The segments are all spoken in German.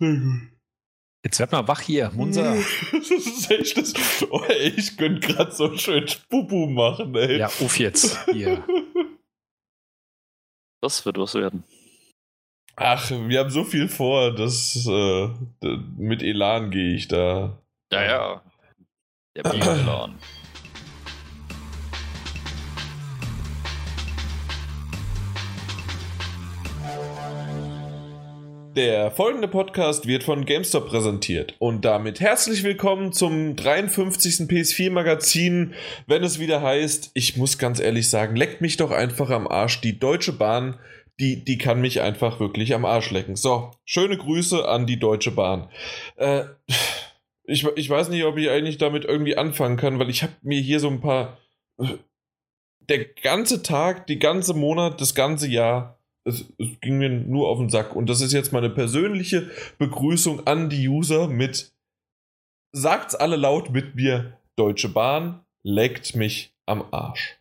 Jetzt werd mal wach hier, Munzer. das ist echt das. Oh, ey, ich könnte gerade so schön Spupu machen, ey. Ja, uff jetzt. Hier. Das wird was werden. Ach, wir haben so viel vor, dass äh, mit Elan gehe ich da. Ja, ja. Der Bioelan. Der folgende Podcast wird von GameStop präsentiert und damit herzlich willkommen zum 53. PS4 Magazin, wenn es wieder heißt, ich muss ganz ehrlich sagen, leckt mich doch einfach am Arsch. Die Deutsche Bahn, die, die kann mich einfach wirklich am Arsch lecken. So, schöne Grüße an die Deutsche Bahn. Äh, ich, ich weiß nicht, ob ich eigentlich damit irgendwie anfangen kann, weil ich habe mir hier so ein paar... Der ganze Tag, die ganze Monat, das ganze Jahr es, es, ging mir nur auf den Sack. Und das ist jetzt meine persönliche Begrüßung an die User mit Sagt's alle laut mit mir, Deutsche Bahn leckt mich am Arsch.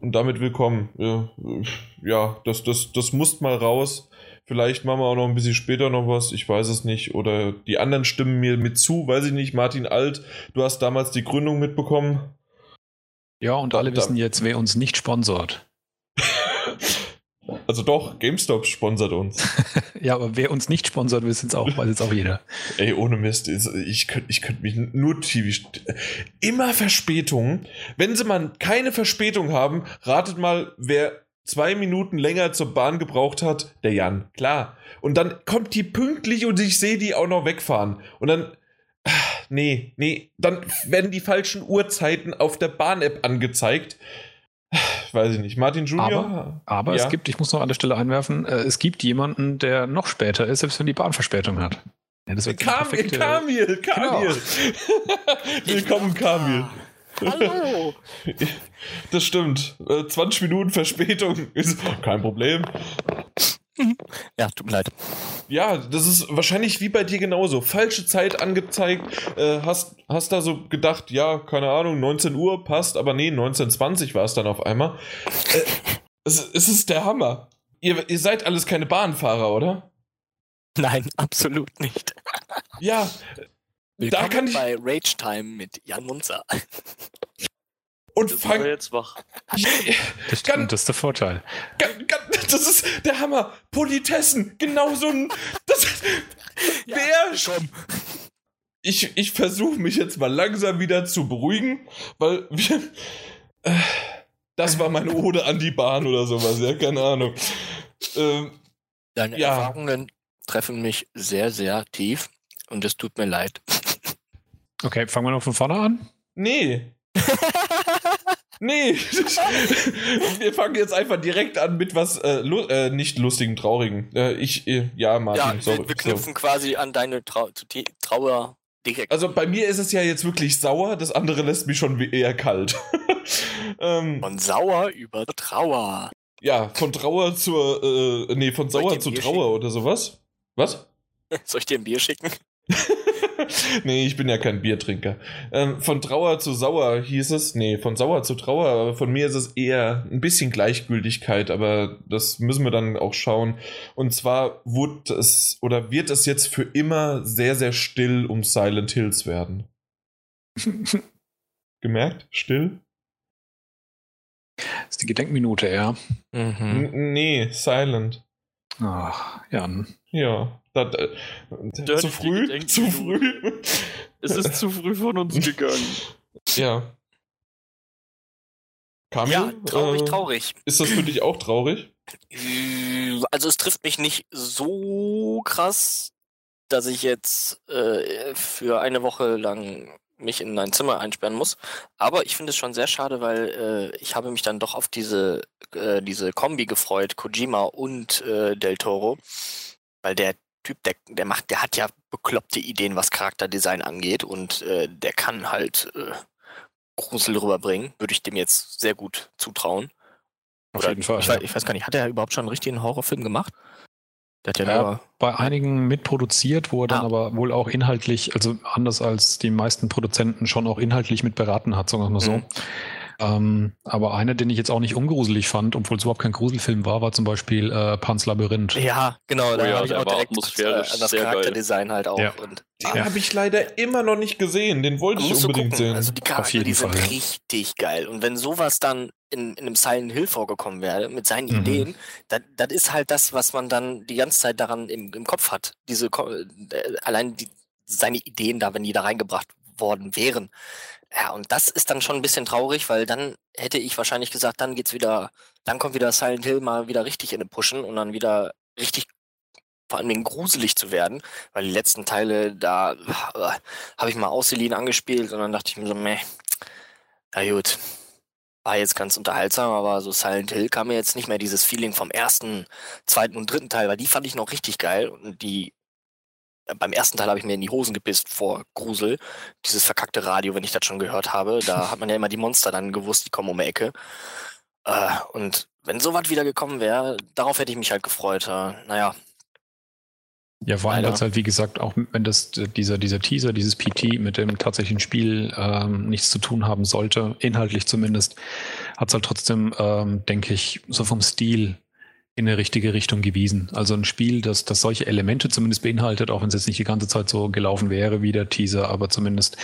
Und damit willkommen. Ja, das, das, das muss mal raus. Vielleicht machen wir auch noch ein bisschen später noch was, ich weiß es nicht. Oder die anderen stimmen mir mit zu, weiß ich nicht. Martin Alt, du hast damals die Gründung mitbekommen. Ja, und alle da, wissen jetzt, wer uns nicht sponsort. Also doch, GameStop sponsert uns. ja, aber wer uns nicht sponsert, wissen es auch, weiß jetzt auch jeder. Ey, ohne Mist, ich könnte ich könnt mich nur TV. Immer Verspätungen. Wenn sie mal keine Verspätung haben, ratet mal, wer zwei Minuten länger zur Bahn gebraucht hat, der Jan, klar. Und dann kommt die pünktlich und ich sehe die auch noch wegfahren. Und dann, nee, nee, dann werden die falschen Uhrzeiten auf der Bahn-App angezeigt weiß ich nicht. Martin Junior? Aber, aber ja. es gibt, ich muss noch an der Stelle einwerfen, äh, es gibt jemanden, der noch später ist, selbst wenn die Bahn Verspätung hat. Ja, das Kamil, Kamil, Kamil. Genau. Willkommen, Kamil. Hallo. Das stimmt. 20 äh, Minuten Verspätung ist kein Problem. Ja, tut mir leid. Ja, das ist wahrscheinlich wie bei dir genauso. Falsche Zeit angezeigt. Äh, hast, hast da so gedacht, ja, keine Ahnung, 19 Uhr passt, aber nee, 19.20 war es dann auf einmal. Äh, es, es ist der Hammer. Ihr, ihr seid alles keine Bahnfahrer, oder? Nein, absolut nicht. Ja, Willkommen da kann ich. bei Rage Time mit Jan Munzer. Und fang. jetzt wach. Das stimmt, das ist der Vorteil. das ist der Hammer. Politessen, genau so ein. Das, ja, wer. Schon. Ich, ich versuche mich jetzt mal langsam wieder zu beruhigen, weil wir. Äh, das war meine Ode an die Bahn oder sowas, ja, keine Ahnung. Ähm, Deine ja. Erfahrungen treffen mich sehr, sehr tief und es tut mir leid. Okay, fangen wir noch von vorne an? Nee. Nee, wir fangen jetzt einfach direkt an mit was äh, lu äh, nicht lustigen, traurigen. Äh, ich, äh, ja, Martin, ja, sorry, wir, wir knüpfen so. quasi an deine Trau Trauer direkt. Also bei mir ist es ja jetzt wirklich sauer, das andere lässt mich schon eher kalt. ähm, von sauer über Trauer. Ja, von Trauer zur, äh, nee, von sauer zu Trauer schicken? oder sowas. Was? Soll ich dir ein Bier schicken? nee, ich bin ja kein Biertrinker. Ähm, von Trauer zu Sauer hieß es. Nee, von Sauer zu Trauer. Aber von mir ist es eher ein bisschen Gleichgültigkeit. Aber das müssen wir dann auch schauen. Und zwar wurde es oder wird es jetzt für immer sehr, sehr still um Silent Hills werden. Gemerkt? Still? Das ist die Gedenkminute, ja. Mhm. Nee, Silent. Ach, Jan. Ja. Das, äh, zu früh? Zu früh? es ist zu früh von uns gegangen. Ja. Kamil, ja, traurig, äh, traurig. Ist das für dich auch traurig? Also es trifft mich nicht so krass, dass ich jetzt äh, für eine Woche lang mich in ein Zimmer einsperren muss. Aber ich finde es schon sehr schade, weil äh, ich habe mich dann doch auf diese, äh, diese Kombi gefreut, Kojima und äh, Del Toro. Weil der Typ, der, der macht, der hat ja bekloppte Ideen, was Charakterdesign angeht und äh, der kann halt äh, Grusel rüberbringen. Würde ich dem jetzt sehr gut zutrauen. Auf Oder, jeden Fall. Ich, ja. weiß, ich, weiß, gar nicht, hat er überhaupt schon einen richtigen Horrorfilm gemacht? Der hat ja, ja bei einigen mitproduziert, wo er dann ah. aber wohl auch inhaltlich, also anders als die meisten Produzenten, schon auch inhaltlich mitberaten hat, sagen wir mal so. Mhm. Ähm, aber einer, den ich jetzt auch nicht ungruselig fand, obwohl es überhaupt kein Gruselfilm war, war zum Beispiel äh, Pans Labyrinth. Ja, genau, da Oh ja, habe ich auch direkt atmosphärisch äh, an das sehr geil. Charakterdesign halt auch. Ja. Und Den Ja. habe ich leider immer noch nicht gesehen. Den wollte ich unbedingt sehen. Also die Charakter, jeden die sind Fall, ja. richtig geil. Und wenn sowas dann in, in einem Silent Hill vorgekommen wäre, mit seinen Mhm. Ideen, das das ist halt das, was man dann die ganze Zeit daran im, im Kopf hat. Diese äh, allein die, seine Ideen da, wenn die da reingebracht worden wären. Ja, und das ist dann schon ein bisschen traurig, weil dann hätte ich wahrscheinlich gesagt, dann geht's wieder, dann kommt wieder Silent Hill mal wieder richtig in den Pushen und dann wieder richtig vor allem Dingen gruselig zu werden, weil die letzten Teile, da äh, habe ich mal Ausselin angespielt und dann dachte ich mir so, meh, na gut, war jetzt ganz unterhaltsam, aber so Silent Hill kam mir jetzt nicht mehr dieses Feeling vom ersten, zweiten und dritten Teil, weil die fand ich noch richtig geil und die beim ersten Teil habe ich mir in die Hosen gepisst vor Grusel. Dieses verkackte Radio, wenn ich das schon gehört habe. Da hat man ja immer die Monster dann gewusst, die kommen um die Ecke. Äh, und wenn sowas wieder gekommen wäre, darauf hätte ich mich halt gefreut. Äh, naja, Ja, vor allem, weil es halt, wie gesagt, auch wenn das dieser, dieser Teaser, dieses PT mit dem tatsächlichen Spiel ähm, nichts zu tun haben sollte, inhaltlich zumindest, hat es halt trotzdem, ähm, denke ich, so vom Stil in eine richtige Richtung gewiesen. Also ein Spiel, das, das solche Elemente zumindest beinhaltet, auch wenn es jetzt nicht die ganze Zeit so gelaufen wäre wie der Teaser, aber zumindest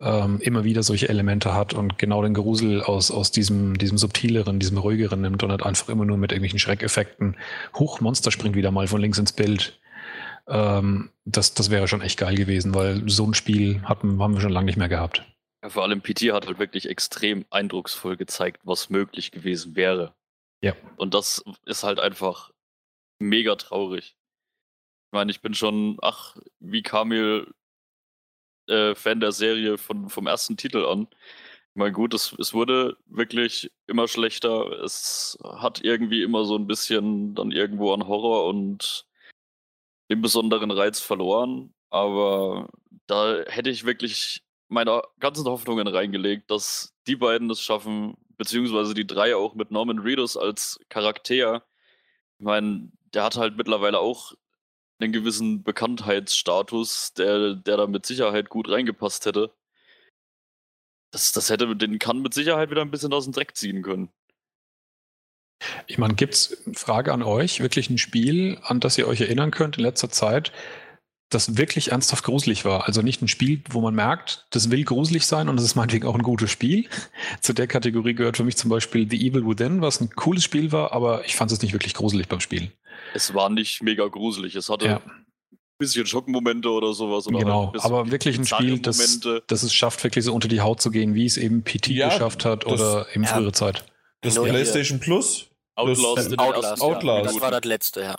ähm, immer wieder solche Elemente hat und genau den Grusel aus, aus diesem, diesem subtileren, diesem ruhigeren nimmt und nicht einfach immer nur mit irgendwelchen Schreckeffekten. Huch, Monster springt wieder mal von links ins Bild. Ähm, das, das wäre schon echt geil gewesen, weil so ein Spiel hatten, haben wir schon lange nicht mehr gehabt. Ja, vor allem PT hat halt wirklich extrem eindrucksvoll gezeigt, was möglich gewesen wäre. Ja. Und das ist halt einfach mega traurig. Ich meine, ich bin schon, ach, wie Kamil äh, Fan der Serie von, vom ersten Titel an. Ich meine, gut, es, es wurde wirklich immer schlechter. Es hat irgendwie immer so ein bisschen dann irgendwo an Horror und den besonderen Reiz verloren. Aber da hätte ich wirklich meine ganzen Hoffnungen reingelegt, dass die beiden es schaffen, beziehungsweise die drei auch mit Norman Reedus als Charakter. Ich meine, der hat halt mittlerweile auch einen gewissen Bekanntheitsstatus, der, der da mit Sicherheit gut reingepasst hätte. Das, das hätte den kann mit Sicherheit wieder ein bisschen aus dem Dreck ziehen können. Ich meine, gibt's Frage an euch, wirklich ein Spiel, an das ihr euch erinnern könnt in letzter Zeit, das wirklich ernsthaft gruselig war? Also nicht ein Spiel, wo man merkt, das will gruselig sein und das ist meinetwegen auch ein gutes Spiel. Zu der Kategorie gehört für mich zum Beispiel The Evil Within, was ein cooles Spiel war, aber ich fand es nicht wirklich gruselig beim Spiel. Es war nicht mega gruselig. Es hatte Ja. ein bisschen Schockmomente oder sowas. Oder halt Genau, ein bisschen aber wirklich ein Spiel, das, das es schafft, wirklich so unter die Haut zu gehen, wie es eben PT Ja, geschafft hat das- oder in ja. frühere Zeit. Das Nur hier. PlayStation Plus? Outlast das- den Outlast, ersten ja. Outlast. das war das letzte, ja.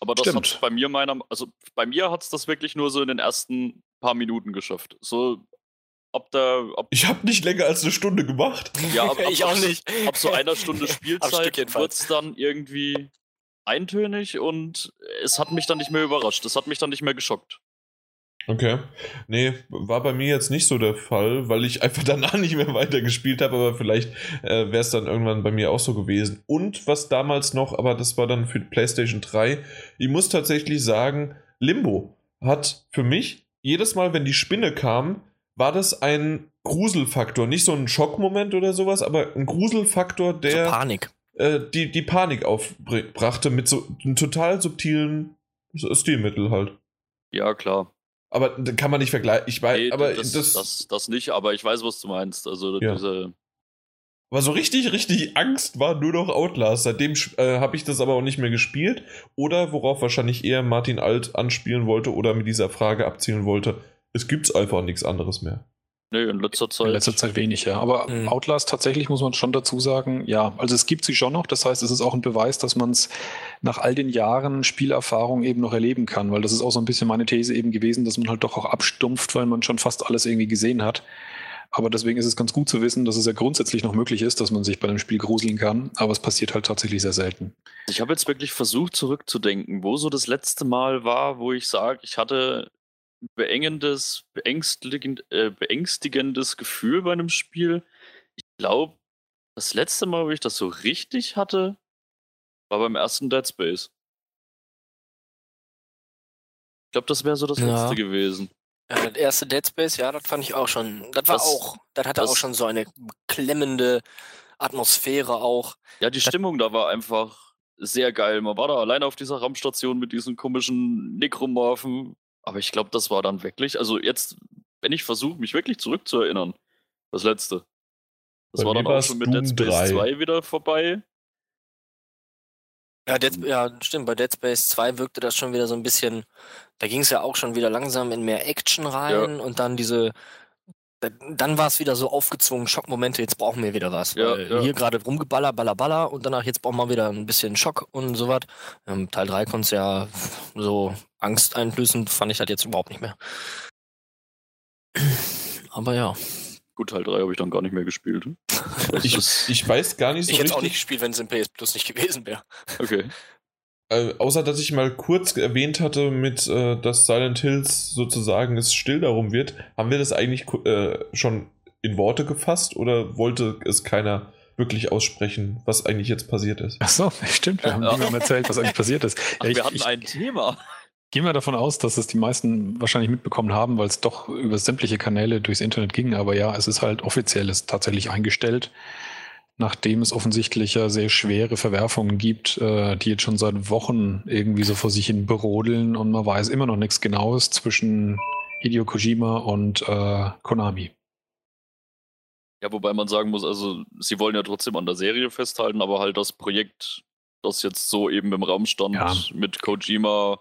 Aber das Stimmt. hat bei mir meiner, also bei mir hat es das wirklich nur so in den ersten paar Minuten geschafft. So ab der, ab, Ich habe nicht länger als eine Stunde gemacht. ja, ab, ab, ich auch nicht. ab so einer Stunde Spielzeit wird es dann irgendwie eintönig und es hat mich dann nicht mehr überrascht. Es hat mich dann nicht mehr geschockt. Okay. Nee, war bei mir jetzt nicht so der Fall, weil ich einfach danach nicht mehr weitergespielt habe, aber vielleicht äh, wäre es dann irgendwann bei mir auch so gewesen. Und was damals noch, aber das war dann für die PlayStation 3, ich muss tatsächlich sagen, Limbo hat für mich jedes Mal, wenn die Spinne kam, war das ein Gruselfaktor. Nicht so ein Schockmoment oder sowas, aber ein Gruselfaktor, So der Panik. äh, die, die Panik aufbrachte mit so einem total subtilen Stilmittel halt. Ja, klar. Aber da kann man nicht vergleichen. Ich weiß, Nee, aber das, das, das, das, nicht, aber ich weiß, was du meinst. Also Ja. diese, Aber so richtig, richtig Angst war nur noch Outlast. Seitdem äh, habe ich das aber auch nicht mehr gespielt. Oder worauf wahrscheinlich eher Martin Alt anspielen wollte oder mit dieser Frage abzielen wollte, es gibt einfach nichts anderes mehr. Nee, in letzter Zeit. In letzter Zeit wenig, ja. Aber Mhm. Outlast tatsächlich muss man schon dazu sagen, ja, also es gibt sie schon noch. Das heißt, es ist auch ein Beweis, dass man es nach all den Jahren Spielerfahrung eben noch erleben kann, weil das ist auch so ein bisschen meine These eben gewesen, dass man halt doch auch abstumpft, weil man schon fast alles irgendwie gesehen hat. Aber deswegen ist es ganz gut zu wissen, dass es ja grundsätzlich noch möglich ist, dass man sich bei einem Spiel gruseln kann. Aber es passiert halt tatsächlich sehr selten. Ich habe jetzt wirklich versucht zurückzudenken, wo so das letzte Mal war, wo ich sage, ich hatte beengendes, beängstigend, äh, beängstigendes Gefühl bei einem Spiel. Ich glaube, das letzte Mal, wo ich das so richtig hatte, war beim ersten Dead Space. Ich glaube, das wäre so das Ja. letzte gewesen. Ja, das erste Dead Space, ja, das fand ich auch schon. Das war Das- auch, das hatte das- auch schon so eine klemmende Atmosphäre auch. Ja, die Stimmung da war einfach sehr geil. Man war da alleine auf dieser Raumstation mit diesen komischen Nekromorphen. Aber ich glaube, das war dann wirklich, also jetzt, wenn ich versuche, mich wirklich zurückzuerinnern, das letzte. Das Bei war dann auch schon mit Dead Space 3. 2 wieder vorbei. Ja, Dead, ja, stimmt, bei Dead Space 2 wirkte das schon wieder so ein bisschen, da ging es ja auch schon wieder langsam in mehr Action rein und dann diese, dann war es wieder so aufgezwungen, Schockmomente, jetzt brauchen wir wieder was. Ja, weil ja. Hier gerade rumgeballer, baller, baller und danach jetzt brauchen wir wieder ein bisschen Schock und sowas. Ähm, Teil 3 konnte es ja so angsteinflößend, fand ich das jetzt überhaupt nicht mehr. Aber ja, Gut, Teil 3 habe ich dann gar nicht mehr gespielt. Ich, ich weiß gar nicht so ich hätte es auch nicht gespielt, wenn es im PS Plus nicht gewesen wäre. Okay. Äh, außer dass ich mal kurz erwähnt hatte, mit, äh, dass Silent Hills sozusagen es still darum wird. Haben wir das eigentlich äh, schon in Worte gefasst oder wollte es keiner wirklich aussprechen, was eigentlich jetzt passiert ist? Ach so, stimmt. Wir haben Ja. niemandem erzählt, was eigentlich passiert ist. Ach, Ja, ich, wir hatten ich ein Thema. gehe mal davon aus, dass es die meisten wahrscheinlich mitbekommen haben, weil es doch über sämtliche Kanäle durchs Internet ging. Aber ja, es ist halt offiziell ist tatsächlich eingestellt, nachdem es offensichtlich ja sehr schwere Verwerfungen gibt, äh, die jetzt schon seit Wochen irgendwie so vor sich hin brodeln und man weiß immer noch nichts Genaues zwischen Hideo Kojima und äh, Konami. Ja, wobei man sagen muss, also sie wollen ja trotzdem an der Serie festhalten, aber halt das Projekt, das jetzt so eben im Raum stand Ja. mit Kojima,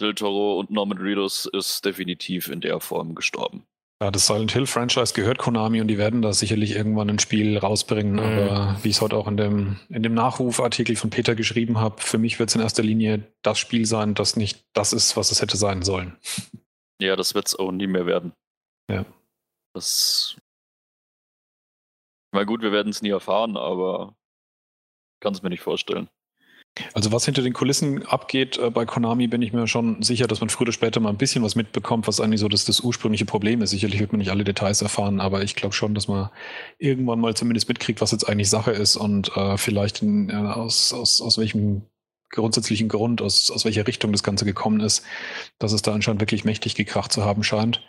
Del Toro und Norman Reedus ist definitiv in der Form gestorben. Ja, das Silent Hill Franchise gehört Konami und die werden da sicherlich irgendwann ein Spiel rausbringen. Mhm. Aber wie ich es heute auch in dem, in dem Nachrufartikel von Peter geschrieben habe, für mich wird es in erster Linie das Spiel sein, das nicht das ist, was es hätte sein sollen. Ja, das wird es auch nie mehr werden. Ja. Das. Mal gut, wir werden es nie erfahren, aber kann es mir nicht vorstellen. Also was hinter den Kulissen abgeht äh, bei Konami, bin ich mir schon sicher, dass man früher oder später mal ein bisschen was mitbekommt, was eigentlich so das, das ursprüngliche Problem ist. Sicherlich wird man nicht alle Details erfahren, aber ich glaube schon, dass man irgendwann mal zumindest mitkriegt, was jetzt eigentlich Sache ist und äh, vielleicht in, äh, aus, aus, aus welchem grundsätzlichen Grund, aus, aus welcher Richtung das Ganze gekommen ist, dass es da anscheinend wirklich mächtig gekracht zu haben scheint.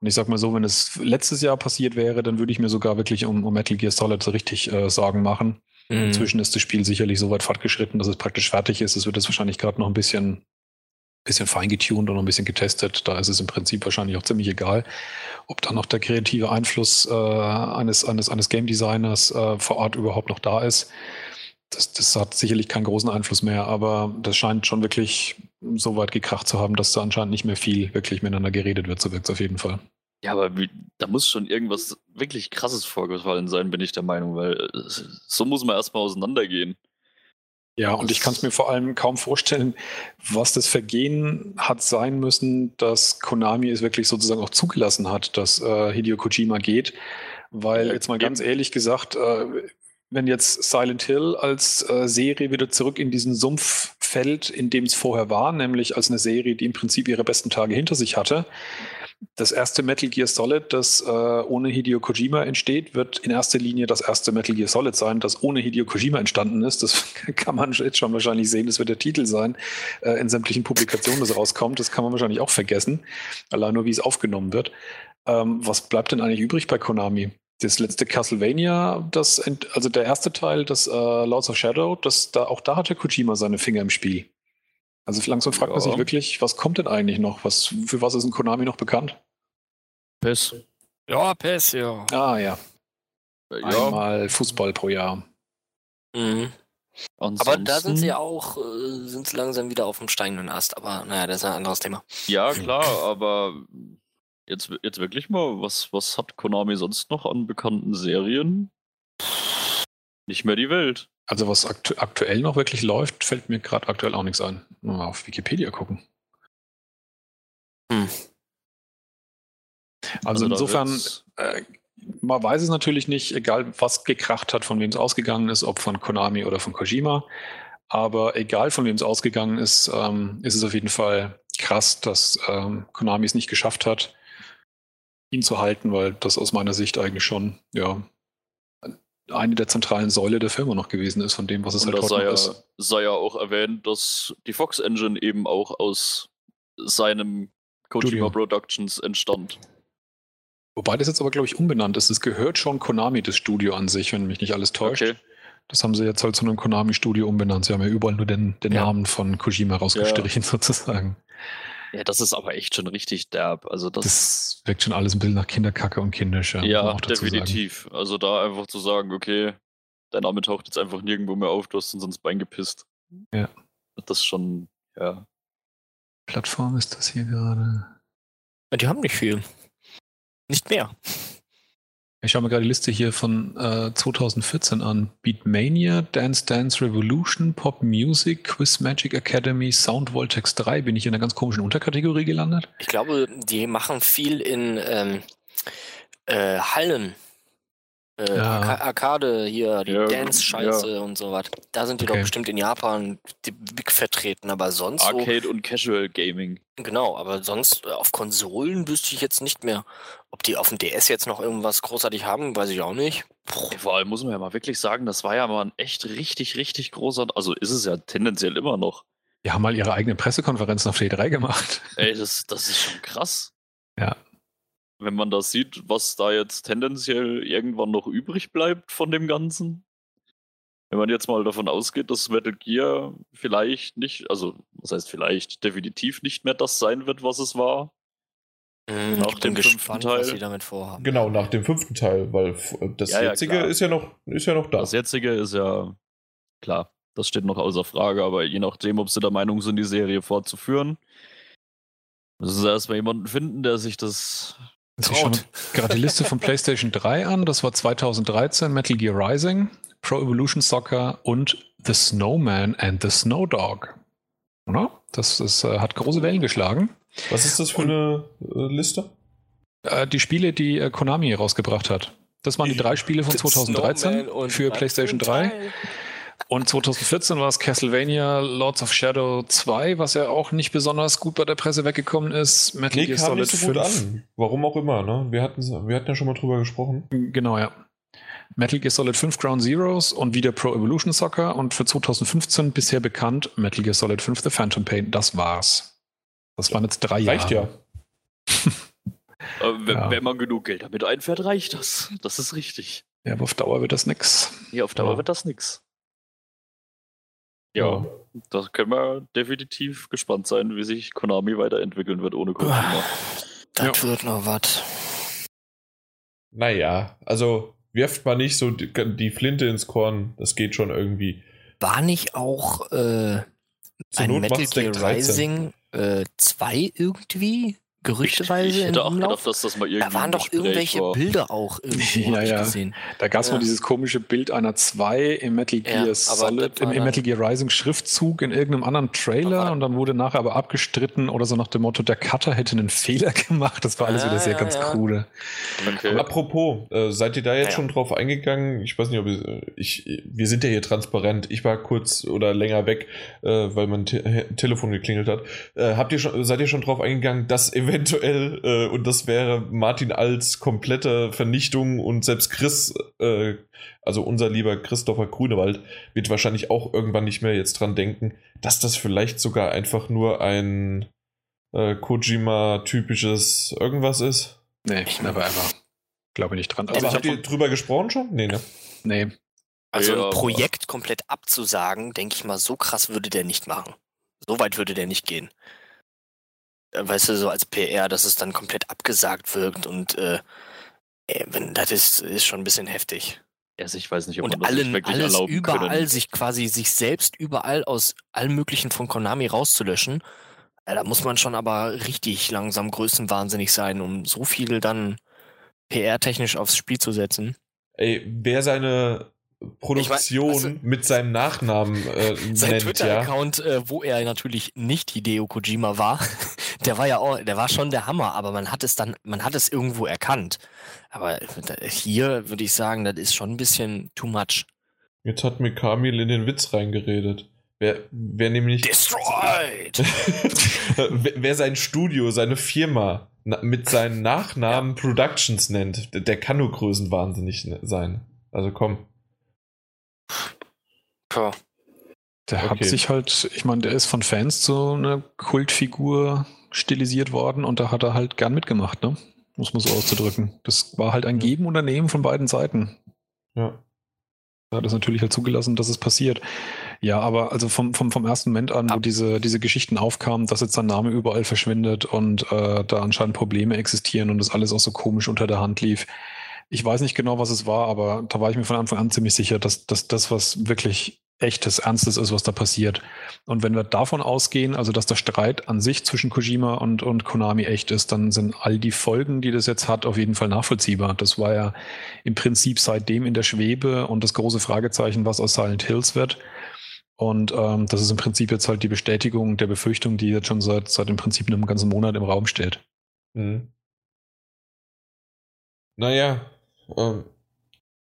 Und ich sag mal so, wenn es letztes Jahr passiert wäre, dann würde ich mir sogar wirklich um, um Metal Gear Solid so richtig äh, Sorgen machen. Mhm. Inzwischen ist das Spiel sicherlich so weit fortgeschritten, dass es praktisch fertig ist. Es wird jetzt wahrscheinlich gerade noch ein bisschen, bisschen feingetuned und noch ein bisschen getestet. Da ist es im Prinzip wahrscheinlich auch ziemlich egal, ob da noch der kreative Einfluss äh, eines, eines, eines Game Designers äh, vor Ort überhaupt noch da ist. Das, das hat sicherlich keinen großen Einfluss mehr, aber das scheint schon wirklich so weit gekracht zu haben, dass da anscheinend nicht mehr viel wirklich miteinander geredet wird. So wirkt es auf jeden Fall. Ja, aber wie, da muss schon irgendwas wirklich krasses vorgefallen sein, bin ich der Meinung, weil äh, so muss man erstmal auseinandergehen. Ja, und ich kann es mir vor allem kaum vorstellen, was das Vergehen hat sein müssen, dass Konami es wirklich sozusagen auch zugelassen hat, dass äh, Hideo Kojima geht. Weil jetzt mal ganz ehrlich gesagt, äh, wenn jetzt Silent Hill als äh, Serie wieder zurück in diesen Sumpf fällt, in dem es vorher war, nämlich als eine Serie, die im Prinzip ihre besten Tage hinter sich hatte, das erste Metal Gear Solid, das äh, ohne Hideo Kojima entsteht, wird in erster Linie das erste Metal Gear Solid sein, das ohne Hideo Kojima entstanden ist. Das kann man jetzt schon wahrscheinlich sehen. Das wird der Titel sein äh, in sämtlichen Publikationen, das rauskommt. Das kann man wahrscheinlich auch vergessen, allein nur wie es aufgenommen wird. Ähm, was bleibt denn eigentlich übrig bei Konami? Das letzte Castlevania, das also der erste Teil, das äh, Lords of Shadow, das da auch da hatte Kojima seine Finger im Spiel. Also langsam fragt man Ja. sich wirklich, was kommt denn eigentlich noch? Was, für was ist ein Konami noch bekannt? PES. Ja, PES, ja. Ah ja, Ja, einmal Fußball pro Jahr. Mhm. Aber da sind sie ansonsten- auch, äh, sind sie langsam wieder auf dem steigenden Ast. Aber naja, das ist ein anderes Thema. Ja, klar, aber jetzt, jetzt wirklich mal, was, was hat Konami sonst noch an bekannten Serien? Nicht mehr die Welt. Also was aktu aktuell noch wirklich läuft, fällt mir gerade aktuell auch nichts ein. Mal auf Wikipedia gucken. Hm. Also, da insofern, äh, man weiß es natürlich nicht, egal was gekracht hat, von wem es ausgegangen ist, ob von Konami oder von Kojima. Aber egal von wem es ausgegangen ist, ähm, ist es auf jeden Fall krass, dass ähm, Konami es nicht geschafft hat, ihn zu halten, weil das aus meiner Sicht eigentlich schon ja eine der zentralen Säule der Firma noch gewesen ist, von dem, was es Und halt heute sei noch ja, ist. sei ja auch erwähnt, dass die Fox Engine eben auch aus seinem Kojima Studio. Productions entstand. Wobei das jetzt aber, glaube ich, umbenannt ist. Es gehört schon Konami, das Studio an sich, wenn mich nicht alles täuscht. Okay. Das haben sie jetzt halt zu einem Konami-Studio umbenannt. Sie haben ja überall nur den, den Ja. Namen von Kojima rausgestrichen, sozusagen. Ja, das ist aber echt schon richtig derb. Also das, Das wirkt schon alles ein bisschen nach Kinderkacke und Kindisch. muss ja, auch dazu sagen. definitiv. Also da einfach zu sagen, okay, dein Name taucht jetzt einfach nirgendwo mehr auf, du hast uns ins Bein gepisst. Ja. Das ist schon, ja. Plattform ist das hier gerade. Ja, Die haben nicht viel. Nicht mehr. Ich schaue mir gerade die Liste hier von äh, 2014 an. Beatmania, Dance Dance Revolution, Pop Music, Quiz Magic Academy, Sound Voltex 3. Bin ich in einer ganz komischen Unterkategorie gelandet? Ich glaube, die machen viel in ähm, äh, Hallen. Äh, Ja. Arca Arcade hier, die Ja, Dance-Scheiße und so was. Da sind die doch Okay. bestimmt in Japan vertreten, aber sonst so, Arcade und Casual Gaming. genau, aber sonst äh, auf Konsolen wüsste ich jetzt nicht mehr. Ob die auf dem DS jetzt noch irgendwas großartig haben, weiß ich auch nicht. Puh. Ey, Vor allem muss man ja mal wirklich sagen, das war ja mal ein echt richtig, richtig großer, also ist es ja tendenziell immer noch. Die haben mal ihre eigenen Pressekonferenzen auf T3 gemacht. Ey, das, das ist schon krass. Ja. Wenn man das sieht, was da jetzt tendenziell irgendwann noch übrig bleibt von dem Ganzen. Wenn man jetzt mal davon ausgeht, dass Metal Gear vielleicht nicht, also was heißt vielleicht, definitiv nicht mehr das sein wird, was es war. Hm, Nach ich bin dem fünften gespannt, Teil. was sie damit vorhaben. Genau, nach dem fünften Teil, weil f- das Ja, ja, jetzige klar. ist ja noch, ist ja noch da. Das jetzige ist ja klar, das steht noch außer Frage, aber je nachdem, ob sie der Meinung sind, die Serie fortzuführen, müssen sie erstmal jemanden finden, der sich das. Ich schaue mir gerade die Liste von PlayStation 3 an. Das war 2013 Metal Gear Rising, Pro Evolution Soccer und The Snowman and the Snow Dog. Oder? Das ist, äh, hat große Wellen geschlagen. Was ist das für eine äh, Liste? Äh, die Spiele, die äh, Konami rausgebracht hat. Das waren die drei Spiele von 2013 Snowman und für PlayStation für ein 3. Und 2014 war es Castlevania Lords of Shadow 2, was ja auch nicht besonders gut bei der Presse weggekommen ist. Metal Nee, Gear Solid nicht so gut 5. an. Warum auch immer, ne? Wir hatten, wir hatten ja schon mal drüber gesprochen. Genau, ja. Metal Gear Solid 5 Ground Zeroes und wieder Pro Evolution Soccer und für 2015 bisher bekannt Metal Gear Solid 5 The Phantom Pain. Das war's. Das waren jetzt drei Reicht Jahre. Äh, wenn, Ja. wenn man genug Geld damit einfährt, reicht das. Das ist richtig. Ja, aber auf Dauer wird das nix. Hier auf Dauer Ja. wird das nix. Ja, da können wir definitiv gespannt sein, wie sich Konami weiterentwickeln wird ohne Kojima. Das wird noch was. Naja, also wirft mal nicht so die, die Flinte ins Korn. Das geht schon irgendwie. War nicht auch äh, ein Not Metal Gear 13. Rising äh, 2 irgendwie? Gerüchteweise ich hätte im auch Umlauf? gedacht, dass das mal irgendwie Da waren doch Gespräch irgendwelche war. Bilder auch irgendwie, Ja, ich ja. gesehen. Da gab es Ja. mal dieses komische Bild einer 2 im Metal Ja, Gear aber Solid, im, Metal Gear Rising Schriftzug in irgendeinem anderen Trailer und dann wurde nachher aber abgestritten oder so nach dem Motto, der Cutter hätte einen Fehler gemacht. Das war alles Ja, wieder sehr ja, ganz ja. krude. Okay. Apropos, äh, seid ihr da jetzt Ja. schon drauf eingegangen? Ich weiß nicht, ob ihr, ich, wir sind ja hier transparent. Ich war kurz oder länger weg, äh, weil mein Te Telefon geklingelt hat. Äh, habt ihr schon, seid ihr schon drauf eingegangen, dass eventuell, äh, und das wäre Martin als komplette Vernichtung und selbst Chris, äh, also unser lieber Christopher Grunewald, wird wahrscheinlich auch irgendwann nicht mehr jetzt dran denken, dass das vielleicht sogar einfach nur ein äh, Kojima-typisches irgendwas ist? Nee, never ever. Glaube nicht dran. Aber Also habt hab ihr drüber gesprochen schon? Nee, ne? nee, Also Ja, ein aber- Projekt komplett abzusagen, denke ich mal, so krass würde der nicht machen. So weit würde der nicht gehen. Weißt du, so als PR, dass es dann komplett abgesagt wirkt und äh, wenn das ist, ist schon ein bisschen heftig. Also ich weiß nicht, ob man Und das sich allen, wirklich alles erlauben überall können. sich quasi sich selbst überall aus allem möglichen von Konami rauszulöschen. äh, Da muss man schon aber richtig langsam größenwahnsinnig sein, um so viel dann PR-technisch aufs Spiel zu setzen. Ey, wer seine Produktion Ich mein, also- mit seinem Nachnamen äh, Sein nennt, ja. Twitter-Account, äh, wo er natürlich nicht Hideo Kojima war, der war ja auch, der war schon der Hammer, aber man hat es dann, man hat es irgendwo erkannt. Aber hier würde ich sagen, das ist schon ein bisschen too much. Jetzt hat mir Kamil in den Witz reingeredet. Wer, wer nämlich. Destroyed! wer, wer sein Studio, seine Firma na, mit seinen Nachnamen Productions nennt, der, der kann nur größenwahnsinnig ne- sein. Also komm. Puh. der hat Okay. sich halt, ich meine, der ist von Fans so eine Kultfigur stilisiert worden und da hat er halt gern mitgemacht, ne? Muss man so auszudrücken. Das war halt ein Geben und ein Nehmen von beiden Seiten. Ja. Da hat es natürlich halt zugelassen, dass es passiert. Ja, aber also vom, vom, vom ersten Moment an, wo diese, diese Geschichten aufkamen, dass jetzt sein Name überall verschwindet und äh, da anscheinend Probleme existieren und das alles auch so komisch unter der Hand lief. Ich weiß nicht genau, was es war, aber da war ich mir von Anfang an ziemlich sicher, dass, dass das, was wirklich echtes, ernstes ist, was da passiert. Und wenn wir davon ausgehen, also dass der Streit an sich zwischen Kojima und, und Konami echt ist, dann sind all die Folgen, die das jetzt hat, auf jeden Fall nachvollziehbar. Das war ja im Prinzip seitdem in der Schwebe und das große Fragezeichen, was aus Silent Hills wird. Und ähm, das ist im Prinzip jetzt halt die Bestätigung der Befürchtung, die jetzt schon seit, seit im Prinzip einem ganzen Monat im Raum steht. Mhm. Naja, ähm,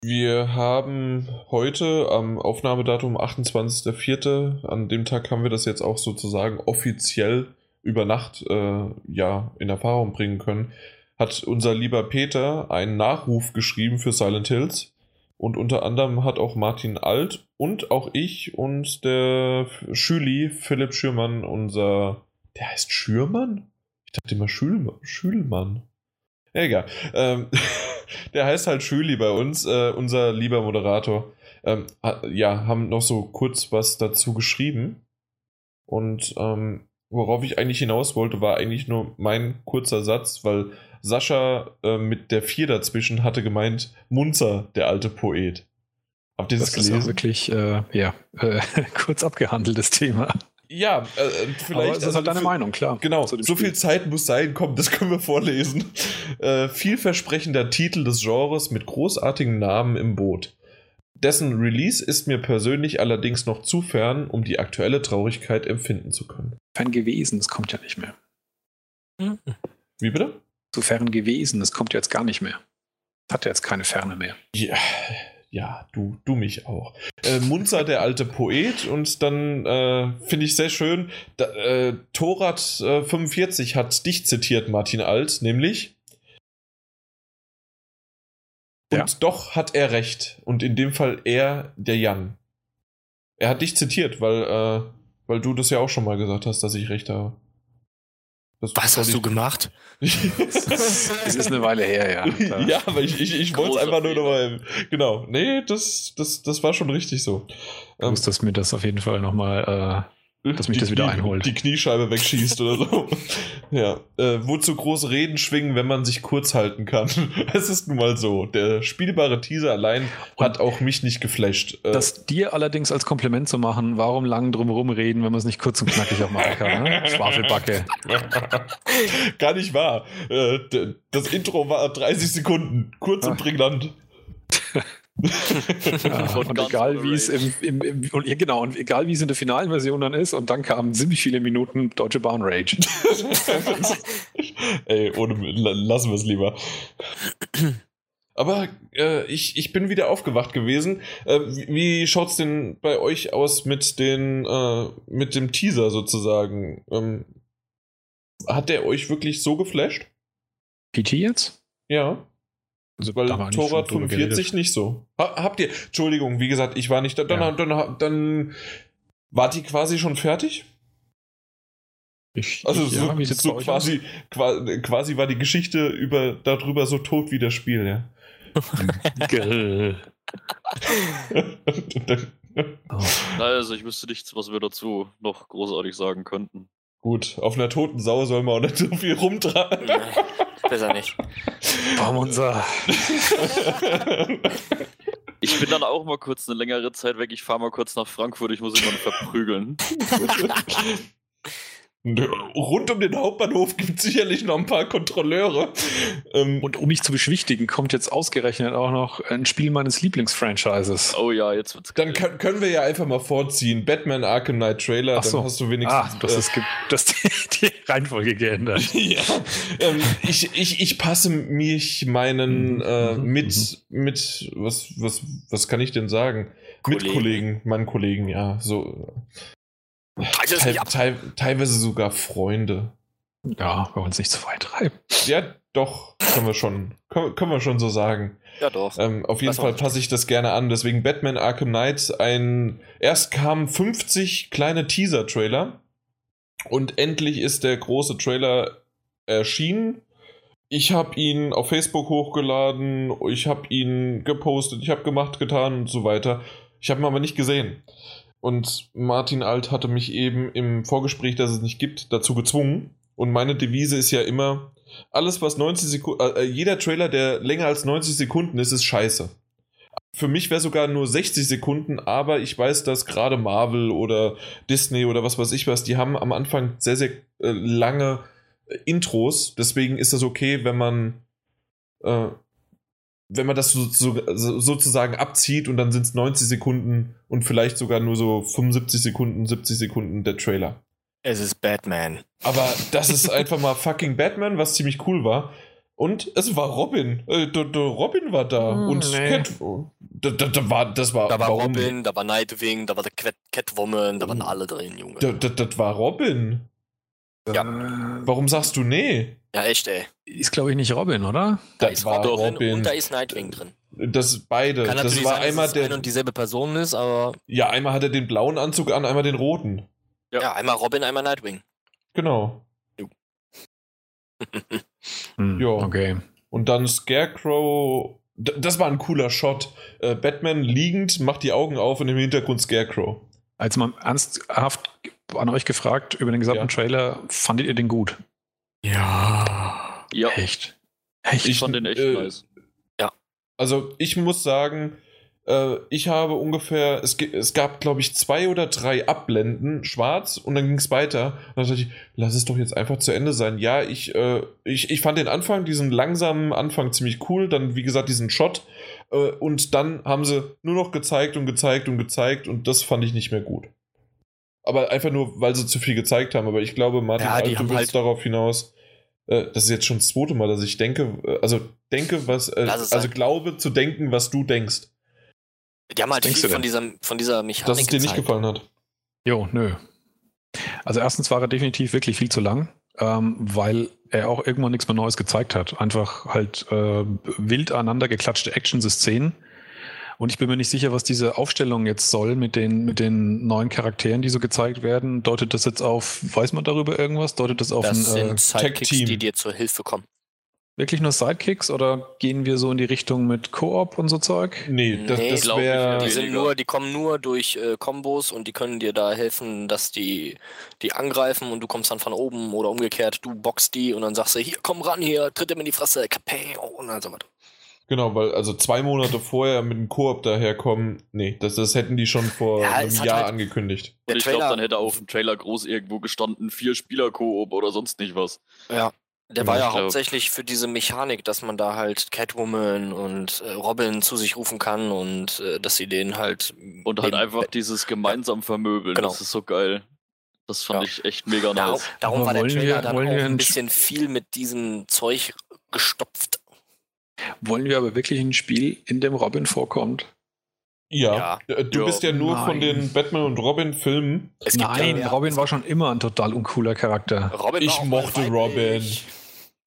wir haben heute am Aufnahmedatum 28.04., an dem Tag haben wir das jetzt auch sozusagen offiziell über Nacht äh, ja, in Erfahrung bringen können, hat unser lieber Peter einen Nachruf geschrieben für Silent Hills. Und unter anderem hat auch Martin Alt und auch ich und der Schüli, Philipp Schürmann, unser. Der heißt Schürmann? Ich dachte immer Schül Schülmann. Egal. Ähm, der heißt halt Schüli bei uns, äh, unser lieber Moderator. Ähm, ja, haben noch so kurz was dazu geschrieben. Und ähm, worauf ich eigentlich hinaus wollte, war eigentlich nur mein kurzer Satz, weil Sascha äh, mit der 4 dazwischen hatte gemeint, Munzer, der alte Poet. Habt ihr das, das gelesen? ist wirklich, äh, ja, äh, kurz abgehandeltes Thema. Ja, äh, vielleicht. Aber das ist halt deine Meinung, klar. Genau, so Spiel. viel Zeit muss sein, komm, das können wir vorlesen. Äh, vielversprechender Titel des Genres mit großartigen Namen im Boot. Dessen Release ist mir persönlich allerdings noch zu fern, um die aktuelle Traurigkeit empfinden zu können. Fern gewesen, es kommt ja nicht mehr. Mhm. Wie bitte? Zu fern gewesen, es kommt jetzt gar nicht mehr. Hat ja jetzt keine Ferne mehr. Ja, ja, du, du mich auch. Äh, Munzer, der alte Poet, und dann äh, finde ich sehr schön, da, äh, Torat äh, 45 hat dich zitiert, Martin Alt, nämlich. Und ja. doch hat er recht. Und in dem Fall er, der Jan. Er hat dich zitiert, weil, äh, weil du das ja auch schon mal gesagt hast, dass ich recht habe. Das Was hast du gemacht? Es ist eine Weile her, ja. ja, aber ich, ich, ich wollte es einfach nur nochmal. Genau. Nee, das, das, das war schon richtig so. Du musst ähm, mir das auf jeden Fall nochmal äh, dass mich die, das wieder einholt. Die Kniescheibe wegschießt oder so. ja. Äh, wozu große Reden schwingen, wenn man sich kurz halten kann? es ist nun mal so. Der spielbare Teaser allein Und hat auch mich nicht geflasht. Äh, das dir allerdings als Kompliment zu machen, warum lang drumherum reden, wenn man es nicht kurz und knackig auch machen kann? Ne? Schwafelbacke. Gar nicht wahr. Äh, das Intro war 30 Sekunden. Kurz und prägnant. Ja, und egal wie es im, im, im, und, genau, und egal wie es in der finalen Version dann ist, und dann kamen ziemlich viele Minuten Deutsche Bahn Rage. Ey, ohne, lassen wir es lieber. Aber äh, ich, ich bin wieder aufgewacht gewesen. Äh, wie schaut's denn bei euch aus mit den äh, mit dem Teaser sozusagen? Ähm, hat der euch wirklich so geflasht? PT jetzt? Ja. Also, Weil Torwart 45 nicht so. Ha, habt ihr, Entschuldigung, wie gesagt, ich war nicht da. Dann, ja. dann, dann, dann war die quasi schon fertig? Ich, also ich, so, ja, so quasi, quasi, quasi war die Geschichte über, darüber so tot wie das Spiel, ja. Also ich wüsste nichts, was wir dazu noch großartig sagen könnten. Gut, auf einer toten Sau soll man auch nicht so viel rumtragen. Besser nicht. unser. Ich bin dann auch mal kurz eine längere Zeit weg. Ich fahre mal kurz nach Frankfurt. Ich muss jemanden verprügeln. Rund um den Hauptbahnhof gibt es sicherlich noch ein paar Kontrolleure. Ähm, und um mich zu beschwichtigen, kommt jetzt ausgerechnet auch noch ein Spiel meines Lieblingsfranchises. Oh ja, jetzt wird's Dann kann, können wir ja einfach mal vorziehen. Batman Arkham Knight Trailer, Ach so. dann hast du wenigstens. Ah, das äh, ist das die, die Reihenfolge geändert. ja. Ähm, ich, ich, ich passe mich meinen mhm. äh, mhm. mit, mhm. mit, was, was, was kann ich denn sagen? Kollegen. Mit Kollegen, meinen Kollegen, ja. So Teil, teil, teilweise sogar Freunde. Ja, wir wollen es nicht zu weit treiben. Ja, doch, können wir schon, können, können wir schon so sagen. Ja, doch. Ähm, auf jeden das Fall passe ich das gerne an. Deswegen Batman Arkham Knight, ein, erst kamen 50 kleine Teaser-Trailer Und endlich ist der große Trailer erschienen. Ich habe ihn auf Facebook hochgeladen, ich habe ihn gepostet, ich habe gemacht, getan und so weiter. Ich habe ihn aber nicht gesehen. Und Martin Alt hatte mich eben im Vorgespräch, das es nicht gibt, dazu gezwungen. Und meine Devise ist ja immer, alles was 90 Sekunden, äh, jeder Trailer, der länger als 90 Sekunden ist, ist scheiße. Für mich wäre sogar nur 60 Sekunden, aber ich weiß, dass gerade Marvel oder Disney oder was weiß ich was, die haben am Anfang sehr, sehr äh, lange äh, Intros. Deswegen ist das okay, wenn man äh, wenn man das so, so, sozusagen abzieht und dann sind es 90 Sekunden und vielleicht sogar nur so 75 Sekunden, 70 Sekunden der Trailer. Es ist Batman. Aber das ist einfach mal fucking Batman, was ziemlich cool war. Und es war Robin. Äh, der, der Robin war da. Hm, und nee. Cat, da, da, da war, das war, Da war warum? Robin, da war Nightwing, da war der Cat Catwoman, da waren alle drin, Junge. Da, da, das war Robin. Ja. Äh, Warum sagst du nee? Ja, echt, ey. Ist, glaube ich, nicht Robin, oder? Da Das ist war Robin, Robin. und da ist Nightwing drin. Das beide. Kann das war sein, dass einmal es eine der. und dieselbe Person ist, aber Ja, einmal hat er den blauen Anzug an, einmal den roten. Ja. ja, einmal Robin, einmal Nightwing. Genau. Hm, Ja. Okay. Und dann Scarecrow. D das war ein cooler Shot. Äh, Batman liegend, macht die Augen auf und im Hintergrund Scarecrow. Als mal ernsthaft an euch gefragt über den gesamten Ja. Trailer, fandet ihr den gut? Ja. Ja, Echt? Echt? ich fand den echt äh, nice. Also ich muss sagen, äh, ich habe ungefähr, es, es gab glaube ich zwei oder drei Abblenden, schwarz und dann ging es weiter. Und dann dachte ich, lass es doch jetzt einfach zu Ende sein. Ja, ich, äh, ich, ich fand den Anfang, diesen langsamen Anfang ziemlich cool, dann wie gesagt diesen Shot äh, und dann haben sie nur noch gezeigt und gezeigt und gezeigt und das fand ich nicht mehr gut. Aber einfach nur, weil sie zu viel gezeigt haben. Aber ich glaube, Martin, Ja, du willst halt- darauf hinaus. äh, Das ist jetzt schon das zweite Mal, dass ich denke, äh, also denke, was, äh, also sein. glaube zu denken, was du denkst, Die haben halt denkst viel du von dieser, von dieser Mechanik dass es dir nicht gezeigt. gefallen hat. Jo, nö. Also erstens war er definitiv wirklich viel zu lang, ähm, weil er auch irgendwann nichts mehr Neues gezeigt hat. Einfach halt äh, wild aneinander geklatschte Action-Szenen. Und ich bin mir nicht sicher, was diese Aufstellung jetzt soll mit den, mit den neuen Charakteren, die so gezeigt werden. Deutet das jetzt auf, weiß man darüber irgendwas? Deutet das auf Das ein, äh, sind Sidekicks, die dir zur Hilfe kommen. wirklich nur Sidekicks oder gehen wir so in die Richtung mit Koop und so Zeug? Nee, das, Nee, das wäre. Die, sind nur, die kommen nur durch äh, Kombos und die können dir da helfen, dass die, die angreifen und du kommst dann von oben oder umgekehrt, du boxst die und dann sagst du, hier, komm ran, hier, tritt ihm in die Fresse, kapä, und dann so weiter. Genau, weil also zwei Monate vorher mit dem Koop daherkommen, nee, das, das hätten die schon vor Ja, einem Jahr halt- angekündigt. Der Und ich glaube, dann hätte auf dem Trailer groß irgendwo gestanden, vier Spieler Koop oder sonst nicht was. Ja. Der war ja hauptsächlich für diese Mechanik, dass man da halt Catwoman und äh, Robin zu sich rufen kann und äh, dass sie den halt. Und halt einfach dieses gemeinsam vermöbeln, Genau. das ist so geil. Das fand Ja. ich echt mega Darum, nice. darum Aber war der Trailer wir- dann auch ein- bisschen viel mit diesem Zeug gestopft. Wollen wir aber wirklich ein Spiel, in dem Robin vorkommt? Ja, äh, du Ja. bist ja nur von Nein. den Batman und Robin Filmen. Es gibt Nein, ja- Robin war schon immer ein total uncooler Charakter. Robin Ich mochte. Robin.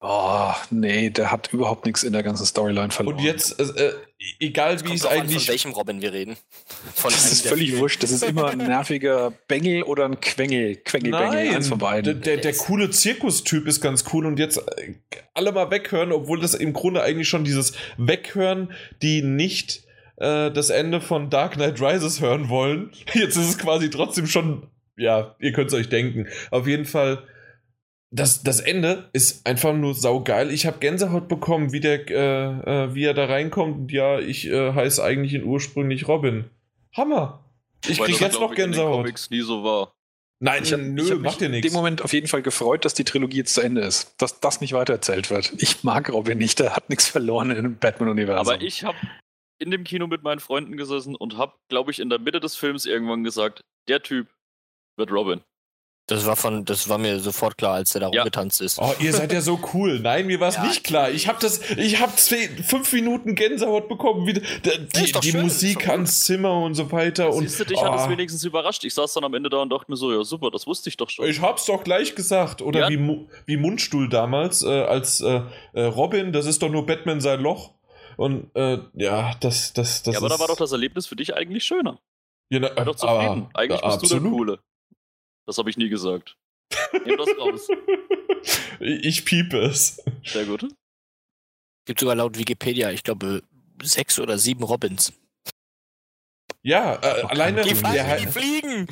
Oh, nee, der hat überhaupt nichts in der ganzen Storyline verloren. Und jetzt, äh, äh, egal wie es drauf an, eigentlich. Von welchem Robin wir reden. Von Das ist der völlig wurscht. Das ist immer ein nerviger Bengel oder ein Quengel. Quengelbengel, eins von der, beiden. der, der coole Zirkustyp ist ganz cool und jetzt äh, alle mal weghören, obwohl das im Grunde eigentlich schon dieses Weghören, die nicht äh, das Ende von Dark Knight Rises hören wollen. Jetzt ist es quasi trotzdem schon, ja, ihr könnt es euch denken. Auf jeden Fall, das, das Ende ist einfach nur saugeil. Ich habe Gänsehaut bekommen, wie, der, äh, äh, wie er da reinkommt. Und ja, ich äh, heiße eigentlich in ursprünglich Robin. Hammer. Ich Wobei krieg das, jetzt noch in Gänsehaut. Comics nie so war. Nein, Ich hab, nö, ich hab macht in dem Moment auf jeden Fall gefreut, dass die Trilogie jetzt zu Ende ist. Dass das nicht weitererzählt wird. Ich mag Robin nicht, der hat nichts verloren im Batman-Universum. Aber ich habe in dem Kino mit meinen Freunden gesessen und habe, glaube ich, in der Mitte des Films irgendwann gesagt, der Typ wird Robin. Das war von, das war mir sofort klar, als der da Ja. rumgetanzt ist. Oh, ihr seid ja so cool. Nein, mir war es Ja, nicht klar. Ich habe das, ich habe fünf Minuten Gänsehaut bekommen, wie die, die, schön, Musik ans Zimmer und so weiter. Und Siehst du, dich hat es oh, wenigstens überrascht. Ich saß dann am Ende da und dachte mir so, ja super, das wusste ich doch schon. ich hab's doch gleich gesagt. Oder Ja. wie, wie Mundstuhl damals, äh, als äh, äh, Robin, das ist doch nur Batman sein Loch. Und äh, ja, das, das, das ja, aber ist, da war doch das Erlebnis für dich eigentlich schöner. Ja, na, War doch aber- zufrieden. eigentlich bist du der. Coole. Das habe ich nie gesagt. Nimm das raus. Ich piepe es. Sehr gut. Gibt sogar laut Wikipedia, ich glaube, sechs oder sieben Robins. Ja, äh, alleine, Die, der, fliegen, die fliegen!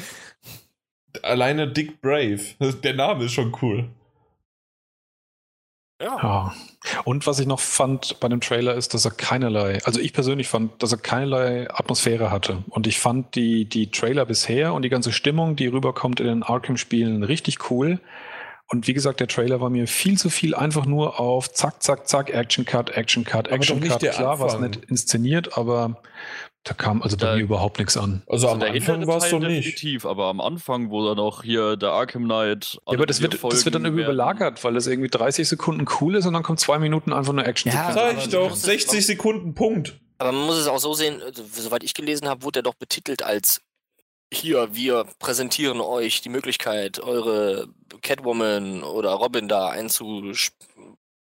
alleine Dick Brave. Der Name ist schon cool. Ja. Ja. Und was ich noch fand bei dem Trailer ist, dass er keinerlei, also ich persönlich fand, dass er keinerlei Atmosphäre hatte. Und ich fand die, die Trailer bisher und die ganze Stimmung, die rüberkommt in den Arkham-Spielen, richtig cool. Und wie gesagt, der Trailer war mir viel zu viel einfach nur auf zack, zack, zack, Action Cut, Action Cut, Action Cut. Klar, was Anfang. nicht inszeniert, aber da kam also bei Da- mir überhaupt nichts an. Also, am der Anfang war es doch nicht. definitiv, aber am Anfang, wo dann auch hier der Arkham Knight. Ja, aber das wird, das wird dann irgendwie überlagert, weil das irgendwie 30 Sekunden cool ist und dann kommt zwei Minuten einfach nur Action. Ja, Sag ich doch, musst es 60 Sekunden, Punkt. Aber man muss es auch so sehen, also, soweit ich gelesen habe, wurde er doch betitelt als hier, wir präsentieren euch die Möglichkeit, eure Catwoman oder Robin da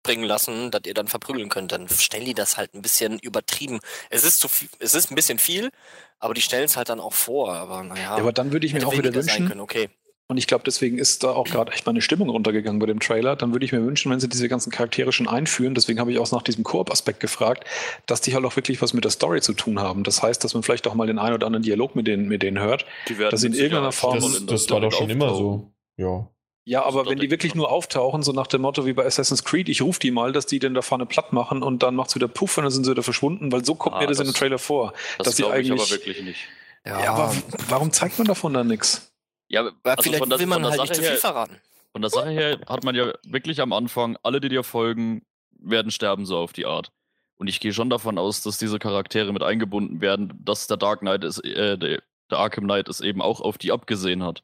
einzuspringen lassen, dass ihr dann verprügeln könnt. Dann stellen die das halt ein bisschen übertrieben. Es ist zu viel, es ist ein bisschen viel, aber die stellen es halt dann auch vor. Aber naja, Ja, aber dann würde ich mir auch wieder wünschen, können, okay. Und ich glaube, deswegen ist da auch gerade echt meine Stimmung runtergegangen bei dem Trailer. Dann würde ich mir wünschen, wenn sie diese ganzen Charaktere schon einführen, deswegen habe ich auch nach diesem Koop-Aspekt gefragt, dass die halt auch wirklich was mit der Story zu tun haben. Das heißt, dass man vielleicht auch mal den einen oder anderen Dialog mit denen, mit denen hört. Die werden dass sie in irgendeiner Form- Das, das war doch schon immer so. Ja. Ja, aber Also, wenn die wirklich nur auftauchen, so nach dem Motto wie bei Assassin's Creed, ich rufe die mal, dass die denn da vorne platt machen und dann macht's wieder Puff und dann sind sie wieder verschwunden, weil so kommt Ah, mir das, in dem das- Trailer vor. Das dass sie glaube ich aber eigentlich- wirklich nicht. Ja, aber w- warum zeigt man davon dann nichts? Ja, also vielleicht von der, will man von der halt nicht Sache zu viel her, verraten. Von der Sache her hat man ja wirklich am Anfang, alle, die dir folgen, werden sterben, so auf die Art. Und ich gehe schon davon aus, dass diese Charaktere mit eingebunden werden, dass der Dark Knight ist, äh, der, der Arkham Knight es eben auch auf die abgesehen hat.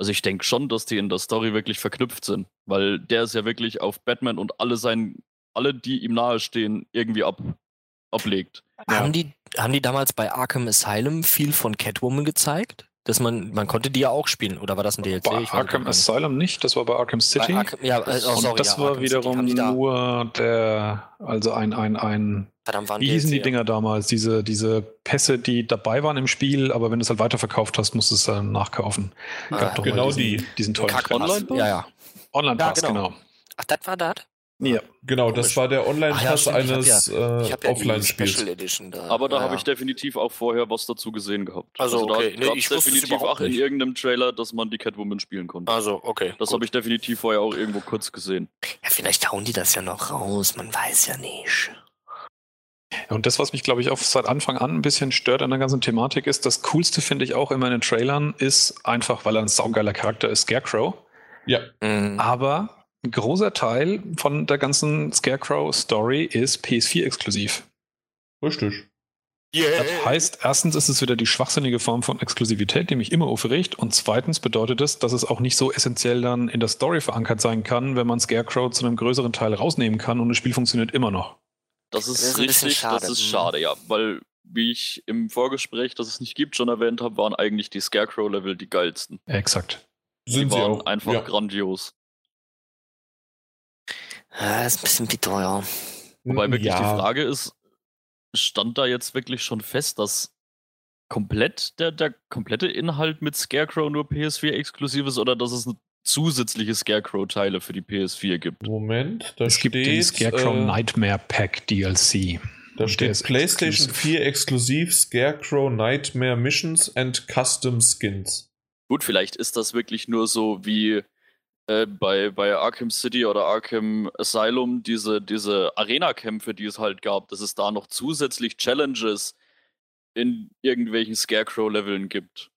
Also ich denke schon, dass die in der Story wirklich verknüpft sind, weil der ist ja wirklich auf Batman und alle sein, alle, die ihm nahestehen, irgendwie ab, ablegt. Ja. Haben, die, haben die damals bei Arkham Asylum viel von Catwoman gezeigt? Dass man, man konnte die ja auch spielen, oder war das ein DLC? Bei Arkham. Asylum nicht, das war bei Arkham City. Bei Arkham, ja, äh, oh, und sorry, das ja, war Arkham wiederum nur der, also ein, ein, ein, verdammt, war ein wie hießen die. Dinger damals? Diese, diese Pässe, die dabei waren im Spiel, aber wenn du es halt weiterverkauft hast, musst du es dann nachkaufen. Ah, Gab doch mal genau diesen, die. Diesen tollen Kackpass. Trend. Online-Pass? Ja, ja. Online-Pass, Ja, genau. genau. Ach, das war das? Ja. Genau, das war der ja, Online-Pass hab eines Ich äh, ja die Offline-Spiels. Special Edition da. Aber da ja. habe ich definitiv auch vorher was dazu gesehen gehabt. Also, okay. da Nee, ich definitiv auch in irgendeinem Trailer, dass man die Catwoman spielen konnte. Also, okay. Das habe ich definitiv vorher auch irgendwo kurz gesehen. Ja, vielleicht hauen die das ja noch raus, man weiß ja nicht. Und das, was mich, glaube ich, auch seit Anfang an ein bisschen stört an der ganzen Thematik, ist, das Coolste finde ich auch immer in den Trailern, ist einfach, weil er ein saugeiler Charakter ist, Scarecrow. Ja, Mhm. Aber ein großer Teil von der ganzen Scarecrow-Story ist PS4-exklusiv. richtig. Das heißt, erstens ist es wieder die schwachsinnige Form von Exklusivität, die mich immer aufregt. Und zweitens bedeutet es, dass es auch nicht so essentiell dann in der Story verankert sein kann, wenn man Scarecrow zu einem größeren Teil rausnehmen kann und das Spiel funktioniert immer noch. Das ist, Das ist richtig, schade. das ist Mhm. schade, ja. Weil, wie ich im Vorgespräch, das es nicht gibt, schon erwähnt habe, waren eigentlich die Scarecrow-Level die geilsten. Exakt. Sind die sie waren auch. einfach ja. grandios. Ja, ist ein bisschen bitter, ja. Wobei wirklich ja. die Frage ist, stand da jetzt wirklich schon fest, dass komplett der, der komplette Inhalt mit Scarecrow nur PS4 exklusiv ist oder dass es zusätzliche Scarecrow-Teile für die PS4 gibt? Moment, da es steht. gibt den Scarecrow äh, Nightmare Pack DLC. Da steht PlayStation exklusiv. 4 exklusiv Scarecrow Nightmare Missions and Custom Skins. Gut, vielleicht ist das wirklich nur so wie äh, bei, bei Arkham City oder Arkham Asylum diese, diese Arena-Kämpfe, die es halt gab, dass es da noch zusätzlich Challenges in irgendwelchen Scarecrow-Leveln gibt.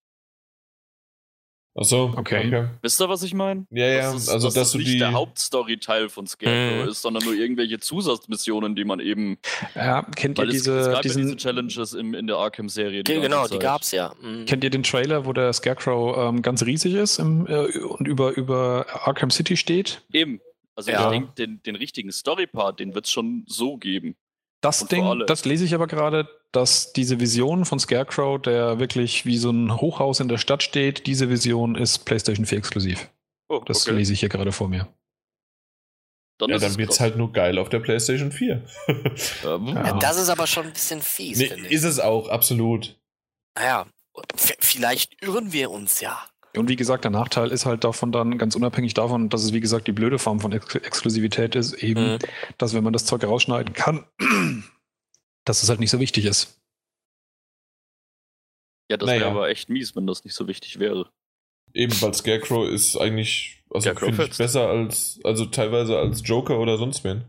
Achso, Okay. okay. Wisst ihr, was ich meine? Ja, ja, dass es, also dass dass es du nicht die. der Hauptstory-Teil von Scarecrow Mhm. ist, sondern nur irgendwelche Zusatzmissionen, die man eben. Ja, kennt ihr Weil es, es diese, gab ja diese diesen, Challenges im, in der Arkham-Serie. Ganze genau, die gab's ja. Mhm. kennt ihr den Trailer, wo der Scarecrow ähm, ganz riesig ist im, äh, und über, über Arkham City steht? Eben. Also Ja. ich denke, den, den richtigen Story-Part, den wird es schon so geben. Das Und Ding, das lese ich aber gerade, dass diese Vision von Scarecrow, der wirklich wie so ein Hochhaus in der Stadt steht, diese Vision ist PlayStation 4 exklusiv. Oh, Das okay. lese ich hier gerade vor mir. Dann ja, dann es wird's krass. halt nur geil auf der PlayStation 4. Ähm, Ja. Das ist aber schon ein bisschen fies, nee, ist es auch, absolut. Naja, vielleicht irren wir uns ja. Und wie gesagt, der Nachteil ist halt davon dann, ganz unabhängig davon, dass es wie gesagt die blöde Form von Ex Exklusivität ist, eben, Mhm. dass wenn man das Zeug rausschneiden kann, dass es halt nicht so wichtig ist. Ja, das Naja. wäre aber echt mies, wenn das nicht so wichtig wäre. Eben, weil Scarecrow ist eigentlich, also finde ich besser als, also teilweise als Joker oder sonst wen.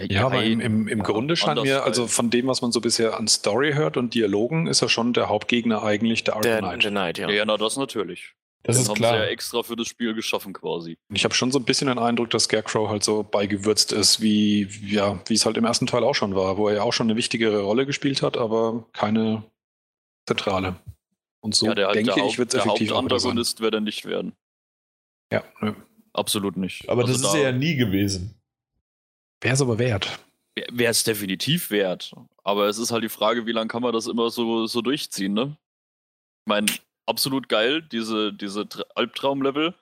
Ja, aber im, im, im Grunde scheint mir, also halt. von dem, was man so bisher an Story hört und Dialogen, ist er schon der Hauptgegner eigentlich der Der, Arkham Knight. der Knight, ja. Ja, ja, na, das natürlich. Das Den ist haben klar. sie ja extra für das Spiel geschaffen quasi. Ich habe schon so ein bisschen den Eindruck, dass Scarecrow halt so beigewürzt ist, wie, ja, wie es halt im ersten Teil auch schon war, wo er ja auch schon eine wichtigere Rolle gespielt hat, aber keine zentrale. Und so ja, der, denke der, ich, wird es der effektiv sein. Hauptantagonist wird er nicht werden. Ja, nö. Absolut nicht. Aber Also das ist er ja nie gewesen. Wäre es aber wert. Wäre es definitiv wert. Aber es ist halt die Frage, wie lange kann man das immer so, so durchziehen, ne? Ich meine, absolut geil, diese, diese Tra- Albtraumlevel.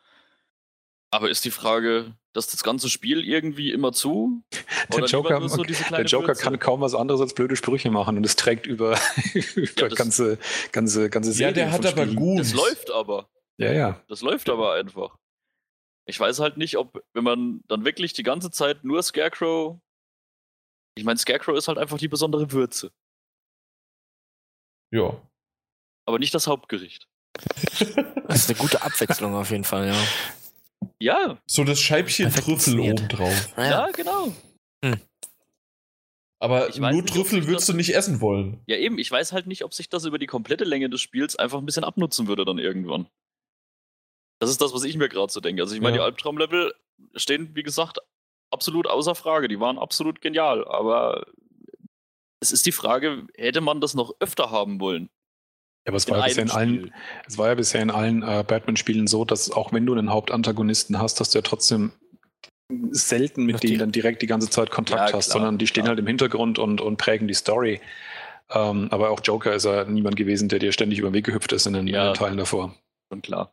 Aber ist die Frage, dass das ganze Spiel irgendwie immer zu? Der Joker, so diese der Joker kann kaum was anderes als blöde Sprüche machen und es trägt über, über das- ganze, ganze, ganze Ja, Serien der hat aber Spielen. gut. Das läuft aber. Ja, ja. Das läuft aber einfach. Ich weiß halt nicht, ob, wenn man dann wirklich die ganze Zeit nur Scarecrow. Ich meine, Scarecrow ist halt einfach die besondere Würze, Ja. aber nicht das Hauptgericht. Das ist eine gute Abwechslung auf jeden Fall, ja. Ja, So das Scheibchen Perfekt Trüffel inszeniert. obendrauf. ja, genau. Aber Ich nur nicht, Trüffel würdest du nicht essen wollen. Ja, eben, ich weiß halt nicht, ob sich das über die komplette Länge des Spiels einfach ein bisschen abnutzen würde dann irgendwann. Das ist das, was ich mir gerade so denke. Also ich meine, Ja. die Albtraumlevel stehen, wie gesagt, absolut außer Frage. Die waren absolut genial, aber es ist die Frage, hätte man das noch öfter haben wollen? Ja, aber es war, ja bisher in allen, es war ja bisher in allen äh, Batman-Spielen so, dass auch wenn du einen Hauptantagonisten hast, dass du ja trotzdem selten mit denen dann direkt die ganze Zeit Kontakt Ja, hast, klar, sondern die stehen klar. halt im Hintergrund und, und prägen die Story. Ähm, aber auch Joker ist ja niemand gewesen, der dir ständig über den Weg gehüpft ist in den, Ja. in den Teilen davor. Schon klar.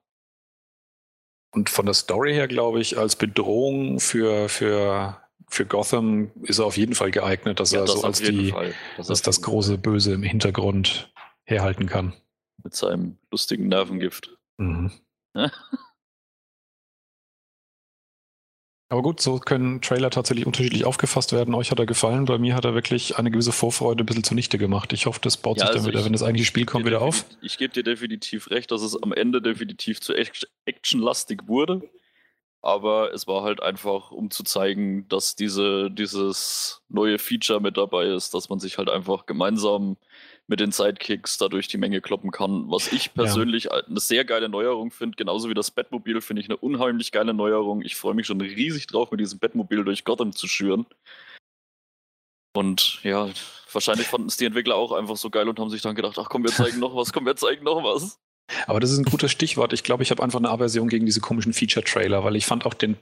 Und von der Story her, glaube ich, als Bedrohung für, für, für Gotham ist er auf jeden Fall geeignet, dass Ja, er das so als, die, Fall. Das als das große Böse im Hintergrund herhalten kann. Mit seinem lustigen Nervengift. Mhm. Aber gut, so können Trailer tatsächlich unterschiedlich aufgefasst werden. Euch hat er gefallen, bei mir hat er wirklich eine gewisse Vorfreude ein bisschen zunichte gemacht. Ich hoffe, das baut Ja, sich also dann wieder, wenn das eigentliche Spiel kommt, wieder auf. Ich gebe dir definitiv recht, dass es am Ende definitiv zu act- actionlastig wurde. Aber es war halt einfach, um zu zeigen, dass diese, dieses neue Feature mit dabei ist, dass man sich halt einfach gemeinsam mit den Sidekicks da durch die Menge kloppen kann. Was ich persönlich eine sehr geile Neuerung finde, genauso wie das Batmobil, finde ich eine unheimlich geile Neuerung. Ich freue mich schon riesig drauf, mit diesem Batmobil durch Gotham zu schüren. Und ja, wahrscheinlich fanden es die Entwickler auch einfach so geil und haben sich dann gedacht, ach komm, wir zeigen noch was, komm, wir zeigen noch was. Aber das ist ein gutes Stichwort. Ich glaube, ich habe einfach eine Aversion gegen diese komischen Feature-Trailer, weil ich fand auch den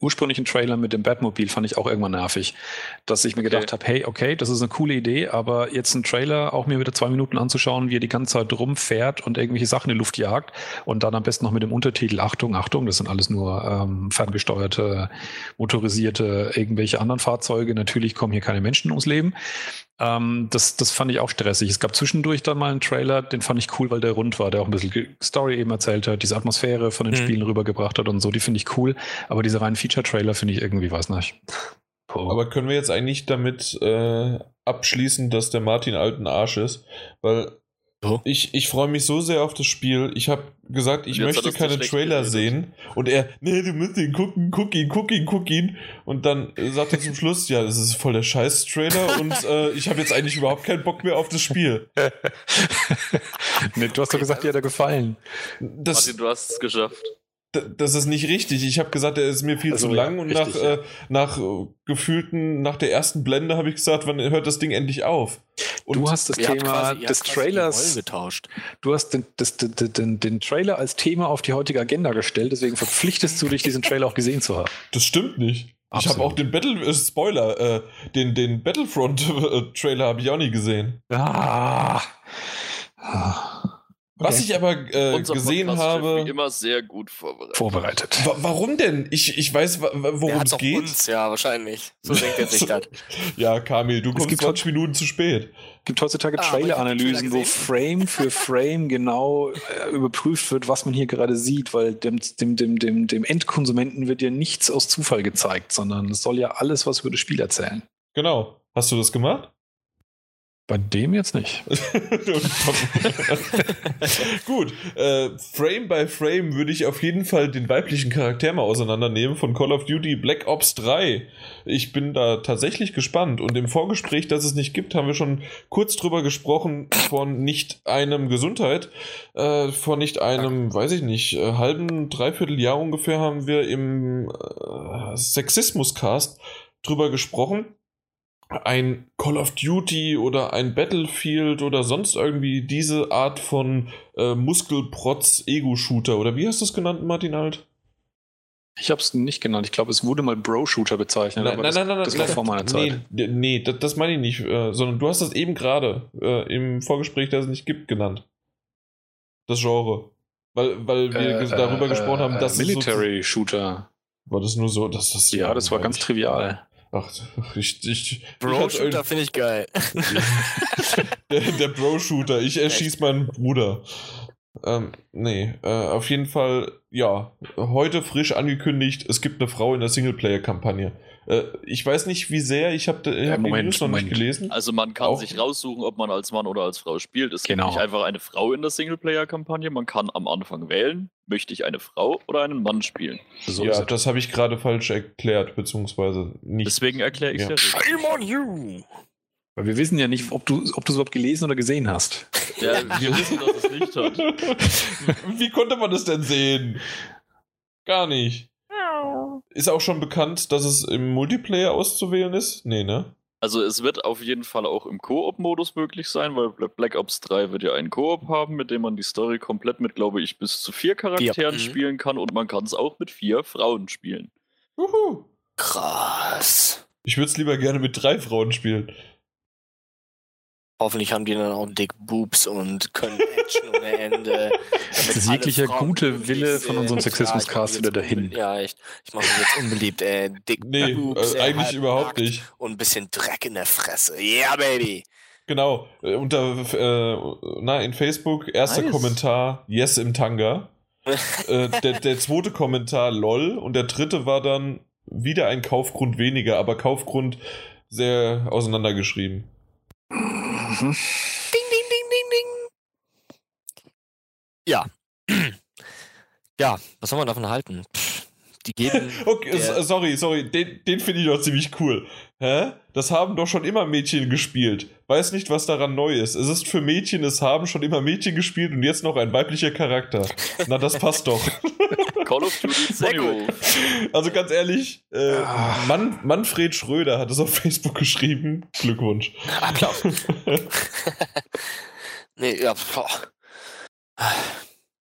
ursprünglichen Trailer mit dem Batmobil fand ich auch irgendwann nervig. Dass ich mir Okay. gedacht habe, hey, okay, das ist eine coole Idee, aber jetzt einen Trailer auch mir wieder zwei Minuten anzuschauen, wie er die ganze Zeit rumfährt und irgendwelche Sachen in die Luft jagt und dann am besten noch mit dem Untertitel, Achtung, Achtung, das sind alles nur ähm, ferngesteuerte, motorisierte, irgendwelche anderen Fahrzeuge. Natürlich kommen hier keine Menschen ums Leben. Ähm, das, das fand ich auch stressig. Es gab zwischendurch dann mal einen Trailer, den fand ich cool, weil der rund war, der auch ein bisschen Story eben erzählt hat, diese Atmosphäre von den Mhm. Spielen rübergebracht hat und so, die finde ich cool. Aber diese reinen Feature-Trailer finde ich irgendwie, weiß nicht. Puh. Aber können wir jetzt eigentlich damit äh, abschließen, dass der Martin alten Arsch ist? Weil So? ich, ich freue mich so sehr auf das Spiel. Ich habe gesagt, ich möchte keine Trailer sehen. Und er, nee, du musst ihn gucken, guck ihn, guck ihn, guck ihn. Und dann sagt er zum Schluss, ja, das ist voll der Scheiß-Trailer und äh, ich habe jetzt eigentlich überhaupt keinen Bock mehr auf das Spiel. nee, du hast doch gesagt, dir hat er gefallen. Das, Martin, du hast es geschafft. Das ist nicht richtig. Ich habe gesagt, er ist mir viel Also, zu ja, lang und richtig, nach, ja. äh, nach äh, gefühlten, nach der ersten Blende habe ich gesagt, wann hört das Ding endlich auf? Und du hast das Thema quasi- des Trailers, getauscht. du hast den, das, den, den, den Trailer als Thema auf die heutige Agenda gestellt, deswegen verpflichtest du dich, diesen Trailer auch gesehen zu haben. das stimmt nicht. Ich habe Absolut. auch den Battle äh, Spoiler, äh, den den Battlefront äh, Trailer habe ich auch nie gesehen. Ah. Ah. Was ich aber äh, Unser gesehen habe. Wie immer sehr gut vorbereitet. Vorbereitet. Wa warum denn? Ich, ich weiß, worum hat es geht. uns, ja, wahrscheinlich. So denkt er sich das. Ja, Kamil, du kommst gibt 20 Minuten zu spät. Es gibt heutzutage Ah, Trailer-Analysen, Trailer wo. Frame für Frame genau äh, überprüft wird, was man hier gerade sieht, weil dem, dem, dem, dem, dem Endkonsumenten wird ja nichts aus Zufall gezeigt, sondern es soll ja alles was über das Spiel erzählen. Genau. Hast du das gemacht? Bei dem jetzt nicht. Gut, äh, Frame by Frame würde ich auf jeden Fall den weiblichen Charakter mal auseinandernehmen von Call of Duty Black Ops 3. Ich bin da tatsächlich gespannt und im Vorgespräch, das es nicht gibt, haben wir schon kurz drüber gesprochen von nicht einem Gesundheit, äh, von nicht einem, weiß ich nicht, äh, halben, dreiviertel Jahr ungefähr haben wir im äh, Sexismus-Cast drüber gesprochen ein Call of Duty oder ein Battlefield oder sonst irgendwie diese Art von äh, Muskelprotz-Ego-Shooter oder wie hast du es genannt, Martin Alt? Ich habe es nicht genannt. Ich glaube, es wurde mal Bro-Shooter bezeichnet. aber das, das war vor meiner Zeit. Nee, nee das, das meine ich nicht, äh, sondern du hast das eben gerade äh, im Vorgespräch, das es nicht gibt, genannt. Das Genre. Weil, weil wir Äh, darüber äh, gesprochen haben, äh, dass Military-Shooter. war das nur so, dass das Ja, das war ganz trivial. Ach, ich, ich, ich Bro-Shooter finde ich geil. der, der Bro-Shooter, ich erschieß meinen Bruder. Ähm, nee, äh, auf jeden Fall, ja, heute frisch angekündigt, es gibt eine Frau in der Singleplayer-Kampagne. Äh, ich weiß nicht, wie sehr, ich habe Ja, hab die Moment, News noch Moment. nicht gelesen. Also man kann Auch- sich raussuchen, ob man als Mann oder als Frau spielt. Es Genau. gibt nicht einfach eine Frau in der Singleplayer-Kampagne. Man kann am Anfang wählen, möchte ich eine Frau oder einen Mann spielen. So ja, das habe ich gerade falsch erklärt, beziehungsweise nicht. Deswegen erkläre ich es Ja. Shame on you! Weil wir wissen ja nicht, ob du ob du es überhaupt gelesen oder gesehen hast. Ja, wir wissen, dass es nicht hat. Wie konnte man das denn sehen? Gar nicht. Ist auch schon bekannt, dass es im Multiplayer auszuwählen ist? Nee, ne? Also es wird auf jeden Fall auch im Koop-Modus möglich sein, weil Bla- Black Ops 3 wird ja einen Koop haben, mit dem man die Story komplett mit, glaube ich, bis zu vier Charakteren Mhm. spielen kann und man kann es auch mit vier Frauen spielen. Uhu. Krass. Ich würde es lieber gerne mit drei Frauen spielen. Hoffentlich haben die dann auch dick Boobs und können Action ohne Ende. Das ist jeglicher gute Wille von unserem Sexismus-Cast wieder dahin. Ja, echt. Ich mache mich jetzt unbeliebt, ey. Dick Nee, Boobs, äh, eigentlich überhaupt nicht. Und ein bisschen Dreck in der Fresse. Yeah, baby. Genau, äh, unter, äh, na, in Facebook, erster Nice. Kommentar, yes im Tanga. äh, der, der zweite Kommentar, lol. Und der dritte war dann wieder ein Kaufgrund weniger, aber Kaufgrund sehr auseinandergeschrieben. Mhm. Ding, ding, ding, ding, ding. Ja. ja, was soll man davon halten? Pff, die geben. Okay, sorry, sorry, den, den finde ich doch ziemlich cool. Hä? Das haben doch schon immer Mädchen gespielt. Weiß nicht, was daran neu ist. Es ist für Mädchen, es haben schon immer Mädchen gespielt und jetzt noch ein weiblicher Charakter. Na, das passt doch. Call of Duty Sehr Zero. Also ganz ehrlich, äh, Ah. Mann, Manfred Schröder hat es auf Facebook geschrieben. Glückwunsch. Applaus. nee, ja. Boah.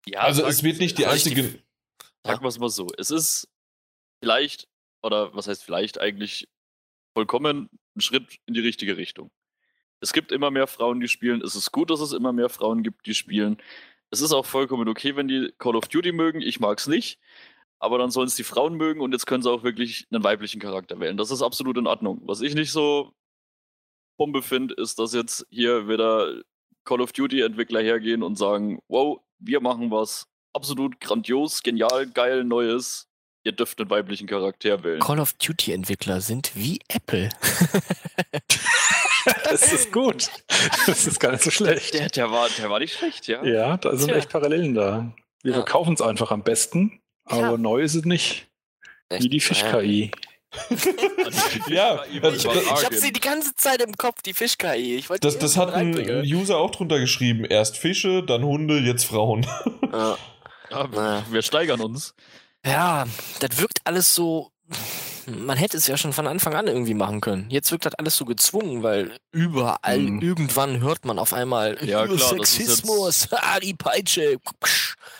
Ja, also es wird nicht die soll ich die- einzige. Sagen wir es mal so. Es ist vielleicht, oder was heißt vielleicht eigentlich vollkommen ein Schritt in die richtige Richtung. Es gibt immer mehr Frauen, die spielen. Es ist gut, dass es immer mehr Frauen gibt, die spielen. Es ist auch vollkommen okay, wenn die Call of Duty mögen. Ich mag es nicht. Aber dann sollen es die Frauen mögen und jetzt können sie auch wirklich einen weiblichen Charakter wählen. Das ist absolut in Ordnung. Was ich nicht so Bombe finde, ist, dass jetzt hier wieder Call of Duty-Entwickler hergehen und sagen, wow, wir machen was absolut grandios, genial, geil, Neues. Ihr dürft einen weiblichen Charakter wählen. Call of Duty Entwickler sind wie Apple. Das ist gut. Das ist gar nicht so schlecht. Der, der, war, der war nicht schlecht, ja. Ja, da sind Tja. echt Parallelen da. Wir Ja. verkaufen es einfach am besten, aber Ja. neu ist es nicht. Echt? Wie die Fisch-KI. Ja, Ich, das- ich, ich habe sie die ganze Zeit im Kopf, die Fisch-KI. Das, das hat ein. User auch drunter geschrieben. Erst Fische, dann Hunde, jetzt Frauen. Ja. Ja, Naja. wir steigern uns. Ja, das wirkt alles so. Man hätte es ja schon von Anfang an irgendwie machen können. Jetzt wirkt das alles so gezwungen, weil überall, Mhm. irgendwann hört man auf einmal Ja, klar, das ist Sexismus, ah, die Peitsche.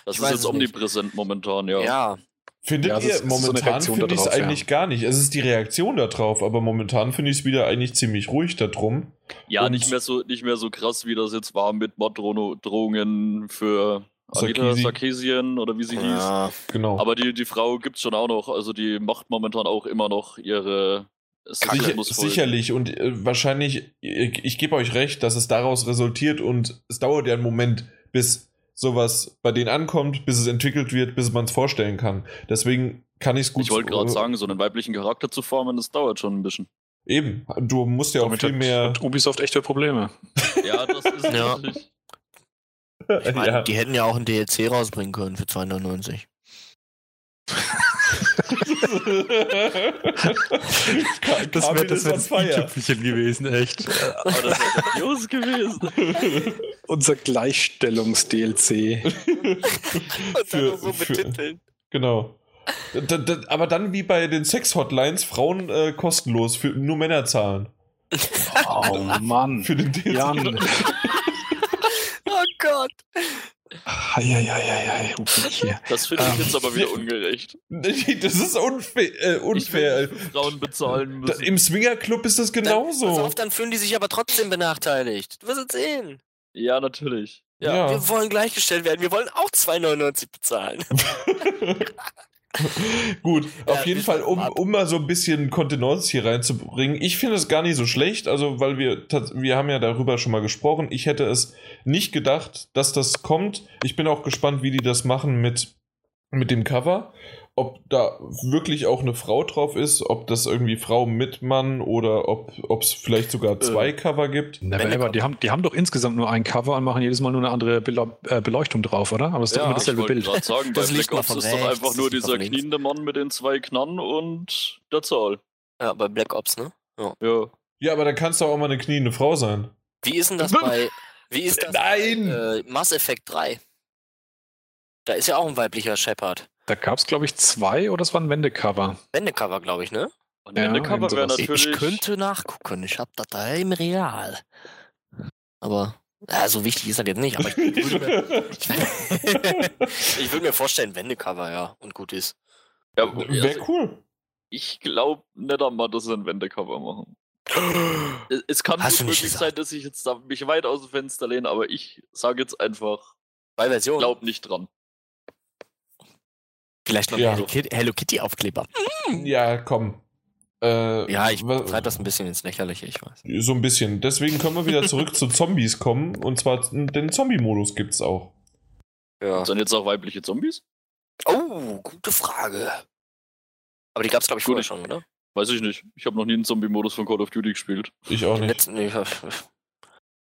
Das Ich ist jetzt es nicht. omnipräsent momentan, ja. Ja. Findet Ja, ihr? so momentan Reaktion finde ich es darauf, ja. eigentlich gar nicht. Es ist die Reaktion darauf, aber momentan finde ich es wieder eigentlich ziemlich ruhig darum. Ja, Und- nicht mehr so nicht mehr so krass, wie das jetzt war mit Morddrohungen für Anita Sarkeesian. Sarkeesian oder wie sie hieß. Ja, Genau. Aber die, die Frau gibt's schon auch noch. Also die macht momentan auch immer noch ihre Sicher, sicherlich und äh, wahrscheinlich, ich, ich gebe euch recht, dass es daraus resultiert und es dauert ja einen Moment, bis sowas bei denen ankommt, bis es entwickelt wird, bis man es vorstellen kann. Deswegen kann ich es gut Ich wollte gerade äh, sagen, so einen weiblichen Charakter zu formen, das dauert schon ein bisschen. Eben, du musst ja auch Damit viel hat, mehr. hat Ubisoft echte Probleme. Ja, das ist Ja. natürlich. ich meine, ja. die hätten ja auch ein DLC rausbringen können für 2,99. Kamil ist on fire. i-Tüpfelchen gewesen, echt. Aber das wäre grandios gewesen. Unser Gleichstellungs-DLC. Und Für- dann so betiteln. Genau. Da, da, aber dann wie bei den Sex-Hotlines, Frauen äh, kostenlos, für, nur Männer zahlen. Oh Mann. Für den DLC. Jan. Eieieiei, hier. Das finde ich Ähm, jetzt aber wieder ungerecht. Das ist unfair. Äh, unfair. nicht für Frauen bezahlen Da, müssen. Im Swingerclub ist das Dann, pass genauso. auf, dann fühlen die sich aber trotzdem benachteiligt. Du wirst es sehen. Ja, natürlich. Ja, Ja. wir wollen gleichgestellt werden. Wir wollen auch 2,99 bezahlen. Gut, Ja, auf jeden wir Fall, um, um mal so ein bisschen Kontenance hier reinzubringen. Ich finde es gar nicht so schlecht, also weil wir, wir haben ja darüber schon mal gesprochen. Ich hätte es nicht gedacht, dass das kommt. Ich bin auch gespannt, wie die das machen mit, mit dem Cover. Ob da wirklich auch eine Frau drauf ist, ob das irgendwie Frau mit Mann oder ob es vielleicht sogar zwei Cover gibt. Never Wenn- ever. Die haben, die haben doch insgesamt nur ein Cover und machen jedes Mal nur eine andere Bele äh, Beleuchtung drauf, oder? Aber es ist doch Ja, immer Ich dasselbe Bild. gerade sagen, bei Das Licht Black Ops ist doch einfach nur dieser kniende Mann mit den zwei Knarren und der Zahl. Ja, bei Black Ops, ne? Ja. Ja, aber dann kannst du auch mal eine kniende Frau sein. Wie ist denn das bei. Wie ist das Nein! bei äh, Mass Effect 3? Da ist ja auch ein weiblicher Shepard. Da gab es, glaube ich, zwei oder es war ein Wendecover. Wendecover, glaube ich, ne? Und Ja, ja, Cover irgend wäre natürlich. ich könnte nachgucken. Ich hab das da im Real. Aber. Ja, so wichtig ist das jetzt nicht, aber ich würde mir, ich würde mir vorstellen, Wendecover, ja, und gut ist. ja, Wäre also, cool. ich glaube nicht einmal, dass sie ein Wendecover machen. Es- kann Hast gut möglich gesagt. sein, dass ich jetzt da mich weit aus dem Fenster lehne, aber ich sage jetzt einfach, Bei Version. glaub nicht dran. Vielleicht noch Ja. ein Hello Kitty, Hello Kitty Aufkleber. Ja, komm. Äh, Ja, ich treibe das ein bisschen ins Lächerliche, ich weiß. So ein bisschen. Deswegen können wir wieder zurück zu Zombies kommen. Und zwar den Zombie-Modus gibt's auch. Ja. Sind jetzt auch weibliche Zombies? Oh, gute Frage. Aber die gab es, glaube ich, vorher schon, oder? Weiß ich nicht. Ich habe noch nie einen Zombie-Modus von Call of Duty gespielt. Ich auch Den nicht. letzten, nee,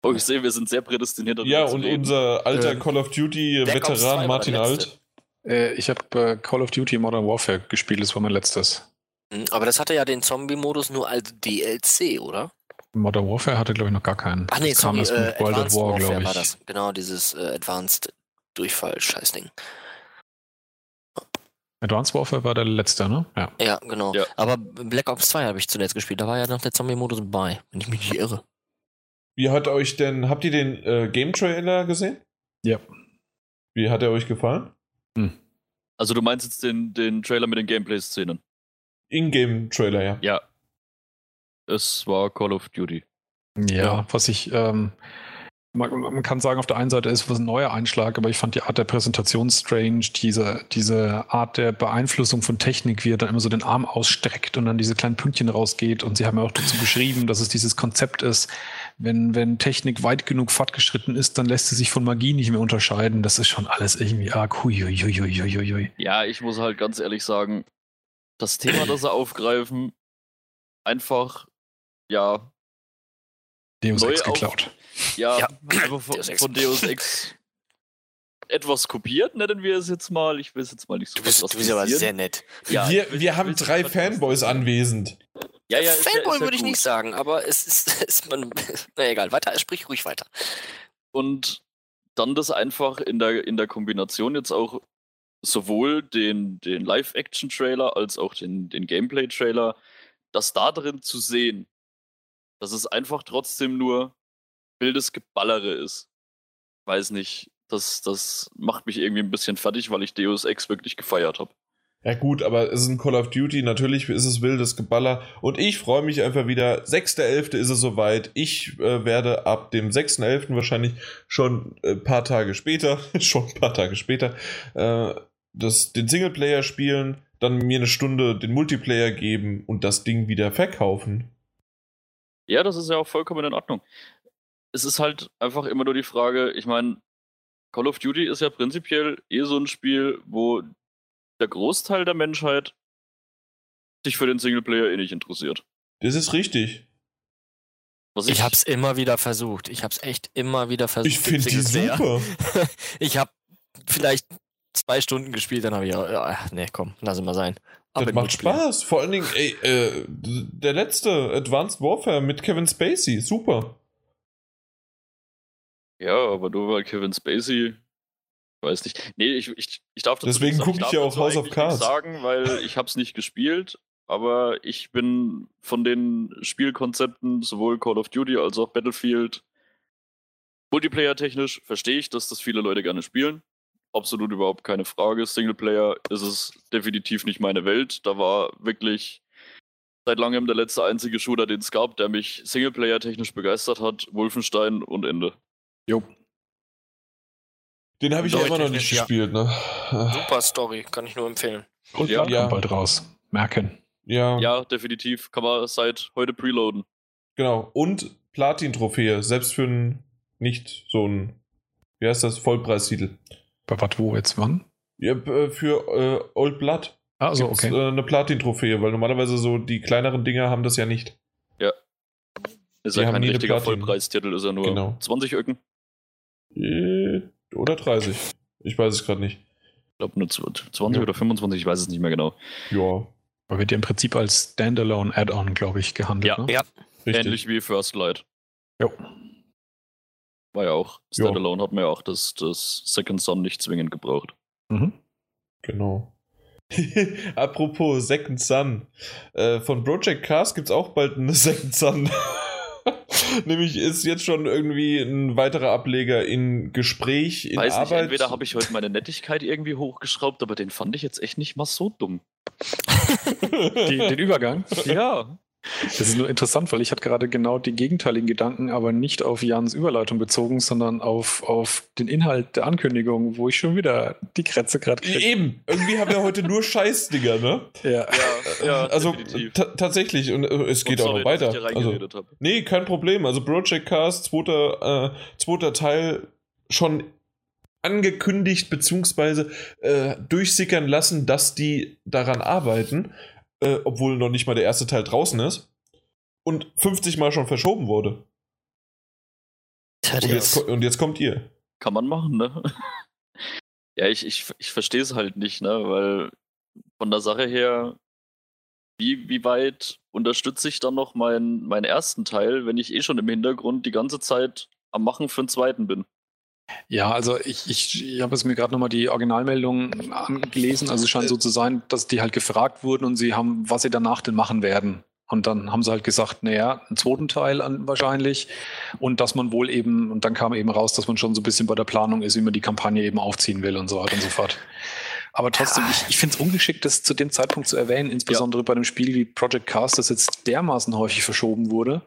Oh, ich sehe, wir sind sehr prädestiniert. Ja, und reden. unser alter Ähm, Call of Black Ops 2 Duty-Veteran Martin. Alt. Äh, ich habe äh, Call of Duty Modern Warfare gespielt, das war mein letztes. Hm, Aber das hatte ja den Zombie-Modus nur als DLC, oder? Modern Warfare hatte, glaube ich, noch gar keinen. Ach nee, das kam sorry, äh, mit World Advanced at War, Warfare glaube war ich. das. Genau, dieses äh, Advanced Durchfall-Scheißding. Advanced Warfare war der letzte, ne? Ja. Ja, genau. Ja. Aber Black Ops 2 habe ich zuletzt gespielt. Da war ja noch der Zombie-Modus bei, wenn ich mich nicht irre. Wie hat euch denn, habt ihr den äh, Game-Trailer gesehen? Ja. Wie hat er euch gefallen? Also du meinst jetzt den, den Trailer mit den Gameplay-Szenen? In-Game-Trailer, ja. Ja. Es war Call of Duty. Ja, Ja. was ich, ähm, man, man kann sagen, auf der einen Seite ist was ein neuer Einschlag, aber ich fand die Art der Präsentation strange, diese, diese Art der Beeinflussung von Technik, wie er dann immer so den Arm ausstreckt und dann diese kleinen Pünktchen rausgeht. Und sie haben ja auch dazu geschrieben, dass es dieses Konzept ist, wenn, wenn Technik weit genug fortgeschritten ist, dann lässt sie sich von Magie nicht mehr unterscheiden. Das ist schon alles irgendwie arg. Huiuiuiuiui. Ja, ich muss halt ganz ehrlich sagen, das Thema, das sie aufgreifen, einfach, ja, Deus Ex auf- geklaut. ja, Ja. einfach von, Deus Ex. von Deus Ex etwas kopiert, nennen wir es jetzt mal. Ich will es jetzt mal nicht so Du bist, du bist aber sehr nett. Ja, wir wir haben drei Fanboys anwesend. Ja, ja, Fanboy würde ich gut. nicht sagen, aber es ist, ist man. Na egal, weiter, sprich ruhig weiter. Und dann das einfach in der, in der Kombination jetzt auch sowohl den, den Live-Action-Trailer als auch den, den Gameplay-Trailer, das da drin zu sehen, dass es einfach trotzdem nur wildes Geballere ist. Weiß nicht, das, das macht mich irgendwie ein bisschen fertig, weil ich Deus Ex wirklich gefeiert habe. Ja gut, aber es ist ein Call of Duty, natürlich ist es wildes Geballer und ich freue mich einfach wieder. 6.11. ist es soweit. Ich äh, werde ab dem 6.11. wahrscheinlich schon ein äh, paar Tage später, schon ein paar Tage später, äh, das, den Singleplayer spielen, dann mir eine Stunde den Multiplayer geben und das Ding wieder verkaufen. Ja, das ist ja auch vollkommen in Ordnung. Es ist halt einfach immer nur die Frage, ich meine, Call of Duty ist ja prinzipiell eh so ein Spiel, wo der Großteil der Menschheit sich für den Singleplayer eh nicht interessiert. Das ist richtig. Was ich, ich hab's immer wieder versucht. Ich hab's echt immer wieder versucht. Ich finde die super. ich hab vielleicht zwei Stunden gespielt, dann habe ich ja, nee, komm, lass es mal sein. Aber das macht Spaß. Vor allen Dingen, ey, äh, der letzte Advanced Warfare mit Kevin Spacey, super. Ja, aber nur weil Kevin Spacey weiß nicht. Nee, ich, ich, ich darf das Deswegen gucke ich ja auch House of Cards. sagen, weil ich habe es nicht gespielt, aber ich bin von den Spielkonzepten, sowohl Call of Duty als auch Battlefield, Multiplayer-technisch verstehe ich, dass das viele Leute gerne spielen. Absolut überhaupt keine Frage. Singleplayer ist es definitiv nicht meine Welt. Da war wirklich seit langem der letzte einzige Shooter, den es gab, der mich Singleplayer-technisch begeistert hat. Wolfenstein und Ende. Jo, den habe ich ja immer noch nicht ja. gespielt, ne? Super Story, kann ich nur empfehlen. Und ja, ja. bald raus. Merken. Ja. Ja, definitiv. Kann man seit heute preloaden. Genau. Und Platin-Trophäe, selbst für einen nicht so ein, wie heißt das, Vollpreistitel. Bei was, wo, jetzt, wann? Ja, für äh, Old Blood. Ah, so, okay. Äh, eine Platin-Trophäe, weil normalerweise so die kleineren Dinger haben das ja nicht. Ja. Ist ja kein richtiger Vollpreistitel, ist ja nur genau. 20 Öcken. Äh, oder 30. Ich weiß es gerade nicht. Ich glaube nur 20 ja. oder 25, ich weiß es nicht mehr genau. Ja. Aber wird ja im Prinzip als Standalone Add-on, glaube ich, gehandelt. Ja, ne? ja. ähnlich wie First Light. Jo. War ja auch, Standalone jo. hat man ja auch das, das Second Son nicht zwingend gebraucht. Mhm. Genau. Apropos Second Son. Äh, von Project Cars gibt es auch bald eine Second Son. Nämlich ist jetzt schon irgendwie ein weiterer Ableger in Gespräch, in Weiß Arbeit. Nicht, entweder habe ich heute meine Nettigkeit irgendwie hochgeschraubt, aber den fand ich jetzt echt nicht mal so dumm. Die, den Übergang? Ja. Das ist nur interessant, weil ich hatte gerade genau die gegenteiligen Gedanken, aber nicht auf Jans Überleitung bezogen, sondern auf, auf den Inhalt der Ankündigung, wo ich schon wieder die Krätze gerade kriege. Eben, irgendwie haben wir heute nur Scheißdinger, ne? Ja. ja, ja also tatsächlich, und äh, es geht und sorry, auch noch weiter. also, nee, kein Problem. Also Project Cast, zweiter, äh, zweiter Teil, schon angekündigt beziehungsweise äh, durchsickern lassen, dass die daran arbeiten äh, obwohl noch nicht mal der erste Teil draußen ist und 50 Mal schon verschoben wurde. Und jetzt, und jetzt kommt ihr. Kann man machen, ne? ja, ich, ich, ich verstehe es halt nicht, ne? Weil von der Sache her, wie, wie weit unterstütze ich dann noch meinen, meinen ersten Teil, wenn ich eh schon im Hintergrund die ganze Zeit am Machen für den zweiten bin? Ja, also ich, ich, ich habe es mir gerade nochmal die Originalmeldung angelesen. Also es scheint so zu sein, dass die halt gefragt wurden und sie haben, was sie danach denn machen werden. Und dann haben sie halt gesagt, naja, einen zweiten Teil an, wahrscheinlich. Und dass man wohl eben, und dann kam eben raus, dass man schon so ein bisschen bei der Planung ist, wie man die Kampagne eben aufziehen will und so weiter und so fort. Aber trotzdem, ich, ich finde es ungeschickt, das zu dem Zeitpunkt zu erwähnen, insbesondere ja. bei einem Spiel wie Project Cast, das jetzt dermaßen häufig verschoben wurde.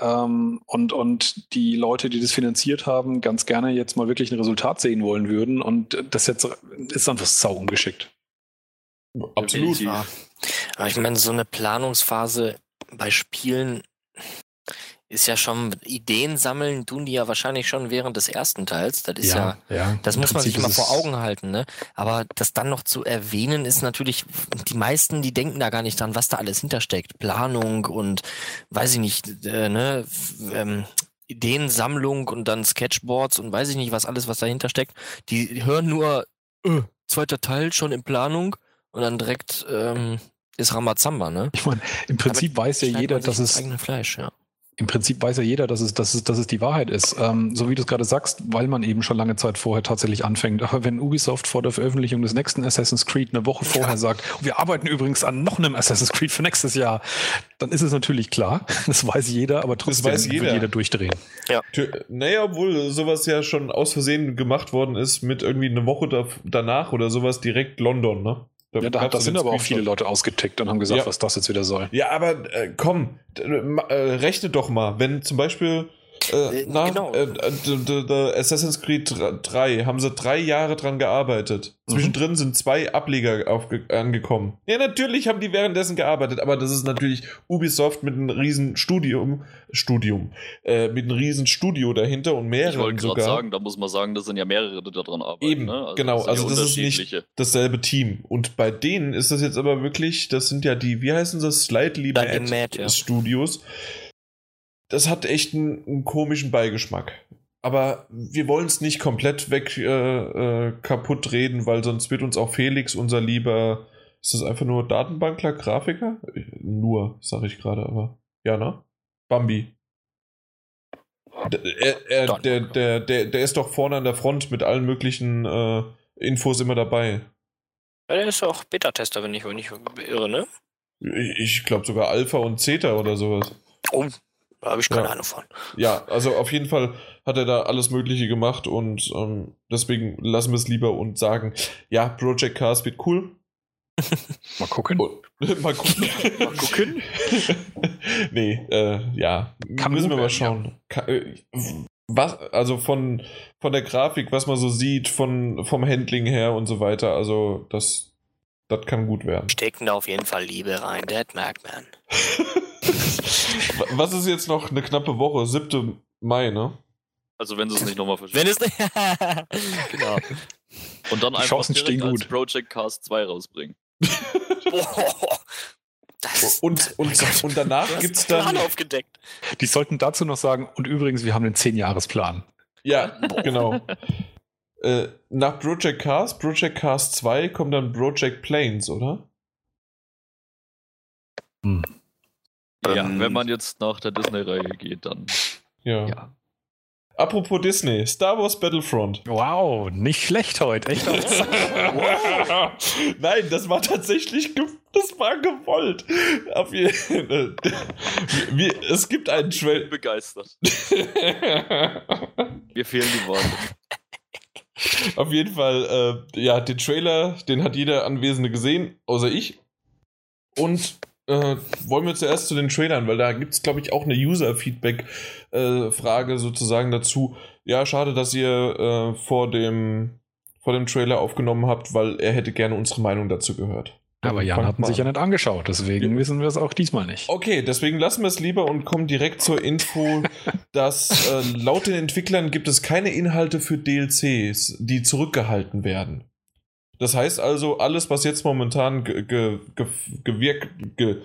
Ähm, und, und die Leute, die das finanziert haben, ganz gerne jetzt mal wirklich ein Resultat sehen wollen würden. Und das jetzt ist einfach sau ungeschickt. Absolut. Ja. Aber ich meine, so eine Planungsphase bei Spielen ist ja schon Ideen sammeln, tun die ja wahrscheinlich schon während des ersten Teils. Das ist ja, ja, ja. das muss man sich mal vor Augen halten, ne? Aber das dann noch zu erwähnen, ist natürlich, die meisten, die denken da gar nicht dran, was da alles hintersteckt. Planung und weiß ich nicht, äh, ne, ähm, Ideensammlung und dann Sketchboards und weiß ich nicht, was alles, was dahinter steckt. Die hören nur, äh, zweiter Teil schon in Planung und dann direkt ähm, ist Ramazamba, ne? Ich meine, im Prinzip Damit weiß ja jeder, dass es eigene Fleisch, ja im Prinzip weiß ja jeder, dass es, dass es, dass es die Wahrheit ist. Ähm, so wie du es gerade sagst, weil man eben schon lange Zeit vorher tatsächlich anfängt. Aber wenn Ubisoft vor der Veröffentlichung des nächsten Assassin's Creed eine Woche vorher ja. sagt, wir arbeiten übrigens an noch einem Assassin's Creed für nächstes Jahr, dann ist es natürlich klar. Das weiß jeder, aber trotzdem das weiß jeder. wird jeder durchdrehen. Ja. Naja, obwohl sowas ja schon aus Versehen gemacht worden ist mit irgendwie eine Woche da, danach oder sowas direkt London, ne? Ja, da, da sind aber auch viele Leute ausgetickt und haben gesagt, ja. was das jetzt wieder soll. Ja, aber äh, komm, äh, rechne doch mal, wenn zum Beispiel äh, äh, na, genau. Äh, Assassin's Creed 3 haben sie drei Jahre dran gearbeitet. Mhm. Zwischendrin sind zwei Ableger angekommen. Ja, natürlich haben die währenddessen gearbeitet, aber das ist natürlich Ubisoft mit einem riesen Studium, Studium, äh, mit einem riesen Studio dahinter und mehrere. Ich wollte gerade sagen, da muss man sagen, das sind ja mehrere, die daran arbeiten. Eben, ne? also genau, das also das ist nicht dasselbe Team. Und bei denen ist das jetzt aber wirklich, das sind ja die, wie heißen sie, Slightly Mad, Mad ja. Studios das hat echt einen, einen komischen Beigeschmack. Aber wir wollen es nicht komplett weg äh, äh, kaputt reden, weil sonst wird uns auch Felix, unser lieber, ist das einfach nur Datenbankler, Grafiker? Nur, sage ich gerade, aber ja, ne? Bambi. Der, er, der, der, der, der ist doch vorne an der Front mit allen möglichen äh, Infos immer dabei. Ja, der ist auch Beta-Tester, wenn ich mich nicht irre, ne? Ich glaube sogar Alpha und Zeta oder sowas. Oh, habe ich keine ja. Ahnung von. Ja, also auf jeden Fall hat er da alles Mögliche gemacht und ähm, deswegen lassen wir es lieber und sagen, ja, Project Cars wird cool. mal gucken. Und, mal gucken. mal gucken. nee, äh, ja. Kann Müssen wir mal schauen. Ja. Äh, was, also von, von der Grafik, was man so sieht, von, vom Handling her und so weiter, also das, das kann gut werden. Stecken da auf jeden Fall Liebe rein, das merkt man. Was ist jetzt noch eine knappe Woche? 7. Mai, ne? Also wenn sie es nicht nochmal verschieben. Wenn es Genau. Und dann einfach Chancen direkt als gut. Project Cast 2 rausbringen. Boah. Das, und, und, und danach gibt es dann. Plan aufgedeckt. Die sollten dazu noch sagen, und übrigens, wir haben einen 10-Jahres-Plan. Ja, genau. äh, nach Project Cars, Project Cars 2 kommt dann Project Planes, oder? Hm. Ja, ähm, wenn man jetzt nach der Disney-Reihe geht, dann. Ja. ja. Apropos Disney, Star Wars Battlefront. Wow, nicht schlecht heute, echt wow. Nein, das war tatsächlich, das war gewollt. Auf jeden Fall. Es gibt einen Trailer. begeistert. Mir fehlen die Worte. Auf jeden Fall, äh, ja, den Trailer, den hat jeder Anwesende gesehen, außer ich. Und äh, wollen wir zuerst zu den Trailern, weil da gibt es, glaube ich, auch eine User-Feedback-Frage äh, sozusagen dazu. Ja, schade, dass ihr äh, vor, dem, vor dem Trailer aufgenommen habt, weil er hätte gerne unsere Meinung dazu gehört. Aber Jan hat sich ja nicht angeschaut, deswegen ja. wissen wir es auch diesmal nicht. Okay, deswegen lassen wir es lieber und kommen direkt zur Info, dass äh, laut den Entwicklern gibt es keine Inhalte für DLCs, die zurückgehalten werden. Das heißt also, alles, was jetzt momentan ge ge gewirkt, ge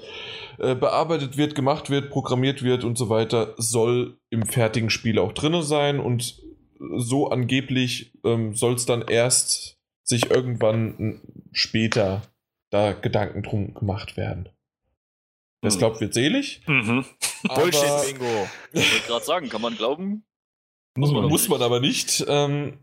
äh, bearbeitet wird, gemacht wird, programmiert wird und so weiter, soll im fertigen Spiel auch drin sein und so angeblich ähm, soll es dann erst sich irgendwann später da Gedanken drum gemacht werden. Das hm. glaubt wird selig. Mhm. Bullshit-Bingo. Ich wollte gerade sagen, kann man glauben? Muss man, muss man aber nicht. Ähm,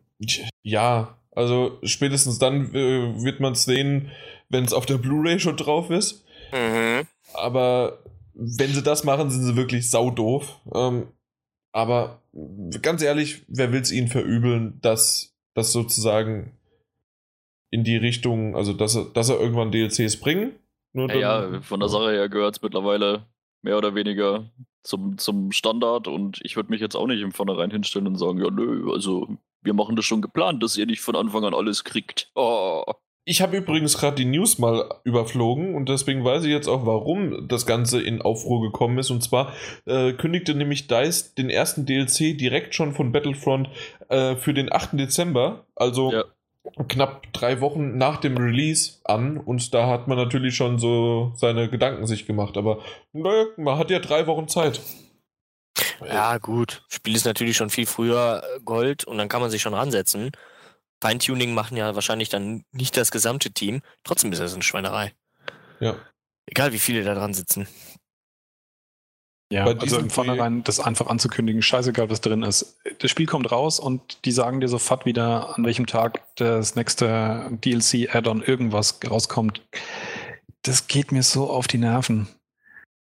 ja, also spätestens dann äh, wird man es sehen, wenn es auf der Blu-ray schon drauf ist. Mhm. Aber wenn sie das machen, sind sie wirklich saudoof. Ähm, aber ganz ehrlich, wer will es ihnen verübeln, dass das sozusagen in die Richtung, also dass er, dass er irgendwann DLCs bringen? Nur ja, von der Sache her gehört es mittlerweile mehr oder weniger zum, zum Standard und ich würde mich jetzt auch nicht im Vornherein hinstellen und sagen, ja nö, also wir machen das schon geplant, dass ihr nicht von Anfang an alles kriegt. Oh. Ich habe übrigens gerade die News mal überflogen und deswegen weiß ich jetzt auch, warum das Ganze in Aufruhr gekommen ist. Und zwar äh, kündigte nämlich DICE den ersten DLC direkt schon von Battlefront äh, für den 8. Dezember, also ja. knapp drei Wochen nach dem Release an. Und da hat man natürlich schon so seine Gedanken sich gemacht. Aber naja, man hat ja drei Wochen Zeit. Ja, gut. Spiel ist natürlich schon viel früher äh, Gold und dann kann man sich schon ransetzen. Feintuning machen ja wahrscheinlich dann nicht das gesamte Team. Trotzdem ist das eine Schweinerei. Ja. Egal wie viele da dran sitzen. Ja, also im Vornherein das einfach anzukündigen, scheißegal, was drin ist. Das Spiel kommt raus und die sagen dir sofort wieder, an welchem Tag das nächste DLC, Add-on, irgendwas rauskommt. Das geht mir so auf die Nerven.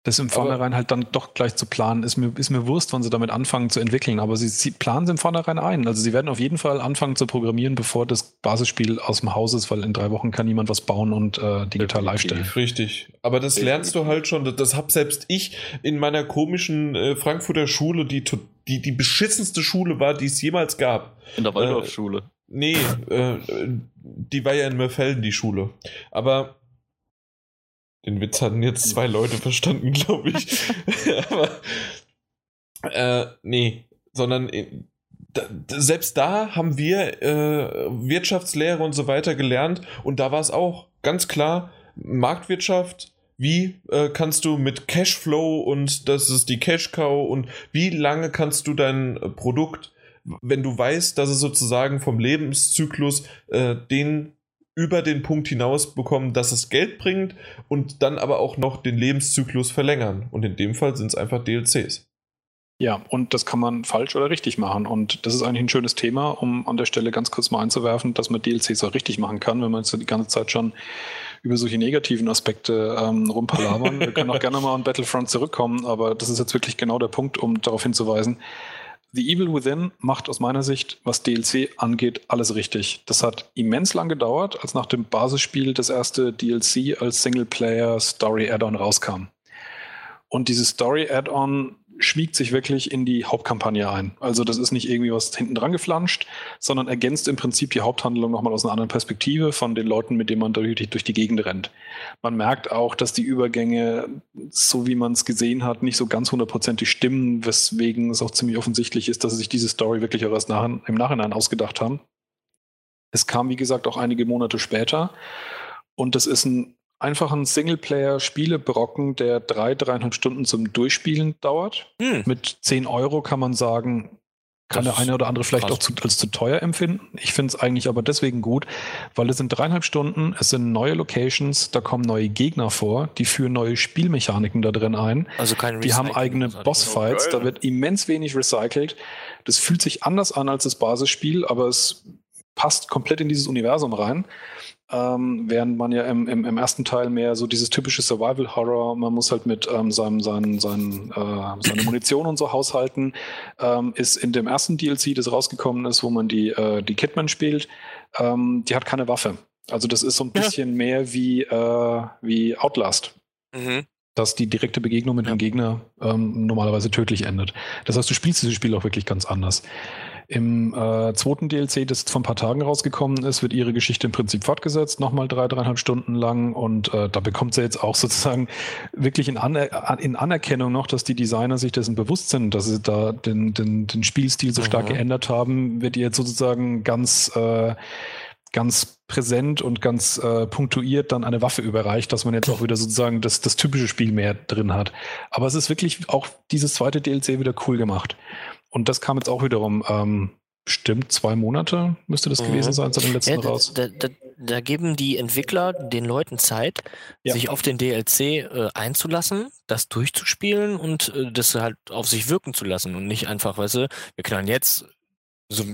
Das im Vornherein halt dann doch gleich zu planen, ist mir, ist mir Wurst, wann sie damit anfangen zu entwickeln. Aber sie, sie planen es im Vornherein ein. Also sie werden auf jeden Fall anfangen zu programmieren, bevor das Basisspiel aus dem Haus ist, weil in drei Wochen kann niemand was bauen und äh, digital live stellen. Richtig. Aber das lernst du halt schon. Das, hab selbst ich in meiner komischen äh, Frankfurter Schule, die, die die beschissenste Schule war, die es jemals gab. In der Waldorfschule. Äh, nee, äh, die war ja in Mörfelden, die Schule. Aber den Witz hatten jetzt zwei Leute verstanden, glaube ich. Aber äh, nee, sondern äh, selbst da haben wir äh, Wirtschaftslehre und so weiter gelernt und da war es auch ganz klar Marktwirtschaft. Wie äh, kannst du mit Cashflow und das ist die Cash Cow und wie lange kannst du dein Produkt, wenn du weißt, dass es sozusagen vom Lebenszyklus äh, den über den Punkt hinaus bekommen, dass es Geld bringt und dann aber auch noch den Lebenszyklus verlängern. Und in dem Fall sind es einfach DLCs. Ja, und das kann man falsch oder richtig machen. Und das ist eigentlich ein schönes Thema, um an der Stelle ganz kurz mal einzuwerfen, dass man DLCs auch richtig machen kann, wenn man jetzt die ganze Zeit schon über solche negativen Aspekte ähm, rumpalabern. Wir können auch gerne mal an Battlefront zurückkommen, aber das ist jetzt wirklich genau der Punkt, um darauf hinzuweisen. The Evil Within macht aus meiner Sicht, was DLC angeht, alles richtig. Das hat immens lang gedauert, als nach dem Basisspiel das erste DLC als Singleplayer Story Add-on rauskam. Und dieses Story Add-on schmiegt sich wirklich in die Hauptkampagne ein. Also das ist nicht irgendwie was hinten dran geflanscht, sondern ergänzt im Prinzip die Haupthandlung nochmal aus einer anderen Perspektive von den Leuten, mit denen man durch, durch die Gegend rennt. Man merkt auch, dass die Übergänge, so wie man es gesehen hat, nicht so ganz hundertprozentig stimmen, weswegen es auch ziemlich offensichtlich ist, dass sie sich diese Story wirklich auch erst nach, im Nachhinein ausgedacht haben. Es kam, wie gesagt, auch einige Monate später. Und das ist ein einfach ein Singleplayer-Spielebrocken, der drei, dreieinhalb Stunden zum Durchspielen dauert. Hm. Mit 10 Euro kann man sagen, kann das der eine oder andere vielleicht auch zu, als zu teuer empfinden. Ich finde es eigentlich aber deswegen gut, weil es sind dreieinhalb Stunden, es sind neue Locations, da kommen neue Gegner vor, die führen neue Spielmechaniken da drin ein. Also kein Die haben eigene Bossfights, da wird immens wenig recycelt. Das fühlt sich anders an als das Basisspiel, aber es passt komplett in dieses Universum rein. Ähm, während man ja im, im, im, ersten Teil mehr so dieses typische Survival-Horror, man muss halt mit ähm, seinem, seinen, seinen, äh, seine Munition und so haushalten, ähm, ist in dem ersten DLC, das rausgekommen ist, wo man die, äh, die Kidman spielt, ähm, die hat keine Waffe. Also das ist so ein bisschen ja. mehr wie, äh, wie Outlast. Mhm dass die direkte Begegnung mit ja. dem Gegner ähm, normalerweise tödlich endet. Das heißt, du spielst dieses Spiel auch wirklich ganz anders. Im äh, zweiten DLC, das vor ein paar Tagen rausgekommen ist, wird ihre Geschichte im Prinzip fortgesetzt, nochmal drei, dreieinhalb Stunden lang. Und äh, da bekommt sie jetzt auch sozusagen wirklich in, Aner in Anerkennung noch, dass die Designer sich dessen bewusst sind, dass sie da den, den, den Spielstil so stark mhm. geändert haben, wird ihr jetzt sozusagen ganz äh, ganz präsent und ganz äh, punktuiert dann eine Waffe überreicht, dass man jetzt auch wieder sozusagen das, das typische Spiel mehr drin hat. Aber es ist wirklich auch dieses zweite DLC wieder cool gemacht. Und das kam jetzt auch wiederum, ähm, bestimmt zwei Monate müsste das mhm. gewesen sein seit dem letzten ja, raus. Da, da, da, geben die Entwickler den Leuten Zeit, ja. sich auf den DLC äh, einzulassen, das durchzuspielen und äh, das halt auf sich wirken zu lassen und nicht einfach, weißt du, wir können jetzt so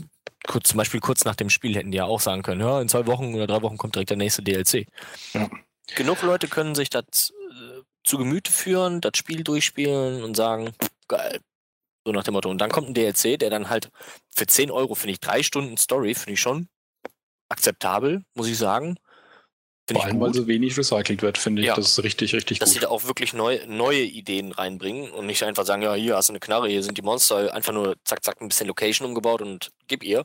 kurz, zum Beispiel kurz nach dem Spiel hätten die ja auch sagen können, ja, in zwei Wochen oder drei Wochen kommt direkt der nächste DLC. Ja. Genug Leute können sich das äh, zu Gemüte führen, das Spiel durchspielen und sagen, geil, so nach dem Motto. Und dann kommt ein DLC, der dann halt für 10 Euro, finde ich, drei Stunden Story, finde ich schon akzeptabel, muss ich sagen. Find Vor allem, weil so wenig recycelt wird, finde ich, ja. das ist richtig, richtig Dass gut. sie da auch wirklich neu, neue Ideen reinbringen und nicht einfach sagen, ja, hier hast du eine Knarre, hier sind die Monster, einfach nur zack, zack, ein bisschen Location umgebaut und gib ihr.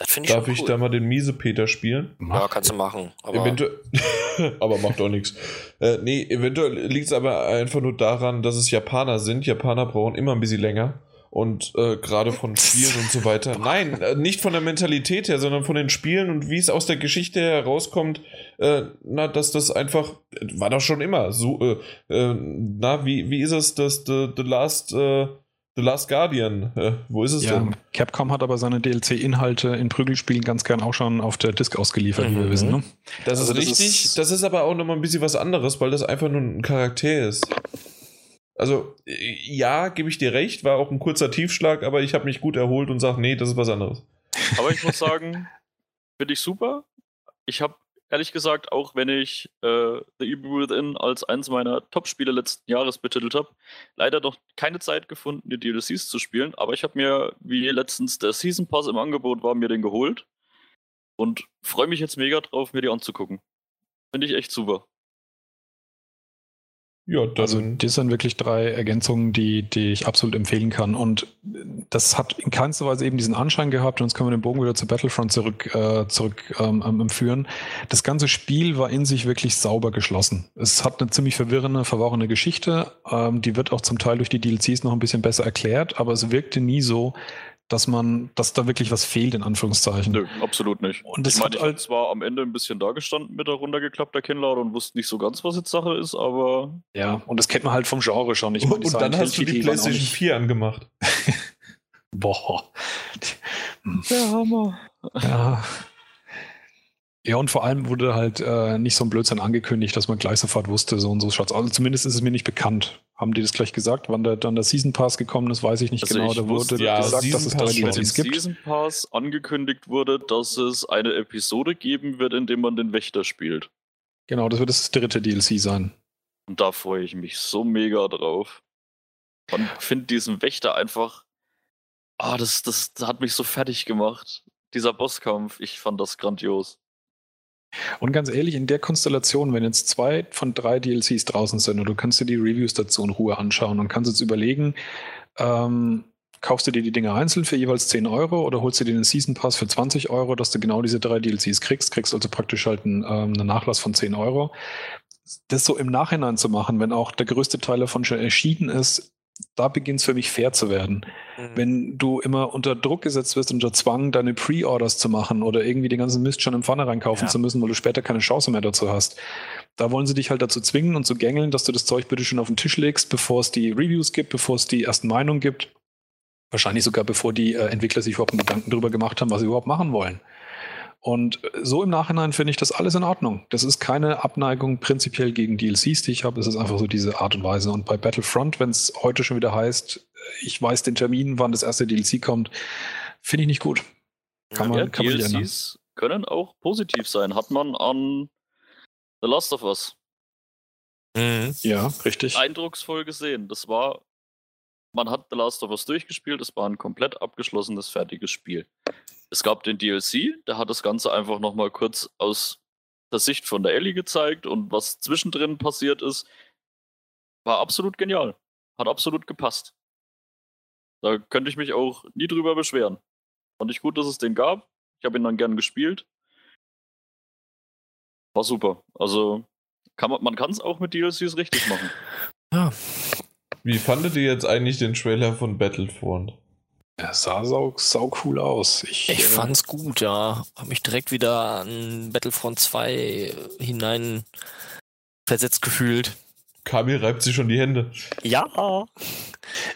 Das finde ich Darf ich cool. da mal den miese Peter spielen? Ja, kannst du machen. Aber, eventuell, aber macht auch nichts. Äh, nee, eventuell liegt es aber einfach nur daran, dass es Japaner sind. Japaner brauchen immer ein bisschen länger. Und äh, gerade von Spielen und so weiter. Nein, äh, nicht von der Mentalität her, sondern von den Spielen und wie es aus der Geschichte herauskommt, äh, na, dass das einfach, war doch schon immer so, äh, äh, na, wie, wie ist es, dass The, the Last äh, The Last Guardian, äh, wo ist es ja, denn? Capcom hat aber seine DLC-Inhalte in Prügelspielen ganz gern auch schon auf der Disc ausgeliefert, mhm. wie wir mhm. wissen. Ne? Das also ist das richtig, ist das ist aber auch nochmal ein bisschen was anderes, weil das einfach nur ein Charakter ist. Also, ja, gebe ich dir recht, war auch ein kurzer Tiefschlag, aber ich habe mich gut erholt und sage, nee, das ist was anderes. Aber ich muss sagen, finde ich super. Ich habe ehrlich gesagt, auch wenn ich äh, The Evil Within als eines meiner Top-Spiele letzten Jahres betitelt habe, leider noch keine Zeit gefunden, die DLCs zu spielen. Aber ich habe mir, wie letztens der Season Pass im Angebot war, mir den geholt und freue mich jetzt mega drauf, mir die anzugucken. Finde ich echt super. Ja, also das sind wirklich drei Ergänzungen, die, die ich absolut empfehlen kann. Und das hat in keinster Weise eben diesen Anschein gehabt, und jetzt können wir den Bogen wieder zu Battlefront zurück, äh, zurück ähm, ähm, führen. Das ganze Spiel war in sich wirklich sauber geschlossen. Es hat eine ziemlich verwirrende, verworrene Geschichte. Ähm, die wird auch zum Teil durch die DLCs noch ein bisschen besser erklärt, aber es wirkte nie so, dass man, dass da wirklich was fehlt, in Anführungszeichen. Nö, absolut nicht. Und das ich meine, hat ich halt, zwar am Ende ein bisschen dagestanden mit der runtergeklappter Kinnlade und wusste nicht so ganz, was jetzt Sache ist, aber. ja, und das kennt man halt vom Genre schon. Ich meine, und dann hast du die PlayStation 4 angemacht. Boah. Der Hammer. Ja. Ja, und vor allem wurde halt äh, nicht so ein Blödsinn angekündigt, dass man gleich sofort wusste, so und so schaut's. Also zumindest ist es mir nicht bekannt. Haben die das gleich gesagt? Wann der, dann der Season Pass gekommen ist, weiß ich nicht Also genau. ich Da wurde ja, gesagt, Season dass es drei dem DLCs gibt. Season Pass angekündigt wurde, dass es eine Episode geben wird, in der man den Wächter spielt. Genau, das wird das dritte DLC sein. Und da freue ich mich so mega drauf. Und finde diesen Wächter einfach. Ah, das, das, das hat mich so fertig gemacht. Dieser Bosskampf, ich fand das grandios. Und ganz ehrlich, in der Konstellation, wenn jetzt zwei von drei DLCs draußen sind und du kannst dir die Reviews dazu in Ruhe anschauen und kannst jetzt überlegen, ähm, kaufst du dir die Dinge einzeln für jeweils 10 Euro oder holst du dir den Season Pass für 20 Euro, dass du genau diese drei DLCs kriegst, kriegst also praktisch halt einen, ähm, einen Nachlass von 10 Euro. Das so im Nachhinein zu machen, wenn auch der größte Teil davon schon erschienen ist, da beginnt es für mich fair zu werden. Mhm. Wenn du immer unter Druck gesetzt wirst, unter Zwang, deine Pre-Orders zu machen oder irgendwie den ganzen Mist schon im Pfanne reinkaufen Ja. zu müssen, weil du später keine Chance mehr dazu hast, da wollen sie dich halt dazu zwingen und zu gängeln, dass du das Zeug bitte schon auf den Tisch legst, bevor es die Reviews gibt, bevor es die ersten Meinungen gibt. Wahrscheinlich sogar bevor die äh, Entwickler sich überhaupt einen Gedanken darüber gemacht haben, was sie überhaupt machen wollen. Und äh, so im Nachhinein finde ich das alles in Ordnung. Das ist keine Abneigung prinzipiell gegen DLCs, die ich habe. Es ist einfach so diese Art und Weise. Und bei Battlefront, wenn es heute schon wieder heißt, äh, ich weiß den Termin, wann das erste DLC kommt, finde ich nicht gut. Kann man, Ja, kann man nicht ändern. DLCs können auch positiv sein. Hat man an The Last of Us Mhm. Ja, richtig. eindrucksvoll gesehen. Das war, man hat The Last of Us durchgespielt, es war ein komplett abgeschlossenes, fertiges Spiel. Es gab den DLC, der hat das Ganze einfach nochmal kurz aus der Sicht von der Ellie gezeigt und was zwischendrin passiert ist, war absolut genial. Hat absolut gepasst. Da könnte ich mich auch nie drüber beschweren. Fand ich gut, dass es den gab. Ich habe ihn dann gern gespielt. War super. Also kann man, man kann es auch mit DLCs richtig machen. Ja. Wie fandet ihr jetzt eigentlich den Trailer von Battlefront? Er sah sau, sau cool aus. Ich, Ich äh, fand's gut, ja. Hab mich direkt wieder an Battlefront 2 hinein versetzt gefühlt. Kamil reibt sich schon die Hände. Ja.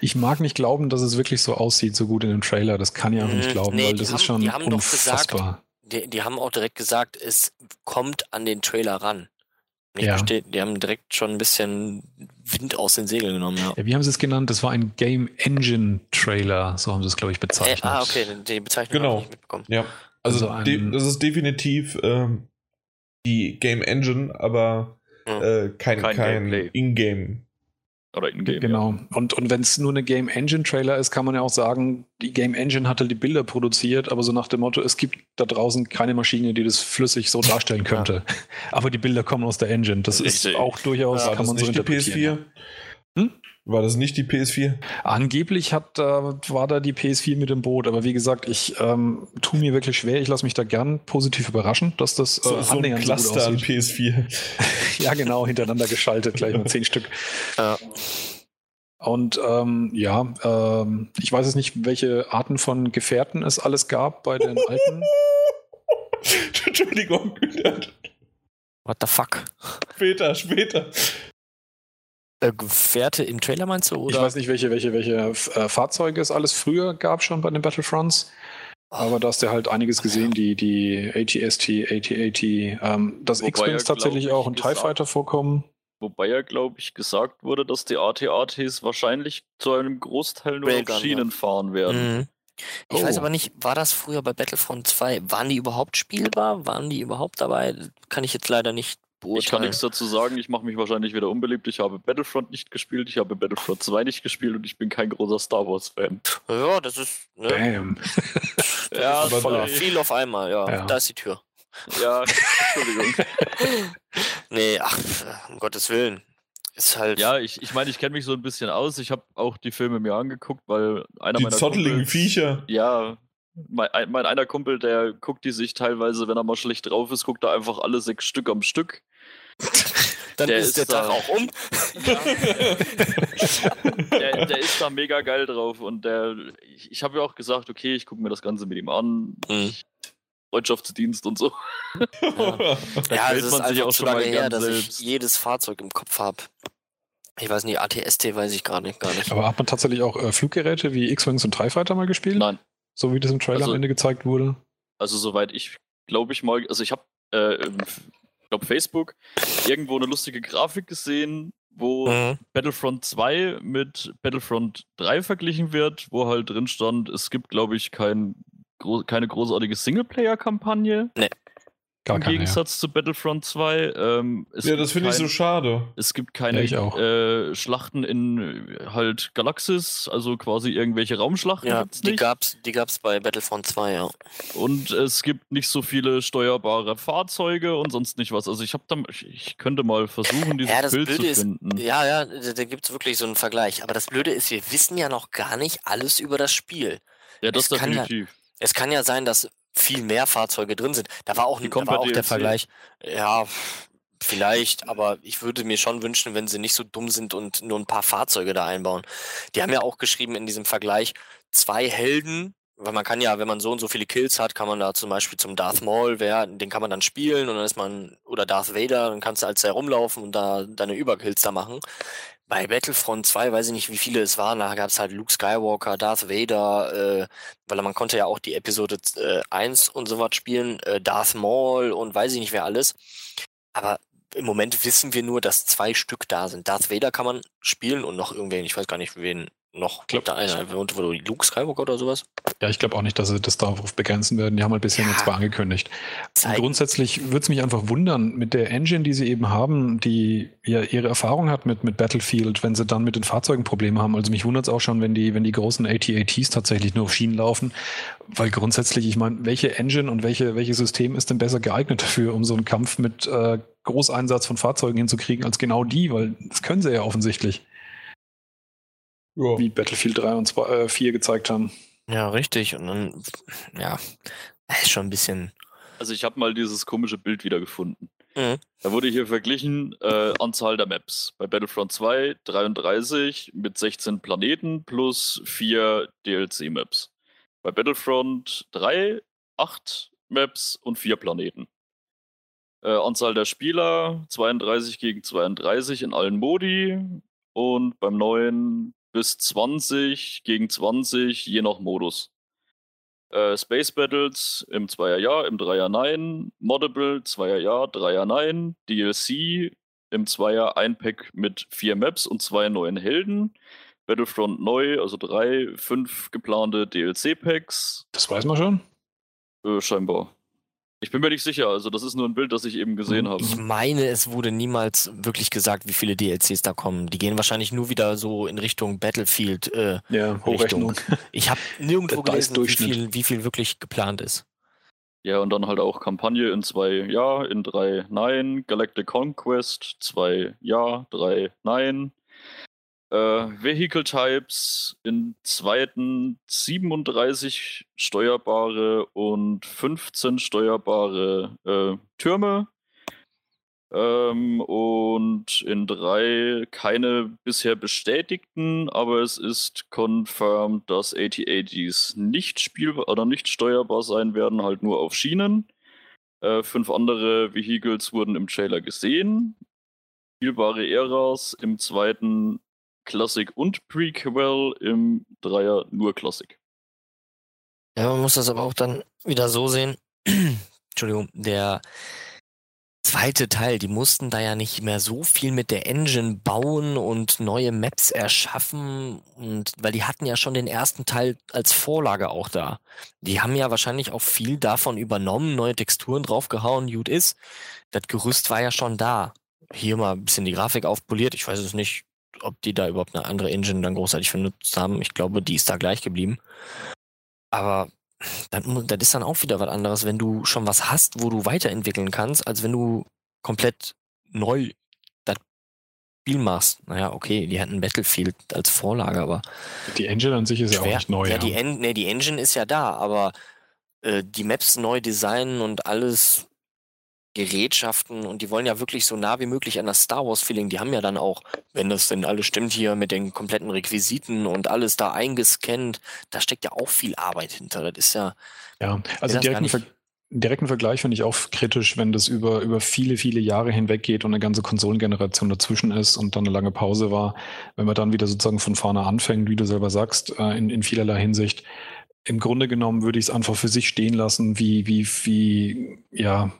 Ich mag nicht glauben, dass es wirklich so aussieht, so gut in dem Trailer. Das kann ich einfach nicht Mhm. glauben, Nee, weil das haben- ist schon die haben doch gesagt, unfassbar. Die, die haben auch direkt gesagt, es kommt an den Trailer ran. Ich Ja. verstehe, die haben direkt schon ein bisschen Wind aus den Segeln genommen, ja. Ja, wie haben sie es genannt? Das war ein Game Engine Trailer, so haben sie es, glaube ich, Äh, bezeichnet. ah, okay, die Bezeichnung Genau. habe ich nicht mitbekommen. Ja. Also, Also ein- das ist definitiv ähm, die Game Engine, aber äh, kein, Kein kein. In-Game. Oder in-game. Genau. Und, und wenn es nur eine Game Engine Trailer ist, kann man ja auch sagen, die Game Engine hat halt die Bilder produziert, aber so nach dem Motto, es gibt da draußen keine Maschine, die das flüssig so darstellen könnte. Aber die Bilder kommen aus der Engine. Das ist Richtig. auch durchaus, War kann man so nicht die interpretieren. PS4? War das nicht die PS4? Angeblich hat, äh, war da die PS4 mit im Boot, aber wie gesagt, ich ähm, tue mir wirklich schwer. Ich lasse mich da gern positiv überraschen, dass das äh, So, so ein annähernd so gut Cluster an aussieht. PS4. Ja, genau, hintereinander geschaltet, gleich mal zehn Stück. Ja. Und ähm, ja, ähm, ich weiß jetzt nicht, welche Arten von Gefährten es alles gab bei den alten. Entschuldigung. What the fuck? später, später. Äh, Gefährte im Trailer meinst du? Oder? Ich weiß nicht, welche, welche, welche äh, Fahrzeuge es alles früher gab schon bei den Battlefronts. Aber da hast du halt einiges gesehen, die, die ATST, AT-AT, ähm, dass Wobei X-Wings ja, tatsächlich auch in TIE Fighter vorkommen. Wobei ja, glaube ich, gesagt wurde, dass die AT-ATs wahrscheinlich zu einem Großteil nur Railgun, auf Schienen fahren werden. Mhm. Ich weiß Oh. aber nicht, war das früher bei Battlefront 2? Waren die überhaupt spielbar? Waren die überhaupt dabei? Kann ich jetzt leider nicht Ich kann beurteilen. nichts dazu sagen, ich mache mich wahrscheinlich wieder unbeliebt. Ich habe Battlefront nicht gespielt, ich habe Battlefront 2 nicht gespielt und ich bin kein großer Star Wars-Fan. Ja, das ist ne, Bam. Ja, voll viel auf einmal, ja. Ja. Da ist die Tür. Ja, Entschuldigung. Nee, ach, um Gottes Willen. Ist halt. Ja, ich, ich meine, ich kenne mich so ein bisschen aus. Ich habe auch die Filme mir angeguckt, weil einer Die meiner zotteligen Kumpels- Viecher. Ja, mein, ein- mein einer Kumpel, der guckt die sich teilweise, wenn er mal schlecht drauf ist, guckt er einfach alle sechs Stück am Stück. dann der ist der ist Tag da- auch um. Der, der ist da mega geil drauf und der, ich, ich habe ja auch gesagt, okay, ich gucke mir das Ganze mit ihm an. Mhm. Freundschaftsdienst und so. Ja, quält es ist man sich einfach auch zu schon mal lange her, dass selbst. ich jedes Fahrzeug im Kopf habe. Ich weiß nicht, ATST weiß ich gerade nicht, gar nicht. Aber hat man tatsächlich auch äh, Fluggeräte wie X-Wings und TIE Fighter mal gespielt? Nein, So wie das im Trailer Also- am Ende gezeigt wurde? also soweit ich glaube ich mal, also ich habe, äh, ich glaube Facebook, irgendwo eine lustige Grafik gesehen, wo Mhm. Battlefront 2 mit Battlefront 3 verglichen wird, wo halt drin stand, es gibt, glaube ich, kein, gro keine großartige Singleplayer-Kampagne Gar im keine. Ja. Gegensatz zu Battlefront 2. Ähm, es ja, gibt das finde ich so schade. Es gibt keine Ja, äh, Schlachten in halt Galaxis, also quasi irgendwelche Raumschlachten Ja, gibt's die nicht. gab's, die gab's bei Battlefront 2, ja. Und es gibt nicht so viele steuerbare Fahrzeuge und sonst nicht was. Also ich habe da, ich, ich könnte mal versuchen, dieses Ja, das Bild zu Blöde ist- finden. Ja, ja, da, da gibt's wirklich so einen Vergleich. Aber das Blöde ist, wir wissen ja noch gar nicht alles über das Spiel. Ja, das es kann ja- definitiv. Es kann ja sein, dass viel mehr Fahrzeuge drin sind. Da war auch, da war auch der DLC. Vergleich. Ja, vielleicht, aber ich würde mir schon wünschen, wenn sie nicht so dumm sind und nur ein paar Fahrzeuge da einbauen. Die haben ja auch geschrieben in diesem Vergleich, zwei Helden, weil man kann ja, wenn man so und so viele Kills hat, kann man da zum Beispiel zum Darth Maul, wer, den kann man dann spielen und dann ist man, oder Darth Vader, dann kannst du als herumlaufen und da deine Überkills da machen. Bei Battlefront 2 weiß ich nicht, wie viele es waren. Da gab es halt Luke Skywalker, Darth Vader, äh, weil man konnte ja auch die Episode äh, 1 und so was spielen, äh, Darth Maul und weiß ich nicht wer alles. Aber im Moment wissen wir nur, dass zwei Stück da sind. Darth Vader kann man spielen und noch irgendwen, ich weiß gar nicht, wen noch. Glaub- da einer, wo- Luke Skywalker oder sowas? Ja, ich glaube auch nicht, dass sie das darauf begrenzen werden. Die haben halt bisher nur Ja. zwei angekündigt. Grundsätzlich würde es mich einfach wundern, mit der Engine, die sie eben haben, die ja ihre Erfahrung hat mit, mit Battlefield, wenn sie dann mit den Fahrzeugen Probleme haben. Also mich wundert es auch schon, wenn die, wenn die großen AT-ATs tatsächlich nur auf Schienen laufen. Weil grundsätzlich, ich meine, welche Engine und welche, welches System ist denn besser geeignet dafür, um so einen Kampf mit äh, Großeinsatz von Fahrzeugen hinzukriegen, als genau die? Weil das können sie ja offensichtlich, Ja. wie Battlefield 3 und 2, äh, 4 gezeigt haben. Ja, richtig. Und dann, ja, ist schon ein bisschen. Also ich habe mal dieses komische Bild wiedergefunden. Mhm. Da wurde hier verglichen äh, Anzahl der Maps. Bei Battlefront 2 33 mit 16 Planeten plus 4 DLC-Maps. Bei Battlefront 3 8 Maps und 4 Planeten. Äh, Anzahl der Spieler 32 gegen 32 in allen Modi und beim neuen bis 20 gegen 20 je nach Modus. Äh, Space Battles im Zweier Ja, im Dreier Nein, Moddable, Zweier Ja, Dreier Nein, DLC im Zweier ein Pack mit vier Maps und zwei neuen Helden, Battlefront neu, also drei, fünf geplante DLC-Packs, Das weiß man schon. äh, scheinbar. Ich bin mir nicht sicher, also das ist nur ein Bild, das ich eben gesehen habe. Ich meine, es wurde niemals wirklich gesagt, wie viele DLCs da kommen. Die gehen wahrscheinlich nur wieder so in Richtung Battlefield. Äh, Ja, Hochrechnung. ich habe nirgendwo gelesen, wie viel, wie viel wirklich geplant ist. Ja, und dann halt auch Kampagne in zwei Ja, in drei Nein, Galactic Conquest, zwei Ja, drei Nein. Äh, Vehicle Types in zweiten 37 steuerbare und 15 steuerbare äh, Türme. Ähm, und in drei keine bisher bestätigten, aber es ist confirmed, dass AT-ATs nicht spielbar oder nicht steuerbar sein werden, halt nur auf Schienen. Äh, fünf andere Vehicles wurden im Trailer gesehen. Spielbare Eras im zweiten Classic und Prequel, im Dreier nur Classic. Ja, man muss das aber auch dann wieder so sehen. Entschuldigung, der zweite Teil, die mussten da ja nicht mehr so viel mit der Engine bauen und neue Maps erschaffen und weil die hatten ja schon den ersten Teil als Vorlage auch da. Die haben ja wahrscheinlich auch viel davon übernommen, neue Texturen draufgehauen, gut ist. Das Gerüst war ja schon da. Hier mal ein bisschen die Grafik aufpoliert. Ich weiß es nicht, ob die da überhaupt eine andere Engine dann großartig benutzt haben. Ich glaube, die ist da gleich geblieben. Aber dann, das ist dann auch wieder was anderes, wenn du schon was hast, wo du weiterentwickeln kannst, als wenn du komplett neu das Spiel machst. Naja, okay, die hatten Battlefield als Vorlage, aber. Die Engine an sich ist schwer. ja auch nicht neu. Ja, ja. Die, en nee, die Engine ist ja da, aber äh, die Maps neu designen und alles Gerätschaften und die wollen ja wirklich so nah wie möglich an das Star Wars Feeling. Die haben ja dann auch, wenn das denn alles stimmt hier mit den kompletten Requisiten und alles da eingescannt, da steckt ja auch viel Arbeit hinter. Das ist ja. Ja, also direkten, Ver direkten Vergleich finde ich auch kritisch, wenn das über, über viele, viele Jahre hinweg geht und eine ganze Konsolengeneration dazwischen ist und dann eine lange Pause war. Wenn man dann wieder sozusagen von vorne anfängt, wie du selber sagst, äh, in, in vielerlei Hinsicht. Im Grunde genommen würde ich es einfach für sich stehen lassen, wie, wie, wie, ja,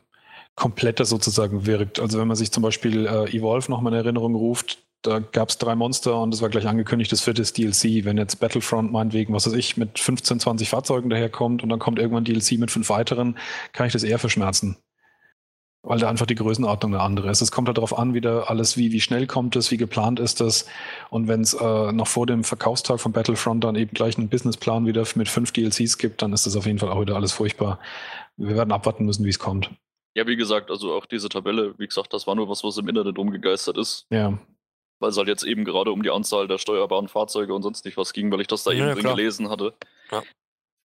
kompletter sozusagen wirkt. Also wenn man sich zum Beispiel äh, Evolve nochmal in Erinnerung ruft, da gab es drei Monster und es war gleich angekündigt, das vierte DLC. Wenn jetzt Battlefront meinetwegen, was weiß ich, mit 15, 20 Fahrzeugen daherkommt und dann kommt irgendwann DLC mit fünf weiteren, kann ich das eher verschmerzen. Weil da einfach die Größenordnung eine andere ist. Es kommt halt darauf an, wieder alles, wie, wie schnell kommt es, wie geplant ist das. Und wenn es äh, noch vor dem Verkaufstag von Battlefront dann eben gleich einen Businessplan wieder mit fünf DLCs gibt, dann ist das auf jeden Fall auch wieder alles furchtbar. Wir werden abwarten müssen, wie es kommt. Ja, wie gesagt, also auch diese Tabelle, wie gesagt, das war nur was, was im Internet rumgegeistert ist. Ja. Weil es halt jetzt eben gerade um die Anzahl der steuerbaren Fahrzeuge und sonst nicht was ging, weil ich das da ja, eben drin gelesen hatte. Ja.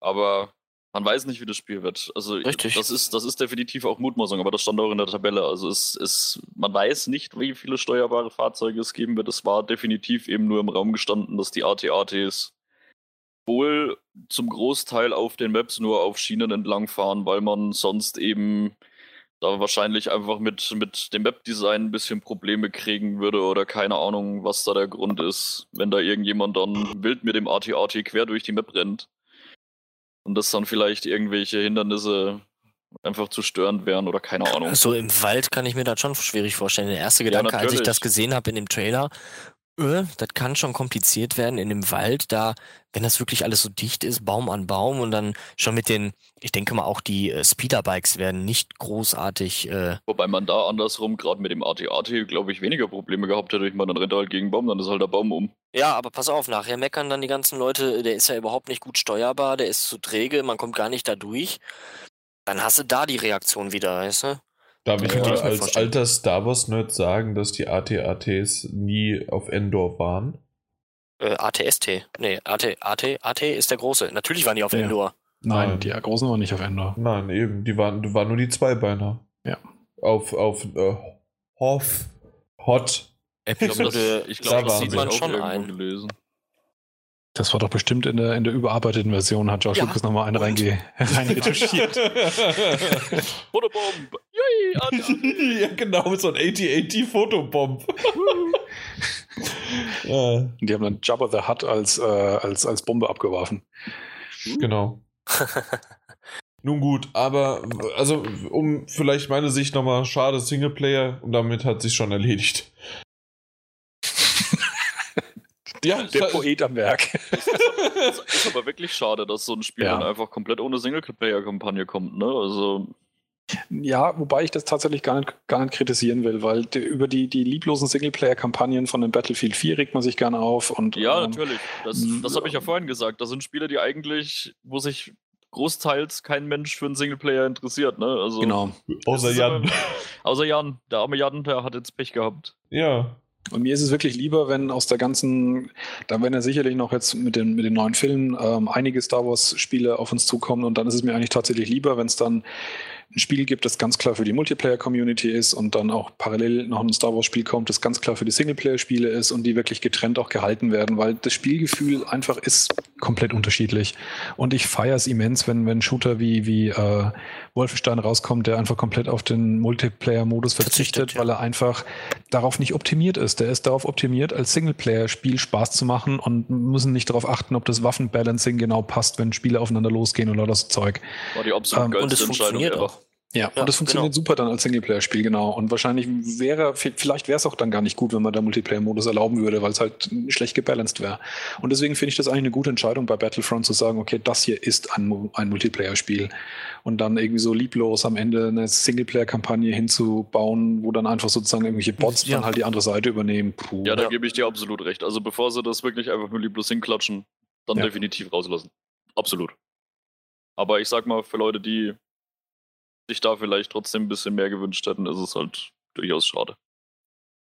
Aber man weiß nicht, wie das Spiel wird. Also Richtig. das ist, das ist definitiv auch Mutmaßung, aber das stand auch in der Tabelle. Also es, es, man weiß nicht, wie viele steuerbare Fahrzeuge es geben wird. Es war definitiv eben nur im Raum gestanden, dass die AT-ATs wohl zum Großteil auf den Maps nur auf Schienen entlangfahren, weil man sonst eben da wahrscheinlich einfach mit, mit dem Webdesign ein bisschen Probleme kriegen würde oder keine Ahnung, was da der Grund ist, wenn da irgendjemand dann wild mit dem AT-AT quer durch die Map rennt. Und das dann vielleicht irgendwelche Hindernisse einfach zu störend wären oder keine Ahnung. So im Wald kann ich mir das schon schwierig vorstellen. Der erste Gedanke, ja, als ich das gesehen habe in dem Trailer, das kann schon kompliziert werden in dem Wald, da, wenn das wirklich alles so dicht ist, Baum an Baum und dann schon mit den, ich denke mal auch die äh, Speederbikes werden nicht großartig. Äh Wobei man da andersrum, gerade mit dem AT-AT, glaube ich, weniger Probleme gehabt hätte. Ich meine, dann rennt er halt gegen Baum, dann ist halt der Baum um. Ja, aber pass auf, nachher meckern dann die ganzen Leute, der ist ja überhaupt nicht gut steuerbar, der ist zu träge, man kommt gar nicht da durch. Dann hast du da die Reaktion wieder, weißt du? Darf ich mal als alter Star Wars-Nerd sagen, dass die AT-ATs nie auf Endor waren? Äh, ATST. Nee, AT, AT, AT ist der große. Natürlich waren die auf ja. Endor. Nein, Nein, die großen waren nicht auf Endor. Nein, eben. Die waren, waren nur die Zweibeiner. Ja. Auf, auf äh, Hoff, Hot. Ich glaube, ich glaub, das sieht man schon ein. Gelesen. Das war doch bestimmt in der, in der überarbeiteten Version, hat Josh ja. Lucas nochmal eine reinge reinretuschiert. Fotobomb! ja, genau, mit so einem 8080 Fotobomb. ja. Die haben dann Jabba the Hutt als, äh, als, als Bombe abgeworfen. Genau. Nun gut, aber also um vielleicht meine Sicht nochmal, schade Singleplayer und damit hat sich schon erledigt. Ja, der Poet am Werk. ist aber wirklich schade, dass so ein Spiel ja. dann einfach komplett ohne Singleplayer-Kampagne kommt, ne? Also. Ja, wobei ich das tatsächlich gar nicht, gar nicht kritisieren will, weil die, über die, die lieblosen Singleplayer-Kampagnen von dem Battlefield 4 regt man sich gerne auf. Und, ja, ähm, natürlich. Das, das habe ich ja vorhin gesagt. Das sind Spiele, die eigentlich, wo sich großteils kein Mensch für einen Singleplayer interessiert, ne? Also, genau. Außer Jan. außer Jan. Der arme Jan, der hat jetzt Pech gehabt. Ja. Und mir ist es wirklich lieber, wenn aus der ganzen, da werden ja sicherlich noch jetzt mit den, mit den neuen Filmen ähm, einige Star Wars-Spiele auf uns zukommen. Und dann ist es mir eigentlich tatsächlich lieber, wenn es dann ein Spiel gibt, das ganz klar für die Multiplayer-Community ist und dann auch parallel noch ein Star Wars-Spiel kommt, das ganz klar für die Singleplayer-Spiele ist und die wirklich getrennt auch gehalten werden, weil das Spielgefühl einfach ist komplett unterschiedlich. Und ich feiere es immens, wenn, wenn Shooter wie, wie äh, Wolfenstein rauskommt, der einfach komplett auf den Multiplayer-Modus verzichtet, weil er einfach darauf nicht optimiert ist. Der ist darauf optimiert, als Singleplayer-Spiel Spaß zu machen und müssen nicht darauf achten, ob das Waffenbalancing genau passt, wenn Spiele aufeinander losgehen oder das Zeug. War die absolut ähm, und es funktioniert auch. Ja, Ja, und das funktioniert genau. super dann als Singleplayer-Spiel, genau. Und wahrscheinlich wäre, vielleicht wäre es auch dann gar nicht gut, wenn man da Multiplayer-Modus erlauben würde, weil es halt schlecht gebalanced wäre. Und deswegen finde ich das eigentlich eine gute Entscheidung bei Battlefront zu sagen, okay, das hier ist ein, ein Multiplayer-Spiel. Und dann irgendwie so lieblos am Ende eine Singleplayer-Kampagne hinzubauen, wo dann einfach sozusagen irgendwelche Bots Ja. dann halt die andere Seite übernehmen. Puh. Ja, da Ja. gebe ich dir absolut recht. Also bevor sie das wirklich einfach nur lieblos hinklatschen, dann Ja. definitiv rauslassen. Absolut. Aber ich sag mal, für Leute, die sich da vielleicht trotzdem ein bisschen mehr gewünscht hätten, ist es halt durchaus schade.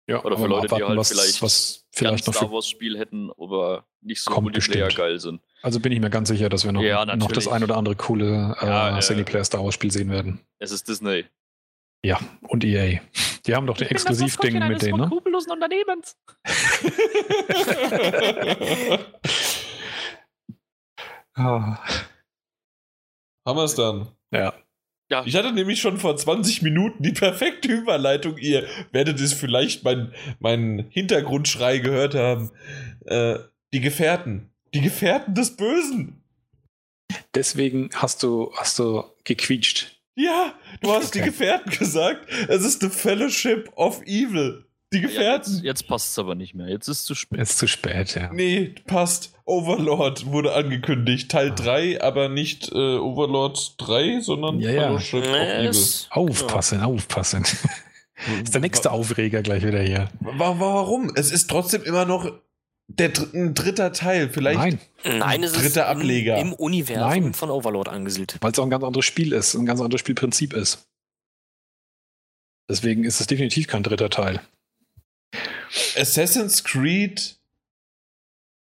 ja, oder für Leute, die abwarten, halt was, vielleicht was vielleicht noch Star für, Wars Spiel hätten, aber nicht so Kommt Multiplayer bestimmt. geil sind. Also bin ich mir ganz sicher, dass wir noch, Ja, noch das ein oder andere coole äh, Ja, Singleplayer-Star Wars-Spiel sehen werden. Es ist Disney. Ja, und EA. Die haben doch den Exklusivding mit denen, ne? skrupellosen Unternehmens. Ah, Haben wir es dann? ja. Ja, Ich hatte nämlich schon vor 20 Minuten die perfekte Überleitung. Ihr werdet es vielleicht mein, meinen Hintergrundschrei gehört haben. Äh, die Gefährten. Die Gefährten des Bösen. Deswegen hast du, hast du gequietscht. Ja, du hast die Okay. Gefährten gesagt. Es ist the Fellowship of Evil. Die ja Gefährten. jetzt, jetzt passt es aber nicht mehr. Jetzt ist es zu spät. Ist zu spät, ja. Nee, passt. Overlord wurde angekündigt. Teil 3, aber nicht äh, Overlord 3, sondern Ja, ja. Fellowship of Nee, Evil. es- Aufpassen, aufpassen. ist der nächste Aufreger gleich wieder hier. Wa- Warum? Es ist trotzdem immer noch der dr ein dritter Teil. Vielleicht. Nein, Nein, es ist Dritter im, Ableger. im Universum Nein. von Overlord angesiedelt. weil es auch ein ganz anderes Spiel ist, ein ganz anderes Spielprinzip ist. Deswegen ist es definitiv kein dritter Teil. Assassin's Creed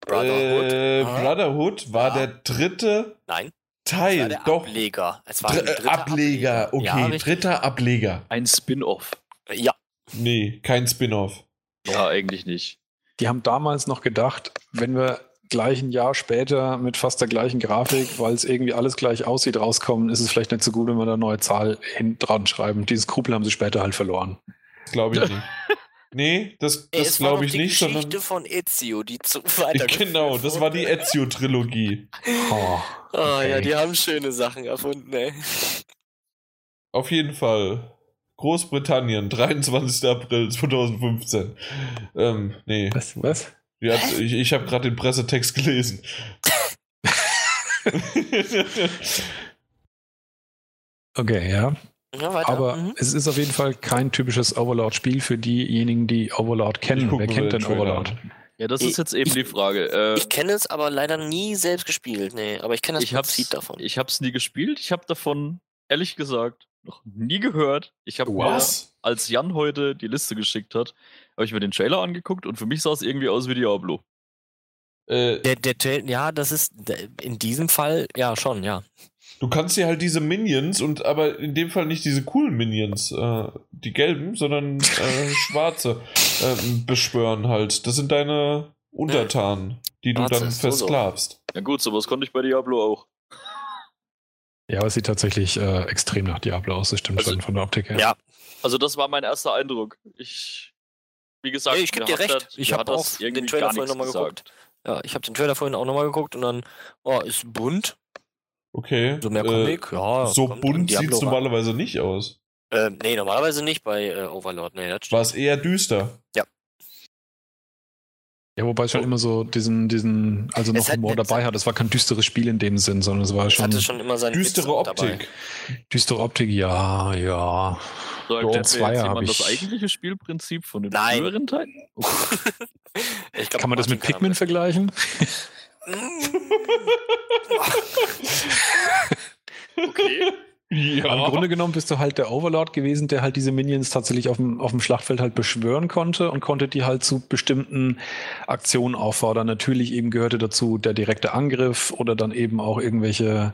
Brotherhood. Äh, Ah. Brotherhood war Ja. der dritte Nein, es Teil. war der Doch. Ableger. Es war Dr ein dritter Ableger. Okay, Ja, dritter Ableger. Ein Spin-off. Ja, Nee, kein Spin-off. Ja, eigentlich nicht. Die haben damals noch gedacht, wenn wir gleich ein Jahr später mit fast der gleichen Grafik, weil es irgendwie alles gleich aussieht, rauskommen, ist es vielleicht nicht so gut, wenn wir da eine neue Zahl hin dran schreiben. Diese Skrupel haben sie später halt verloren. Glaube ich nicht. Nee, das, das glaube ich die nicht, Geschichte sondern. von Ezio, die zu weiter. Genau, das war die Ezio-Trilogie. Oh, Oh ja, Okay. die haben schöne Sachen erfunden, ey. Auf jeden Fall. Großbritannien, 23. April 2015. Ähm, nee. was? Was? Die hat, ich ich habe gerade den Pressetext gelesen. Okay, ja. Ja. Aber Mhm. es ist auf jeden Fall kein typisches Overlord-Spiel für diejenigen, die Overlord kennen. Wer kennt den denn Overlord? Ja, das Ich- ist jetzt eben ich- die Frage. Äh, Ich kenne es aber leider nie selbst gespielt, nee. Aber ich kenne das ich hab's, Prinzip davon. ich hab's nie gespielt. Ich habe davon, ehrlich gesagt, noch nie gehört. Ich habe als Jan heute die Liste geschickt hat, habe ich mir den Trailer angeguckt und für mich sah es irgendwie aus wie Diablo. Äh, Der, der, ja, das ist in diesem Fall, ja, schon, ja. Du kannst dir halt diese Minions und aber in dem Fall nicht diese coolen Minions, äh, die gelben, sondern äh, schwarze äh, beschwören halt. Das sind deine Untertanen, die du Schwarze dann ist so versklavst. Ja gut, sowas konnte ich bei Diablo auch. Ja, aber es sieht tatsächlich äh, extrem nach Diablo aus, das stimmt Also- schon von der Optik her. Ja. Also das war mein erster Eindruck. Ich, wie gesagt, Ey, ich geb mir dir hat recht. das- Ich mir hab hat das auch den irgendwie Trailer gar vorhin nichts noch mal gesagt. Ja, ich habe den Trailer vorhin auch nochmal geguckt und dann, oh, ist bunt. Okay. So mehr äh, Comic, ja. so bunt sieht es normalerweise nicht aus. Äh, nee, normalerweise nicht bei äh, Overlord. Nee, das War es eher düster. Ja, wobei es schon immer so diesen, diesen, also noch Es Humor dabei hat. Es war kein düsteres Spiel in dem Sinn, sondern es war Es schon hatte schon immer seinen Düstere Witz dabei. Optik. düstere Optik. Ja, ja. So, Ja, mir Zweier jetzt jemand das ich- eigentliche Spielprinzip von den Nein. früheren Teilen? Ich glaub, Kann man das mit Pikmin vergleichen? Okay. Ja. Im Grunde genommen bist du halt der Overlord gewesen, der halt diese Minions tatsächlich auf dem, auf dem Schlachtfeld halt beschwören konnte und konnte die halt zu bestimmten Aktionen auffordern. Natürlich eben gehörte dazu der direkte Angriff oder dann eben auch irgendwelche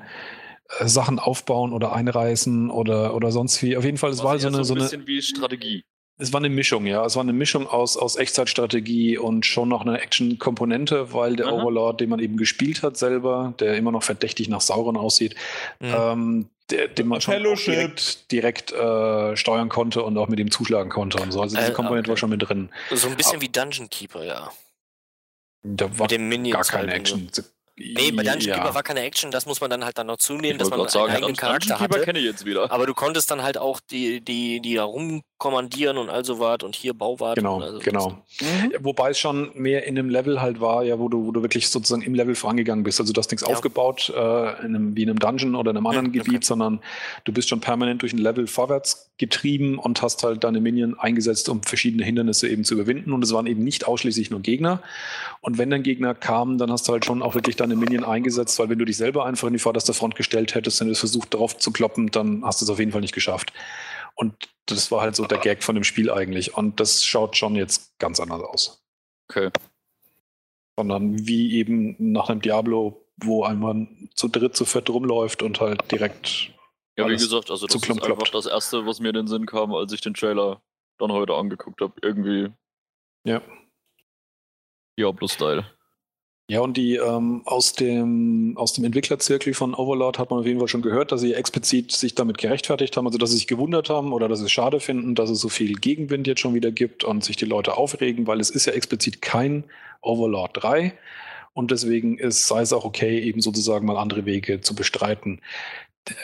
äh, Sachen aufbauen oder einreißen oder, oder sonst wie. Auf jeden Fall, es war halt so eine, so ein eine, bisschen wie Strategie. Es war eine Mischung, ja. Es war eine Mischung aus, aus Echtzeitstrategie und schon noch eine Action-Komponente, weil der Aha. Overlord, den man eben gespielt hat selber, der immer noch verdächtig nach Sauron aussieht, Mhm. ähm, der, den man schon direkt, direkt äh, steuern konnte und auch mit ihm zuschlagen konnte und so. Also diese Äh, Komponente okay. war schon mit drin. So ein bisschen wie Dungeon Keeper, ja. Da war gar keine halt so. Action. Nee, bei Dungeon ja. Keeper war keine Action, das muss man dann halt dann noch zunehmen, dass man sagen, einen eigenen Dungeon Charakter Keeper hatte. kenne ich jetzt wieder. Aber du konntest dann halt auch die, die, die da rumkommandieren und also was und hier Bauwart. Genau, also genau. Ja, Wobei es schon mehr in einem Level halt war, ja, wo du, wo du wirklich sozusagen im Level vorangegangen bist. Also du hast nichts Ja. aufgebaut äh, in einem, wie in einem Dungeon oder in einem anderen okay. Gebiet, sondern du bist schon permanent durch ein Level vorwärts getrieben und hast halt deine Minion eingesetzt, um verschiedene Hindernisse eben zu überwinden. Und es waren eben nicht ausschließlich nur Gegner. Und wenn dann Gegner kamen, dann hast du halt schon auch wirklich deine Minion eingesetzt, weil wenn du dich selber einfach in die vorderste Front gestellt hättest und es versucht darauf zu kloppen, dann hast du es auf jeden Fall nicht geschafft. Und das war halt so der Gag von dem Spiel eigentlich. Und das schaut schon jetzt ganz anders aus. Okay. Sondern wie eben nach einem Diablo, wo einmal zu dritt, zu viert rumläuft und halt direkt. Ja, wie gesagt, also das ist einfach kloppt. das erste, was mir in den Sinn kam, als ich den Trailer dann heute angeguckt habe. Irgendwie Ja. Diablo-Style. Ja, und die ähm, aus dem, aus dem Entwicklerzirkel von Overlord hat man auf jeden Fall schon gehört, dass sie explizit sich damit gerechtfertigt haben, also dass sie sich gewundert haben oder dass sie es schade finden, dass es so viel Gegenwind jetzt schon wieder gibt und sich die Leute aufregen, weil es ist ja explizit kein Overlord 3 und deswegen ist, sei es auch okay, eben sozusagen mal andere Wege zu bestreiten.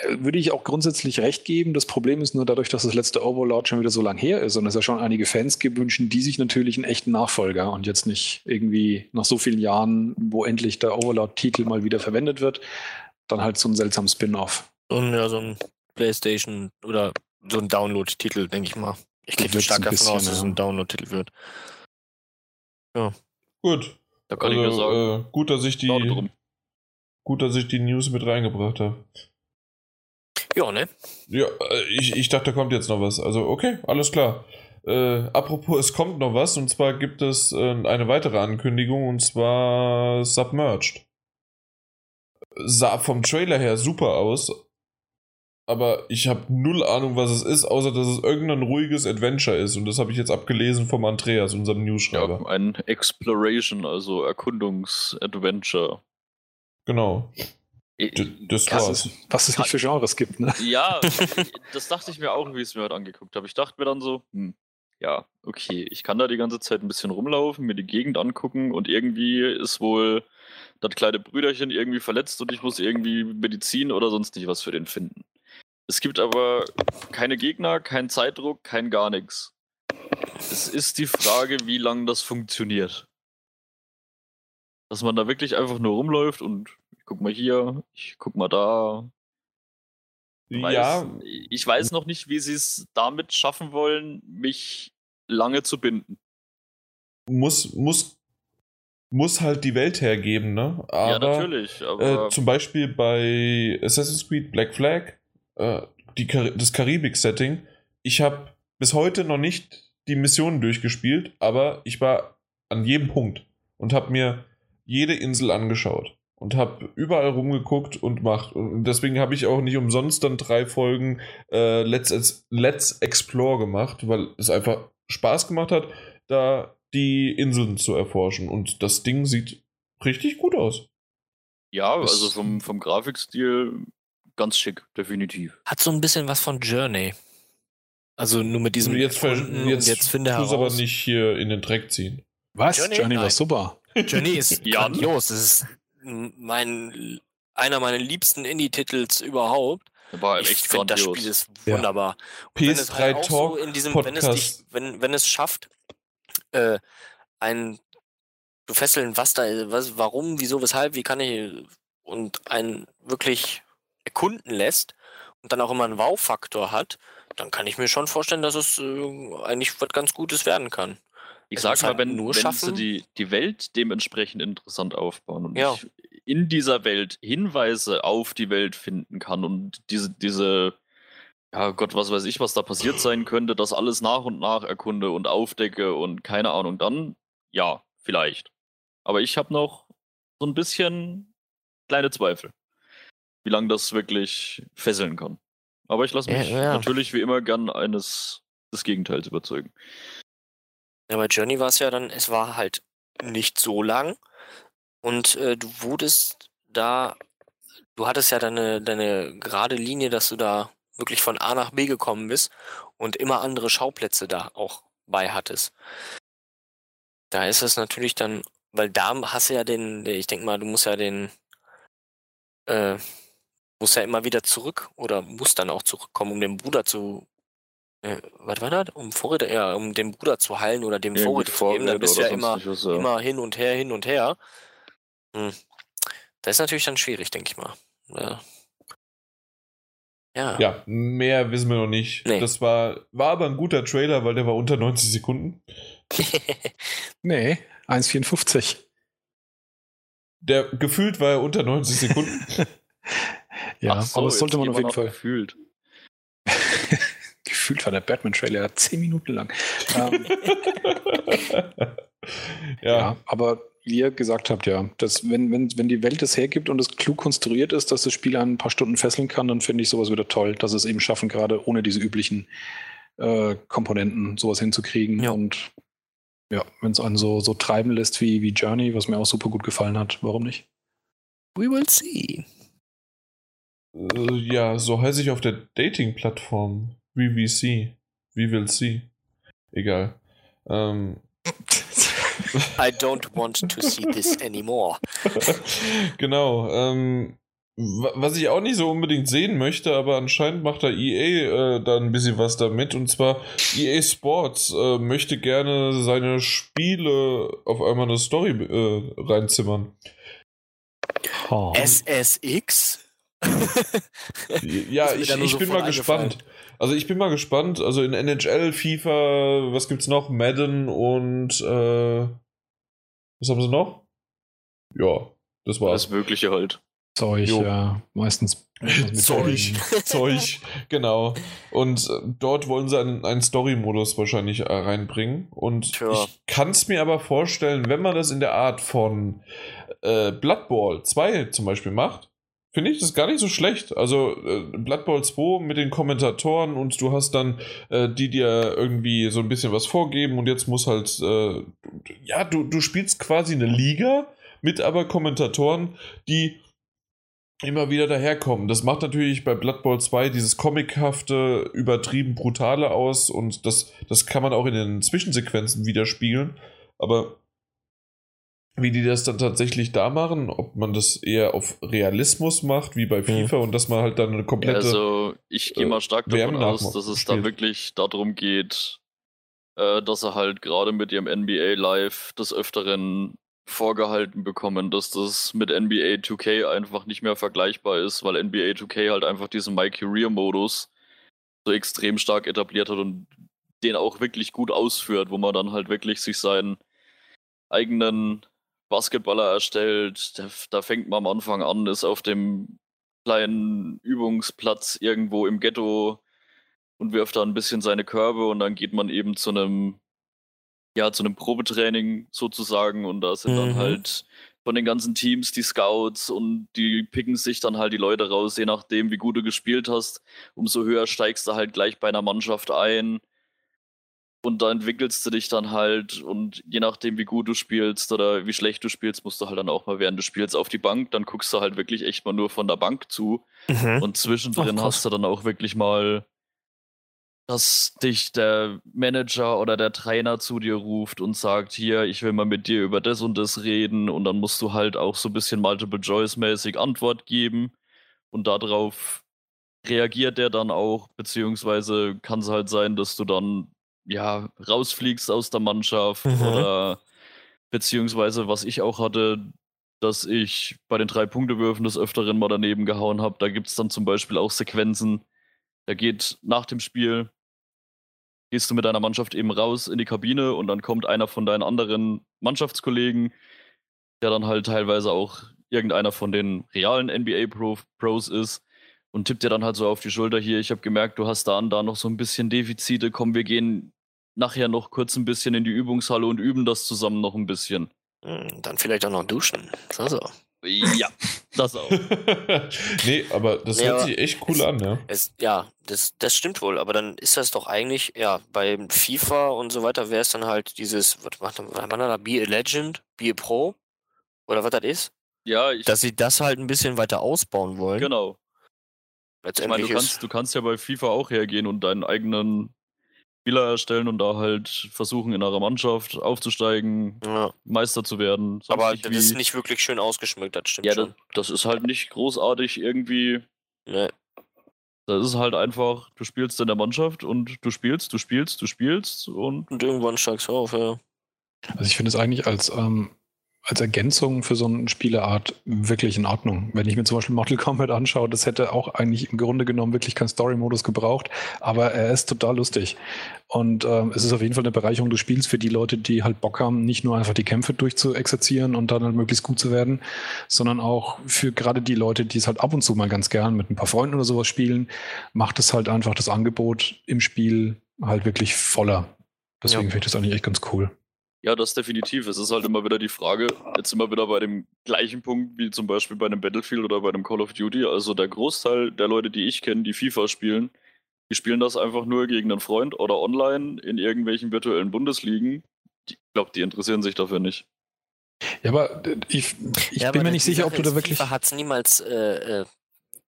Würde ich auch grundsätzlich recht geben. Das Problem ist nur dadurch, dass das letzte Overlord schon wieder so lang her ist und es ja schon einige Fans gibt, wünschen die sich natürlich einen echten Nachfolger und jetzt nicht irgendwie nach so vielen Jahren, wo endlich der Overlord-Titel mal wieder verwendet wird, dann halt so ein seltsames Spin-off. So ein, ja, so ein Playstation oder so ein Download-Titel, denke ich mal. Ich gehe stark davon bisschen, aus, dass es ja. ein Download-Titel wird. Gut. Da kann ich nur sagen, Also, äh, gut, dass ich die, gut, dass ich die News mit reingebracht habe. Ja, ne? Ja, äh, ich, ich dachte, da kommt jetzt noch was. Also, okay, alles klar. Äh, apropos, es kommt noch was, und zwar gibt es äh, eine weitere Ankündigung, und zwar Submerged. Sah vom Trailer her super aus, aber ich habe null Ahnung, was es ist, außer dass es irgendein ruhiges Adventure ist, und das habe ich jetzt abgelesen vom Andreas, unserem Newsschreiber. Ja, ein Exploration, also Erkundungs-Adventure. Genau. D das Was war's. es, was es nicht für Genres gibt, ne? Ja, das dachte ich mir auch, wie ich es mir heute angeguckt habe. Ich dachte mir dann so, hm, ja, okay, ich kann da die ganze Zeit ein bisschen rumlaufen, mir die Gegend angucken und irgendwie ist wohl das kleine Brüderchen irgendwie verletzt und ich muss irgendwie Medizin oder sonst nicht was für den finden. Es gibt aber keine Gegner, keinen Zeitdruck, kein gar nichts. Es ist die Frage, wie lange das funktioniert. Dass man da wirklich einfach nur rumläuft und guck mal hier, ich guck mal da, weiß, Ja, ich weiß noch nicht, wie sie es damit schaffen wollen, mich lange zu binden. muss, muss, muss halt die Welt hergeben, ne? Aber, ja, natürlich, aber Äh, zum Beispiel bei Assassin's Creed Black Flag, äh, die, das Karibik-Setting. Ich habe bis heute noch nicht die Missionen durchgespielt, aber ich war an jedem Punkt und habe mir jede Insel angeschaut und habe überall rumgeguckt und macht. Und deswegen habe ich auch nicht umsonst dann drei Folgen äh, Let's, Let's Explore gemacht, weil es einfach Spaß gemacht hat, da die Inseln zu erforschen. Und das Ding sieht richtig gut aus. ja, es- also vom, vom Grafikstil ganz schick, definitiv. Hat so ein bisschen was von Journey. Also nur mit diesem jetzt, ver- Erkunden und jetzt, jetzt finde heraus. aber nicht hier in den Dreck ziehen. Was? Journey? Journey, war super. Journey ist Ja. grandios. Das ist mein einer meiner liebsten Indie-Titels überhaupt. War Ich finde, das. Spiel ist Ja. wunderbar. Und wenn es PS3 halt auch Talk so in diesem, wenn es dich, Podcast. wenn, wenn es schafft, äh, ein zu fesseln, was da ist, was, warum, wieso, weshalb, wie kann ich und einen wirklich erkunden lässt und dann auch immer einen Wow-Faktor hat, dann kann ich mir schon vorstellen, dass es äh, eigentlich was ganz Gutes werden kann. Ich Es sag muss mal, halt wenn, nur wenn sie die, die Welt dementsprechend interessant aufbauen und Ja. ich in dieser Welt Hinweise auf die Welt finden kann und diese, diese, ja Gott, was weiß ich, was da passiert sein könnte, das alles nach und nach erkunde und aufdecke und keine Ahnung, dann ja, vielleicht. Aber ich habe noch so ein bisschen kleine Zweifel, wie lange das wirklich fesseln kann. Aber ich lasse Ja, mich ja. natürlich wie immer gern eines des Gegenteils überzeugen. Ja, bei Journey war es ja dann, es war halt nicht so lang und äh, du wurdest da, du hattest ja deine, deine gerade Linie, dass du da wirklich von A nach B gekommen bist und immer andere Schauplätze da auch bei hattest. Da ist es natürlich dann weil da hast du ja den, ich denke mal, du musst ja den, äh, musst ja immer wieder zurück oder musst dann auch zurückkommen, um den Bruder zu, äh, was war das? Um Vorräte, ja, um den Bruder zu heilen oder dem Vorräte zu geben, dann bist du ja immer, was, ja. immer hin und her, hin und her. Hm. Das ist natürlich dann schwierig, denke ich mal. Ja. Ja. ja, mehr wissen wir noch nicht. Nee. Das war, war aber ein guter Trailer, weil der war unter 90 Sekunden. nee, 1,54. Der gefühlt war er unter 90 Sekunden. ja, so, aber das sollte man auf jeden Fall. Gefühlt. Gefühlt war der Batman-Trailer 10 Minuten lang. ähm, ja. ja. aber wie ihr gesagt habt, ja, dass wenn, wenn, wenn die Welt es hergibt und es klug konstruiert ist, dass das Spiel ein paar Stunden fesseln kann, dann finde ich sowas wieder toll, dass es eben schaffen, gerade ohne diese üblichen äh, Komponenten sowas hinzukriegen. Ja. Und ja, wenn es einen so, so treiben lässt wie, wie Journey, was mir auch super gut gefallen hat, warum nicht? We will see. Äh, ja, so heiße ich auf der Dating-Plattform. VVC. We will see. Egal. Ähm, I don't want to see this anymore. genau. Ähm, was ich auch nicht so unbedingt sehen möchte, aber anscheinend macht da EA äh, da ein bisschen was damit. Und zwar EA Sports äh, möchte gerne seine Spiele auf einmal eine Story äh, reinzimmern. Oh. SSX? Ja, ich, ich bin mal gespannt. Also ich bin mal gespannt. Also in NHL, FIFA, was gibt's noch? Madden und äh, was haben sie noch? Ja, das war's. Das Mögliche halt. Zeug, jo. ja, meistens. Zeug, Zeug, genau. Und äh, dort wollen sie einen, einen Story-Modus wahrscheinlich äh, reinbringen. Und Tja. ich kann es mir aber vorstellen, wenn man das in der Art von äh, Blood Bowl 2 zum Beispiel macht, finde ich das gar nicht so schlecht. Also äh, Blood Bowl 2 mit den Kommentatoren und du hast dann äh, die dir irgendwie so ein bisschen was vorgeben und jetzt muss halt, äh, ja, du, du spielst quasi eine Liga mit aber Kommentatoren, die immer wieder daherkommen. Das macht natürlich bei Blood Bowl 2 dieses comichafte, übertrieben brutale aus und das, das kann man auch in den Zwischensequenzen widerspiegeln. Aber wie die das dann tatsächlich da machen, ob man das eher auf Realismus macht, wie bei. FIFA, mhm. und dass man halt dann eine komplette. Also, ich gehe mal stark äh, davon aus, dass es da wirklich darum geht, äh, dass er halt gerade mit ihrem NBA Live des Öfteren vorgehalten bekommen, dass das mit NBA 2K einfach nicht mehr vergleichbar ist, weil NBA 2K halt einfach diesen My Career Modus so extrem stark etabliert hat und den auch wirklich gut ausführt, wo man dann halt wirklich sich seinen eigenen Basketballer erstellt. Da, da fängt man am Anfang an, ist auf dem kleinen Übungsplatz irgendwo im Ghetto und wirft da ein bisschen seine Körbe und dann geht man eben zu einem ja, zu einem Probetraining sozusagen und da sind mhm. dann halt von den ganzen Teams die Scouts und die picken sich dann halt die Leute raus, je nachdem, wie gut du gespielt hast. Umso höher steigst du halt gleich bei einer Mannschaft ein und da entwickelst du dich dann halt und je nachdem, wie gut du spielst oder wie schlecht du spielst, musst du halt dann auch mal während des Spiels auf die Bank. Dann guckst du halt wirklich echt mal nur von der Bank zu mhm. und zwischendrin Ach, hast du dann auch wirklich mal dass dich der Manager oder der Trainer zu dir ruft und sagt, hier, ich will mal mit dir über das und das reden und dann musst du halt auch so ein bisschen Multiple-Choice-mäßig Antwort geben und darauf reagiert der dann auch, beziehungsweise kann es halt sein, dass du dann ja rausfliegst aus der Mannschaft mhm. oder beziehungsweise was ich auch hatte, dass ich bei den drei Punktewürfen des Öfteren mal daneben gehauen habe. Da gibt es dann zum Beispiel auch Sequenzen, da geht nach dem Spiel, gehst du mit deiner Mannschaft eben raus in die Kabine und dann kommt einer von deinen anderen Mannschaftskollegen, der dann halt teilweise auch irgendeiner von den realen NBA -Pro Pros ist und tippt dir dann halt so auf die Schulter hier, ich habe gemerkt, du hast da und da noch so ein bisschen Defizite, komm, wir gehen nachher noch kurz ein bisschen in die Übungshalle und üben das zusammen noch ein bisschen. Hm, dann vielleicht auch noch duschen. So, so. Ja, das auch. nee, aber das nee, hört sich echt cool es, an, ja. Es, ja, das, das stimmt wohl, aber dann ist das doch eigentlich, ja, bei FIFA und so weiter wäre es dann halt dieses, was macht man da, Be a Legend, Be a Pro? Oder was das ist? Ja, ich. Dass sie das halt ein bisschen weiter ausbauen wollen. Genau. Letztendlich ich meine, du kannst, du kannst ja bei FIFA auch hergehen und deinen eigenen Spieler erstellen und da halt versuchen, in einer Mannschaft aufzusteigen, Ja. Meister zu werden. Sonst Aber das ist nicht wirklich schön ausgeschmückt, das stimmt ja, das, schon. das ist halt nicht großartig irgendwie. Nee. Das ist halt einfach, du spielst in der Mannschaft und du spielst, du spielst, du spielst und Und irgendwann steigst du auf, ja. Also ich finde es eigentlich als, ähm, als Ergänzung für so eine Spieleart wirklich in Ordnung. Wenn ich mir zum Beispiel Mortal Kombat anschaue, das hätte auch eigentlich im Grunde genommen wirklich keinen Story-Modus gebraucht, aber er ist total lustig. Und ähm, es ist auf jeden Fall eine Bereicherung des Spiels für die Leute, die halt Bock haben, nicht nur einfach die Kämpfe durchzuexerzieren und dann halt möglichst gut zu werden, sondern auch für gerade die Leute, die es halt ab und zu mal ganz gern mit ein paar Freunden oder sowas spielen, macht es halt einfach das Angebot im Spiel halt wirklich voller. Deswegen Ja. finde ich das eigentlich echt ganz cool. Ja, das definitiv. Es ist halt immer wieder die Frage, jetzt immer wieder bei dem gleichen Punkt wie zum Beispiel bei einem Battlefield oder bei einem Call of Duty. Also der Großteil der Leute, die ich kenne, die FIFA spielen, die spielen das einfach nur gegen einen Freund oder online in irgendwelchen virtuellen Bundesligen. Die- Ich glaube, die interessieren sich dafür nicht. Ja, aber äh, ich, ich ja, bin aber mir nicht sicher, ob du da wirklich. FIFA hat es niemals äh, äh,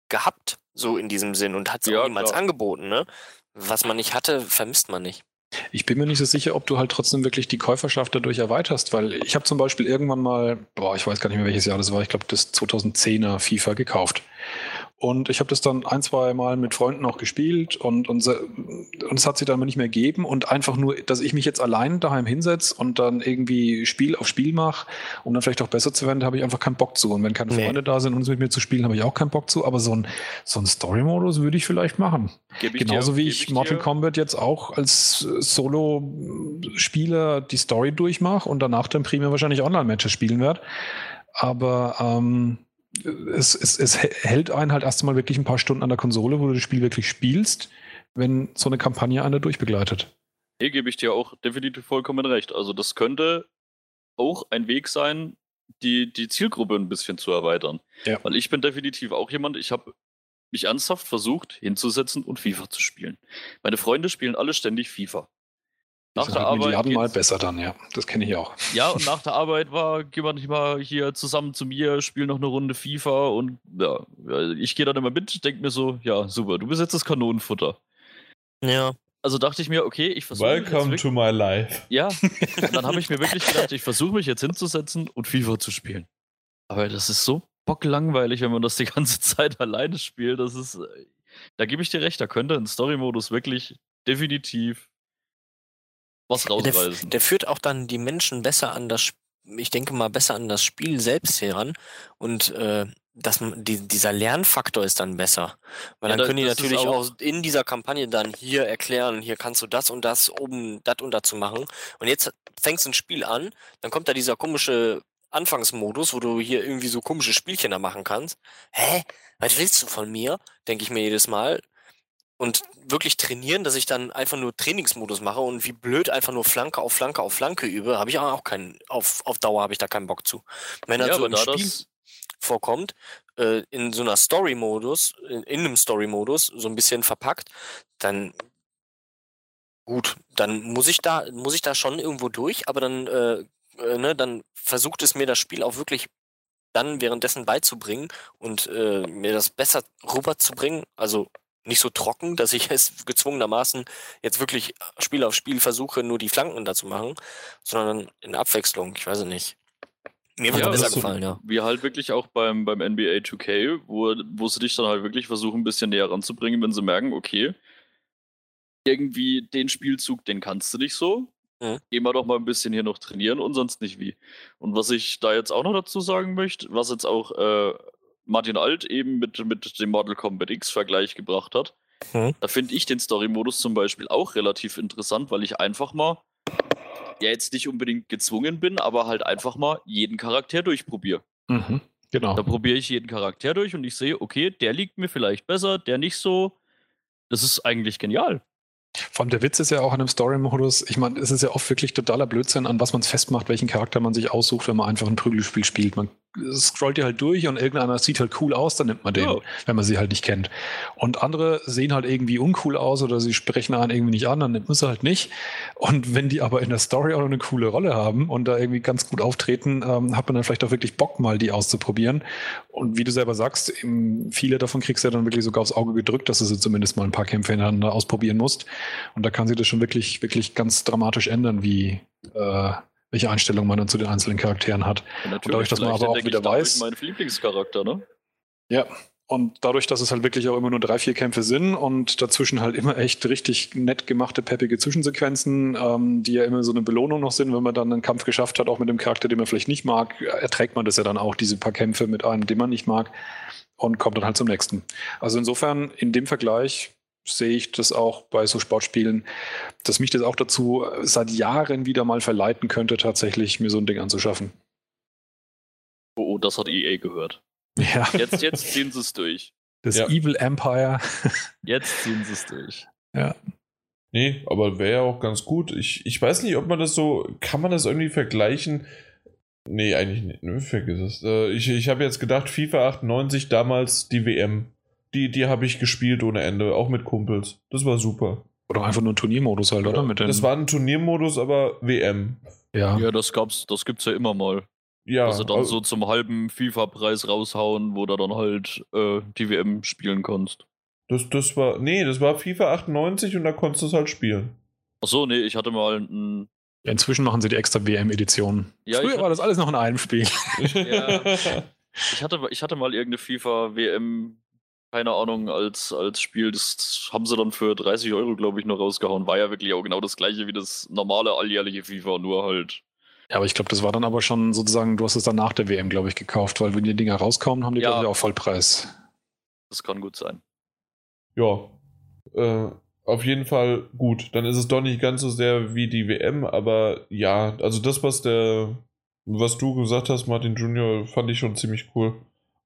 gehabt, so in diesem Sinn, und hat es Ja, auch niemals klar. angeboten, ne? Was man nicht hatte, vermisst man nicht. Ich bin mir nicht so sicher, ob du halt trotzdem wirklich die Käuferschaft dadurch erweiterst, weil ich habe zum Beispiel irgendwann mal, boah, ich weiß gar nicht mehr welches Jahr das war, ich glaube das 2010er FIFA gekauft. Und ich habe das dann ein, zwei Mal mit Freunden auch gespielt und, und, se- und es hat sich dann nicht mehr gegeben und einfach nur, dass ich mich jetzt allein daheim hinsetze und dann irgendwie Spiel auf Spiel mache, um dann vielleicht auch besser zu werden, da habe ich einfach keinen Bock zu. Und wenn keine Nee. Freunde da sind, um es mit mir zu spielen, habe ich auch keinen Bock zu. Aber so ein, so ein Story-Modus würde ich vielleicht machen. Ich Genauso dir, wie ich dir- Mortal Kombat jetzt auch als äh, Solo-Spieler die Story durchmache und danach dann primär wahrscheinlich Online-Matches spielen werde. Aber ähm, es, es, es hält einen halt erst mal wirklich ein paar Stunden an der Konsole, wo du das Spiel wirklich spielst, wenn so eine Kampagne einer durchbegleitet. Hier gebe ich dir auch definitiv vollkommen recht. Also das könnte auch ein Weg sein, die, die Zielgruppe ein bisschen zu erweitern. Ja. Weil ich bin definitiv auch jemand, ich habe mich ernsthaft versucht hinzusetzen und FIFA zu spielen. Meine Freunde spielen alle ständig FIFA. Die Nach der halt Arbeit geht's- besser dann, ja. Das kenne ich auch. Ja, und nach der Arbeit war, gehen wir nicht mal hier zusammen zu mir, spielen noch eine Runde FIFA und ja, ich gehe dann immer mit, denke mir so, ja, super, du bist jetzt das Kanonenfutter. Ja. Also dachte ich mir, okay, ich versuche mich jetzt Welcome to my life. Ja, und dann habe ich mir wirklich gedacht, ich versuche mich jetzt hinzusetzen und FIFA zu spielen. Aber das ist so bocklangweilig, wenn man das die ganze Zeit alleine spielt. Das ist, äh, da gebe ich dir recht, da könnte ein Story-Modus wirklich definitiv was Der, rausreißen. der führt auch dann die Menschen besser an das, ich denke mal, besser an das Spiel selbst heran. Und äh, das, die, dieser Lernfaktor ist dann besser. Weil Ja, dann da- können die natürlich auch- auch in dieser Kampagne dann hier erklären, hier kannst du das und das, oben das und das zu machen. Und jetzt fängst du ein Spiel an, dann kommt da dieser komische Anfangsmodus, wo du hier irgendwie so komische Spielchen da machen kannst. Hä? Was willst du von mir? Denke ich mir jedes Mal. Und wirklich trainieren, dass ich dann einfach nur Trainingsmodus mache und wie blöd einfach nur Flanke auf Flanke auf Flanke übe, habe ich auch keinen, auf, auf Dauer habe ich da keinen Bock zu. Wenn ja, das so im Spiel vorkommt, äh, in so einer Story-Modus, in, in einem Story-Modus, so ein bisschen verpackt, dann gut, dann muss ich da, muss ich da schon irgendwo durch, aber dann, äh, äh, ne, dann versucht es mir das Spiel auch wirklich dann währenddessen beizubringen und äh, mir das besser rüberzubringen. Also nicht so trocken, dass ich es gezwungenermaßen jetzt wirklich Spiel auf Spiel versuche, nur die Flanken da zu machen, sondern in Abwechslung. Ich weiß es nicht. Mir wird Ja, besser gefallen, ja. wie halt wirklich auch beim, beim NBA 2K, wo, wo sie dich dann halt wirklich versuchen, ein bisschen näher ranzubringen, wenn sie merken, okay, irgendwie den Spielzug, den kannst du nicht so. Mhm. Gehen wir doch mal ein bisschen hier noch trainieren und sonst nicht wie. Und was ich da jetzt auch noch dazu sagen möchte, was jetzt auch äh, Martin Alt eben mit, mit dem Mortal Kombat X-Vergleich gebracht hat, Mhm. da finde ich den Story-Modus zum Beispiel auch relativ interessant, weil ich einfach mal ja jetzt nicht unbedingt gezwungen bin, aber halt einfach mal jeden Charakter durchprobiere. Mhm. Genau. Da probiere ich jeden Charakter durch und ich sehe, okay, der liegt mir vielleicht besser, der nicht so. Das ist eigentlich genial. Vor allem der Witz ist ja auch an einem Story-Modus, ich meine, es ist ja oft wirklich totaler Blödsinn, an was man es festmacht, welchen Charakter man sich aussucht, wenn man einfach ein Prügelspiel spielt. Man scrollt ihr halt durch und irgendeiner sieht halt cool aus, dann nimmt man den, Ja. wenn man sie halt nicht kennt. Und andere sehen halt irgendwie uncool aus oder sie sprechen einen irgendwie nicht an, dann nimmt man sie halt nicht. Und wenn die aber in der Story auch noch eine coole Rolle haben und da irgendwie ganz gut auftreten, ähm, hat man dann vielleicht auch wirklich Bock, mal die auszuprobieren. Und wie du selber sagst, viele davon kriegst du ja dann wirklich sogar aufs Auge gedrückt, dass du sie zumindest mal ein paar Kämpfe hintereinander ausprobieren musst. Und da kann sich das schon wirklich, wirklich ganz dramatisch ändern, wie äh, welche Einstellung man dann zu den einzelnen Charakteren hat. Und natürlich, dadurch, dass man aber auch wieder weiß- meinen Lieblingscharakter, ne? Ja. Und dadurch, dass es halt wirklich auch immer nur drei, vier Kämpfe sind und dazwischen halt immer echt richtig nett gemachte, peppige Zwischensequenzen, ähm, die ja immer so eine Belohnung noch sind, wenn man dann einen Kampf geschafft hat, auch mit dem Charakter, den man vielleicht nicht mag, erträgt man das ja dann auch, diese paar Kämpfe mit einem, den man nicht mag und kommt dann halt zum nächsten. Also insofern, in dem Vergleich sehe ich das auch bei so Sportspielen, dass mich das auch dazu seit Jahren wieder mal verleiten könnte, tatsächlich mir so ein Ding anzuschaffen. Oh, oh, das hat EA gehört. Ja, Jetzt, jetzt ziehen sie es durch. das Ja. Evil Empire. Jetzt ziehen sie es durch. Ja. Nee, aber wäre ja auch ganz gut. Ich, ich weiß nicht, ob man das so, kann man das irgendwie vergleichen? Nee, eigentlich nicht. Vergiss es. Äh, ich ich habe jetzt gedacht, FIFA 98 damals die WM. Die, die habe ich gespielt ohne Ende, auch mit Kumpels. Das war super. Oder einfach nur ein Turniermodus halt, oder? Mit das war ein Turniermodus, aber WM. ja. Ja, das gab's, das gibt's ja immer mal. Ja, dass sie dann also- so zum halben FIFA-Preis raushauen, wo du dann halt äh, die WM spielen kannst. das, das war, nee, das war FIFA 98 und da konntest du es halt spielen. Achso, nee, ich hatte mal ein. Ja, Inzwischen machen sie die extra WM-Edition. Ja, Früher war das alles noch in einem Spiel. Ja. Ich hatte, ich hatte mal irgendeine FIFA-WM, keine Ahnung, als, als Spiel. Das haben sie dann für 30 Euro, glaube ich, noch rausgehauen. War ja wirklich auch genau das gleiche wie das normale alljährliche FIFA, nur halt. Ja, aber ich glaube, das war dann aber schon sozusagen, du hast es dann nach der WM, glaube ich, gekauft, weil wenn die Dinger rauskommen, haben die, Ja. glaube ich, auch Vollpreis. Das kann gut sein. ja. Äh, auf jeden Fall gut. Dann ist es doch nicht ganz so sehr wie die WM, aber ja, also das, was der, was du gesagt hast, Martin Junior, fand ich schon ziemlich cool.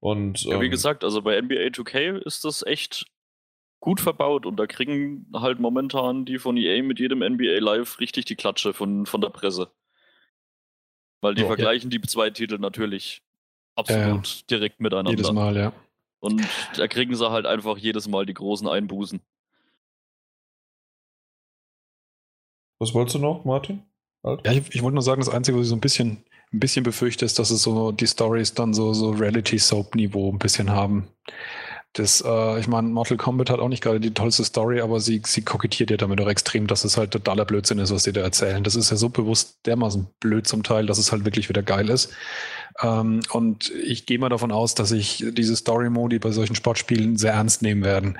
Und Ja, wie ähm, gesagt, also bei NBA 2K ist das echt gut verbaut und da kriegen halt momentan die von EA mit jedem NBA Live richtig die Klatsche von, von der Presse. Weil die Ja. vergleichen die zwei Titel natürlich absolut direkt miteinander. Jedes Mal, ja. Und da kriegen sie halt einfach jedes Mal die großen Einbußen. was wolltest du noch, Martin? Halt. Ja, ich, ich wollte nur sagen, das Einzige, was ich so ein bisschen, ein bisschen befürchte, ist, dass es so die Stories dann so, so Reality-Soap-Niveau ein bisschen haben. Das, äh, ich meine, Mortal Kombat hat auch nicht gerade die tollste Story, aber sie, sie kokettiert ja damit auch extrem, dass es halt totaler Blödsinn ist, was sie da erzählen. Das ist ja so bewusst dermaßen blöd zum Teil, dass es halt wirklich wieder geil ist. Ähm, und ich gehe mal davon aus, dass sich diese Story-Modi bei solchen Sportspielen sehr ernst nehmen werden.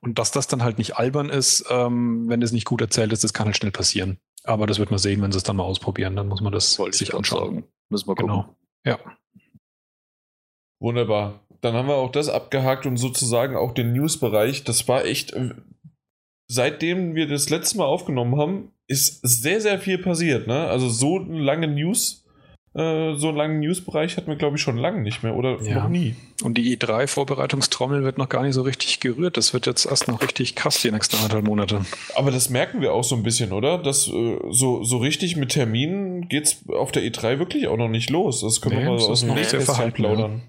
Und dass das dann halt nicht albern ist, ähm, wenn es nicht gut erzählt ist, das kann halt schnell passieren. Aber das wird man sehen, wenn sie es dann mal ausprobieren. Dann muss man das Wollte ich sich anschauen. sagen. Müssen wir gucken. Genau. Ja. Wunderbar. Dann haben wir auch das abgehakt und sozusagen auch den News-Bereich. Das war echt, äh, seitdem wir das letzte Mal aufgenommen haben, ist sehr, sehr viel passiert. Ne? Also so lange News, äh, so einen langen News-Bereich hatten wir, glaube ich, schon lange nicht mehr oder Ja. noch nie. Und die E3-Vorbereitungstrommel wird noch gar nicht so richtig gerührt. Das wird jetzt erst noch richtig krass die nächsten anderthalb Monate. Aber das merken wir auch so ein bisschen, oder? Dass äh, so, so richtig mit Terminen geht's auf der E3 wirklich auch noch nicht los. Das können Nee, wir mal das aus dem Nähkästchen verhalten, plaudern.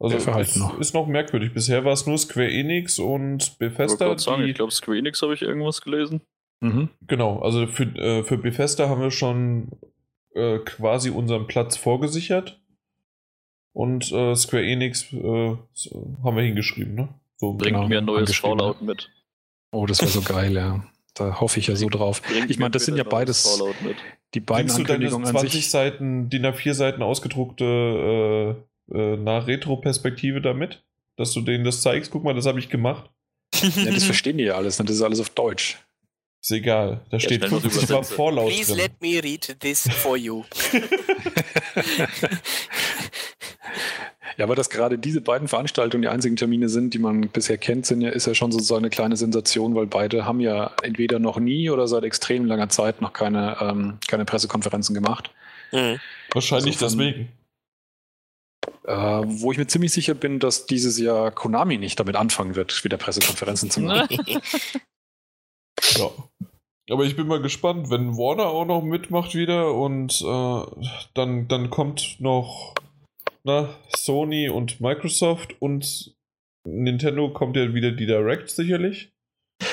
Also Sehr verhalten ist, noch. ist noch merkwürdig. Bisher war es nur Square Enix und Ich wollte Bethesda. gerade sagen, ich glaube, Square Enix habe ich irgendwas gelesen. Mhm. Genau, also für, äh, für Bethesda haben wir schon äh, quasi unseren Platz vorgesichert. Und äh, Square Enix äh, so, haben wir hingeschrieben, ne? So, Bringt Genau, mir ein neues Fallout mit. Oh, das wäre so geil, ja. Da hoffe ich ja so drauf. Bringt Ich meine, das sind ja beides die beiden Bringst du deine Ankündigungen an 20 sich. Seiten, DIN A4 Seiten ausgedruckte äh, äh, nach Retro-Perspektive damit? Dass du denen das zeigst? Guck mal, das habe ich gemacht. Ja, das verstehen die ja alles. Ne? Das ist alles auf Deutsch. Ist egal. Da steht schnell noch 50 Mal. Vorlaut Please drin. let me read this for you. Ja, aber dass gerade diese beiden Veranstaltungen die einzigen Termine sind, die man bisher kennt, sind ja, ist ja schon so, so eine kleine Sensation, weil beide haben ja entweder noch nie oder seit extrem langer Zeit noch keine, ähm, keine Pressekonferenzen gemacht. Mhm. Wahrscheinlich Also von- deswegen. Äh, wo ich mir ziemlich sicher bin, dass dieses Jahr Konami nicht damit anfangen wird, wieder Pressekonferenzen zu machen. Ja. Aber ich bin mal gespannt, wenn Warner auch noch mitmacht wieder und äh, dann, dann kommt noch na, Sony und Microsoft und Nintendo kommt ja wieder die Direct sicherlich.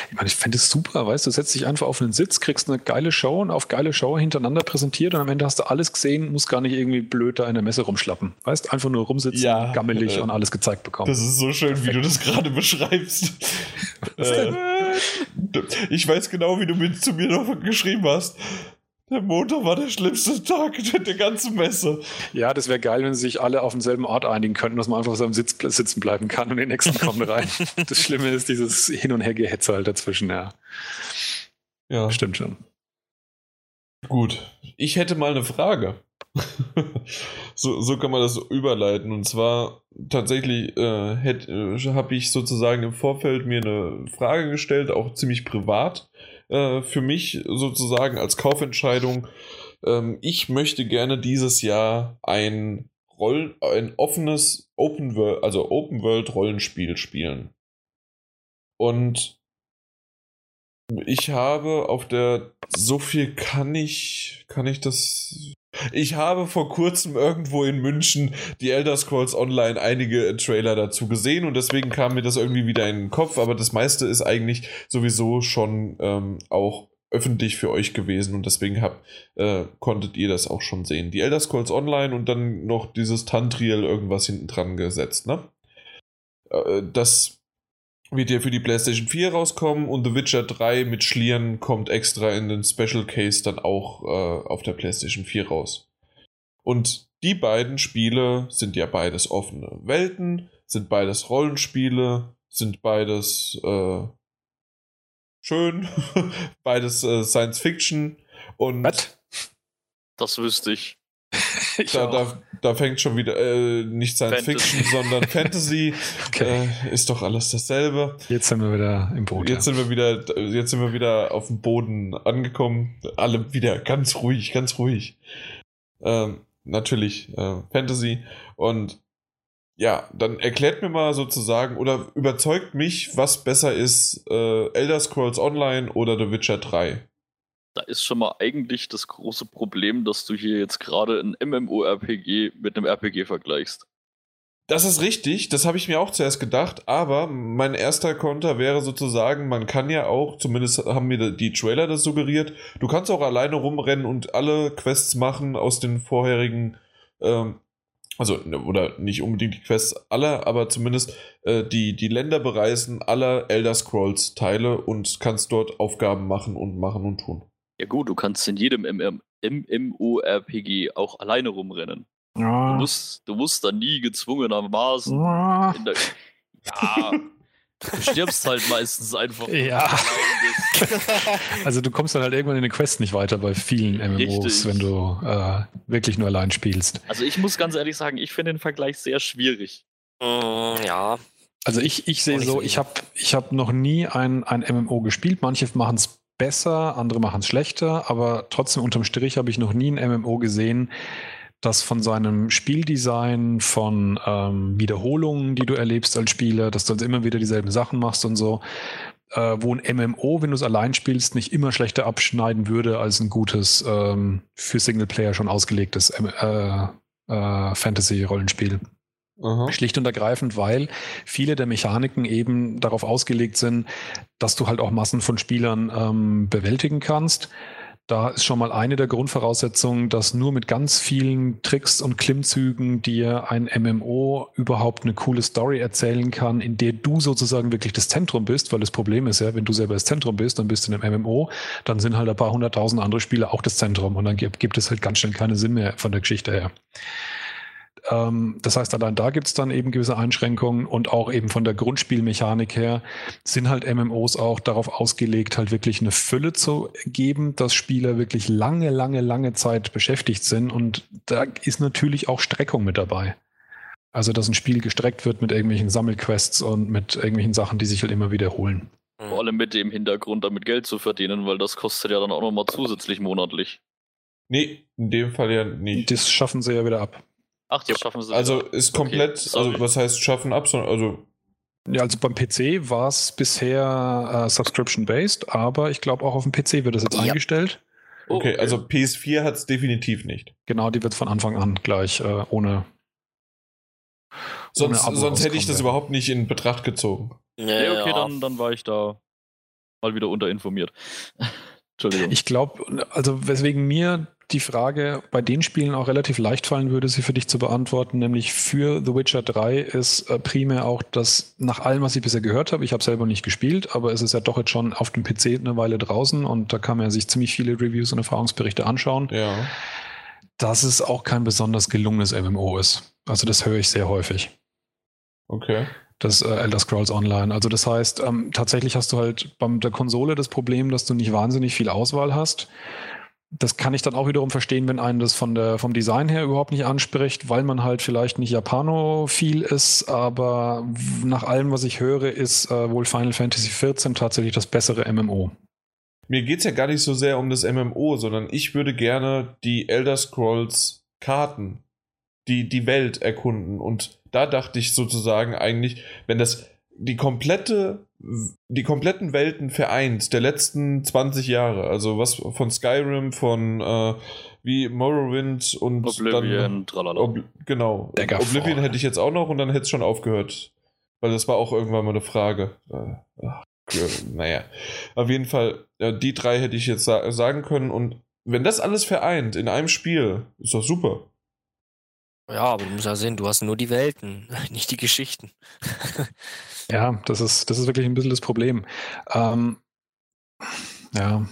Ich meine, ich fände es super, weißt du, setzt dich einfach auf einen Sitz, kriegst eine geile Show und auf geile Show hintereinander präsentiert und am Ende hast du alles gesehen, musst gar nicht irgendwie blöd da in der Messe rumschlappen. Weißt, einfach nur rumsitzen, Ja, gammelig äh, und alles gezeigt bekommen. Das ist so schön, wie du das gerade beschreibst. äh, ich weiß genau, wie du mir, zu mir noch geschrieben hast. Der Montag war der schlimmste Tag der ganzen Messe. Ja, das wäre geil, wenn sie sich alle auf denselben Ort einigen könnten, dass man einfach auf seinem Sitz sitzen bleiben kann und die nächsten kommen rein. Das Schlimme ist dieses Hin- und Hergehetze halt dazwischen, ja. Ja, Stimmt schon. gut. Ich hätte mal eine Frage. so, so kann man das überleiten. Und zwar tatsächlich äh, äh, habe ich sozusagen im Vorfeld mir eine Frage gestellt, auch ziemlich privat äh, für mich sozusagen als Kaufentscheidung. Ähm, ich möchte gerne dieses Jahr ein Roll ein offenes Open World, also Open World Rollenspiel spielen. Und ich habe auf der so viel kann ich kann ich das ich habe vor kurzem irgendwo in München die Elder Scrolls Online einige Trailer dazu gesehen und deswegen kam mir das irgendwie wieder in den Kopf, aber das meiste ist eigentlich sowieso schon ähm, auch öffentlich für euch gewesen und deswegen hab, äh, konntet ihr das auch schon sehen. Die Elder Scrolls Online und dann noch dieses Tantriel irgendwas hinten dran gesetzt, ne? Äh, das wird ja für die PlayStation 4 rauskommen und The Witcher 3 mit Schlieren kommt extra in den Special Case dann auch äh, auf der PlayStation 4 raus. Und die beiden Spiele sind ja beides offene Welten, sind beides Rollenspiele, sind beides äh, schön, beides äh, Science Fiction und Was? Das wüsste ich. Ich da, auch. da, da fängt schon wieder äh, nicht Science Fantasy. Fiction, sondern Fantasy. Okay. Äh, ist doch alles dasselbe. Jetzt sind wir wieder im Boot. Jetzt ja. sind wir wieder, jetzt sind wir wieder auf dem Boden angekommen. Alle wieder ganz ruhig, ganz ruhig. Ähm, natürlich äh, Fantasy und ja, dann erklärt mir mal sozusagen oder überzeugt mich, was besser ist, äh, Elder Scrolls Online oder The Witcher 3. Da ist schon mal eigentlich das große Problem, dass du hier jetzt gerade ein MMORPG mit einem RPG vergleichst. Das ist richtig, das habe ich mir auch zuerst gedacht, aber mein erster Konter wäre sozusagen, man kann ja auch, zumindest haben mir die Trailer das suggeriert, du kannst auch alleine rumrennen und alle Quests machen aus den vorherigen, ähm, also, ne, oder nicht unbedingt die Quests aller, aber zumindest äh, die, die Länder bereisen aller Elder Scrolls Teile und kannst dort Aufgaben machen und machen und tun. Ja gut, du kannst in jedem MM MMORPG auch alleine rumrennen. Du Ah. musst, du musst da nie gezwungenermaßen Ah. in der, Ja, du stirbst halt meistens einfach. Ja. Also du kommst dann halt irgendwann in den Quest nicht weiter bei vielen MMOs, Richtig. wenn du äh, wirklich nur allein spielst. Also ich muss ganz ehrlich sagen, ich finde den Vergleich sehr schwierig. Mm, ja. Also ich, ich sehe so, so ich habe ich hab noch nie ein, ein MMO gespielt. Manche machen es besser, andere machen es schlechter, aber trotzdem unterm Strich habe ich noch nie ein MMO gesehen, das von seinem Spieldesign, von ähm, Wiederholungen, die du erlebst als Spieler, dass du also immer wieder dieselben Sachen machst und so, äh, wo ein MMO, wenn du es allein spielst, nicht immer schlechter abschneiden würde als ein gutes, ähm, für Singleplayer schon ausgelegtes äh, äh, Fantasy-Rollenspiel. Aha. Schlicht und ergreifend, weil viele der Mechaniken eben darauf ausgelegt sind, dass du halt auch Massen von Spielern ähm, bewältigen kannst. Da ist schon mal eine der Grundvoraussetzungen, dass nur mit ganz vielen Tricks und Klimmzügen dir ein MMO überhaupt eine coole Story erzählen kann, in der du sozusagen wirklich das Zentrum bist, weil das Problem ist ja, wenn du selber das Zentrum bist, dann bist du in einem MMO, dann sind halt ein paar hunderttausend andere Spieler auch das Zentrum und dann gibt, gibt es halt ganz schnell keinen Sinn mehr von der Geschichte her. Ähm, das heißt, allein da gibt es dann eben gewisse Einschränkungen und auch eben von der Grundspielmechanik her sind halt MMOs auch darauf ausgelegt, halt wirklich eine Fülle zu geben, dass Spieler wirklich lange, lange, lange Zeit beschäftigt sind und da ist natürlich auch Streckung mit dabei. Also, dass ein Spiel gestreckt wird mit irgendwelchen Sammelquests und mit irgendwelchen Sachen, die sich halt immer wiederholen. Vor allem mit dem Hintergrund, damit Geld zu verdienen, weil das kostet ja dann auch nochmal zusätzlich monatlich. Nee, in dem Fall ja nicht. Das schaffen sie ja wieder ab. Ach, das schaffen sie. Also wieder. ist Okay, komplett, sorry. also was heißt schaffen ab, sondern also Ja, also beim PC war es bisher äh, subscription-based, aber ich glaube auch auf dem PC wird das jetzt Ja. eingestellt. Oh, okay, also PS4 hat es definitiv nicht. Genau, die wird von Anfang an gleich äh, ohne Sonst, sonst hätte ich das überhaupt nicht in Betracht gezogen. Ja, nee, okay, ja. Dann, dann war ich da mal wieder unterinformiert. Entschuldigung. Ich glaube, also weswegen mir die Frage bei den Spielen auch relativ leicht fallen würde, sie für dich zu beantworten, nämlich für The Witcher 3 ist äh, primär auch das, nach allem, was ich bisher gehört habe, ich habe selber nicht gespielt, aber es ist ja doch jetzt schon auf dem PC eine Weile draußen und da kann man sich ziemlich viele Reviews und Erfahrungsberichte anschauen. Ja. Dass es auch kein besonders gelungenes MMO ist. Also das höre ich sehr häufig. Okay das äh, Elder Scrolls Online. Also das heißt, ähm, tatsächlich hast du halt bei der Konsole das Problem, dass du nicht wahnsinnig viel Auswahl hast. Das kann ich dann auch wiederum verstehen, wenn einen das von der, vom Design her überhaupt nicht anspricht, weil man halt vielleicht nicht Japanophil ist, aber nach allem, was ich höre, ist äh, wohl Final Fantasy XIV tatsächlich das bessere MMO. Mir geht es ja gar nicht so sehr um das MMO, sondern ich würde gerne die Elder Scrolls Karten, die, die Welt erkunden. Und da dachte ich sozusagen eigentlich, wenn das die komplette die kompletten Welten vereint der letzten 20 Jahre. Also was von Skyrim, von äh, wie Morrowind und Oblivion, dann, Ob, genau. Oblivion hätte ich jetzt auch noch und dann hätte es schon aufgehört. Weil das war auch irgendwann mal eine Frage. Äh, ach, naja. Auf jeden Fall, die drei hätte ich jetzt sa sagen können. Und wenn das alles vereint in einem Spiel, ist doch super. Ja, aber du musst ja sehen, du hast nur die Welten, nicht die Geschichten. ja, das ist, das ist wirklich ein bisschen das Problem. Ähm, ja.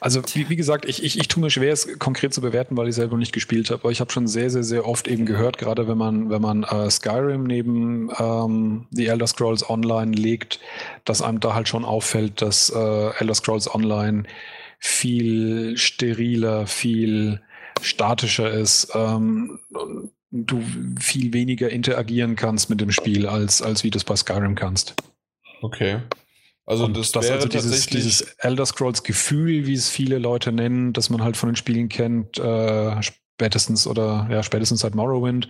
Also, wie, wie gesagt, ich, ich, ich tue mir schwer, es konkret zu bewerten, weil ich selber nicht gespielt habe. Aber ich habe schon sehr, sehr, sehr oft eben gehört, gerade wenn man, wenn man äh, Skyrim neben ähm, The Elder Scrolls Online legt, dass einem da halt schon auffällt, dass äh, Elder Scrolls Online viel steriler, viel statischer ist, ähm, du viel weniger interagieren kannst mit dem Spiel, als, als wie du es bei Skyrim kannst. Okay. Also und das, das also dieses, dieses Elder Scrolls Gefühl, wie es viele Leute nennen, dass man halt von den Spielen kennt, äh, spätestens oder ja, spätestens seit Morrowind,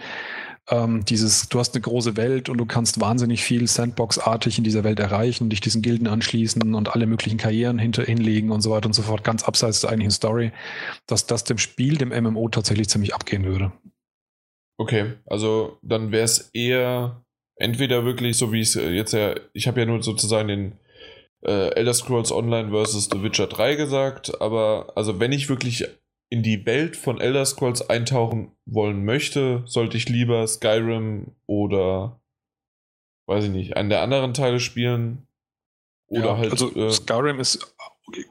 ähm, dieses, du hast eine große Welt und du kannst wahnsinnig viel Sandbox-artig in dieser Welt erreichen, dich diesen Gilden anschließen und alle möglichen Karrieren hinter, hinlegen und so weiter und so fort, ganz abseits der eigentlichen Story, dass das dem Spiel, dem MMO tatsächlich ziemlich abgehen würde. Okay, also dann wäre es eher entweder wirklich so wie es jetzt ja, ich habe ja nur sozusagen den äh, Elder Scrolls Online versus The Witcher 3 gesagt, aber also wenn ich wirklich in die Welt von Elder Scrolls eintauchen wollen möchte, sollte ich lieber Skyrim oder weiß ich nicht, einen der anderen Teile spielen. Oder ja, halt. Also äh, Skyrim ist,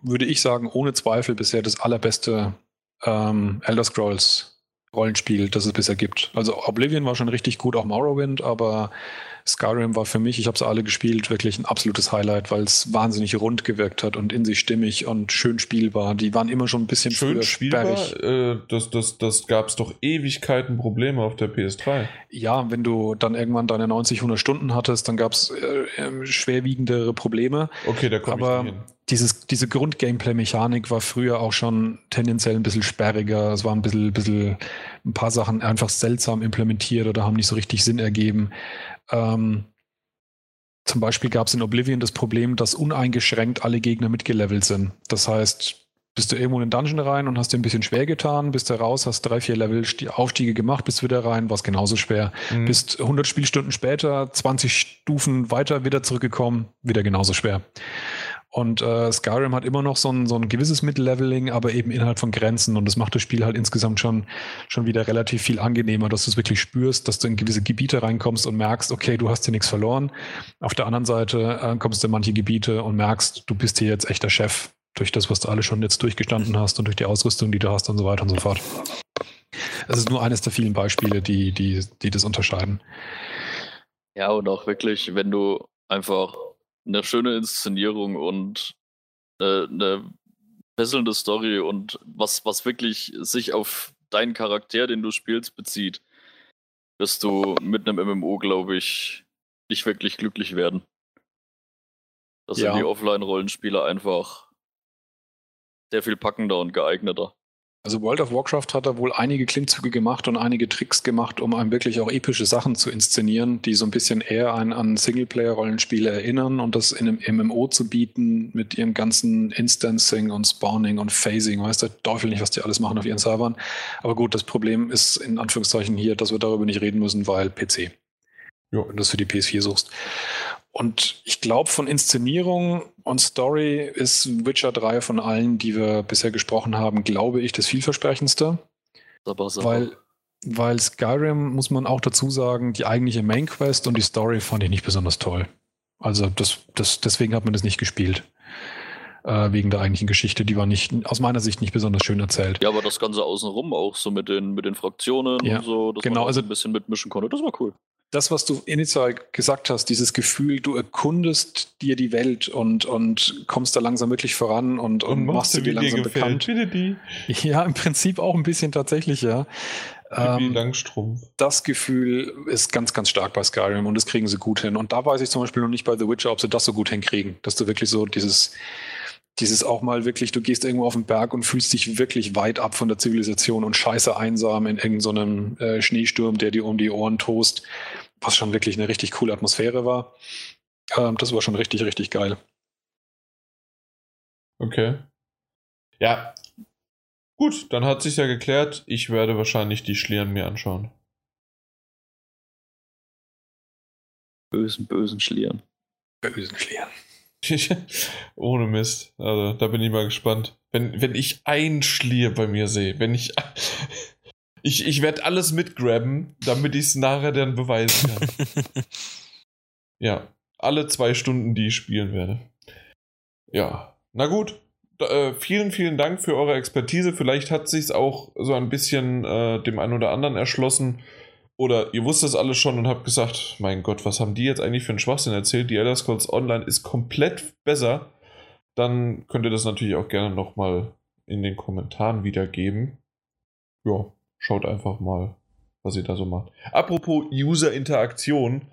würde ich sagen, ohne Zweifel bisher das allerbeste ähm, Elder Scrolls Rollenspiel, das es bisher gibt. Also Oblivion war schon richtig gut, auch Morrowind, aber Skyrim war für mich, ich habe es alle gespielt, wirklich ein absolutes Highlight, weil es wahnsinnig rund gewirkt hat und in sich stimmig und schön spielbar. Die waren immer schon ein bisschen schön spielbar. Äh, das das, das gab es doch Ewigkeiten Probleme auf der PS3. Ja, wenn du dann irgendwann deine 90, 100 Stunden hattest, dann gab es äh, äh, schwerwiegendere Probleme. Okay, da komme ich hin dieses, diese Grund-Gameplay-Mechanik war früher auch schon tendenziell ein bisschen sperriger. Es waren ein bisschen, bisschen ein paar Sachen einfach seltsam implementiert oder haben nicht so richtig Sinn ergeben. Ähm, zum Beispiel gab es in Oblivion das Problem, dass uneingeschränkt alle Gegner mitgelevelt sind. Das heißt, bist du irgendwo in den Dungeon rein und hast dir ein bisschen schwer getan, bist du raus, hast drei, vier Level Aufstiege gemacht, bist wieder rein, war es genauso schwer. Mhm. Bist 100 Spielstunden später, 20 Stufen weiter wieder zurückgekommen, wieder genauso schwer. Und äh, Skyrim hat immer noch so ein, so ein gewisses Mittelleveling, aber eben innerhalb von Grenzen. Und das macht das Spiel halt insgesamt schon, schon wieder relativ viel angenehmer, dass du es wirklich spürst, dass du in gewisse Gebiete reinkommst und merkst, okay, du hast hier nichts verloren. Auf der anderen Seite äh, kommst du in manche Gebiete und merkst, du bist hier jetzt echter Chef durch das, was du alle schon jetzt durchgestanden hast und durch die Ausrüstung, die du hast und so weiter und so fort. Es ist nur eines der vielen Beispiele, die, die, die das unterscheiden. Ja, und auch wirklich, wenn du einfach eine schöne Inszenierung und äh, eine fesselnde Story und was, was wirklich sich auf deinen Charakter, den du spielst, bezieht, wirst du mit einem MMO, glaube ich, nicht wirklich glücklich werden. Da sind ja. die Offline-Rollenspiele einfach sehr viel packender und geeigneter. Also World of Warcraft hat da wohl einige Klimmzüge gemacht und einige Tricks gemacht, um einem wirklich auch epische Sachen zu inszenieren, die so ein bisschen eher an, an Singleplayer-Rollenspiele erinnern und das in einem MMO zu bieten mit ihrem ganzen Instancing und Spawning und Phasing. Weiß der Teufel nicht, was die alles machen auf ihren Servern. Aber gut, das Problem ist in Anführungszeichen hier, dass wir darüber nicht reden müssen, weil PC. Ja. Wenn du es für die PS4 suchst. Und ich glaube, von Inszenierung und Story ist Witcher 3 von allen, die wir bisher gesprochen haben, glaube ich, das vielversprechendste. Aber, aber. Weil, weil Skyrim, muss man auch dazu sagen, die eigentliche Main Quest und die Story fand ich nicht besonders toll. Also das, das, deswegen hat man das nicht gespielt. Äh, wegen der eigentlichen Geschichte. Die war nicht, aus meiner Sicht nicht besonders schön erzählt. Ja, aber das Ganze außenrum auch so mit den, mit den Fraktionen ja, und so, dass genau, man also, ein bisschen mitmischen konnte, das war cool das, was du initial gesagt hast, dieses Gefühl, du erkundest dir die Welt und, und kommst da langsam wirklich voran und, und, und machst du dir langsam bekannt. Die. Ja, im Prinzip auch ein bisschen tatsächlich, ja. Ähm, Langstrumpf. Das Gefühl ist ganz, ganz stark bei Skyrim und das kriegen sie gut hin. Und da weiß ich zum Beispiel noch nicht bei The Witcher, ob sie das so gut hinkriegen, dass du wirklich so dieses, dieses auch mal wirklich, du gehst irgendwo auf den Berg und fühlst dich wirklich weit ab von der Zivilisation und scheiße einsam in irgendeinem so äh, Schneesturm, der dir um die Ohren tost, was schon wirklich eine richtig coole Atmosphäre war. Ähm, das war schon richtig, richtig geil. Okay. Ja. Gut, dann hat sich ja geklärt. Ich werde wahrscheinlich die Schlieren mir anschauen. Bösen, bösen Schlieren. Bösen Schlieren. Ohne Mist. Also, da bin ich mal gespannt. Wenn, wenn ich ein Schlier bei mir sehe, wenn ich. Ich, ich werde alles mitgraben, damit ich es nachher dann beweisen kann. ja. Alle zwei Stunden, die ich spielen werde. Ja. Na gut. Äh, vielen, vielen Dank für eure Expertise. Vielleicht hat sich auch so ein bisschen äh, dem einen oder anderen erschlossen, oder ihr wusstet es alles schon und habt gesagt, mein Gott, was haben die jetzt eigentlich für einen Schwachsinn erzählt? Die Elder Scrolls Online ist komplett besser. Dann könnt ihr das natürlich auch gerne nochmal in den Kommentaren wiedergeben. Ja, schaut einfach mal, was ihr da so macht. Apropos User-Interaktion.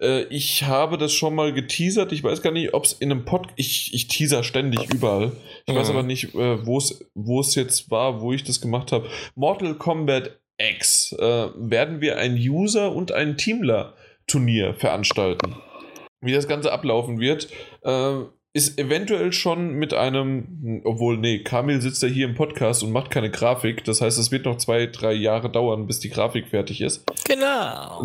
Äh, ich habe das schon mal geteasert. Ich weiß gar nicht, ob es in einem Pod... Ich, ich teaser ständig überall. Ich mhm. weiß aber nicht, äh, wo es jetzt war, wo ich das gemacht habe. Mortal Kombat X äh, werden wir ein User- und ein Teamler-Turnier veranstalten. Wie das Ganze ablaufen wird, äh, ist eventuell schon mit einem, obwohl, nee, Kamil sitzt ja hier im Podcast und macht keine Grafik. Das heißt, es wird noch zwei, drei Jahre dauern, bis die Grafik fertig ist. Genau.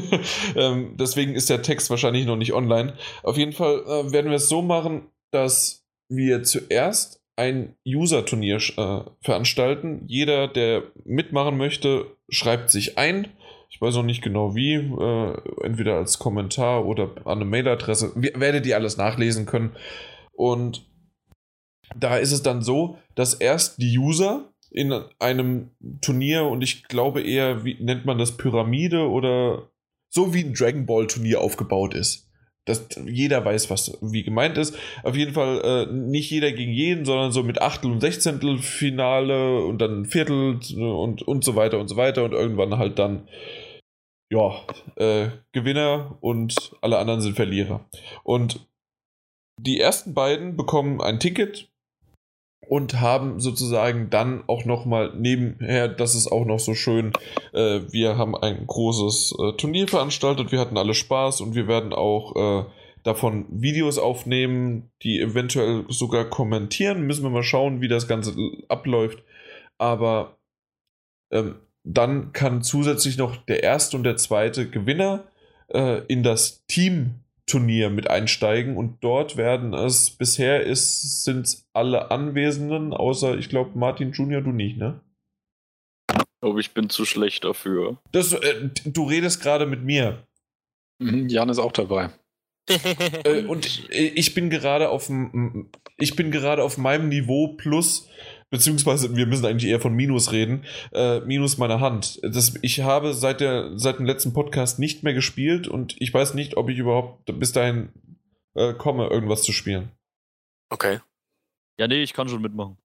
ähm, deswegen ist der Text wahrscheinlich noch nicht online. Auf jeden Fall äh, werden wir es so machen, dass wir zuerst ein User-Turnier äh, veranstalten. Jeder, der mitmachen möchte, schreibt sich ein. Ich weiß noch nicht genau wie, äh, entweder als Kommentar oder an eine Mailadresse. Werdet ihr alles nachlesen können. Und da ist es dann so, dass erst die User in einem Turnier und ich glaube eher, wie nennt man das, Pyramide oder so wie ein Dragon Ball Turnier aufgebaut ist dass jeder weiß, was wie gemeint ist. Auf jeden Fall äh, nicht jeder gegen jeden, sondern so mit Achtel- und Sechzehntel Finale und dann Viertel und, und so weiter und so weiter und irgendwann halt dann ja, äh, Gewinner und alle anderen sind Verlierer. Und die ersten beiden bekommen ein Ticket und haben sozusagen dann auch nochmal nebenher, das ist auch noch so schön, äh, wir haben ein großes äh, Turnier veranstaltet, wir hatten alle Spaß und wir werden auch äh, davon Videos aufnehmen, die eventuell sogar kommentieren. Müssen wir mal schauen, wie das Ganze abläuft. Aber ähm, dann kann zusätzlich noch der erste und der zweite Gewinner äh, in das Team Turnier mit einsteigen und dort werden es, bisher ist, sind alle Anwesenden, außer ich glaube Martin Junior, du nicht, ne? Ich glaube, ich bin zu schlecht dafür. Das, äh, du redest gerade mit mir. Mhm, Jan ist auch dabei. äh, und ich bin gerade auf ich bin gerade auf meinem Niveau plus beziehungsweise wir müssen eigentlich eher von Minus reden, äh, Minus meiner Hand. Das, ich habe seit, der, seit dem letzten Podcast nicht mehr gespielt und ich weiß nicht, ob ich überhaupt bis dahin äh, komme, irgendwas zu spielen. Okay. Ja, nee, ich kann schon mitmachen.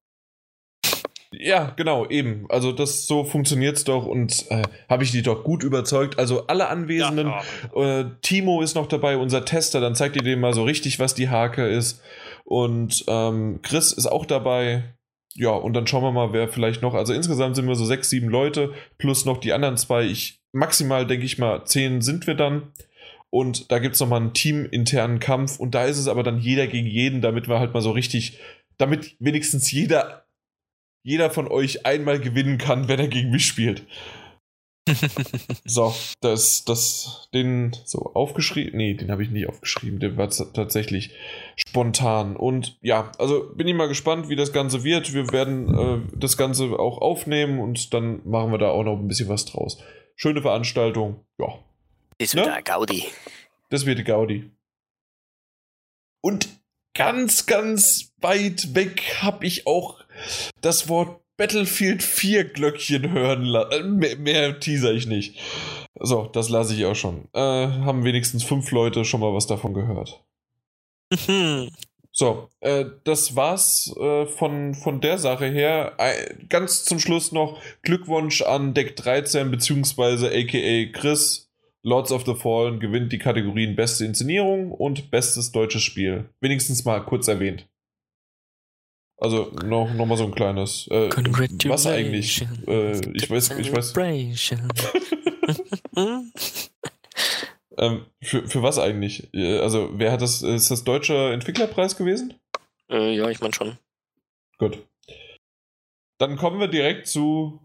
Ja, genau, eben. Also das so funktioniert's doch und äh, habe ich die doch gut überzeugt. Also alle Anwesenden, ja, ja. Äh, Timo ist noch dabei, unser Tester, dann zeigt ihr dem mal so richtig, was die Hake ist. Und ähm, Chris ist auch dabei. Ja, und dann schauen wir mal, wer vielleicht noch. Also insgesamt sind wir so sechs, sieben Leute, plus noch die anderen zwei. Ich maximal, denke ich mal, zehn sind wir dann. Und da gibt es nochmal einen teaminternen Kampf. Und da ist es aber dann jeder gegen jeden, damit wir halt mal so richtig, damit wenigstens jeder, jeder von euch einmal gewinnen kann, wenn er gegen mich spielt. So, das, das, den so aufgeschrieben. Nee, den habe ich nicht aufgeschrieben. Der war tatsächlich spontan. Und ja, also bin ich mal gespannt, wie das Ganze wird. Wir werden äh, das Ganze auch aufnehmen und dann machen wir da auch noch ein bisschen was draus. Schöne Veranstaltung. Ja. Das wird ne? Gaudi. Das wird Gaudi. Und ganz, ganz weit weg habe ich auch das Wort Battlefield 4 Glöckchen hören lassen. Äh, mehr, mehr teaser ich nicht. So, das lasse ich auch schon. Äh, haben wenigstens fünf Leute schon mal was davon gehört. so, äh, das war's äh, von, von der Sache her. ganz zum Schluss noch Glückwunsch an Deck 13 beziehungsweise aka Chris. Lords of the Fallen gewinnt die Kategorien Beste Inszenierung und Bestes deutsches Spiel. Wenigstens mal kurz erwähnt. Also noch, noch mal so ein kleines. Äh, was eigentlich? Äh, ich weiß, ich weiß. ähm, für, für was eigentlich? Äh, also wer hat das? Ist das deutsche Entwicklerpreis gewesen? Äh, ja, ich meine schon. Gut. Dann kommen wir direkt zu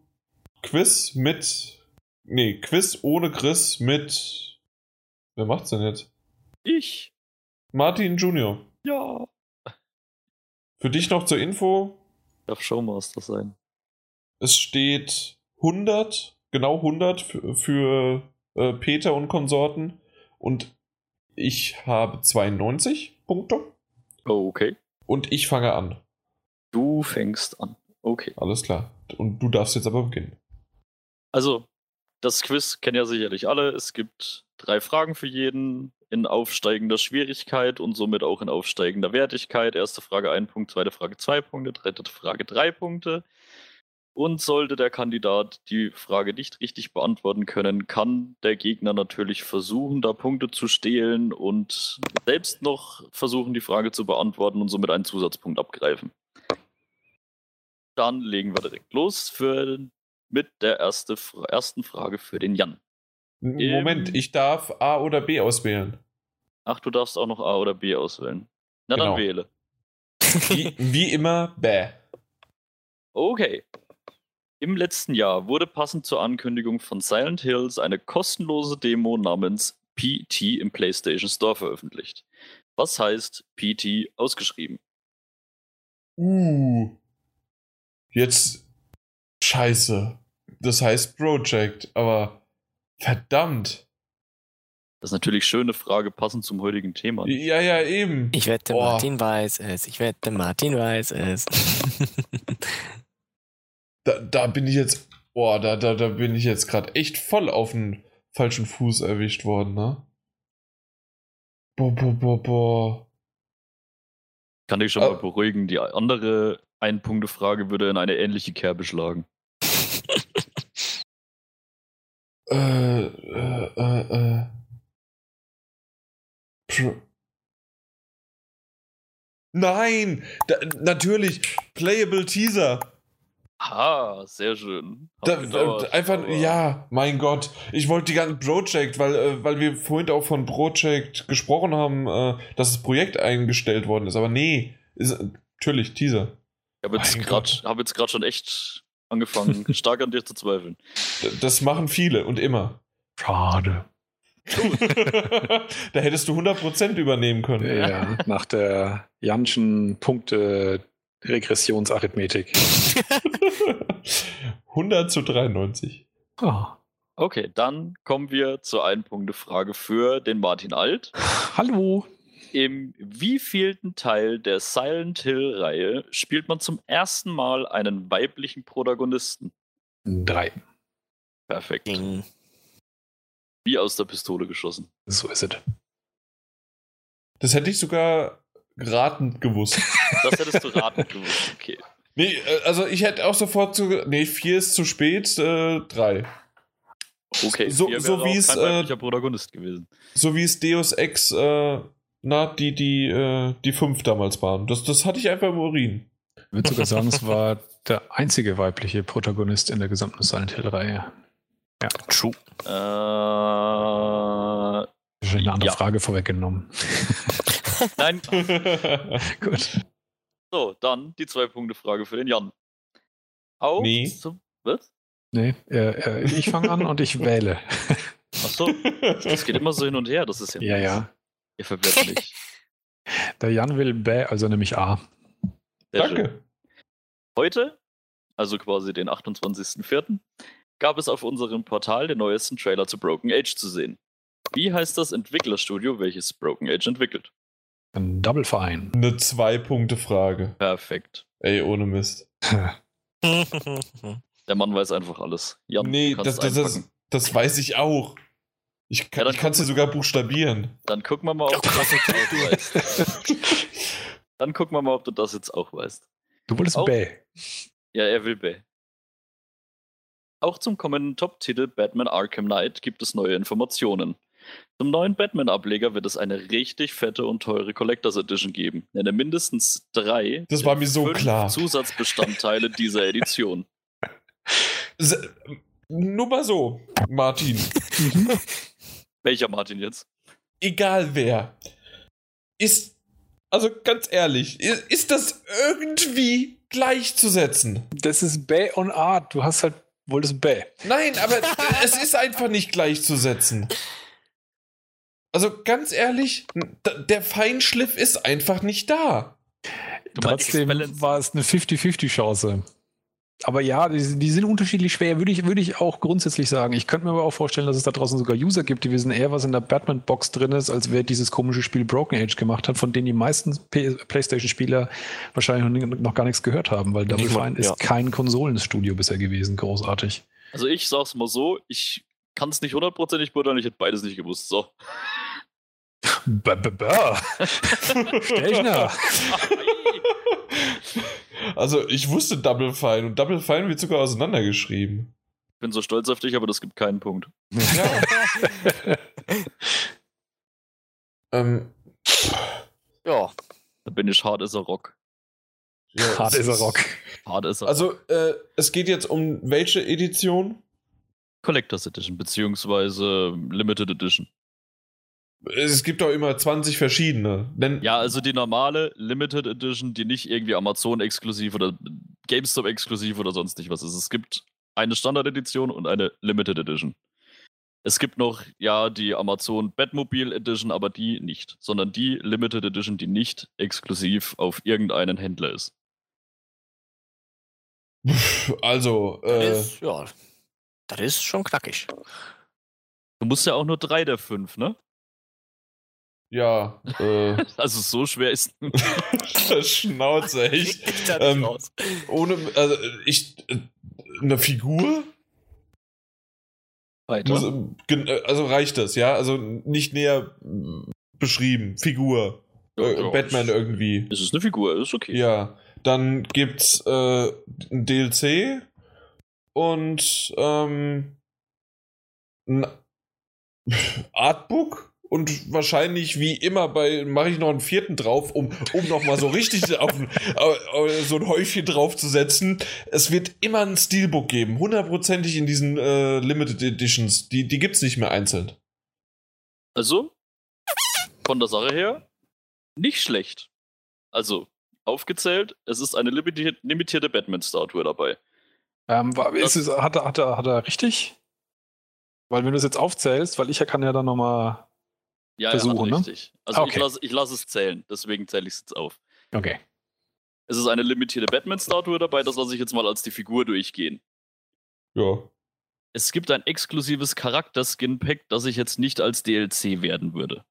Quiz mit. Nee, Quiz ohne Chris mit. Wer macht's denn jetzt? Ich. Martin Junior. Ja. Für dich noch zur Info. Darf Showmaster sein. Es steht 100, genau 100 für, für äh, Peter und Konsorten. Und ich habe 92 Punkte. Oh, okay. Und ich fange an. Du fängst an. Okay. Alles klar. Und du darfst jetzt aber beginnen. Also, das Quiz kennen ja sicherlich alle. Es gibt drei Fragen für jeden in aufsteigender Schwierigkeit und somit auch in aufsteigender Wertigkeit. Erste Frage ein Punkt, zweite Frage zwei Punkte, dritte Frage drei Punkte. Und sollte der Kandidat die Frage nicht richtig beantworten können, kann der Gegner natürlich versuchen, da Punkte zu stehlen und selbst noch versuchen, die Frage zu beantworten und somit einen Zusatzpunkt abgreifen. Dann legen wir direkt los für, mit der erste, ersten Frage für den Jan. Moment, ähm, ich darf A oder B auswählen. Ach, du darfst auch noch A oder B auswählen. Na genau. dann wähle. Wie, wie immer, bäh. Okay. Im letzten Jahr wurde passend zur Ankündigung von Silent Hills eine kostenlose Demo namens PT im PlayStation Store veröffentlicht. Was heißt PT ausgeschrieben? Uh. Jetzt. Scheiße. Das heißt Project, aber Verdammt. Das ist natürlich eine schöne Frage, passend zum heutigen Thema. Ja, ja, eben. Ich wette, oh. Martin weiß es. Ich wette, Martin weiß es. da, da bin ich jetzt, boah, da, da, da bin ich jetzt gerade echt voll auf den falschen Fuß erwischt worden, ne? Boah, boah, boah, boah. Kann ich schon mal beruhigen, die andere Ein-Punkte-Frage würde in eine ähnliche Kerbe schlagen. Äh, äh, äh, äh. Pro Nein! Da, natürlich! Playable Teaser! Ah, sehr schön. Da, gedauert, einfach, ja, mein Gott. Ich wollte die ganze Project, weil, äh, weil wir vorhin auch von Project gesprochen haben, äh, dass das Projekt eingestellt worden ist. Aber nee, ist natürlich Teaser. Ich habe jetzt gerade hab schon echt angefangen, stark an dir zu zweifeln. Das machen viele und immer. Schade. da hättest du 100% übernehmen können. Ja, nach der Janschen Punkte Regressionsarithmetik. 100 zu 93. Oh. Okay, dann kommen wir zur Ein-Punkte-Frage für den Martin Alt. Hallo. Im wievielten Teil der Silent Hill-Reihe spielt man zum ersten Mal einen weiblichen Protagonisten? Drei. Perfekt. Ding. Wie aus der Pistole geschossen. So ist es. Das hätte ich sogar ratend gewusst. Das hättest du ratend gewusst, okay. Nee, äh, also ich hätte auch sofort zu. Nee, vier ist zu spät, äh, drei. Okay, so, so wie es. Äh, Protagonist gewesen. So wie es Deus Ex äh, na, die, die, äh, die fünf damals waren. Das, das hatte ich einfach im Urin. Ich würde sogar sagen, es war der einzige weibliche Protagonist in der gesamten Silent Hill-Reihe. True. Äh, Wahrscheinlich eine andere Ja. Frage vorweggenommen. nein. Gut. So, dann die Zwei-Punkte-Frage für den Jan. Auf Nee. zum. Was? Nee, äh, äh, ich fange an und ich wähle. Achso, das geht immer so hin und her. Das ist ja. Ja, ja. Ihr verwirrt mich. Der Jan will B, also nämlich A. Sehr schön. Danke. Heute, also quasi den 28.04., gab es auf unserem Portal den neuesten Trailer zu Broken Age zu sehen. Wie heißt das Entwicklerstudio, welches Broken Age entwickelt? Ein Double Verein. Eine Zwei-Punkte-Frage. Perfekt. Ey, ohne Mist. Der Mann weiß einfach alles. Jan, nee, das, das, das, das weiß ich auch. Ich kann Ja, es dir sogar buchstabieren. Dann gucken wir mal, ob du das jetzt auch weißt. Dann gucken wir mal, ob du das jetzt auch weißt. Du wolltest Auch- B. Ja, er will B. Auch zum kommenden Top-Titel Batman Arkham Knight gibt es neue Informationen. Zum neuen Batman-Ableger wird es eine richtig fette und teure Collectors Edition geben. Nenne mindestens drei Das war mir so fünf klar. Zusatzbestandteile dieser Edition. S- Nur mal so, Martin. Welcher Martin jetzt? Egal wer. Ist, also ganz ehrlich, ist das irgendwie gleichzusetzen? Das ist B und A. Du hast halt, wolltest B. Nein, aber es ist einfach nicht gleichzusetzen. Also ganz ehrlich, der Feinschliff ist einfach nicht da. Du Trotzdem war es eine 50-50-Chance. Aber ja, die, die sind unterschiedlich schwer, würde ich, würde ich auch grundsätzlich sagen. Ich könnte mir aber auch vorstellen, dass es da draußen sogar User gibt, die wissen eher, was in der Batman-Box drin ist, als wer dieses komische Spiel Broken Age gemacht hat, von denen die meisten PlayStation-Spieler wahrscheinlich noch, noch gar nichts gehört haben, weil Double Fine ist ja. kein Konsolenstudio bisher gewesen, großartig. Also ich sag's mal so, ich kann es nicht hundertprozentig beurteilen, ich hätte beides nicht gewusst. So. Stechner. Also ich wusste Double Fine und Double Fine wird sogar auseinandergeschrieben. Ich bin so stolz auf dich, aber das gibt keinen Punkt. Ja. ähm, ja, Da bin ich hart as a Rock. ja, Hart ist er Rock. Hart as a Also äh, es geht jetzt um welche Edition? Collectors Edition, beziehungsweise Limited Edition. Es gibt doch immer 20 verschiedene. Denn Ja, also die normale Limited Edition, die nicht irgendwie Amazon-exklusiv oder GameStop-exklusiv oder sonst nicht was ist. Es gibt eine Standard-Edition und eine Limited Edition. Es gibt noch, ja, die Amazon Batmobile Edition, aber die nicht, sondern die Limited Edition, die nicht exklusiv auf irgendeinen Händler ist. also, das äh, ist, ja, das ist schon knackig. Du musst ja auch nur drei der fünf, ne? Ja, äh, Also so schwer ist. Schnauze, ich nicht Ähm. Ohne, also ich, äh, eine Figur? Weiter. Muss, äh, äh, also reicht das, ja? Also nicht näher äh, beschrieben. Figur. Äh, Ja, ja, Batman ist- irgendwie. Es ist eine Figur, ist okay. Ja. Dann gibt's äh, ein DLC und ähm, ein Artbook und wahrscheinlich wie immer bei mache ich noch einen vierten drauf, um um noch mal so richtig auf ein, äh, so ein Häufchen draufzusetzen. Es wird immer ein Steelbook geben, hundertprozentig in diesen äh, Limited Editions. Die die gibt's nicht mehr einzeln. Also, von der Sache her, nicht schlecht. Also, aufgezählt, es ist eine limitierte, limitierte Batman-Statue dabei. Ähm, war, ist es, hat, er, hat, er, hat er richtig? Weil wenn du es jetzt aufzählst, weil ich ja kann ja dann nochmal. Ja, Versuchen, ja, ne? richtig. Also, ich Okay. lasse ich lass es zählen, deswegen zähle ich es jetzt auf. Okay. Es ist eine limitierte Batman-Statue dabei, das lasse ich jetzt mal als die Figur durchgehen. Ja. Es gibt ein exklusives Charakter-Skin-Pack, das ich jetzt nicht als DLC werden würde.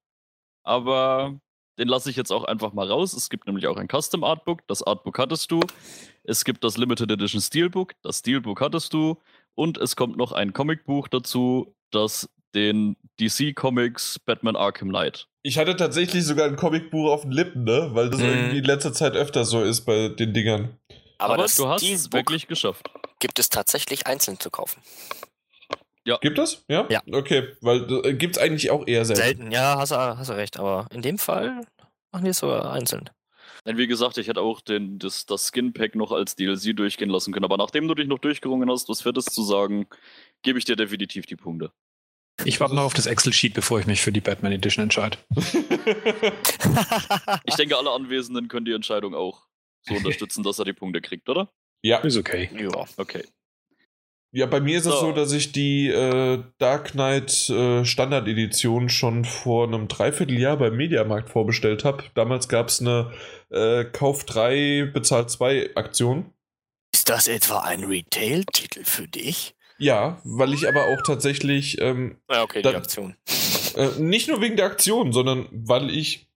Aber den lasse ich jetzt auch einfach mal raus. Es gibt nämlich auch ein Custom Artbook. Das Artbook hattest du. Es gibt das Limited Edition Steelbook. Das Steelbook hattest du. Und es kommt noch ein Comicbuch dazu, das den DC Comics Batman Arkham Knight. Ich hatte tatsächlich sogar ein Comicbuch auf den Lippen, ne? Weil das Mhm. irgendwie in letzter Zeit öfter so ist bei den Dingern. Aber, Aber, du hast es wirklich geschafft. gibt es tatsächlich einzeln zu kaufen. Gibt es? Ja? Ja. Okay, weil äh, gibt's eigentlich auch eher selten. Selten, ja, hast du, hast du recht. Aber in dem Fall machen die es sogar einzeln. Denn wie gesagt, ich hätte auch den, das, das Skin-Pack noch als DLC durchgehen lassen können. Aber nachdem du dich noch durchgerungen hast, was Fettes zu sagen, gebe ich dir definitiv die Punkte. Ich warte noch auf das Excel-Sheet, bevor ich mich für die Batman Edition entscheide. ich denke, alle Anwesenden können die Entscheidung auch so unterstützen, dass er die Punkte kriegt, oder? Ja. Ist okay. ja. Okay. Ja, bei mir ist es So. so, dass ich die äh, Dark Knight äh, Standard Edition schon vor einem Dreivierteljahr beim Mediamarkt vorbestellt habe. Damals gab es eine äh, Kauf 3, Bezahl 2 Aktion. Ist das etwa ein Retail-Titel für dich? Ja, weil ich aber auch tatsächlich ähm, Ja, okay, die Aktion. Äh, nicht nur wegen der Aktion, sondern weil ich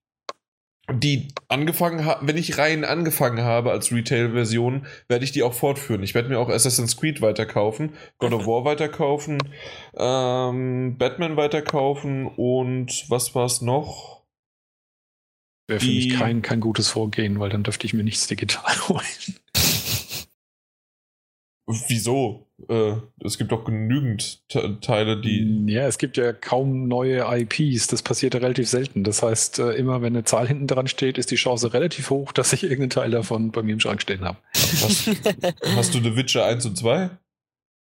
die angefangen habe, wenn ich rein angefangen habe als Retail-Version, werde ich die auch fortführen. Ich werde mir auch Assassin's Creed weiterkaufen, God of War weiterkaufen, ähm, Batman weiterkaufen und was war's noch? Wäre für Die- mich kein, kein gutes Vorgehen, weil dann dürfte ich mir nichts digital holen. Wieso? Äh, es gibt doch genügend Te Teile, die. Ja, es gibt ja kaum neue IPs. Das passiert ja relativ selten. Das heißt, äh, immer wenn eine Zahl hinten dran steht, ist die Chance relativ hoch, dass ich irgendeinen Teil davon bei mir im Schrank stehen habe. Hast, hast du The Witcher 1 und 2?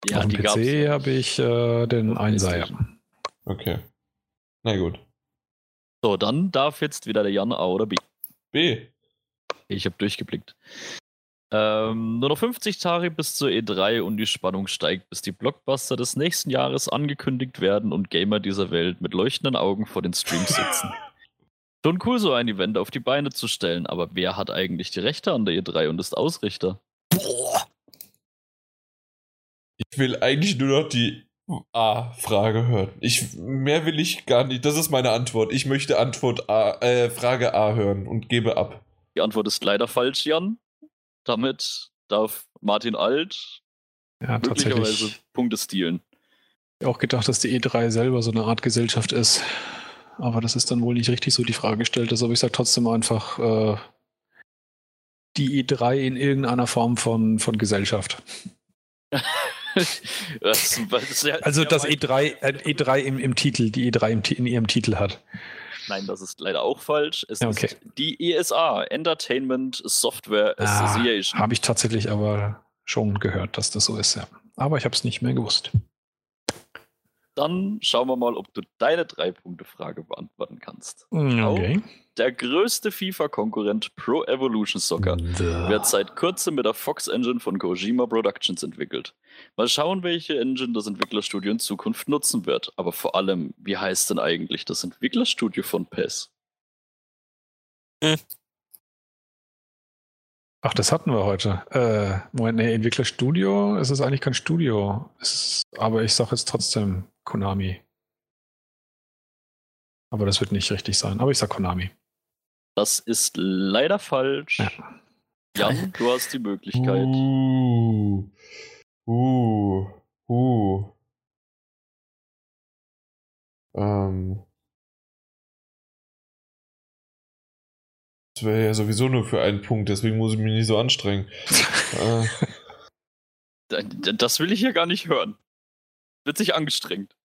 Ja, Auf dem. PC habe ich äh, den Einser. Ja. PlayStation. Okay. Na gut. So, dann darf jetzt wieder der Jan A oder B. B. Ich habe durchgeblickt. Ähm, nur noch 50 Tage bis zur E3 und die Spannung steigt, bis die Blockbuster des nächsten Jahres angekündigt werden und Gamer dieser Welt mit leuchtenden Augen vor den Streams sitzen. Schon cool, so ein Event auf die Beine zu stellen, aber wer hat eigentlich die Rechte an der E3 und ist Ausrichter? Boah. Ich will eigentlich nur noch die A-Frage hören. Ich, mehr will ich gar nicht. Das ist meine Antwort. Ich möchte Antwort A, äh, Frage A hören und gebe ab. Die Antwort ist leider falsch, Jan. Damit darf Martin Alt Ja, möglicherweise. Punkte stehlen. Ich auch gedacht, dass die E3 selber so eine Art Gesellschaft ist. Aber das ist dann wohl nicht richtig so die Frage gestellt. Aber ich sage trotzdem einfach äh, die E3 in irgendeiner Form von, von Gesellschaft. das, das sehr- Also sehr das weit- E3, äh, E3 im, im Titel, die E3 im, in ihrem Titel hat. Nein, das ist leider auch falsch. Es okay. ist die ESA, Entertainment Software Ah, Association. habe ich tatsächlich aber schon gehört, dass das so ist, ja. Aber ich habe es nicht mehr gewusst. Dann schauen wir mal, ob du deine Drei-Punkte-Frage beantworten kannst. Okay. Der größte FIFA-Konkurrent Pro Evolution Soccer wird seit kurzem mit der Fox Engine von Kojima Productions entwickelt. Mal schauen, welche Engine das Entwicklerstudio in Zukunft nutzen wird. Aber vor allem, wie heißt denn eigentlich das Entwicklerstudio von PES? Ach, das hatten wir heute. Äh, Moment, nee, Entwicklerstudio, es ist eigentlich kein Studio. Ist, aber ich sage jetzt trotzdem Konami. Aber das wird nicht richtig sein. Aber ich sag Konami. Das ist leider falsch. Ja. Jan, du hast die Möglichkeit. Uh. Uh. Uh. Ähm. Das wäre ja sowieso nur für einen Punkt, deswegen muss ich mich nicht so anstrengen. äh, Das will ich hier gar nicht hören. Wird sich angestrengt.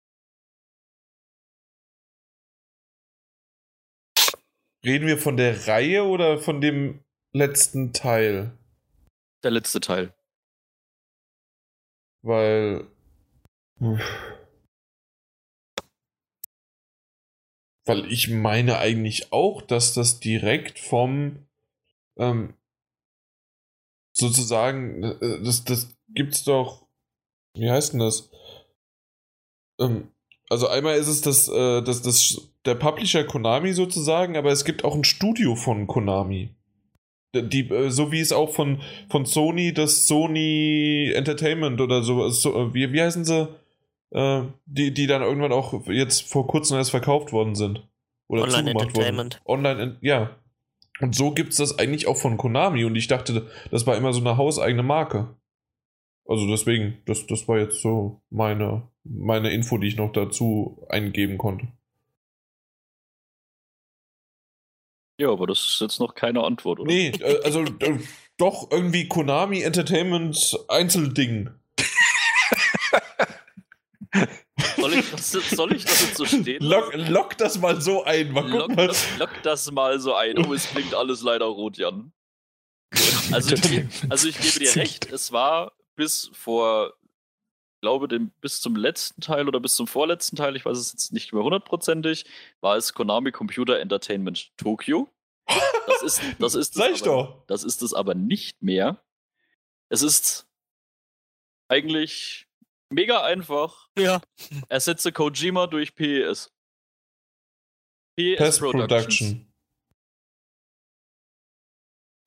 reden wir von der Reihe oder von dem letzten Teil? Der letzte Teil. Weil. Weil ich meine eigentlich auch, dass das direkt vom. Ähm, sozusagen. äh, Das, das gibt's doch. Wie heißt denn das? Ähm, also einmal ist es das, äh, das, das, der Publisher Konami sozusagen, aber es gibt auch ein Studio von Konami. Die, äh, so wie es auch von, von Sony, das Sony Entertainment oder so, so äh, wie, wie heißen sie? Äh, die, die dann irgendwann auch jetzt vor kurzem erst verkauft worden sind. Oder Online Entertainment. Worden. Online, ja. Und so gibt es das eigentlich auch von Konami und ich dachte, das war immer so eine hauseigene Marke. Also deswegen, das, das war jetzt so meine, meine Info, die ich noch dazu eingeben konnte. Ja, aber das ist jetzt noch keine Antwort, oder? Nee, äh, also äh, doch irgendwie Konami Entertainment Einzelding. Soll, ich das, jetzt- soll ich das jetzt so stehen? Lock, lock das mal so ein. Mal Lock, mal. das, lock das mal so ein. Oh, es klingt alles leider rot, Jan. Also, also ich gebe dir recht, es war bis vor, glaube dem, bis zum letzten Teil oder bis zum vorletzten Teil, ich weiß es jetzt nicht mehr hundertprozentig, war es Konami Computer Entertainment Tokyo. Das ist, das ist ich aber, doch. Das ist es aber nicht mehr. Es ist eigentlich mega einfach. Ja. Ersetze Kojima durch PES. PES Productions. Production.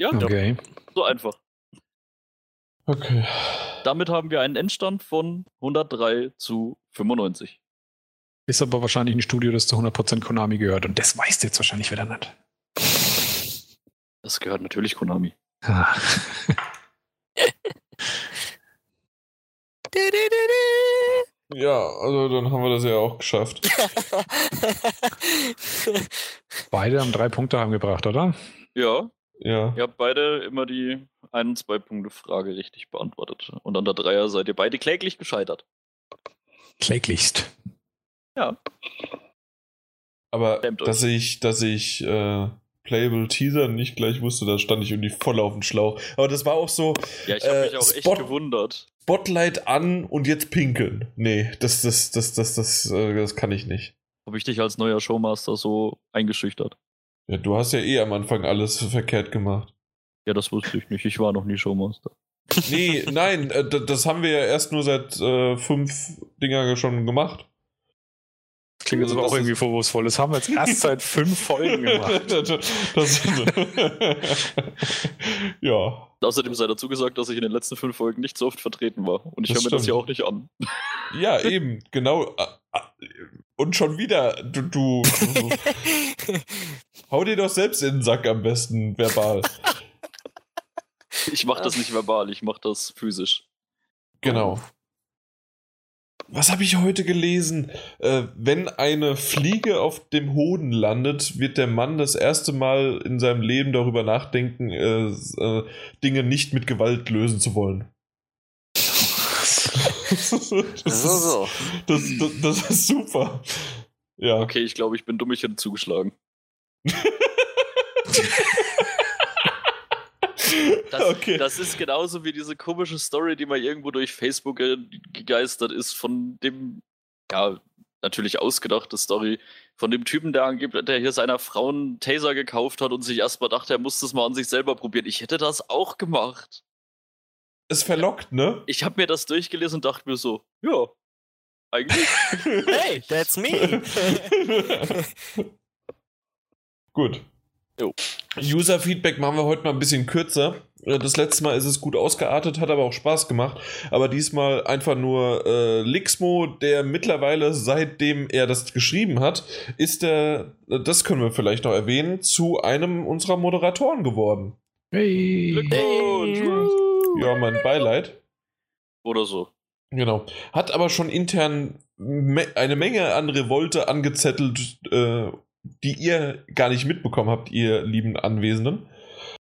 Ja, Okay. so einfach. Okay. Damit haben wir einen Endstand von 103 zu 95. Ist aber wahrscheinlich ein Studio, das zu 100% Konami gehört. Und das weißt du jetzt wahrscheinlich wieder nicht. Das gehört natürlich Konami. Ah. Ja, also dann haben wir das ja auch geschafft. Beide haben drei Punkte heimgebracht, oder? Ja, Ja. ihr habt beide immer die 1- und 2-Punkte-Frage richtig beantwortet. Und an der Dreier seid ihr beide kläglich gescheitert. Kläglichst. Ja. Aber dass ich, dass ich äh, Playable Teaser nicht gleich wusste, da stand ich irgendwie voll auf dem Schlauch. Aber das war auch so Ja, ich habe Äh, mich auch echt Spot- gewundert. Spotlight an und jetzt pinkeln. Nee, das, das, das, das, das, äh, das kann ich nicht. Habe ich dich als neuer Showmaster so eingeschüchtert? Ja, du hast ja eh am Anfang alles verkehrt gemacht. Ja, das wusste ich nicht. Ich war noch nie Showmaster. Nee, nein, äh, das haben wir ja erst nur seit äh, fünf Dinger schon gemacht. Klingt jetzt Also aber auch irgendwie vorwurfsvoll. Das haben wir jetzt erst seit fünf Folgen gemacht. das, ja. Außerdem sei dazu gesagt, dass ich in den letzten fünf Folgen nicht so oft vertreten war. Und ich höre mir das ja auch nicht an. Ja, eben, genau. Ah, ah, Und schon wieder, du, du, du hau dir doch selbst in den Sack am besten verbal. Ich mache das nicht verbal, ich mache das physisch. Genau. Was habe ich heute gelesen? Äh, wenn eine Fliege auf dem Hoden landet, wird der Mann das erste Mal in seinem Leben darüber nachdenken, äh, äh, Dinge nicht mit Gewalt lösen zu wollen. das, so, so. Das, das, das ist super. Ja. Okay, ich glaube, ich bin dumm, ich hätte zugeschlagen. Das, okay. das ist genauso wie diese komische Story, die mal irgendwo durch Facebook ge gegeistert ist, von dem, ja, natürlich ausgedachte Story, von dem Typen, der angeblich, der hier seiner Frau einen Taser gekauft hat und sich erstmal dachte, er muss das mal an sich selber probieren. Ich hätte das auch gemacht. es verlockt, ne? Ich habe mir das durchgelesen und dachte mir so, ja, eigentlich. Hey, that's me. Gut. User-Feedback machen wir heute mal ein bisschen kürzer. Äh, Das letzte Mal ist es gut ausgeartet, hat aber auch Spaß gemacht. Aber diesmal einfach nur äh, Lixmo, der mittlerweile, seitdem er das geschrieben hat, ist er, äh, das können wir vielleicht noch erwähnen, zu einem unserer Moderatoren geworden. Hey. Glückwunsch! Ja, mein Beileid. Oder so. Genau. Hat aber schon intern me eine Menge an Revolte angezettelt, äh, die ihr gar nicht mitbekommen habt, ihr lieben Anwesenden.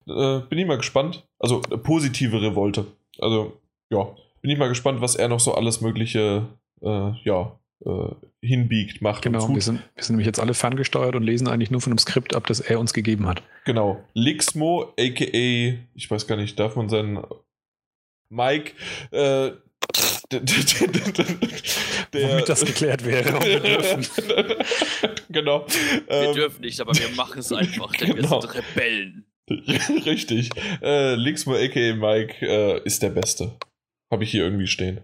Äh, bin ich mal gespannt. Also äh, positive Revolte. Also, ja, bin ich mal gespannt, was er noch so alles Mögliche, äh, ja, äh, hinbiegt, macht Genau, und wir sind, wir sind nämlich jetzt alle ferngesteuert und lesen eigentlich nur von einem Skript ab, das er uns gegeben hat. Genau. Lixmo, aka, ich weiß gar nicht, darf man seinen Mike, äh, der, Womit das geklärt wäre. ob wir dürfen. genau. Wir Ähm, dürfen nicht, aber wir machen es einfach, denn genau. wir sind Rebellen. Richtig. Äh, Lixmo aka Mike äh, ist der Beste. Habe ich hier irgendwie stehen.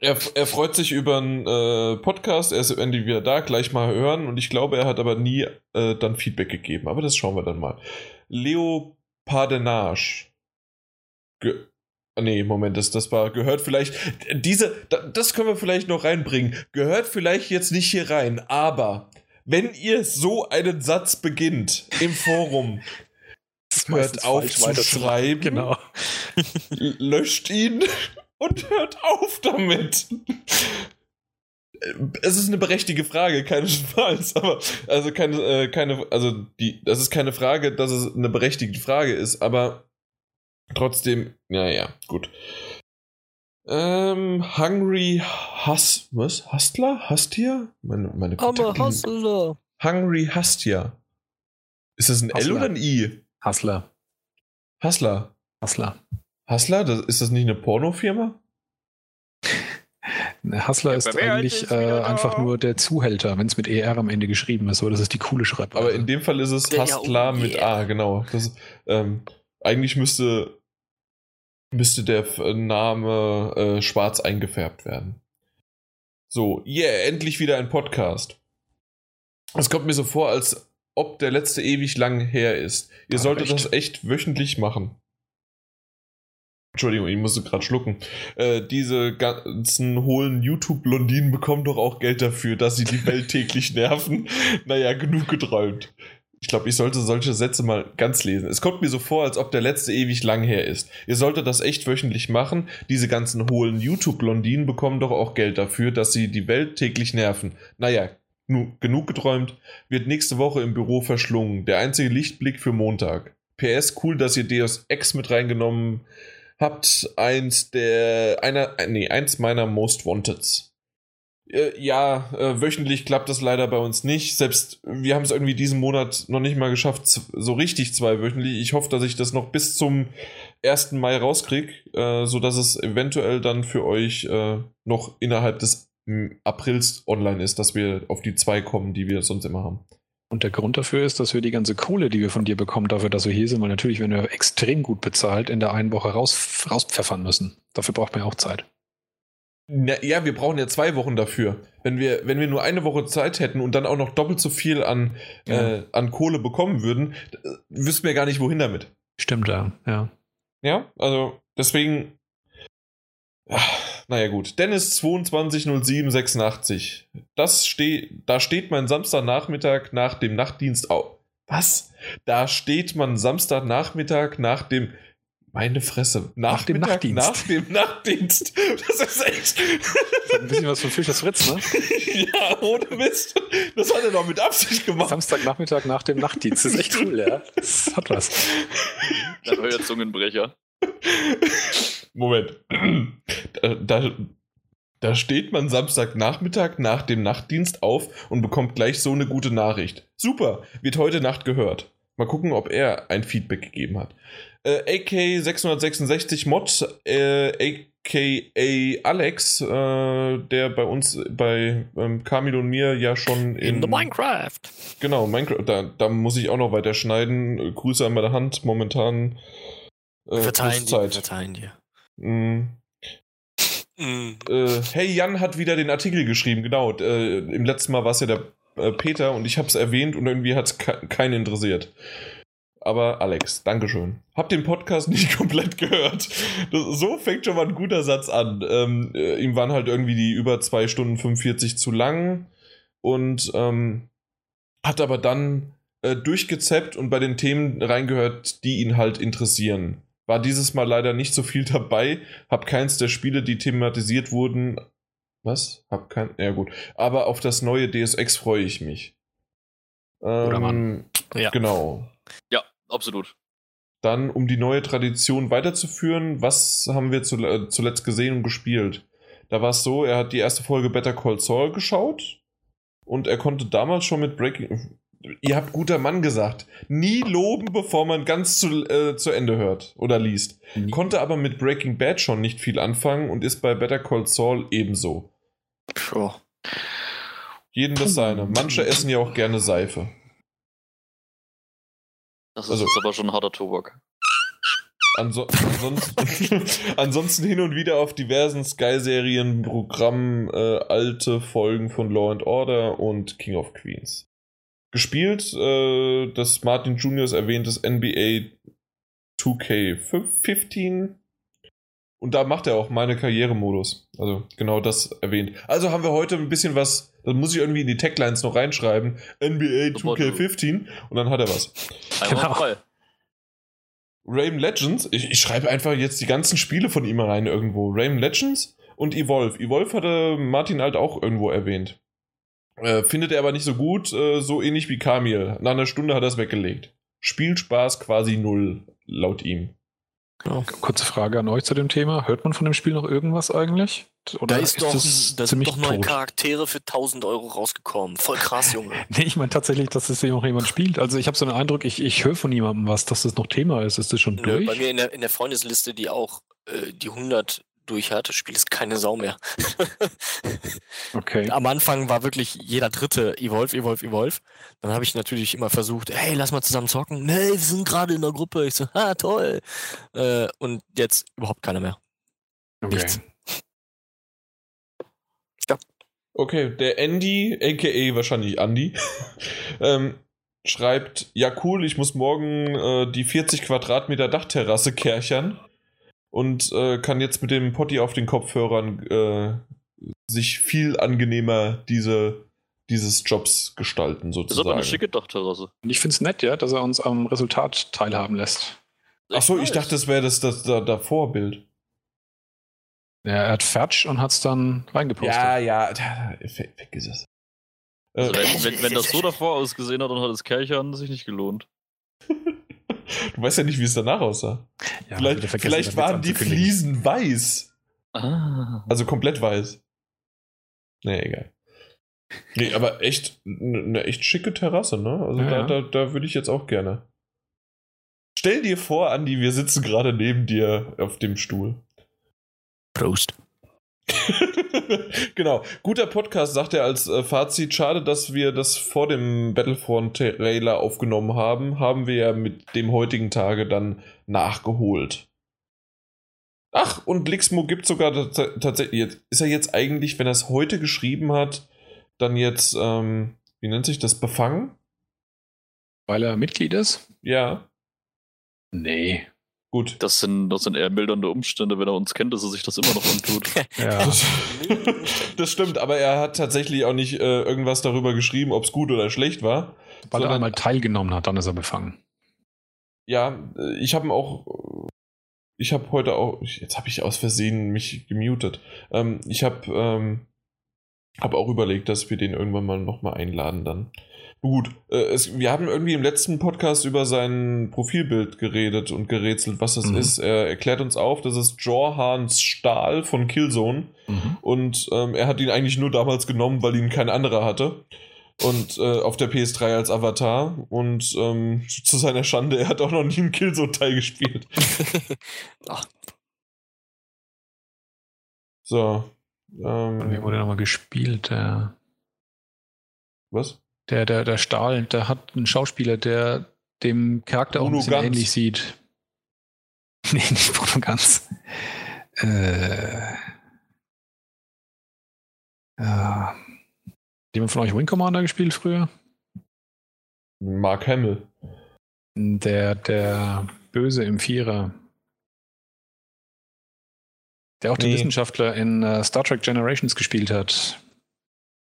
Er, er freut sich über einen äh, Podcast, er ist endlich wieder da, gleich mal hören und ich glaube, er hat aber nie äh, dann Feedback gegeben, aber das schauen wir dann mal. Leo Pardenage. Ge Nee, Moment, das, das war, gehört vielleicht, diese, da, das können wir vielleicht noch reinbringen, gehört vielleicht jetzt nicht hier rein, aber wenn ihr so einen Satz beginnt im Forum, hört auf zu schreiben, Genau. löscht ihn und hört auf damit. Es ist eine berechtigte Frage, keinesfalls, aber also keine, äh, keine, also die, das ist keine Frage, dass es eine berechtigte Frage ist, aber trotzdem, naja, gut. Ähm, Hungry Hus, was? Hustler? Hustia? Meine, meine hustler. Hungry Hustia. Ist das ein L Hustler. oder ein I? Hustler. Hustler. Hustler. Hustler? Das, ist das nicht eine Pornofirma? Hustler ist wer eigentlich ist äh, einfach nur der Zuhälter, wenn es mit ER am Ende geschrieben ist. So, das ist die coole Schreibweise. Aber in dem Fall ist es Hustler oh mit yeah. A, genau. Das, ähm, eigentlich müsste, müsste der F- Name äh, schwarz eingefärbt werden. So, yeah, endlich wieder ein Podcast. Es kommt mir so vor, als ob der letzte ewig lang her ist. Ihr Ah, solltet echt? das echt wöchentlich machen. Entschuldigung, ich musste gerade schlucken. Äh, diese ganzen hohlen YouTube-Blondinen bekommen doch auch Geld dafür, dass sie die Welt täglich nerven. Naja, genug geträumt. Ich glaube, ich sollte solche Sätze mal ganz lesen. Es kommt mir so vor, als ob der letzte ewig lang her ist. Ihr solltet das echt wöchentlich machen. Diese ganzen hohlen YouTube-Blondinen bekommen doch auch Geld dafür, dass sie die Welt täglich nerven. Naja, nu, genug geträumt. Wird nächste Woche im Büro verschlungen. Der einzige Lichtblick für Montag. PS, cool, dass ihr Deus Ex mit reingenommen habt. Eins der, einer, äh, nee, eins meiner Most Wanteds. Äh, ja, äh, wöchentlich klappt das leider bei uns nicht. Selbst wir haben es irgendwie diesen Monat noch nicht mal geschafft, so richtig zwei wöchentlich. Ich hoffe, dass ich das noch bis zum 1. Mai rauskriege, äh, sodass es eventuell dann für euch äh, noch innerhalb des Aprils online ist, dass wir auf die zwei kommen, die wir sonst immer haben. Und der Grund dafür ist, dass wir die ganze Kohle, die wir von dir bekommen, dafür, dass wir hier sind, weil natürlich, wenn wir extrem gut bezahlt, in der einen Woche raus, rauspfeffern müssen. Dafür braucht man ja auch Zeit. Na, ja, wir brauchen ja zwei Wochen dafür. Wenn wir, wenn wir nur eine Woche Zeit hätten und dann auch noch doppelt so viel an, Ja. äh, an Kohle bekommen würden, äh, wüssten wir gar nicht, wohin damit. Stimmt, ja. ja. Ja, also deswegen. Ach, naja, gut. Dennis 220786. Das steht, da steht mein Samstagnachmittag nach dem Nachtdienst auf. Was? Da steht man Samstagnachmittag nach dem. Meine Fresse. Nach dem Nachtdienst. Nach dem Nachtdienst. Das ist echt. Das hat ein bisschen was von Fischers Fritz, ne? ja, ohne Mist. Das hat er doch mit Absicht gemacht. Samstagnachmittag nach dem Nachtdienst. Das ist echt cool, ja. Das hat was. Der neue Zungenbrecher. Moment. Da, da, da steht man Samstagnachmittag nach dem Nachtdienst auf und bekommt gleich so eine gute Nachricht. Super, wird heute Nacht gehört. Mal gucken, ob er ein Feedback gegeben hat. Äh, AK666 Mod, äh, aka Alex, äh, der bei uns, bei ähm, Kamil und mir ja schon in, In the Minecraft. Genau, Minecraft, da, da muss ich auch noch weiter schneiden. Grüße an meine Hand, momentan. Äh, Verzeihen dir, Zeit. verzeihen dir. Mm, Mm. äh, hey, Jan hat wieder den Artikel geschrieben, genau. Äh, Im letzten Mal war es ja der äh, Peter und ich habe es erwähnt und irgendwie hat es ke keinen interessiert. Aber Alex, Dankeschön. Hab den Podcast nicht komplett gehört. Das, so fängt schon mal ein guter Satz an. Ähm, äh, ihm waren halt irgendwie die über 2 Stunden 45 zu lang und ähm, hat aber dann äh, durchgezappt und bei den Themen reingehört, die ihn halt interessieren. War dieses Mal leider nicht so viel dabei. Hab keins der Spiele, die thematisiert wurden. Was? Hab kein. Ja, gut. Aber auf das neue Deus Ex freue ich mich. Ähm, Ja. Genau. Ja, absolut. Dann, um die neue Tradition weiterzuführen, was haben wir äh, zuletzt gesehen und gespielt? Da war es so, er hat die erste Folge Better Call Saul geschaut und er konnte damals schon mit Breaking. Ihr habt guter Mann gesagt. Nie loben, bevor man ganz zu, äh, zu Ende hört oder liest. Konnte aber mit Breaking Bad schon nicht viel anfangen und ist bei Better Call Saul ebenso. Puh. Jeden das seine. Manche essen ja auch gerne Seife. Das ist Also- jetzt aber schon harter Tobak. Anso ansonsten, ansonsten hin und wieder auf diversen Sky-Serien, Programmen, äh, alte Folgen von Law and Order und King of Queens. Gespielt äh, das Martin Juniors erwähntes NBA 2K15. Und da macht er auch meine Karrieremodus. Also genau das erwähnt. Also haben wir heute ein bisschen was, das muss ich irgendwie in die Taglines noch reinschreiben. NBA Super, du. 2K15 und dann hat er was. Einmal Genau. Rayman Legends, ich, ich schreibe einfach jetzt die ganzen Spiele von ihm rein irgendwo. Rayman Legends und Evolve. Evolve hatte Martin halt auch irgendwo erwähnt. Äh, findet er aber nicht so gut, äh, so ähnlich wie Kamil. Nach einer Stunde hat er es weggelegt. Spielspaß quasi null, laut ihm. Genau. Kurze Frage an euch zu dem Thema. Hört man von dem Spiel noch irgendwas eigentlich? Oder da ist, ist doch, da sind doch neue tot? Charaktere für 1000 Euro rausgekommen. Voll krass, Junge. nee, ich meine tatsächlich, dass das noch jemand spielt. Also ich habe so den Eindruck, ich, ich höre von niemandem was, dass das noch Thema ist. Ist das schon durch? Bei mir in der, in der Freundesliste, die auch äh, die 100 durch hat, spielt es keine Sau mehr. okay. Am Anfang war wirklich jeder dritte Evolve, Evolve, Evolve. Dann habe ich natürlich immer versucht, hey, lass mal zusammen zocken. Nee, wir sind gerade in der Gruppe. Ich so, ah, toll. Äh, und jetzt überhaupt keiner mehr. Okay. Nichts. Ja. Okay, der Andy, aka wahrscheinlich Andy, ähm, schreibt, ja cool, ich muss morgen äh, die 40 Quadratmeter Dachterrasse kerchern und äh, kann jetzt mit dem Potti auf den Kopfhörern äh, sich viel angenehmer diese, dieses Jobs gestalten, sozusagen. Das ist aber eine schicke Dachterrasse. Und ich finde es nett, ja, dass er uns am Resultat teilhaben lässt. Achso, ich dachte, das wäre das, das, das, das Vorbild. Ja, er hat Fertsch und hat es dann reingepostet. Ja, ja, vergiss es. Also wenn, wenn, wenn, das so davor ausgesehen hat, dann hat das Kerchern sich nicht gelohnt. Du weißt ja nicht, wie es danach aussah. Ja, vielleicht vielleicht waren die Fliesen weiß. Ah. Also komplett weiß. Nee, egal. Nee, aber echt eine echt schicke Terrasse, ne? Also ja. da, da, da würde ich jetzt auch gerne. Stell dir vor, Andi, wir sitzen gerade neben dir auf dem Stuhl. Prost. genau. Guter Podcast, sagt er als äh, Fazit. Schade, dass wir das vor dem Battlefront-Trailer aufgenommen haben. Haben wir ja mit dem heutigen Tage dann nachgeholt. Ach, und Lixmo gibt sogar tatsächlich. Ist er jetzt eigentlich, wenn er es heute geschrieben hat, dann jetzt, ähm, wie nennt sich das, befangen? Weil er Mitglied ist? Ja. Nee. Gut. Das sind, das sind eher mildernde Umstände, wenn er uns kennt, dass er sich das immer noch antut. ja. Das, das, stimmt, aber er hat tatsächlich auch nicht äh, irgendwas darüber geschrieben, ob es gut oder schlecht war. Weil er einmal teilgenommen hat, dann ist er befangen. Ja, äh, ich habe auch. Ich habe heute auch. Jetzt habe ich aus Versehen mich gemutet. Ähm, ich habe ähm, hab auch überlegt, dass wir den irgendwann mal nochmal einladen dann. Gut, äh, es, wir haben irgendwie im letzten Podcast über sein Profilbild geredet und gerätselt, was das mhm. ist. Er erklärt uns auf, das ist Jorhans Stahl von Killzone. Mhm. Und ähm, er hat ihn eigentlich nur damals genommen, weil ihn kein anderer hatte. Und äh, auf der PS3 als Avatar. Und ähm, zu seiner Schande, er hat auch noch nie einen Killzone-Teil gespielt. Ach. So. Ähm, Wie wurde nochmal gespielt? Äh... Was? Der, der, der Stahl, der hat einen Schauspieler, der dem Charakter Bruno auch ein bisschen Ganz. ähnlich sieht. nee, nicht Bruno Ganz. Äh, ja. Jemand von euch Wing Commander gespielt früher? Mark Hamill. Der, der Böse im Vierer. Der auch nee. den Wissenschaftler in uh, Star Trek Generations gespielt hat.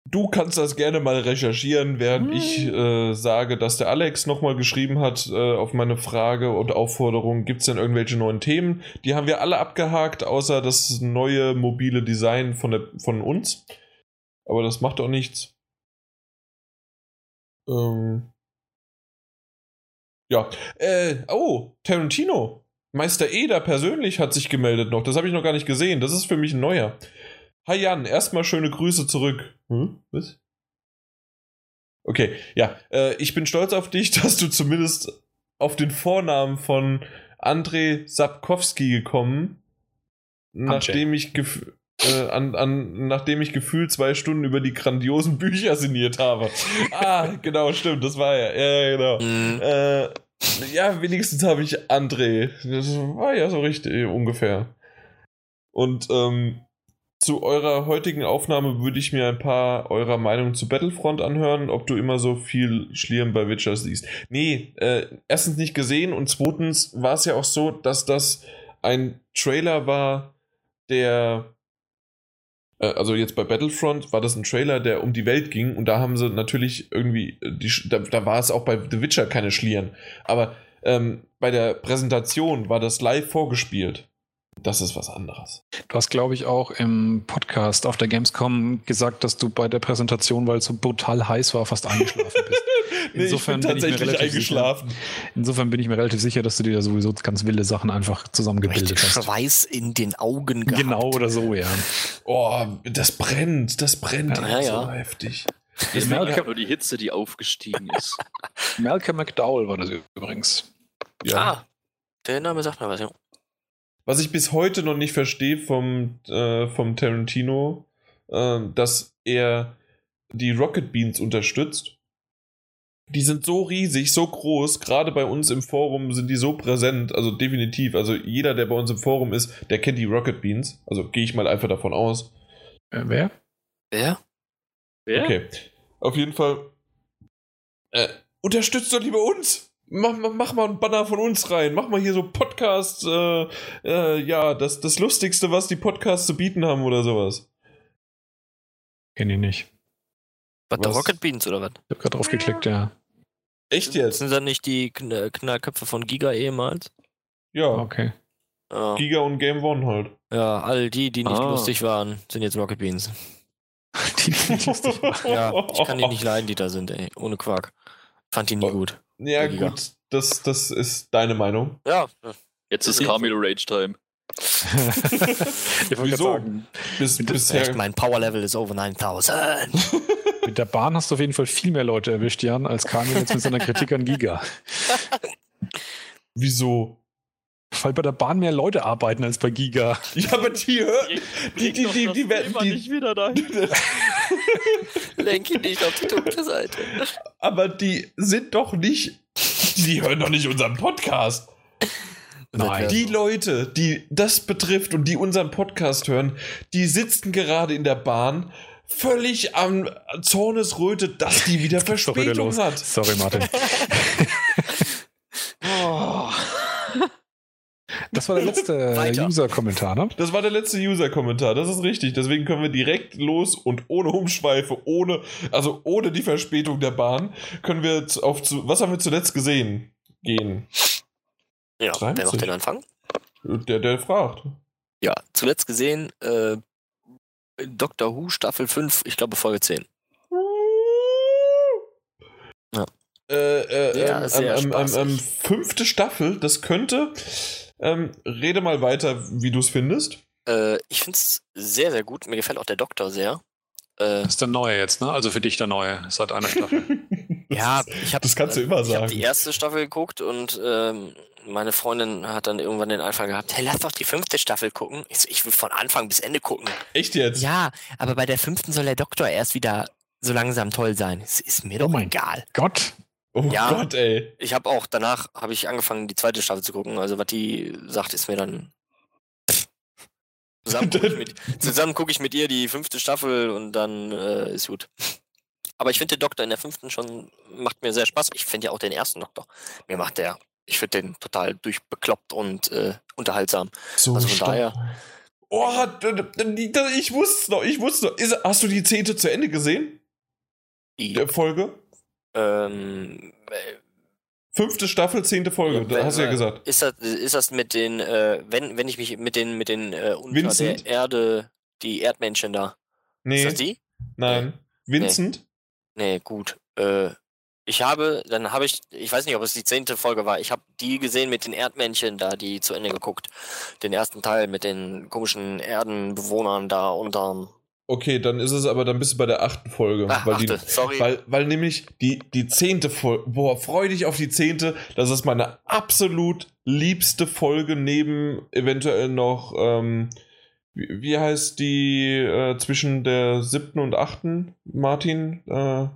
Du kannst das gerne mal recherchieren, während hm. ich äh, sage, dass der Alex nochmal geschrieben hat äh, auf meine Frage und Aufforderung, gibt es denn irgendwelche neuen Themen? Die haben wir alle abgehakt, außer das neue mobile Design von, der, von uns. Aber das macht auch nichts. Ähm. Ja. Äh, oh, Tarantino. Meister Eder persönlich hat sich gemeldet noch. Das habe ich noch gar nicht gesehen. Das ist für mich ein neuer. Hi Jan, erstmal schöne Grüße zurück. Hm? Was? Okay, ja. Äh, ich bin stolz auf dich, dass du zumindest auf den Vornamen von Andrei Sapkowski gekommen, nachdem ich, äh, an, an, nachdem ich gefühlt zwei Stunden über die grandiosen Bücher sinniert habe. ah, genau, stimmt, das war ja. Ja, genau. Mhm. Äh, ja, wenigstens habe ich André. Das war ja so richtig ungefähr. Und ähm, zu eurer heutigen Aufnahme würde ich mir ein paar eurer Meinungen zu Battlefront anhören, ob du immer so viel Schlieren bei Witcher siehst. Nee, äh, erstens nicht gesehen und zweitens war es ja auch so, dass das ein Trailer war, der äh, also jetzt bei Battlefront war das ein Trailer, der um die Welt ging und da haben sie natürlich irgendwie, äh, die, da, da war es auch bei The Witcher keine Schlieren, aber ähm, bei der Präsentation war das live vorgespielt. Das ist was anderes. Du hast, glaube ich, auch im Podcast auf der Gamescom gesagt, dass du bei der Präsentation, weil es so brutal heiß war, fast eingeschlafen bist. Nee, Insofern ich bin bin ich mir tatsächlich relativ eingeschlafen. Insofern bin ich mir relativ sicher, dass du dir da sowieso ganz wilde Sachen einfach zusammengebildet Richtig hast. Schweiß in den Augen gehabt. Genau oder so, ja. Oh, das brennt, das brennt Ja, hier ja. so heftig. Das Malcolm- nur die Hitze, die aufgestiegen ist. Malcolm McDowell war das übrigens. Ja. Ah, der Name sagt mir was, ja. Was ich bis heute noch nicht verstehe vom, äh, vom Tarantino, äh, dass er die Rocket Beans unterstützt. Die sind so riesig, so groß, gerade bei uns im Forum sind die so präsent, also definitiv. Also jeder, der bei uns im Forum ist, der kennt die Rocket Beans. Also gehe ich mal einfach davon aus. Äh, wer? Wer? Wer? Okay. Auf jeden Fall. Äh, unterstützt doch lieber uns. Mach, mach, mach mal einen Banner von uns rein. Mach mal hier so Podcast, äh, äh, ja, das, das Lustigste, was die Podcasts zu bieten haben oder sowas. Kenn ich nicht. Was, der Was? Rocket Beans oder was? Ich habe gerade drauf geklickt, ja. Echt jetzt? Sind das nicht die Kn Knallköpfe von Giga ehemals? Ja. Okay. Ja. Giga und Game One halt. ja, all die, die nicht Ah. lustig waren, sind jetzt Rocket Beans. Die, die lustig war. Ja, ich kann die nicht leiden, die da sind, ey. Ohne Quark. Fand die nie gut. Ja, gut. Das, das ist deine Meinung. Ja, Jetzt ist Ja. Camilo Rage Time. ich Wieso? sagen, Bis, bisher. mein Power Level ist over 9000. mit der Bahn hast du auf jeden Fall viel mehr Leute erwischt, Jan, als Kamil jetzt mit seiner Kritik an Giga. Wieso? Weil bei der Bahn mehr Leute arbeiten als bei Giga. Ja, aber die, die, die, die, die, werden- die, nicht wieder dahin. Lenk ihn nicht auf die dunkle Seite. aber die sind doch nicht. Die hören doch nicht unseren Podcast. Nein. Die Leute, die das betrifft und die unseren Podcast hören, die sitzen gerade in der Bahn völlig am Zornesröte, dass die wieder wieder Verspätung los. hat. Sorry, Martin. Das war der letzte Weiter. User-Kommentar, ne? Das war der letzte User-Kommentar, das ist richtig. Deswegen können wir direkt los und ohne Umschweife, ohne, also ohne die Verspätung der Bahn, können wir auf zu, was haben wir zuletzt gesehen? Gehen. Ja, wer 30. macht den Anfang? Der, der fragt. Ja, zuletzt gesehen, äh, Doctor Who Staffel 5, ich glaube Folge 10. Ja. Äh, äh, Ja, ähm, sehr ähm, ähm, ähm, fünfte Staffel, das könnte. Ähm, rede mal weiter, wie du es findest. Äh, ich finde es sehr, sehr gut. Mir gefällt auch der Doktor sehr. Äh, Das ist der neue jetzt, ne? Also für dich der neue, seit einer Staffel. ja, ich habe das kannst du immer Ich habe sagen. die erste Staffel geguckt und ähm, meine Freundin hat dann irgendwann den Einfall gehabt, hey, lass doch die fünfte Staffel gucken. Ich, so, ich will von Anfang bis Ende gucken. Echt jetzt? Ja, aber bei der fünften soll der Doktor erst wieder so langsam toll sein. Es ist mir doch mein egal. Gott. Oh Ja. Gott, ey. Ich habe auch danach habe ich angefangen, die zweite Staffel zu gucken. Also was die sagt, ist mir dann. Zusammen gucke ich, mit- zusammen guck ich mit ihr die fünfte Staffel und dann äh, ist gut. Aber ich finde den Doktor in der fünften schon macht mir sehr Spaß. Ich finde ja auch den ersten Doktor. Mir macht der, ich finde den total durchbekloppt und äh, unterhaltsam. So Also von stark. daher- Oh, ich wusste es noch, ich wusste noch. Ist, hast du die zehnte zu Ende gesehen? Die, Der Folge? Ähm, äh, Fünfte Staffel, zehnte Folge, Ja, da hast du ja gesagt. ist das, ist das mit den, äh, wenn, wenn ich mich mit den, mit den äh, unter der Erde, die Erdmännchen da. Nee, Ist das die? nein. Vincent? Nee, gut. Äh, ich habe, dann habe ich, ich weiß nicht, ob es die zehnte Folge war, ich habe die gesehen mit den Erdmännchen da, die zu Ende geguckt. Den ersten Teil mit den komischen Erdenbewohnern da unterm. Okay, dann ist es aber, dann bist du bei der achten Folge. Ach, weil, achte, die, sorry. weil, weil nämlich die, die zehnte Folge, boah, freu dich auf die zehnte. Das ist meine absolut liebste Folge neben eventuell noch, ähm, wie, wie heißt die äh, zwischen der siebten und achten, Martin? Äh,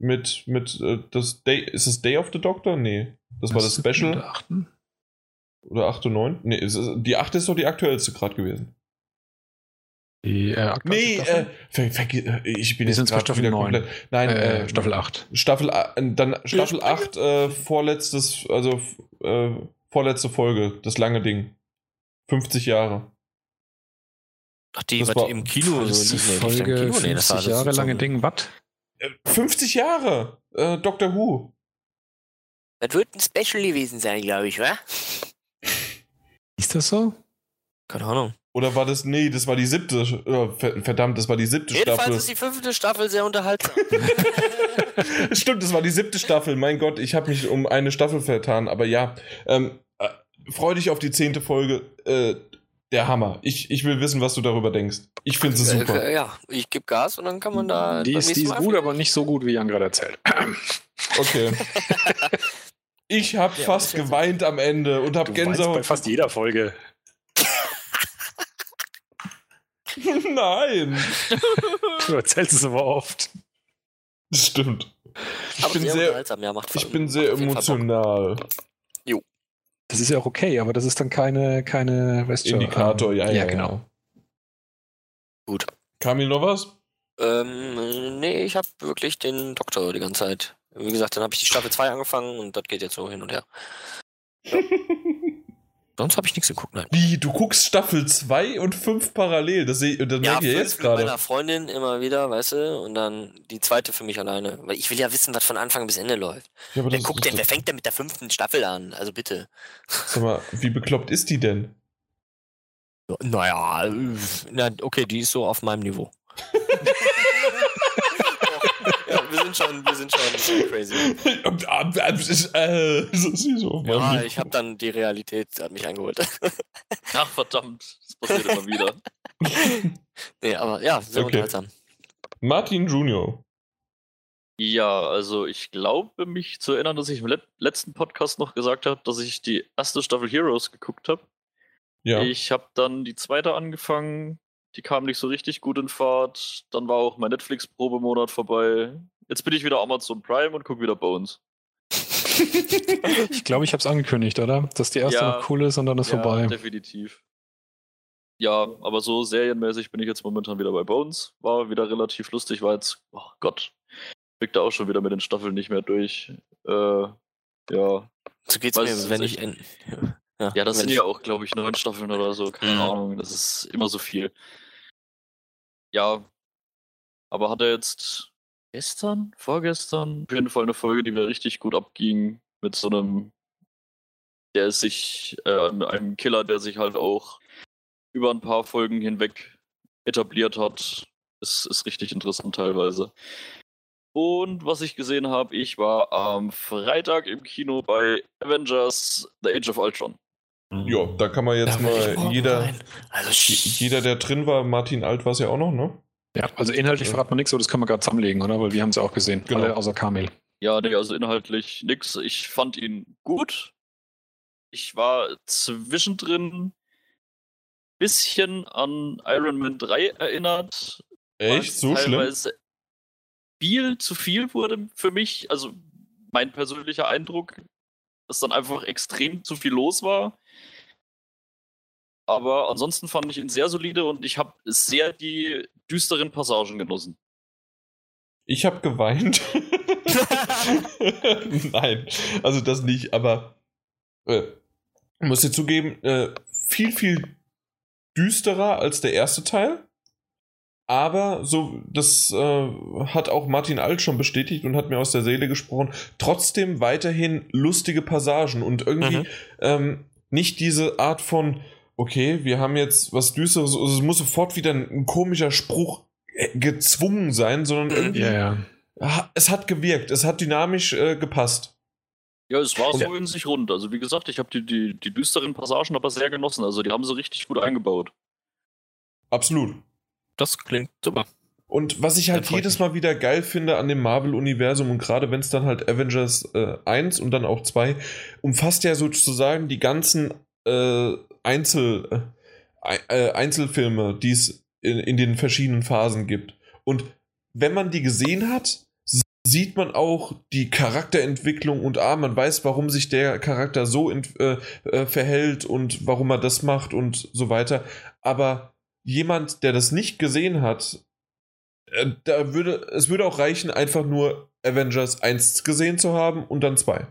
mit, mit, äh, das Day, ist es Day of the Doctor? Nee. Das war das Special. Oder 8 und 9? Nee, ist, es- die 8 ist doch die aktuellste gerade gewesen. Die, äh, Nee, Staffel? äh, ver, ver, ich bin Wir jetzt gerade Staffel wieder 9. komplett. Nein, äh, äh, Staffel 8. Staffel, äh, dann Staffel 8, äh, vorletztes, also äh, vorletzte Folge, das lange Ding. 50 Jahre. Ach, die, das war- im Kino Das so ist lief, nee, Folge Kino, nee, das war 50 das Jahre so- lange Ding. Was? Äh, 50 Jahre! Äh, Doctor Who. Das wird ein Special gewesen sein, glaube ich, wa? Ist das so? Keine Ahnung. Oder war das, nee, das war die siebte, äh, verdammt, das war die siebte Jedenfalls Staffel. ist die fünfte Staffel sehr unterhaltsam. Stimmt, das war die siebte Staffel. Mein Gott, ich habe mich um eine Staffel vertan. Aber ja, ähm, äh, freu dich auf die zehnte Folge. Äh, der Hammer. Ich, ich will wissen, was du darüber denkst. Ich finde es super. Äh, ja, ich gebe Gas und dann kann man da. Die ist, die ist gut, aber nicht so gut, wie Jan gerade erzählt. Okay. Ich habe Ja, fast geweint am Ende und habe Du weinst bei Gänsehaut. fast jeder Folge. Nein. Du erzählst es aber oft. Das stimmt. Ich aber bin sehr, sehr, ja, macht ich bin sehr emotional. Das ist ja auch okay, aber das ist dann keine, keine weißt du, Indikator, ähm, ja, ja, Ja, genau. Gut. Kamil noch was? Ähm, nee, ich habe wirklich den Doktor die ganze Zeit. Wie gesagt, dann habe ich die Staffel 2 angefangen und das geht jetzt so hin und her. Sonst habe ich nichts geguckt, nein. Wie, du guckst Staffel 2 und 5 parallel. Das, seh- das Ja, ich fünf jetzt mit meiner gerade. Freundin immer wieder, weißt du, und dann die zweite für mich alleine. Weil ich will ja wissen, was von Anfang bis Ende läuft. Ja, aber Wer das- guckt denn, wer fängt denn mit der fünften Staffel an? Also bitte. Sag mal, wie bekloppt ist die denn? Naja, na, okay, die ist so auf meinem Niveau. ja, wir sind schon, wir sind schon crazy. Ja, ich habe dann die Realität hat mich eingeholt. Ach verdammt, das passiert immer wieder. nee, aber ja, sehr Okay. unterhaltsam. Martin Junior. Ja, also ich glaube mich zu erinnern, dass ich im let letzten Podcast noch gesagt habe, dass ich die erste Staffel Heroes geguckt habe. Ja. Ich habe dann die zweite angefangen, die kam nicht so richtig gut in Fahrt. Dann war auch mein Netflix-Probemonat vorbei. Jetzt bin ich wieder Amazon Prime und gucke wieder Bones. Ich glaube, ich habe es angekündigt, oder? Dass die erste Ja. noch cool ist und dann ist ja, vorbei. definitiv. Ja, aber so serienmäßig bin ich jetzt momentan wieder bei Bones. War wieder relativ lustig, war jetzt, oh Gott, krieg da auch schon wieder mit den Staffeln nicht mehr durch. Äh, ja. So geht's Weiß mir, es wenn nicht. ich. In, Ja, das wenn sind ich, ja auch, glaube ich, neun Staffeln oder so. Keine Mhm. Ahnung. Das ist immer so viel. Ja. Aber hat er jetzt gestern, vorgestern, auf jeden Fall eine Folge, die mir richtig gut abging. Mit so einem, der sich, äh, einem Killer, der sich halt auch über ein paar Folgen hinweg etabliert hat. Ist, ist richtig interessant teilweise. Und was ich gesehen habe, ich war am Freitag im Kino bei Avengers The Age of Ultron. Ja, da kann man jetzt mal jeder, rein. Also, jeder, der drin war, Martin Alt war es ja auch noch, ne? Ja, also inhaltlich Ja. verraten wir nichts, aber das können wir gerade zusammenlegen, oder? Weil wir haben es ja auch gesehen. Genau. Alle außer Kamil. Ja, nee, also inhaltlich nix. Ich fand ihn gut. Ich war zwischendrin bisschen an Iron Man 3 erinnert. Echt? So schlimm? Viel zu viel wurde für mich, also mein persönlicher Eindruck, dass dann einfach extrem zu viel los war. Aber ansonsten fand ich ihn sehr solide und ich habe sehr die düsteren Passagen genossen. Ich habe geweint. Nein, also das nicht, aber äh, muss dir zugeben, äh, viel, viel düsterer als der erste Teil. Aber so, das äh, hat auch Martin Alt schon bestätigt und hat mir aus der Seele gesprochen. Trotzdem weiterhin lustige Passagen und irgendwie Mhm. ähm, nicht diese Art von, okay, wir haben jetzt was Düsteres, also es muss sofort wieder ein, ein komischer Spruch äh, gezwungen sein, sondern irgendwie Ja, ja. Es hat gewirkt, es hat dynamisch äh, gepasst. Ja, es war so in sich rund. Also wie gesagt, ich habe die, die, die düsteren Passagen aber sehr genossen. Also die haben sie richtig gut eingebaut. Absolut. das klingt super. Und was ich halt jedes. Mal wieder geil finde an dem Marvel-Universum und gerade wenn es dann halt Avengers äh, 1 und dann auch 2 umfasst ja sozusagen die ganzen äh, Einzel, äh, äh, Einzelfilme, die es in, in den verschiedenen Phasen gibt. Und wenn man die gesehen hat, sieht man auch die Charakterentwicklung und ah, man weiß, warum sich der Charakter so äh, äh, verhält und warum er das macht und so weiter. Aber jemand, der das nicht gesehen hat, äh, da würde, es würde auch reichen, einfach nur Avengers 1 gesehen zu haben und dann 2.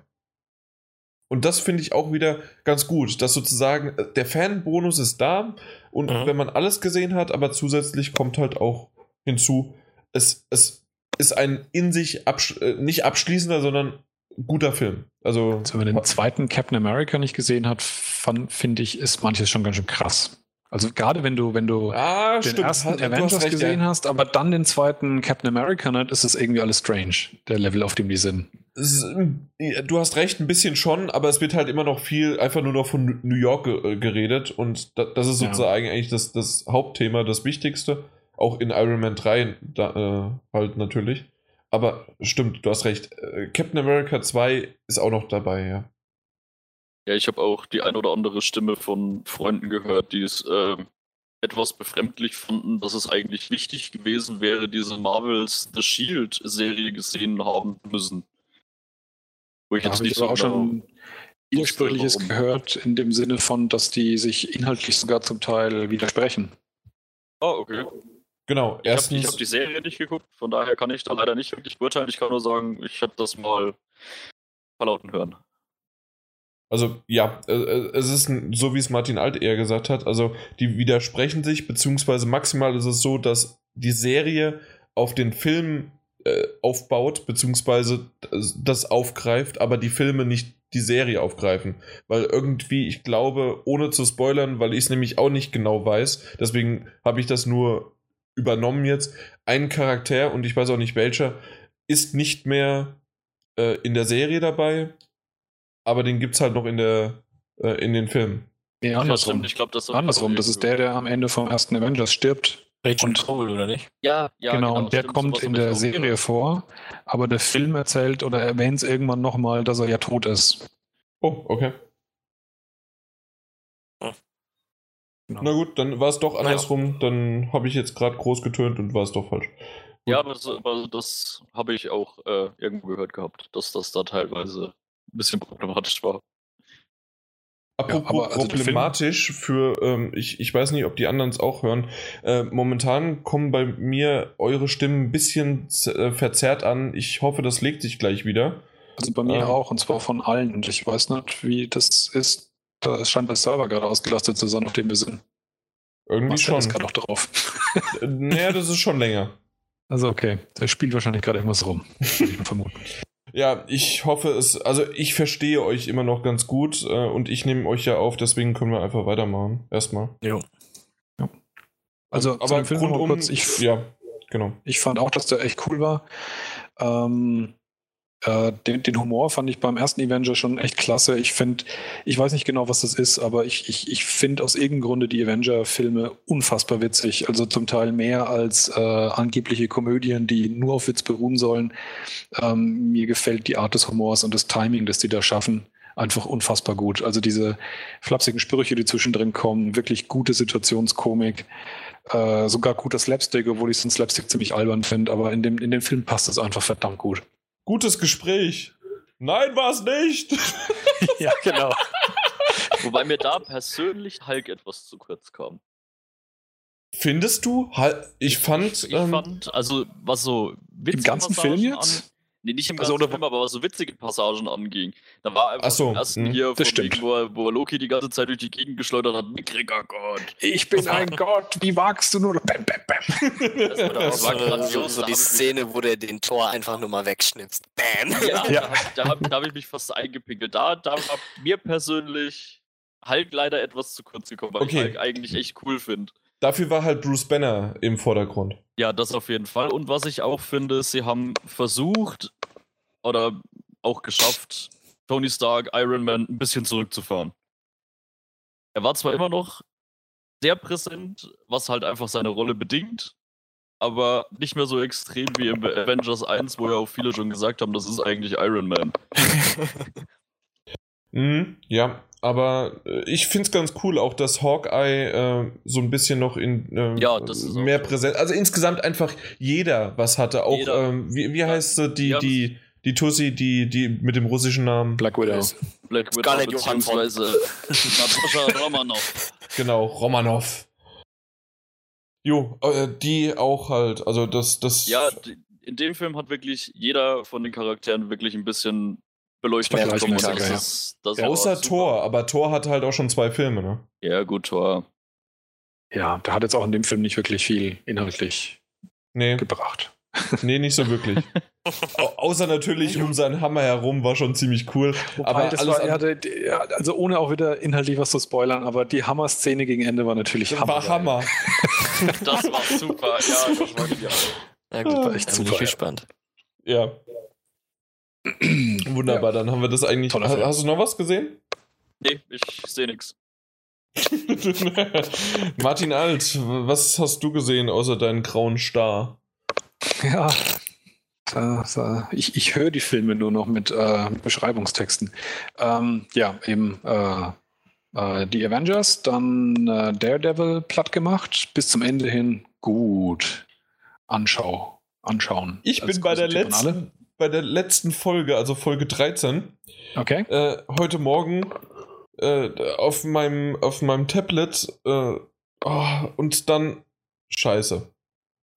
Und das finde ich auch wieder ganz gut, dass sozusagen äh, der Fanbonus ist da und Mhm. wenn man alles gesehen hat, aber zusätzlich kommt halt auch hinzu, es, es ist ein in sich absch äh, nicht abschließender, sondern guter Film. Also, Also, wenn man den zweiten Captain America nicht gesehen hat, finde ich, ist manches schon ganz schön krass. Also gerade wenn du, wenn du Ah, den stimmt. ersten hast Avengers recht, gesehen ja. hast, aber dann den zweiten Captain America, ne, ist es irgendwie alles strange, der Level, auf dem die sind. Du hast recht, ein bisschen schon, aber es wird halt immer noch viel einfach nur noch von New York äh, geredet und da, das ist Ja. sozusagen eigentlich das, das Hauptthema, das Wichtigste. Auch in Iron Man 3 da, äh, halt natürlich. Aber stimmt, du hast recht. Äh, Captain America 2 ist auch noch dabei, ja. Ja, ich habe auch die ein oder andere Stimme von Freunden gehört, die es ähm, etwas befremdlich fanden, dass es eigentlich wichtig gewesen wäre, diese Marvels The Shield-Serie gesehen haben müssen. Wo ich Da jetzt nicht so aber auch genau schon Widersprüchliches warum. gehört, in dem Sinne von, dass die sich inhaltlich sogar zum Teil widersprechen. Ah, okay. Genau, Ich habe erstens. hab die Serie nicht geguckt, von daher kann ich da leider nicht wirklich beurteilen. Ich kann nur sagen, ich habe das mal verlauten hören. Also ja, äh, äh, es ist so, wie es Martin Alt eher gesagt hat. Also die widersprechen sich, beziehungsweise maximal ist es so, dass die Serie auf den Film äh, aufbaut, beziehungsweise das aufgreift, aber die Filme nicht die Serie aufgreifen. Weil irgendwie, ich glaube, ohne zu spoilern, weil ich es nämlich auch nicht genau weiß, deswegen habe ich das nur übernommen jetzt, ein Charakter, und ich weiß auch nicht welcher, ist nicht mehr äh, in der Serie dabei, aber den gibt es halt noch in der äh, in den Filmen. Nee, Ja, andersrum. ich glaube, das andersrum, das ist der, der am Ende vom ersten Avengers stirbt. Und- Cole, oder nicht? Ja, ja, genau, und der stimmt, kommt in der Serie vor, aber der Film erzählt oder erwähnt es irgendwann nochmal, dass er ja tot ist. Oh, okay. Genau. Na gut, dann war es doch andersrum. Dann habe ich jetzt gerade groß getönt und war es doch falsch. Ja, aber das, das habe ich auch äh, irgendwo gehört gehabt, dass das da teilweise ein bisschen problematisch war. Apropos aber also problematisch für, ähm, ich, ich weiß nicht, ob die anderen es auch hören. Äh, momentan kommen bei mir eure Stimmen ein bisschen äh, verzerrt an. Ich hoffe, das legt sich gleich wieder. Also bei mir Ähm. auch, und zwar von allen. Und ich weiß nicht, wie das ist. Da scheint der Server gerade ausgelastet zu sein, auf dem wir sind. Irgendwie Marcel schon. ist gerade noch drauf. Äh, naja, das ist schon länger. Also okay, der spielt wahrscheinlich gerade irgendwas rum. Würde ich mal vermuten. Ja, ich hoffe es, also ich verstehe euch immer noch ganz gut äh, und ich nehme euch ja auf, deswegen können wir einfach weitermachen. Erstmal. Jo. Also zu aber Film rundum, kurz, ich, ja, genau. ich fand auch, dass der echt cool war. Ähm, äh, den, den Humor fand ich beim ersten Avenger schon echt klasse. Ich finde, ich weiß nicht genau, was das ist, aber ich, ich, ich finde aus irgendeinem Grunde die Avenger-Filme unfassbar witzig. Also zum Teil mehr als äh, angebliche Komödien, die nur auf Witz beruhen sollen. Ähm, mir gefällt die Art des Humors und das Timing, das die da schaffen, einfach unfassbar gut. Also diese flapsigen Sprüche, die zwischendrin kommen, wirklich gute Situationskomik. Äh, sogar guter Slapstick, obwohl ich den Slapstick ziemlich albern finde, aber in dem, in dem Film passt es einfach verdammt gut. Gutes Gespräch. Nein, war es nicht. ja, genau. Wobei mir da persönlich Hulk etwas zu kurz kam. Findest du? Hal- Ich fand, Ich ähm, fand, also was so witzige ganzen Film jetzt? An, nee, nicht im Also, ganzen Film, aber was so witzige Passagen anging. Da war einfach Ach so, im ersten hm, hier, das von stimmt. wegen, wo, er, wo Loki die ganze Zeit durch die Gegend geschleudert hat. Mickriger Gott. Ich bin ein Gott, wie wagst du nur? Bam, bam, bam. Das war, das war So, so, grandios. so da die Szene, wo der den Tor einfach nur mal wegschnipst. Bam! Ja, Ja. da, da, hab- da habe ich mich fast eingepinkelt. Da, da war mir persönlich Hulk leider etwas zu kurz gekommen, weil Okay. ich Hulk eigentlich echt cool finde. dafür war halt Bruce Banner im Vordergrund. Ja, das auf jeden Fall. Und was ich auch finde, sie haben versucht oder auch geschafft, Tony Stark, Iron Man ein bisschen zurückzufahren. Er war zwar immer noch sehr präsent, was halt einfach seine Rolle bedingt, aber nicht mehr so extrem wie im Avengers 1, wo ja auch viele schon gesagt haben, das ist eigentlich Iron Man. Mhm, ja, aber äh, ich finde es ganz cool, auch dass Hawkeye äh, so ein bisschen noch in äh, Ja, mehr präsent. Also insgesamt einfach jeder was hatte. Auch, ähm, wie, wie heißt sie, die, die, die Tussi, die, die mit dem russischen Namen? Black Widow. Black Widow Scarlett beziehungsweise Natascha Romanoff. Genau, Romanov. Jo, äh, die auch halt, also das, das. Ja, in dem Film hat wirklich jeder von den Charakteren wirklich ein bisschen beleuchtet bekommen. ja. Das das war außer. Thor, aber Thor hat halt auch schon zwei Filme, ne? Ja, gut, Thor. Ja, der hat jetzt auch in dem Film nicht wirklich viel inhaltlich Nee. gebracht. Nee, nicht so wirklich. Au außer natürlich um seinen Hammer herum war schon ziemlich cool. Wobei, aber das alles war, ja, ja, also ohne auch wieder inhaltlich was zu spoilern, aber die Hammer-Szene gegen Ende war natürlich an- war Hammer. Das war super. Ja, das war genial. Na gut, Ah, war echt echt super, ja. gespannt. Ja. Wunderbar, dann haben wir das eigentlich. Toller Ha- Film. Hast du noch was gesehen? Nee, ich sehe nichts. Martin Alt, was hast du gesehen außer deinen grauen Star? Ja. Ich ich höre die Filme nur noch mit äh, Beschreibungstexten. Ähm, ja, eben äh, äh, die Avengers, dann äh, Daredevil platt gemacht, bis zum Ende hin gut. Anschau, anschauen. Ich bin bei der, letzten, bei der letzten Folge, also Folge 13, Okay. äh, heute Morgen äh, auf, meinem, auf meinem Tablet oh, und dann Scheiße.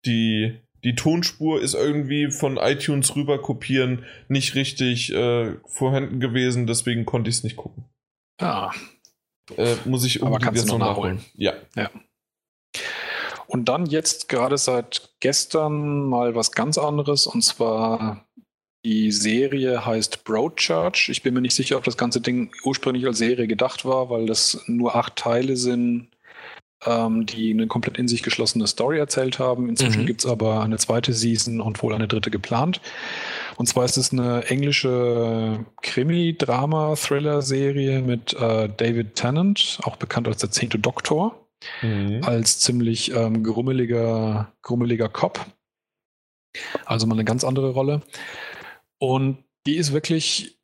Die, die Tonspur ist irgendwie von iTunes rüber kopieren nicht richtig äh, vorhanden gewesen, deswegen konnte ich es nicht gucken. Ja. Äh, muss ich Aber unbedingt kannst du jetzt noch noch nachholen. Ja. Und dann jetzt gerade seit gestern mal was ganz anderes und zwar die Serie heißt Broadchurch. Ich bin mir nicht sicher, ob das ganze Ding ursprünglich als Serie gedacht war, weil das nur acht Teile sind, ähm, die eine komplett in sich geschlossene Story erzählt haben. Inzwischen Mhm. gibt es aber eine zweite Season und wohl eine dritte geplant. Und zwar ist es eine englische Krimi-Drama-Thriller-Serie mit äh, David Tennant, auch bekannt als der zehnte Doktor Mhm. als ziemlich ähm, grummeliger, grummeliger Cop. Also mal eine ganz andere Rolle. Und die ist wirklich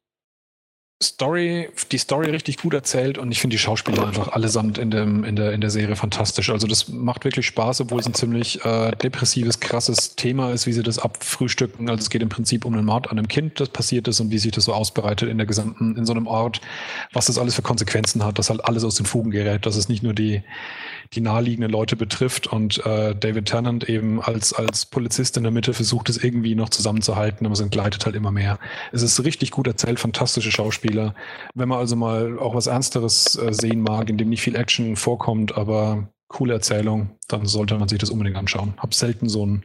Story, die Story richtig gut erzählt und ich finde die Schauspieler einfach allesamt in, dem, in, der, in der Serie fantastisch. Also das macht wirklich Spaß, obwohl es ein ziemlich äh, depressives, krasses Thema ist, wie sie das abfrühstücken. Also es geht im Prinzip um einen Mord an einem Kind, das passiert ist und wie sich das so ausbreitet in der gesamten, in so einem Ort, was das alles für Konsequenzen hat, dass halt alles aus den Fugen gerät, dass es nicht nur die, die naheliegenden Leute betrifft und äh, David Tennant eben als, als Polizist in der Mitte versucht es irgendwie noch zusammenzuhalten, aber es entgleitet halt immer mehr. Es ist richtig gut erzählt, fantastische Schauspieler. Wenn man also mal auch was Ernsteres äh, sehen mag, in dem nicht viel Action vorkommt, aber coole Erzählung, dann sollte man sich das unbedingt anschauen. Hab selten so, ein,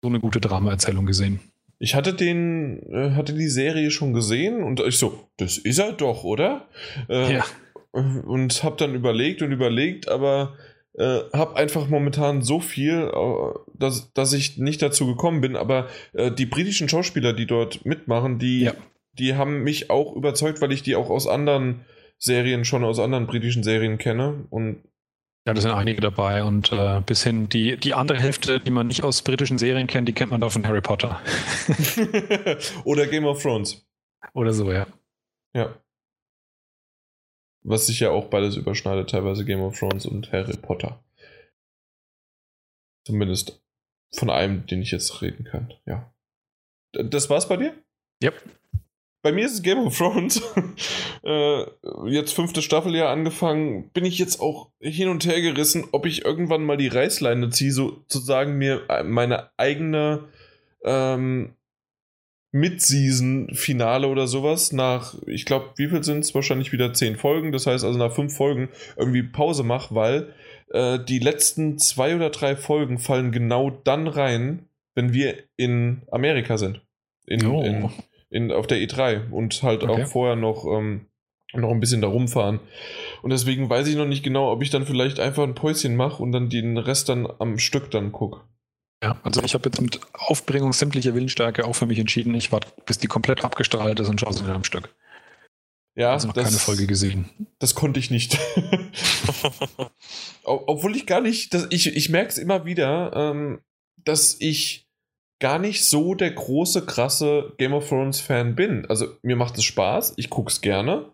so eine gute Drama-Erzählung gesehen. Ich hatte den, äh, hatte die Serie schon gesehen und ich so, das ist er doch, oder? Äh, Ja. Und hab dann überlegt und überlegt, aber äh, hab einfach momentan so viel, äh, dass, dass ich nicht dazu gekommen bin. Aber äh, die britischen Schauspieler, die dort mitmachen, die, Ja. die haben mich auch überzeugt, weil ich die auch aus anderen Serien, schon aus anderen britischen Serien kenne. Und Ja, da sind einige dabei und äh, bis hin die, die andere Hälfte, die man nicht aus britischen Serien kennt, die kennt man da von Harry Potter. oder Game of Thrones. Oder so, ja. Ja. Was sich ja auch beides überschneidet, teilweise Game of Thrones und Harry Potter. Zumindest von einem, den ich jetzt reden kann, ja. Das war's bei dir? Yep. Bei mir ist es Game of Thrones. äh, jetzt fünfte Staffel ja angefangen. Bin ich jetzt auch hin und her gerissen, ob ich irgendwann mal die Reißleine ziehe, sozusagen mir äh, meine eigene ähm, Mid-Season-Finale oder sowas nach, ich glaube, wie viel sind es? Wahrscheinlich wieder zehn Folgen. Das heißt also nach fünf Folgen irgendwie Pause mache, weil äh, die letzten zwei oder drei Folgen fallen genau dann rein, wenn wir in Amerika sind. In, Oh. in, in, auf der E3 und halt Okay. auch vorher noch, ähm, noch ein bisschen da rumfahren. Und deswegen weiß ich noch nicht genau, ob ich dann vielleicht einfach ein Päuschen mache und dann den Rest dann am Stück dann gucke. Ja, also ich habe jetzt mit Aufbringung sämtlicher Willensstärke auch für mich entschieden, ich warte, bis die komplett abgestrahlt ist und schaue sie dann am Stück. Ja, Also noch keine Folge gesehen. Das konnte ich nicht. Ob- Obwohl ich gar nicht, das, ich, ich merke es immer wieder, ähm, dass ich gar nicht so der große, krasse Game of Thrones Fan bin. Also mir macht es Spaß, ich gucke es gerne.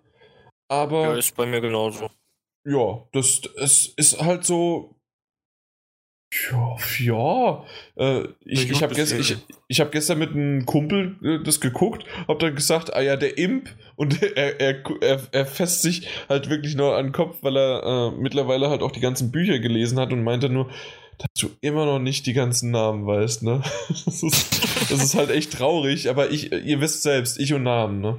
ja, Aber ist bei mir genauso. ja, das es ist halt so. Ja, ja. Äh, ich ich habe gest, ich, ich hab gestern mit einem Kumpel äh, das geguckt, hab dann gesagt, ah ja, der Imp und er, er, er, er fässt sich halt wirklich nur an den Kopf, weil er äh, mittlerweile halt auch die ganzen Bücher gelesen hat und meinte nur, dass du immer noch nicht die ganzen Namen weißt, ne? Das ist, das ist halt echt traurig, aber ich, ihr wisst selbst, ich und Namen, ne?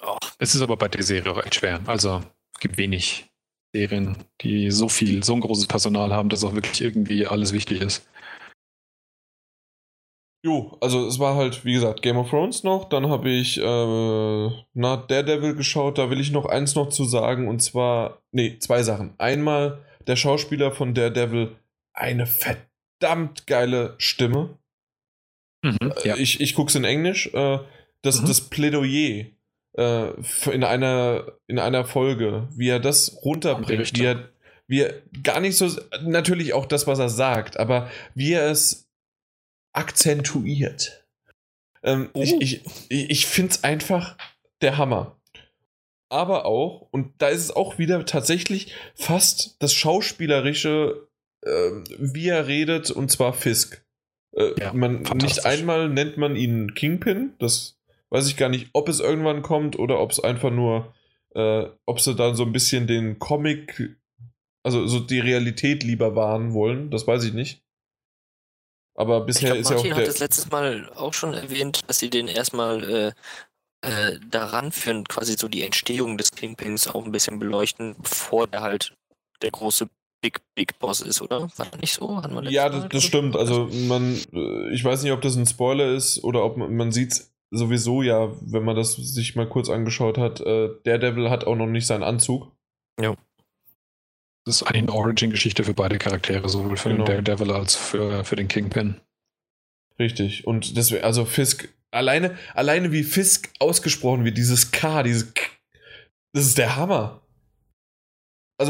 Ach, Es ist aber bei der Serie auch echt schwer. Also es gibt wenig Serien, die so viel, so ein großes Personal haben, dass auch wirklich irgendwie alles wichtig ist. Jo, also es war halt, wie gesagt, Game of Thrones noch. Dann habe ich äh, na, Daredevil geschaut. Da will ich noch eins noch zu sagen. Und zwar, nee, zwei Sachen. Einmal, der Schauspieler von Daredevil, eine verdammt geile Stimme. Mhm, ja. Ich, ich gucke es in Englisch. Äh, das, Mhm. das Plädoyer äh, in, einer, in einer Folge, wie er das runterbringt, wie er, wie er gar nicht so, natürlich auch das, was er sagt, aber wie er es akzentuiert. Ähm, Oh. Ich, ich, ich, finde es einfach der Hammer. Aber auch, und da ist es auch wieder tatsächlich fast das Schauspielerische, ähm, wie er redet, und zwar Fisk. Äh, Ja, man, nicht einmal nennt man ihn Kingpin, das weiß ich gar nicht, ob es irgendwann kommt oder ob es einfach nur, äh, ob sie dann so ein bisschen den Comic, also so die Realität lieber wahren wollen, das weiß ich nicht. Aber bisher glaube, ist ja auch Martin hat das letztes Mal auch schon erwähnt, dass sie den erstmal äh, äh, daran führen, quasi so die Entstehung des Kingpins auch ein bisschen beleuchten, bevor der halt der große Big Big Boss ist, oder? War das nicht so? Ja, das, das stimmt. Also man, äh, ich weiß nicht, ob das ein Spoiler ist oder ob man, man sieht sowieso ja, wenn man das sich mal kurz angeschaut hat, äh, Daredevil hat auch noch nicht seinen Anzug. Das ist eigentlich eine Origin-Geschichte für beide Charaktere, sowohl für Genau. den Daredevil als für, für den Kingpin. Richtig. Und deswegen, also Fisk, alleine, alleine wie Fisk ausgesprochen wird, dieses K, dieses K, das ist der Hammer.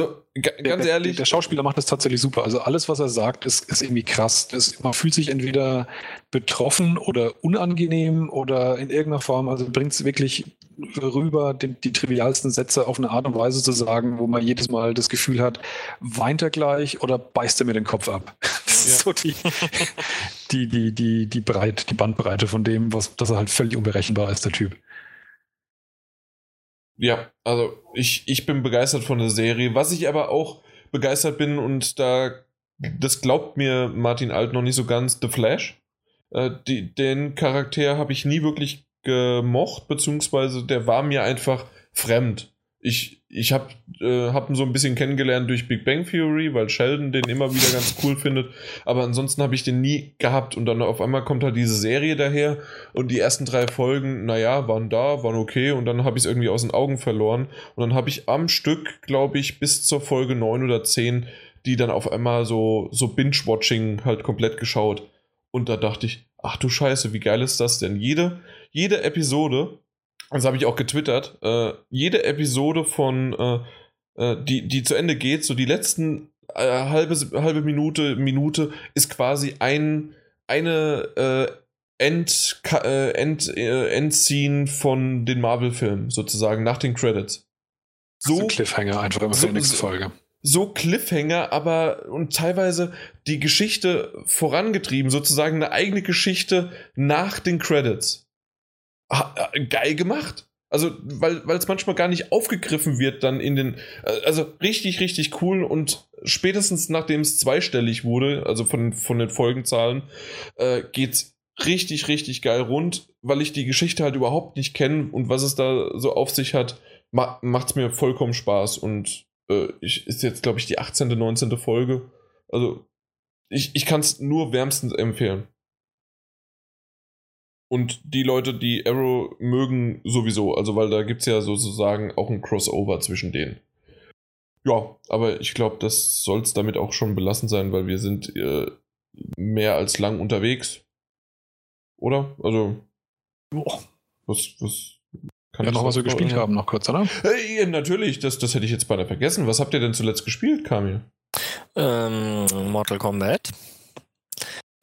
Also, ga- ganz der, ehrlich, Der, Schauspieler macht das tatsächlich super. Also alles, was er sagt, ist, ist irgendwie krass. Das, man fühlt sich entweder betroffen oder unangenehm oder in irgendeiner Form, also bringt es wirklich rüber, die, die trivialsten Sätze auf eine Art und Weise zu sagen, wo man jedes Mal das Gefühl hat, weint er gleich oder beißt er mir den Kopf ab? Das ist Ja. so die, die, die, die, die, Breit, die Bandbreite von dem, was, dass er halt völlig unberechenbar ist, der Typ. Ja, also ich, ich bin begeistert von der Serie. Was ich aber auch begeistert bin und da, das glaubt mir Martin Alt noch nicht so ganz, The Flash. Äh, die, den Charakter habe ich nie wirklich gemocht, beziehungsweise der war mir einfach fremd. Ich, ich habe äh, hab ihn so ein bisschen kennengelernt durch Big Bang Theory, weil Sheldon den immer wieder ganz cool findet. Aber ansonsten habe ich den nie gehabt. Und dann auf einmal kommt halt diese Serie daher und die ersten drei Folgen, naja, waren da, waren okay. Und dann habe ich es irgendwie aus den Augen verloren. Und dann habe ich am Stück, glaube ich, bis zur Folge 9 oder 10, die dann auf einmal so, so Binge-Watching halt komplett geschaut. Und da dachte ich, ach du Scheiße, wie geil ist das denn? Jede, jede Episode, das habe ich auch getwittert, äh, jede Episode von, äh, äh, die, die zu Ende geht, so die letzten äh, halbe, halbe Minute, Minute ist quasi ein, eine äh, End, äh, End, Endscene von den Marvel-Filmen, sozusagen, nach den Credits. So So, ein Cliffhanger einfach immer für so- die nächste Folge. so Cliffhanger, aber und teilweise die Geschichte vorangetrieben, sozusagen eine eigene Geschichte nach den Credits. Äh, geil gemacht. Also, weil weil es manchmal gar nicht aufgegriffen wird, dann in den. äh, Also richtig, richtig cool und spätestens nachdem es zweistellig wurde, also von, von den Folgenzahlen, äh, geht's richtig, richtig geil rund, weil ich die Geschichte halt überhaupt nicht kenne und was es da so auf sich hat, ma macht's mir vollkommen Spaß und äh, ich, ist jetzt, glaube ich, die 18., 19. Folge. Also, ich, ich kann es nur wärmstens empfehlen. Und die Leute, die Arrow mögen, sowieso. Also, weil da gibt es ja sozusagen auch ein Crossover zwischen denen. Ja, aber ich glaube, das soll es damit auch schon belassen sein, weil wir sind äh, mehr als lang unterwegs. Oder? Also, Boah. was, was kann Ja, ich noch was wir noch- gespielt haben, noch kurz, oder? Hey, ja, natürlich, das, das hätte ich jetzt beinahe vergessen. Was habt ihr denn zuletzt gespielt, Kamil? Ähm, Mortal Kombat.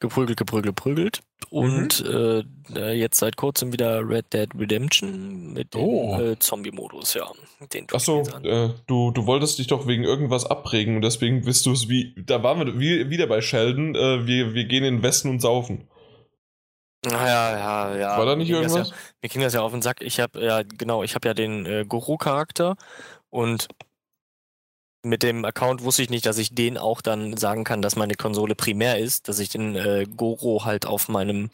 Geprügelt, geprügelt, geprügelt. Und äh, äh, jetzt seit kurzem wieder Red Dead Redemption mit dem Oh. äh, Zombie-Modus, ja. Den Achso, äh, du, du wolltest dich doch wegen irgendwas abregen und deswegen bist du es wie. Da waren wir wie, wieder bei Sheldon. Äh, wir, wir gehen in den Westen und saufen. Ja, ja, ja. War da nicht mir irgendwas? Ja, mir ging das ja auf den Sack. Ich habe ja, genau, ich habe ja den äh, Goro-Charakter und mit dem Account wusste ich nicht, dass ich den auch dann sagen kann, dass meine Konsole primär ist, dass ich den äh, Goro halt auf meinem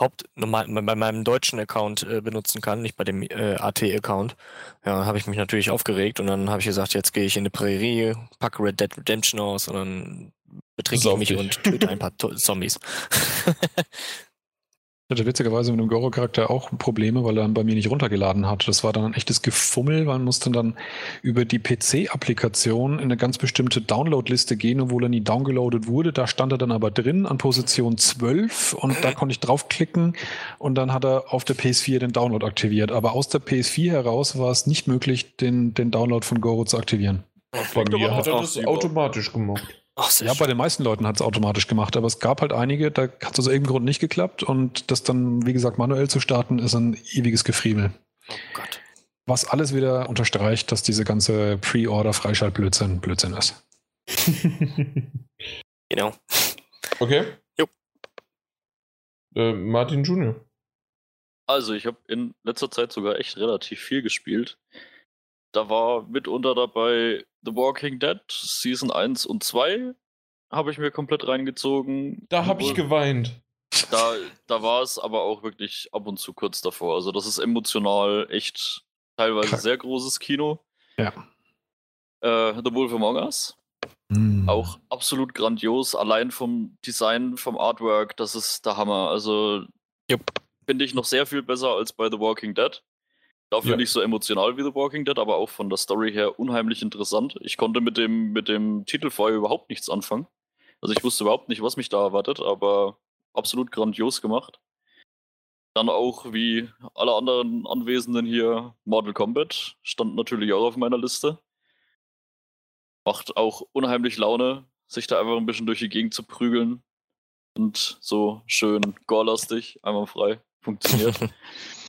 Haupt, normal, bei meinem deutschen Account äh, benutzen kann, nicht bei dem äh, AT-Account. Ja, habe ich mich natürlich aufgeregt und dann habe ich gesagt, jetzt gehe ich in eine Prärie, packe Red Dead Redemption aus und dann betrinke ich mich und töte ein paar To- Zombies. hatte witzigerweise mit dem Goro-Charakter auch Probleme, weil er dann bei mir nicht runtergeladen hat. Das war dann ein echtes Gefummel. Man musste dann über die PC-Applikation in eine ganz bestimmte Download-Liste gehen, obwohl er nie downgeloadet wurde. Da stand er dann aber drin an Position 12 und da konnte ich draufklicken und dann hat er auf der PS4 den Download aktiviert. Aber aus der PS4 heraus war es nicht möglich, den, den Download von Goro zu aktivieren. Bei mir hat er das automatisch gemacht. Ach, ja, bei den meisten Leuten hat es automatisch gemacht, aber es gab halt einige, da hat es aus irgendeinem Grund nicht geklappt und das dann, wie gesagt, manuell zu starten, ist ein ewiges Gefriemel. Oh Gott. Was alles wieder unterstreicht, dass diese ganze Pre-Order-Freischalt-Blödsinn Blödsinn ist. genau. Okay. Jo. Äh, Martin Junior. Also, ich habe in letzter Zeit sogar echt relativ viel gespielt. Da war mitunter dabei The Walking Dead Season 1 und 2 habe ich mir komplett reingezogen. Da habe ich geweint. Da, da war es aber auch wirklich ab und zu kurz davor. Also das ist emotional echt teilweise Krack. sehr großes Kino. Ja. Äh, The Wolf Among Us. Mm. Auch absolut grandios. Allein vom Design, vom Artwork, das ist der Hammer. Also yep. finde ich noch sehr viel besser als bei The Walking Dead. Dafür ja. nicht so emotional wie The Walking Dead, aber auch von der Story her unheimlich interessant. Ich konnte mit dem, mit dem Titel vorher überhaupt nichts anfangen. Also ich wusste überhaupt nicht, was mich da erwartet, aber absolut grandios gemacht. Dann auch wie alle anderen Anwesenden hier Mortal Kombat stand natürlich auch auf meiner Liste. Macht auch unheimlich Laune, sich da einfach ein bisschen durch die Gegend zu prügeln. Und so schön gore-lastig, einmal frei. Funktioniert.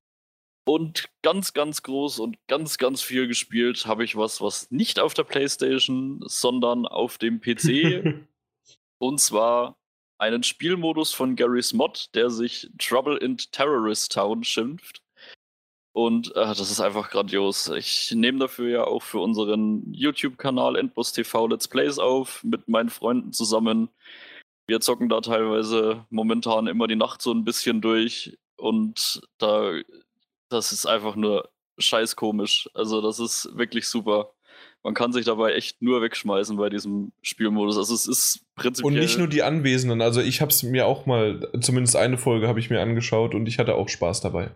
Und ganz, ganz groß und ganz, ganz viel gespielt habe ich was, was nicht auf der PlayStation, sondern auf dem PC. und zwar einen Spielmodus von Gary's Mod, der sich Trouble in Terrorist Town schimpft. Und äh, das ist einfach grandios. Ich nehme dafür ja auch für unseren YouTube-Kanal Endboss TV Let's Plays auf, mit meinen Freunden zusammen. Wir zocken da teilweise momentan immer die Nacht so ein bisschen durch. Und da das ist einfach nur scheiß komisch. Also das ist wirklich super. Man kann sich dabei echt nur wegschmeißen bei diesem Spielmodus. Also es ist prinzipiell. Und nicht nur die Anwesenden. Also ich habe es mir auch mal, zumindest eine Folge habe ich mir angeschaut und ich hatte auch Spaß dabei.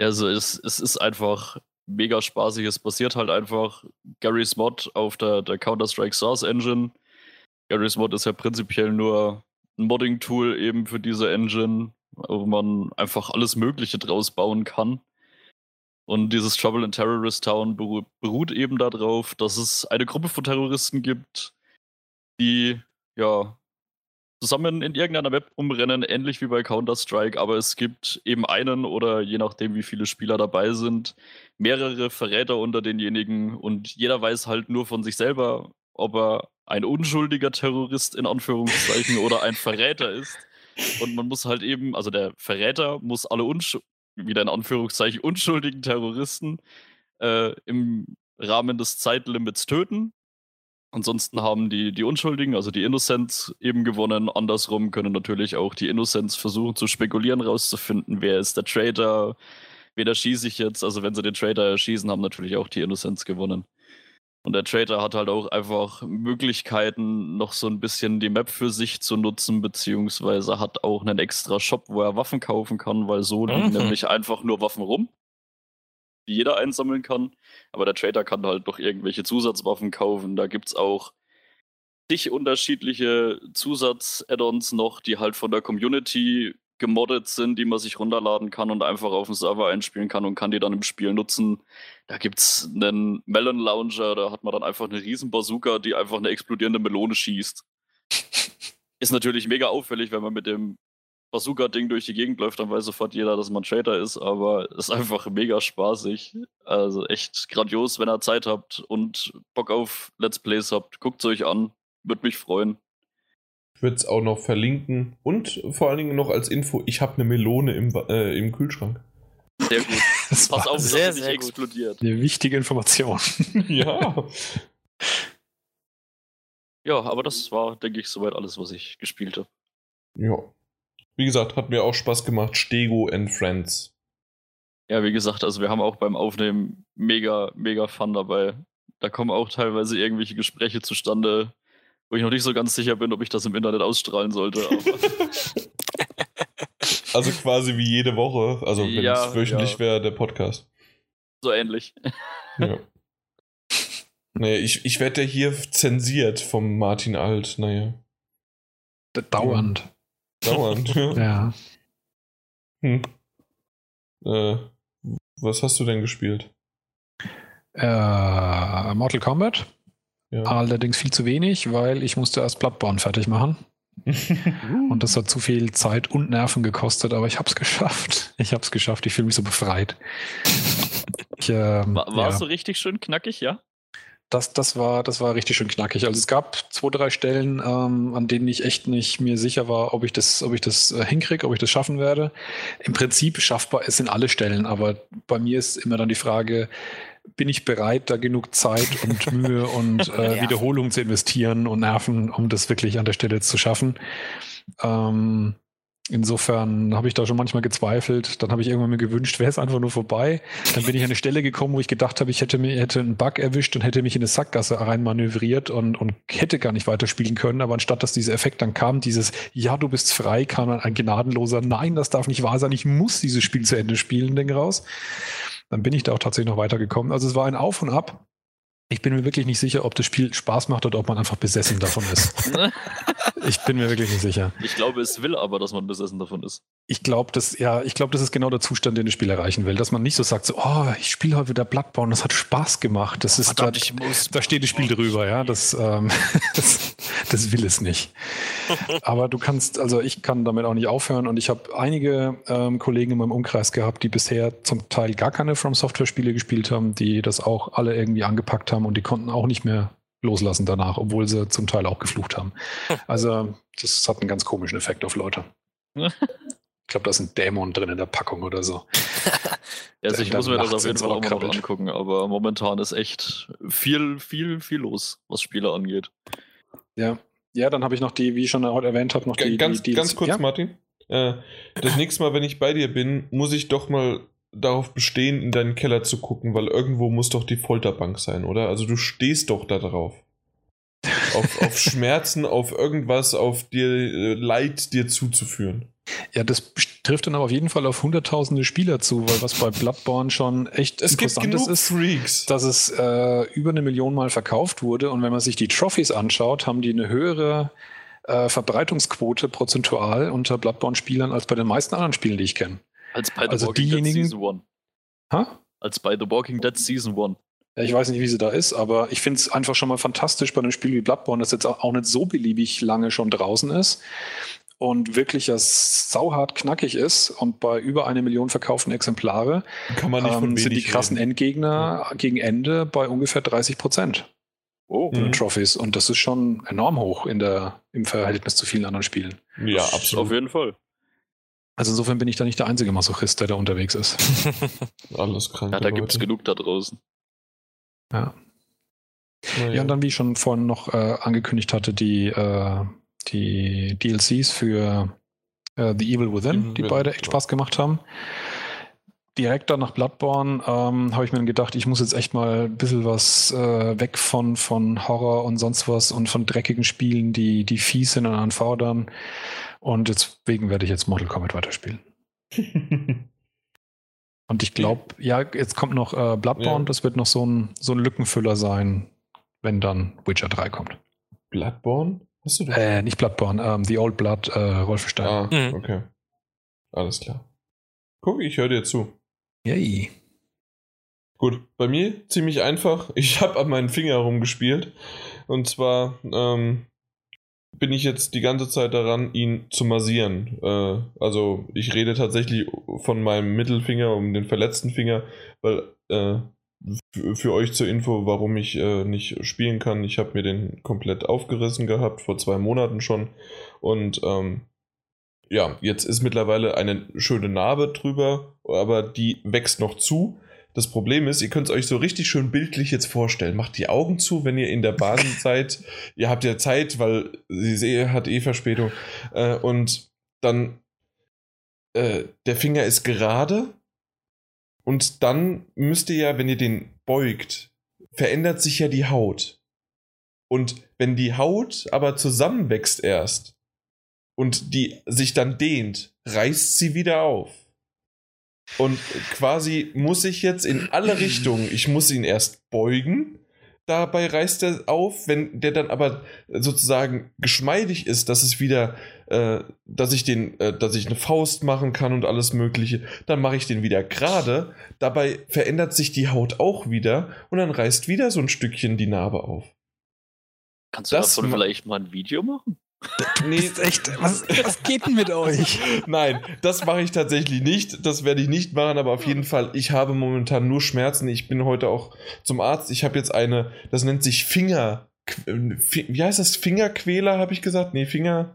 Also es, es ist einfach mega spaßig. Es basiert halt einfach Gary's Mod auf der, der Counter-Strike Source Engine. Gary's Mod ist ja prinzipiell nur ein Modding-Tool eben für diese Engine, wo man einfach alles Mögliche draus bauen kann. Und dieses Trouble in Terrorist Town beru beruht eben darauf, dass es eine Gruppe von Terroristen gibt, die ja zusammen in irgendeiner Map umrennen, ähnlich wie bei Counter-Strike, aber es gibt eben einen oder je nachdem, wie viele Spieler dabei sind, mehrere Verräter unter denjenigen und jeder weiß halt nur von sich selber, ob er ein unschuldiger Terrorist in Anführungszeichen oder ein Verräter ist. Und man muss halt eben, also der Verräter muss alle unsch wieder in Anführungszeichen unschuldigen Terroristen äh, im Rahmen des Zeitlimits töten. Ansonsten haben die, die Unschuldigen, also die Innocents, eben gewonnen. Andersrum können natürlich auch die Innocents versuchen zu spekulieren, rauszufinden, wer ist der Traitor, wen erschieße ich jetzt. Also wenn sie den Traitor erschießen, haben natürlich auch die Innocents gewonnen. Und der Trader hat halt auch einfach Möglichkeiten, noch so ein bisschen die Map für sich zu nutzen, beziehungsweise hat auch einen extra Shop, wo er Waffen kaufen kann, weil so liegen mhm. nämlich einfach nur Waffen rum, die jeder einsammeln kann. Aber der Trader kann halt noch irgendwelche Zusatzwaffen kaufen. Da gibt es auch zig unterschiedliche Zusatz-Add-ons noch, die halt von der Community gemoddet sind, die man sich runterladen kann und einfach auf dem Server einspielen kann und kann die dann im Spiel nutzen. Da gibt es einen Melon Launcher, da hat man dann einfach eine riesen Bazooka, die einfach eine explodierende Melone schießt. ist natürlich mega auffällig, wenn man mit dem Bazooka-Ding durch die Gegend läuft, dann weiß sofort jeder, dass man Trader ist, aber ist einfach mega spaßig. Also echt grandios, wenn ihr Zeit habt und Bock auf Let's Plays habt. Guckt es euch an, würde mich freuen würde es auch noch verlinken. Und vor allen Dingen noch als Info, ich habe eine Melone im, äh, im Kühlschrank. Sehr gut. Das Pass auf, sehr, sehr nicht explodiert. Eine wichtige Information. ja. Ja, aber das war, denke ich, soweit alles, was ich gespielt habe. Ja. Wie gesagt, hat mir auch Spaß gemacht. Stego and Friends. Ja, wie gesagt, also wir haben auch beim Aufnehmen mega, mega Fun dabei. Da kommen auch teilweise irgendwelche Gespräche zustande, wo ich noch nicht so ganz sicher bin, ob ich das im Internet ausstrahlen sollte. Also quasi wie jede Woche. Also wenn Ja, es wöchentlich ja. wäre, der Podcast. So ähnlich. Ja. naja, ich, ich werde ja hier zensiert vom Martin Alt. Naja. Dauernd. Dauernd. ja. Ja. Hm. Äh, was hast du denn gespielt? Äh, Mortal Kombat. Ja. Allerdings viel zu wenig, weil ich musste erst Bloodborne fertig machen. Und das hat zu viel Zeit und Nerven gekostet, aber ich habe es geschafft. Ich habe es geschafft. Ich fühle mich so befreit. Ich, ähm, War, war ja, es so richtig schön knackig, ja? das, das, war, das war richtig schön knackig. Also es gab zwei, drei Stellen, ähm, an denen ich echt nicht mir sicher war, ob ich das, ob ich das äh, hinkriege, ob ich das schaffen werde. Im Prinzip schaffbar, es sind alle Stellen, aber bei mir ist immer dann die Frage, bin ich bereit, da genug Zeit und Mühe und äh, Ja. Wiederholung zu investieren und Nerven, um das wirklich an der Stelle zu schaffen? Ähm, insofern habe ich da schon manchmal gezweifelt. Dann habe ich irgendwann mir gewünscht, wäre es einfach nur vorbei. Dann bin ich an eine Stelle gekommen, wo ich gedacht habe, ich hätte mir hätte einen Bug erwischt und hätte mich in eine Sackgasse rein manövriert und, und hätte gar nicht weiterspielen können. Aber anstatt dass dieser Effekt dann kam, dieses Ja, du bist frei, kam dann ein gnadenloser Nein, das darf nicht wahr sein. Ich muss dieses Spiel zu Ende spielen, Ding raus. Dann bin ich da auch tatsächlich noch weitergekommen. Also es war ein Auf und Ab. Ich bin mir wirklich nicht sicher, ob das Spiel Spaß macht oder ob man einfach besessen davon ist. Ich bin mir wirklich nicht sicher. Ich glaube, es will aber, dass man besessen davon ist. Ich glaube, das, ja, ich glaube, das ist genau der Zustand, den das Spiel erreichen will. Dass man nicht so sagt, so, oh, ich spiele heute wieder Bloodborne, das hat Spaß gemacht. Das ist da, Verdammt, ich muss. da steht das Spiel drüber, ja. Das, ähm, das, das will es nicht. Aber du kannst, also ich kann damit auch nicht aufhören und ich habe einige ähm, Kollegen in meinem Umkreis gehabt, die bisher zum Teil gar keine From Software Spiele gespielt haben, die das auch alle irgendwie angepackt haben und die konnten auch nicht mehr loslassen danach, obwohl sie zum Teil auch geflucht haben. Also das hat einen ganz komischen Effekt auf Leute. Ich glaube, da ist ein Dämon drin in der Packung oder so. Also ich muss mir das auf jeden Fall auch mal noch angucken, aber momentan ist echt viel, viel, viel los, was Spiele angeht. Ja. Ja, dann habe ich noch die, wie ich schon heute erwähnt habe, noch die, ganz, die, die ganz kurz, ja? Martin. Äh, das nächste Mal, wenn ich bei dir bin, muss ich doch mal darauf bestehen, in deinen Keller zu gucken, weil irgendwo muss doch die Folterbank sein, oder? Also du stehst doch da drauf. Auf, auf Schmerzen, auf irgendwas, auf dir äh, Leid dir zuzuführen. Ja, das trifft dann aber auf jeden Fall auf hunderttausende Spieler zu, weil was bei Bloodborne schon echt Es gibt interessant genug ist, Freaks. dass es äh, über eine Million Mal verkauft wurde und wenn man sich die Trophies anschaut, haben die eine höhere äh, Verbreitungsquote prozentual unter Bloodborne-Spielern als bei den meisten anderen Spielen, die ich kenne. Als bei The Also Walking diejenigen- Dead Season 1. Ha? Als bei The Walking Dead Season 1. Ja, ich weiß nicht, wie sie da ist, aber ich finde es einfach schon mal fantastisch bei einem Spiel wie Bloodborne, das jetzt auch nicht so beliebig lange schon draußen ist und wirklich ja sauhart knackig ist und bei über eine Million verkauften Exemplare Kann man nicht ähm, sind die krassen reden. Endgegner gegen Ende bei ungefähr 30 Prozent Oh. Mhm. Trophies und das ist schon enorm hoch in der, im Verhältnis zu vielen anderen Spielen. Ja, Auf absolut. jeden Fall. Also insofern bin ich da nicht der einzige Masochist, der da unterwegs ist. Alles krank. Ja, da gibt es genug da draußen. Ja. Ja, und dann, wie ich schon vorhin noch äh, angekündigt hatte, die, äh, die DLCs für äh, The Evil Within, Evil die beide echt. Spaß gemacht haben. Direkt dann nach Bloodborne ähm, habe ich mir gedacht, ich muss jetzt echt mal ein bisschen was äh, weg von, von Horror und sonst was und von dreckigen Spielen, die, die fies sind und anfordern. Und deswegen werde ich jetzt Mortal Kombat weiterspielen. Und ich glaube, ja, jetzt kommt noch äh, Bloodborne, Ja. das wird noch so ein, so ein Lückenfüller sein, wenn dann Witcher 3 kommt. Bloodborne? Hast du das? Äh, nicht Bloodborne, ähm, The Old Blood, äh, Wolfenstein. Ah, Mhm. okay. Alles klar. Guck, ich höre dir zu. Yay. Gut, bei mir ziemlich einfach. Ich habe an meinen Finger rumgespielt. Und zwar ähm, bin ich jetzt die ganze Zeit daran, ihn zu massieren. Äh, also ich rede tatsächlich von meinem Mittelfinger um den verletzten Finger, weil äh, für euch zur Info, warum ich äh, nicht spielen kann. Ich habe mir den komplett aufgerissen gehabt, vor zwei Monaten schon. Und ähm, ja, jetzt ist mittlerweile eine schöne Narbe drüber, aber die wächst noch zu. Das Problem ist, ihr könnt es euch so richtig schön bildlich jetzt vorstellen. Macht die Augen zu, wenn ihr in der Bahn seid. Ihr habt ja Zeit, weil sie eh- hat eh Verspätung. Äh, und dann äh, der Finger ist gerade. Und dann müsst ihr ja, wenn ihr den beugt, verändert sich ja die Haut. Und wenn die Haut aber zusammenwächst erst, und die sich dann dehnt, reißt sie wieder auf. Und quasi muss ich jetzt in alle Richtungen, ich muss ihn erst beugen, dabei reißt er auf, wenn der dann aber sozusagen geschmeidig ist, dass es wieder, äh, dass ich den, äh, dass ich eine Faust machen kann und alles Mögliche, dann mache ich den wieder gerade. Dabei verändert sich die Haut auch wieder und dann reißt wieder so ein Stückchen die Narbe auf. Kannst du Das davon vielleicht mal ein Video machen? Nee, Ist echt, was, was geht denn mit euch? Nein, das mache ich tatsächlich nicht. Das werde ich nicht machen, aber auf jeden Fall, ich habe momentan nur Schmerzen. Ich bin heute auch zum Arzt. Ich habe jetzt eine, das nennt sich Finger. Fi- Wie heißt das? Fingerquäler, habe ich gesagt? Nee, Finger.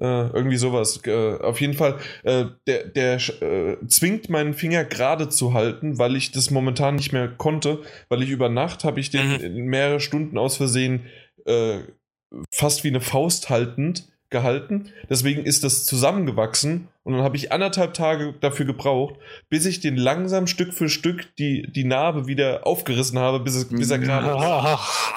Äh, irgendwie sowas. Äh, auf jeden Fall, äh, der, der äh, zwingt meinen Finger gerade zu halten, weil ich das momentan nicht mehr konnte, weil ich über Nacht habe ich den Mhm. mehrere Stunden aus Versehen äh, fast wie eine Faust haltend gehalten. Deswegen ist das zusammengewachsen und dann habe ich anderthalb Tage dafür gebraucht, bis ich den langsam Stück für Stück die, die Narbe wieder aufgerissen habe, bis, es, bis er gerade ist. Ach.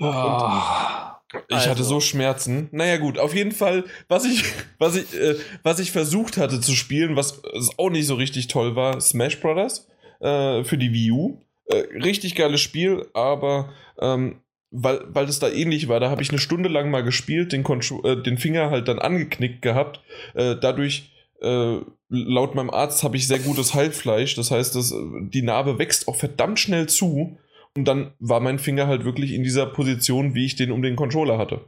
Ah. Ich Also. hatte so Schmerzen. Naja, gut, auf jeden Fall, was ich, was ich, äh, was ich versucht hatte zu spielen, was auch nicht so richtig toll war, Smash Brothers äh, für die Wii U. Äh, richtig geiles Spiel, aber ähm, weil, weil das da ähnlich war, da habe ich eine Stunde lang mal gespielt, den, Contro äh, den Finger halt dann angeknickt gehabt. Äh, dadurch, äh, laut meinem Arzt, habe ich sehr gutes Heilfleisch. Das heißt, das, äh, die Narbe wächst auch verdammt schnell zu. Und dann war mein Finger halt wirklich in dieser Position, wie ich den um den Controller hatte.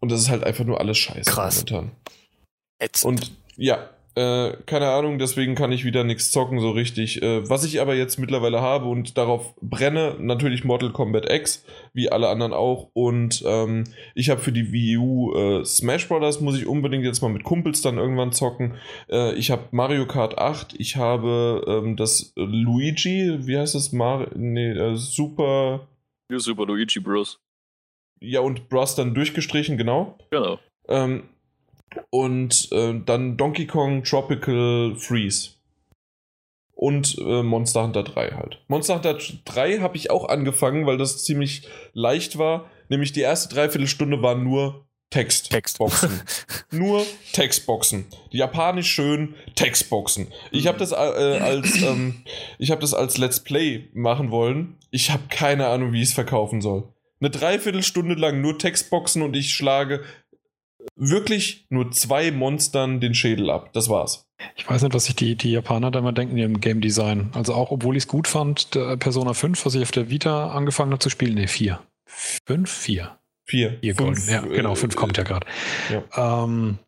Und das ist halt einfach nur alles scheiße Krass. momentan. Jetzt. Und ja, äh, keine Ahnung, deswegen kann ich wieder nichts zocken so richtig. Äh, was ich aber jetzt mittlerweile habe und darauf brenne, natürlich Mortal Kombat X, wie alle anderen auch. Und ähm, ich habe für die Wii U äh, Smash Brothers, muss ich unbedingt jetzt mal mit Kumpels dann irgendwann zocken. Äh, ich habe Mario Kart 8, ich habe ähm, das Luigi, wie heißt das? Mar nee, äh, Super. Super Luigi Bros. Ja, und Bros dann durchgestrichen, genau. Genau. Ähm, und äh, dann Donkey Kong Tropical Freeze. Und äh, Monster Hunter 3 halt. Monster Hunter 3 habe ich auch angefangen, weil das ziemlich leicht war. Nämlich die erste Dreiviertelstunde war nur Text. Textboxen. nur Textboxen. Japanisch schön Textboxen. Ich habe das äh, als ähm, ich habe das als Let's Play machen wollen. Ich habe keine Ahnung, wie ich es verkaufen soll. Eine Dreiviertelstunde lang nur Textboxen und ich schlage wirklich nur zwei Monstern den Schädel ab. Das war's. Ich weiß nicht, was sich die, die Japaner da immer denken ihrem Game Design. Also auch, obwohl ich es gut fand, der Persona 5, was ich auf der Vita angefangen habe zu spielen, nee, 4. 5? 4. Vier. Vier Fünf, Golden. Ja, genau, 5 äh, kommt ja gerade. ja. Ähm,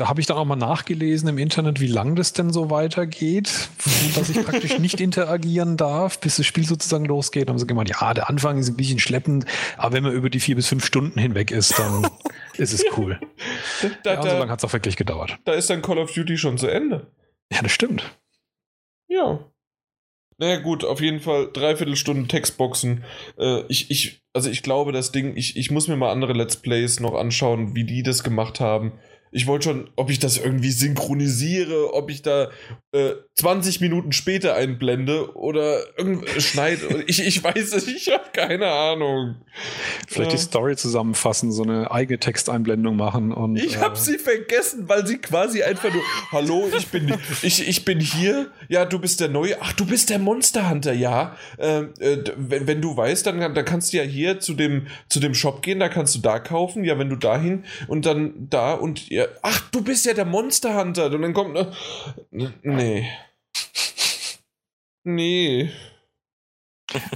da da, da habe ich dann auch mal nachgelesen im Internet, wie lang das denn so weitergeht, dass ich praktisch nicht interagieren darf, bis das Spiel sozusagen losgeht. Dann haben sie gemeint, ja, der Anfang ist ein bisschen schleppend, aber wenn man über die vier bis fünf Stunden hinweg ist, dann ist es cool. Da, da, Ja, so lange da, hat es auch wirklich gedauert. da ist dann Call of Duty schon zu Ende. Ja, das stimmt. Ja. Naja, gut, auf jeden Fall Dreiviertelstunde Textboxen. Äh, ich, ich, also ich glaube, das Ding, ich, ich muss mir mal andere Let's Plays noch anschauen, wie die das gemacht haben. Ich wollte schon, ob ich das irgendwie synchronisiere, ob ich da äh, 20 Minuten später einblende oder irgend schneide. Ich, ich weiß es, ich habe keine Ahnung. Vielleicht Ja. die Story zusammenfassen, so eine eigene Texteinblendung machen und. Ich äh, habe sie vergessen, weil sie quasi einfach nur, hallo, ich bin, ich, ich bin hier. Ja, du bist der Neue. Ach, du bist der Monster Hunter, ja. Ähm, äh, wenn, wenn du weißt, dann, dann kannst du ja hier zu dem, zu dem Shop gehen, da kannst du da kaufen. Ja, wenn du dahin und dann da und ja. Ach, du bist ja der Monster Hunter. Und dann kommt, ne, nee. Nee.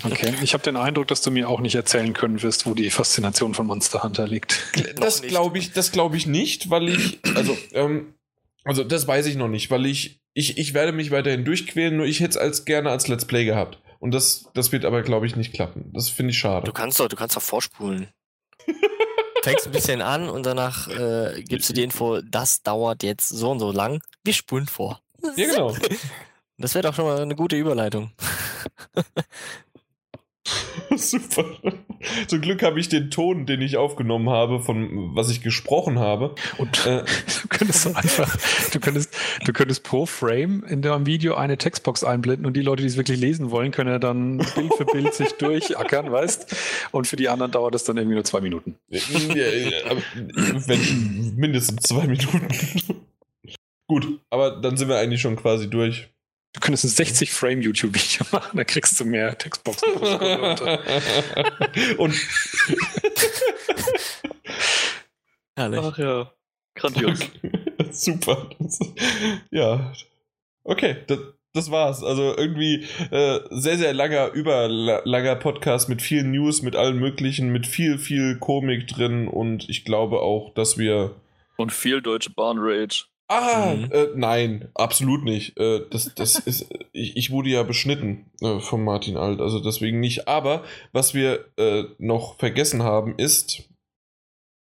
Okay, ich habe den Eindruck, dass du mir auch nicht erzählen können wirst, wo die Faszination von Monster Hunter liegt. Das glaube ich, das glaube ich nicht, weil ich, also, ähm, also das weiß ich noch nicht, weil ich, ich, ich werde mich weiterhin durchquälen, nur ich hätte es als gerne als Let's Play gehabt. Und das, das wird aber, glaube ich, nicht klappen. Das finde ich schade. Du kannst doch, du kannst doch vorspulen. Fängst ein bisschen an und danach äh, gibst du die Info, das dauert jetzt so und so lang. Wir spulen vor. Ja, genau. Das wäre doch schon mal eine gute Überleitung. Super. Zum Glück habe ich den Ton, den ich aufgenommen habe, von was ich gesprochen habe. Und äh, du könntest einfach, du könntest, du könntest pro Frame in deinem Video eine Textbox einblenden und die Leute, die es wirklich lesen wollen, können ja dann Bild für Bild sich durchackern, weißt? Und für die anderen dauert es dann irgendwie nur zwei Minuten. Wenn mindestens zwei Minuten. Gut, aber dann sind wir eigentlich schon quasi durch. Du könntest ein 60 Frame YouTube Video machen, da kriegst du mehr Textboxen. Und Herrlich. Ach ja, grandios. Super. ja. Okay, das, das war's. Also irgendwie äh, sehr, sehr langer, überlanger Podcast mit vielen News, mit allen möglichen, mit viel, viel Komik drin und ich glaube auch, dass wir. Und viel deutsche Bahn Rage. Ah, mhm. äh, nein, absolut nicht. Äh, das, das ist, ich, ich, wurde ja beschnitten äh, von Martin Alt, also deswegen nicht. Aber was wir äh, noch vergessen haben ist,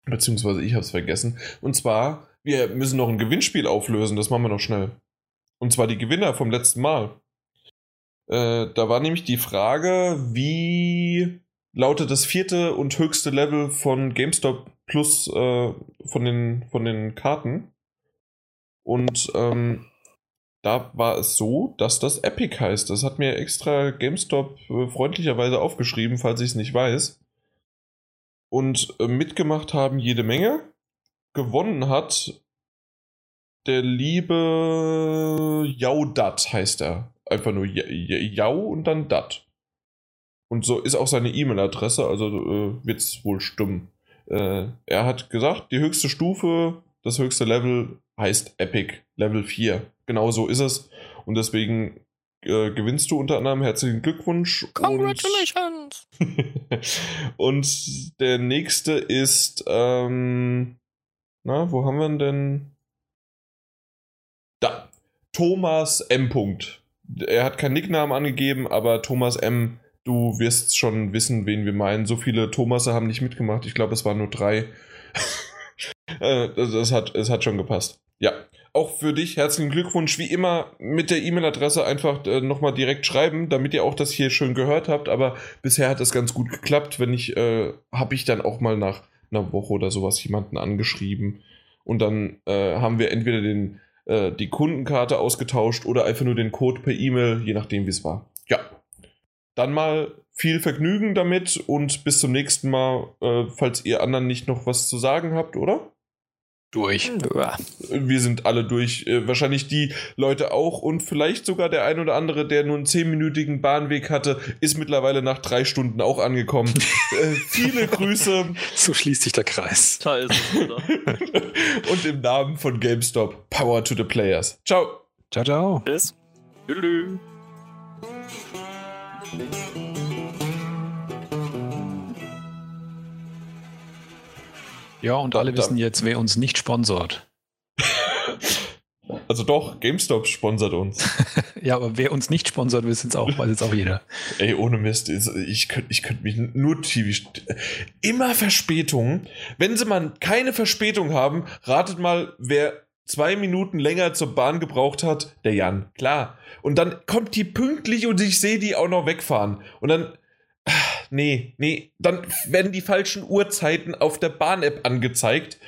beziehungsweise ich habe es vergessen, und zwar, wir müssen noch ein Gewinnspiel auflösen, das machen wir noch schnell. Und zwar die Gewinner vom letzten Mal. Äh, da war nämlich die Frage, wie lautet das vierte und höchste Level von GameStop Plus äh, von, den, von den Karten? Und ähm, da war es so, dass das Epic heißt. Das hat mir extra GameStop äh, freundlicherweise aufgeschrieben, falls ich es nicht weiß. Und äh, mitgemacht haben jede Menge. Gewonnen hat der liebe Jaudat heißt er. Einfach nur Jau und dann Dat. Und so ist auch seine E-Mail-Adresse, also äh, wird es wohl stimmen. Äh, er hat gesagt, die höchste Stufe, das höchste Level heißt Epic Level 4. Genau so ist es. Und deswegen äh, gewinnst du unter anderem herzlichen Glückwunsch. Congratulations! Und, und der nächste ist, ähm, na, wo haben wir ihn denn? Da. Thomas M. Er hat keinen Nicknamen angegeben, aber Thomas M. Du wirst schon wissen, wen wir meinen. So viele Thomasse haben nicht mitgemacht. Ich glaube, es waren nur drei. äh, das, das, hat, es hat schon gepasst. Ja, auch für dich herzlichen Glückwunsch. Wie immer mit der E-Mail-Adresse einfach äh, nochmal direkt schreiben, damit ihr auch das hier schön gehört habt. Aber bisher hat das ganz gut geklappt. Wenn ich, äh, habe ich dann auch mal nach einer Woche oder sowas jemanden angeschrieben. Und dann äh, haben wir entweder den, äh, die Kundenkarte ausgetauscht oder einfach nur den Code per E-Mail, je nachdem, wie es war. Ja. Dann mal viel Vergnügen damit und bis zum nächsten Mal, äh, falls ihr anderen nicht noch was zu sagen habt, oder? durch. Wir sind alle durch. Äh, wahrscheinlich die Leute auch und vielleicht sogar der ein oder andere, der nur einen zehnminütigen Bahnweg hatte, ist mittlerweile nach drei Stunden auch angekommen. äh, viele Grüße. So schließt sich der Kreis. Da ist es, oder? und im Namen von GameStop, Power to the Players. Ciao. Ciao, ciao. Bis. Tschüss. Ja, und alle wissen jetzt, wer uns nicht sponsort. Also doch, GameStop sponsert uns. ja, aber wer uns nicht sponsert, wissen es auch, weiß jetzt auch jeder. Ey, ohne Mist, ich könnte ich könnt mich nur TV. Immer Verspätungen. Wenn sie mal keine Verspätung haben, ratet mal, wer zwei Minuten länger zur Bahn gebraucht hat, der Jan. Klar. Und dann kommt die pünktlich und ich sehe die auch noch wegfahren. Und dann nee, nee, dann werden die falschen Uhrzeiten auf der Bahn-App angezeigt.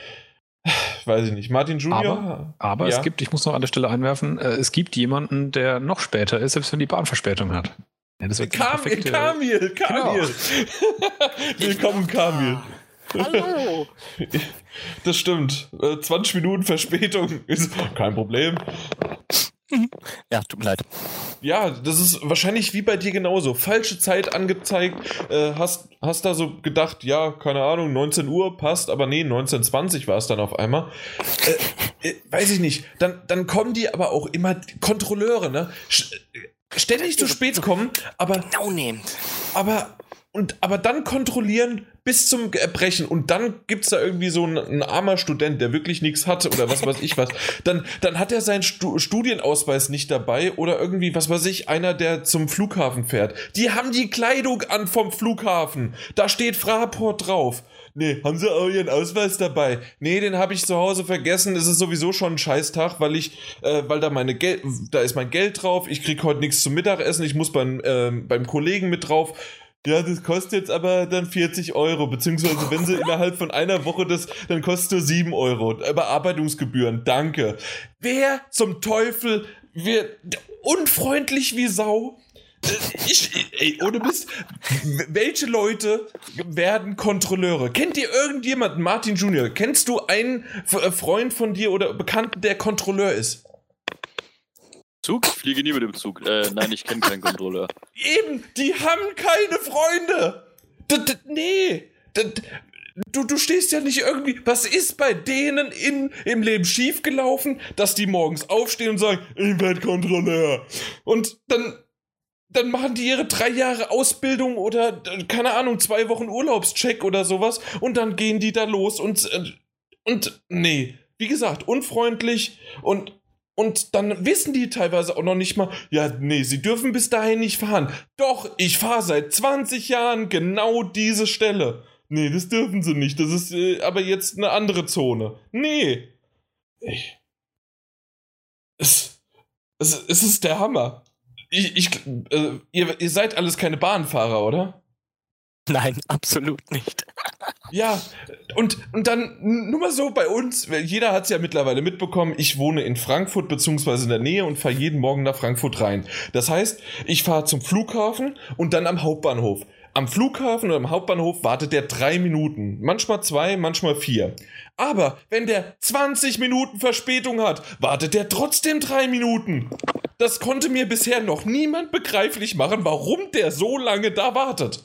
Weiß ich nicht. Martin Junior? Aber, aber ja. es gibt, ich muss noch an der Stelle einwerfen, äh, es gibt jemanden, der noch später ist, selbst wenn die Bahn Verspätung hat. Ja, das Kamil, Kamil, Kamil. Genau. Willkommen, Kamil. Hallo. Das stimmt. 20 äh, Minuten Verspätung ist kein Problem. Ja, tut mir leid. Ja, das ist wahrscheinlich wie bei dir genauso. Falsche Zeit angezeigt. Äh, hast, hast da so gedacht, ja, keine Ahnung, 19 Uhr passt, aber nee, 19.20 war es dann auf einmal. Äh, äh, weiß ich nicht. Dann, dann kommen die aber auch immer Kontrolleure, ne? Ständig zu spät kommen, aber. Aber und aber dann kontrollieren bis zum Erbrechen und dann gibt es da irgendwie so einen, einen, armer Student, der wirklich nichts hat oder was weiß ich was, dann, dann hat er seinen Stu Studienausweis nicht dabei oder irgendwie, was weiß ich, einer, der zum Flughafen fährt. Die haben die Kleidung an vom Flughafen. Da steht Fraport drauf. Nee, haben sie auch ihren Ausweis dabei? Nee, den habe ich zu Hause vergessen. Es ist sowieso schon ein Scheißtag, weil ich, äh, weil da meine Geld, da ist mein Geld drauf. Ich krieg heute nichts zum Mittagessen. Ich muss beim, äh, beim Kollegen mit drauf ja, das kostet jetzt aber dann 40 Euro, beziehungsweise wenn sie innerhalb von einer Woche das, dann kostet es 7 Euro. Bearbeitungsgebühren, danke. Wer zum Teufel wird unfreundlich wie Sau? Ich, ey, ohne Mist, welche Leute werden Kontrolleure? Kennt ihr irgendjemanden, Martin Junior? Kennst du einen Freund von dir oder Bekannten, der Kontrolleur ist? Zug? Ich fliege nie mit dem Zug. Äh, nein, ich kenne keinen Kontrolleur. Eben, die haben keine Freunde. D -d nee. D du, du stehst ja nicht irgendwie. Was ist bei denen in, im Leben schiefgelaufen, dass die morgens aufstehen und sagen, ich werde Kontrolleur. Und dann, dann machen die ihre drei Jahre Ausbildung oder, keine Ahnung, zwei Wochen Urlaubscheck oder sowas und dann gehen die da los und, und, nee. Wie gesagt, unfreundlich und und dann wissen die teilweise auch noch nicht mal, ja, nee, sie dürfen bis dahin nicht fahren. Doch, ich fahre seit 20 Jahren genau diese Stelle. Nee, das dürfen sie nicht. Das ist äh, aber jetzt eine andere Zone. Nee. Ich. Es, es, es ist der Hammer. Ich, ich, äh, ihr, ihr seid alles keine Bahnfahrer, oder? Nein, absolut nicht. Ja, und, und dann nur mal so bei uns, jeder hat es ja mittlerweile mitbekommen, ich wohne in Frankfurt beziehungsweise in der Nähe und fahre jeden Morgen nach Frankfurt rein. Das heißt, ich fahre zum Flughafen und dann am Hauptbahnhof. Am Flughafen oder am Hauptbahnhof wartet der drei Minuten, manchmal zwei, manchmal vier. Aber wenn der 20 Minuten Verspätung hat, wartet der trotzdem drei Minuten. Das konnte mir bisher noch niemand begreiflich machen, warum der so lange da wartet.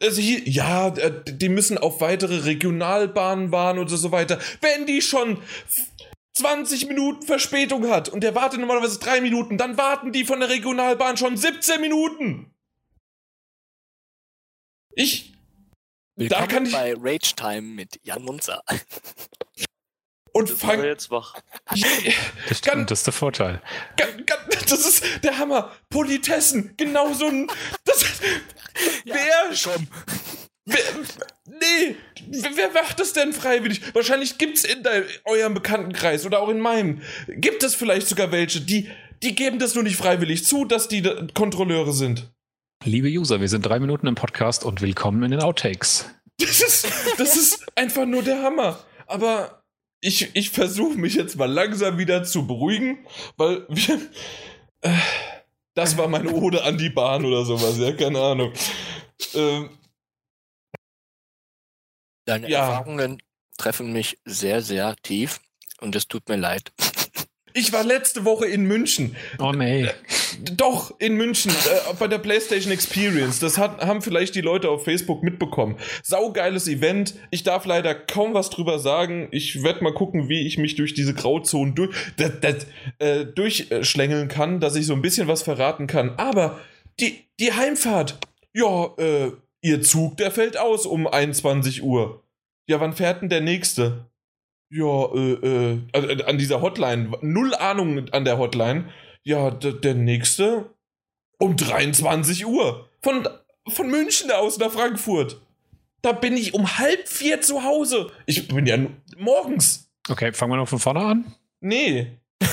Also hier, ja, äh, die müssen auf weitere Regionalbahnen warten oder so weiter. Wenn die schon 20 Minuten Verspätung hat und der wartet normalerweise 3 Minuten, dann warten die von der Regionalbahn schon 17 Minuten. Ich. Willkommen da kann ich. bei Rage Time mit Jan Munzer. Und fang. jetzt wach. Das, stimmt, das ist der Vorteil. Das ist der Hammer. Politessen. Genau so ein. Das, ja, wer. Schon. Wer, nee, wer macht das denn freiwillig? Wahrscheinlich gibt es in de, eurem Bekanntenkreis oder auch in meinem, gibt es vielleicht sogar welche, die, die geben das nur nicht freiwillig zu, dass die Kontrolleure sind. Liebe User, wir sind drei Minuten im Podcast und willkommen in den Outtakes. Das ist, das ist einfach nur der Hammer. Aber ich, ich versuche mich jetzt mal langsam wieder zu beruhigen, weil wir. Äh, das war meine Ode an die Bahn oder sowas, ja, keine Ahnung. Ähm, Deine ja. Erfahrungen treffen mich sehr, sehr tief und es tut mir leid. Ich war letzte Woche in München. Oh nee. Doch, in München, äh, bei der PlayStation Experience. Das hat, haben vielleicht die Leute auf Facebook mitbekommen. Saugeiles Event. Ich darf leider kaum was drüber sagen. Ich werde mal gucken, wie ich mich durch diese Grauzonen durch, das, das, äh, durchschlängeln kann, dass ich so ein bisschen was verraten kann. Aber die, die Heimfahrt, ja, äh, ihr Zug, der fällt aus um 21 Uhr. Ja, wann fährt denn der nächste? Ja, äh, äh, äh, an dieser Hotline, null Ahnung an der Hotline. Ja, der nächste um 23 Uhr. Von, von München aus nach Frankfurt. Da bin ich um halb vier zu Hause. Ich bin ja morgens. Okay, fangen wir noch von vorne an? Nee.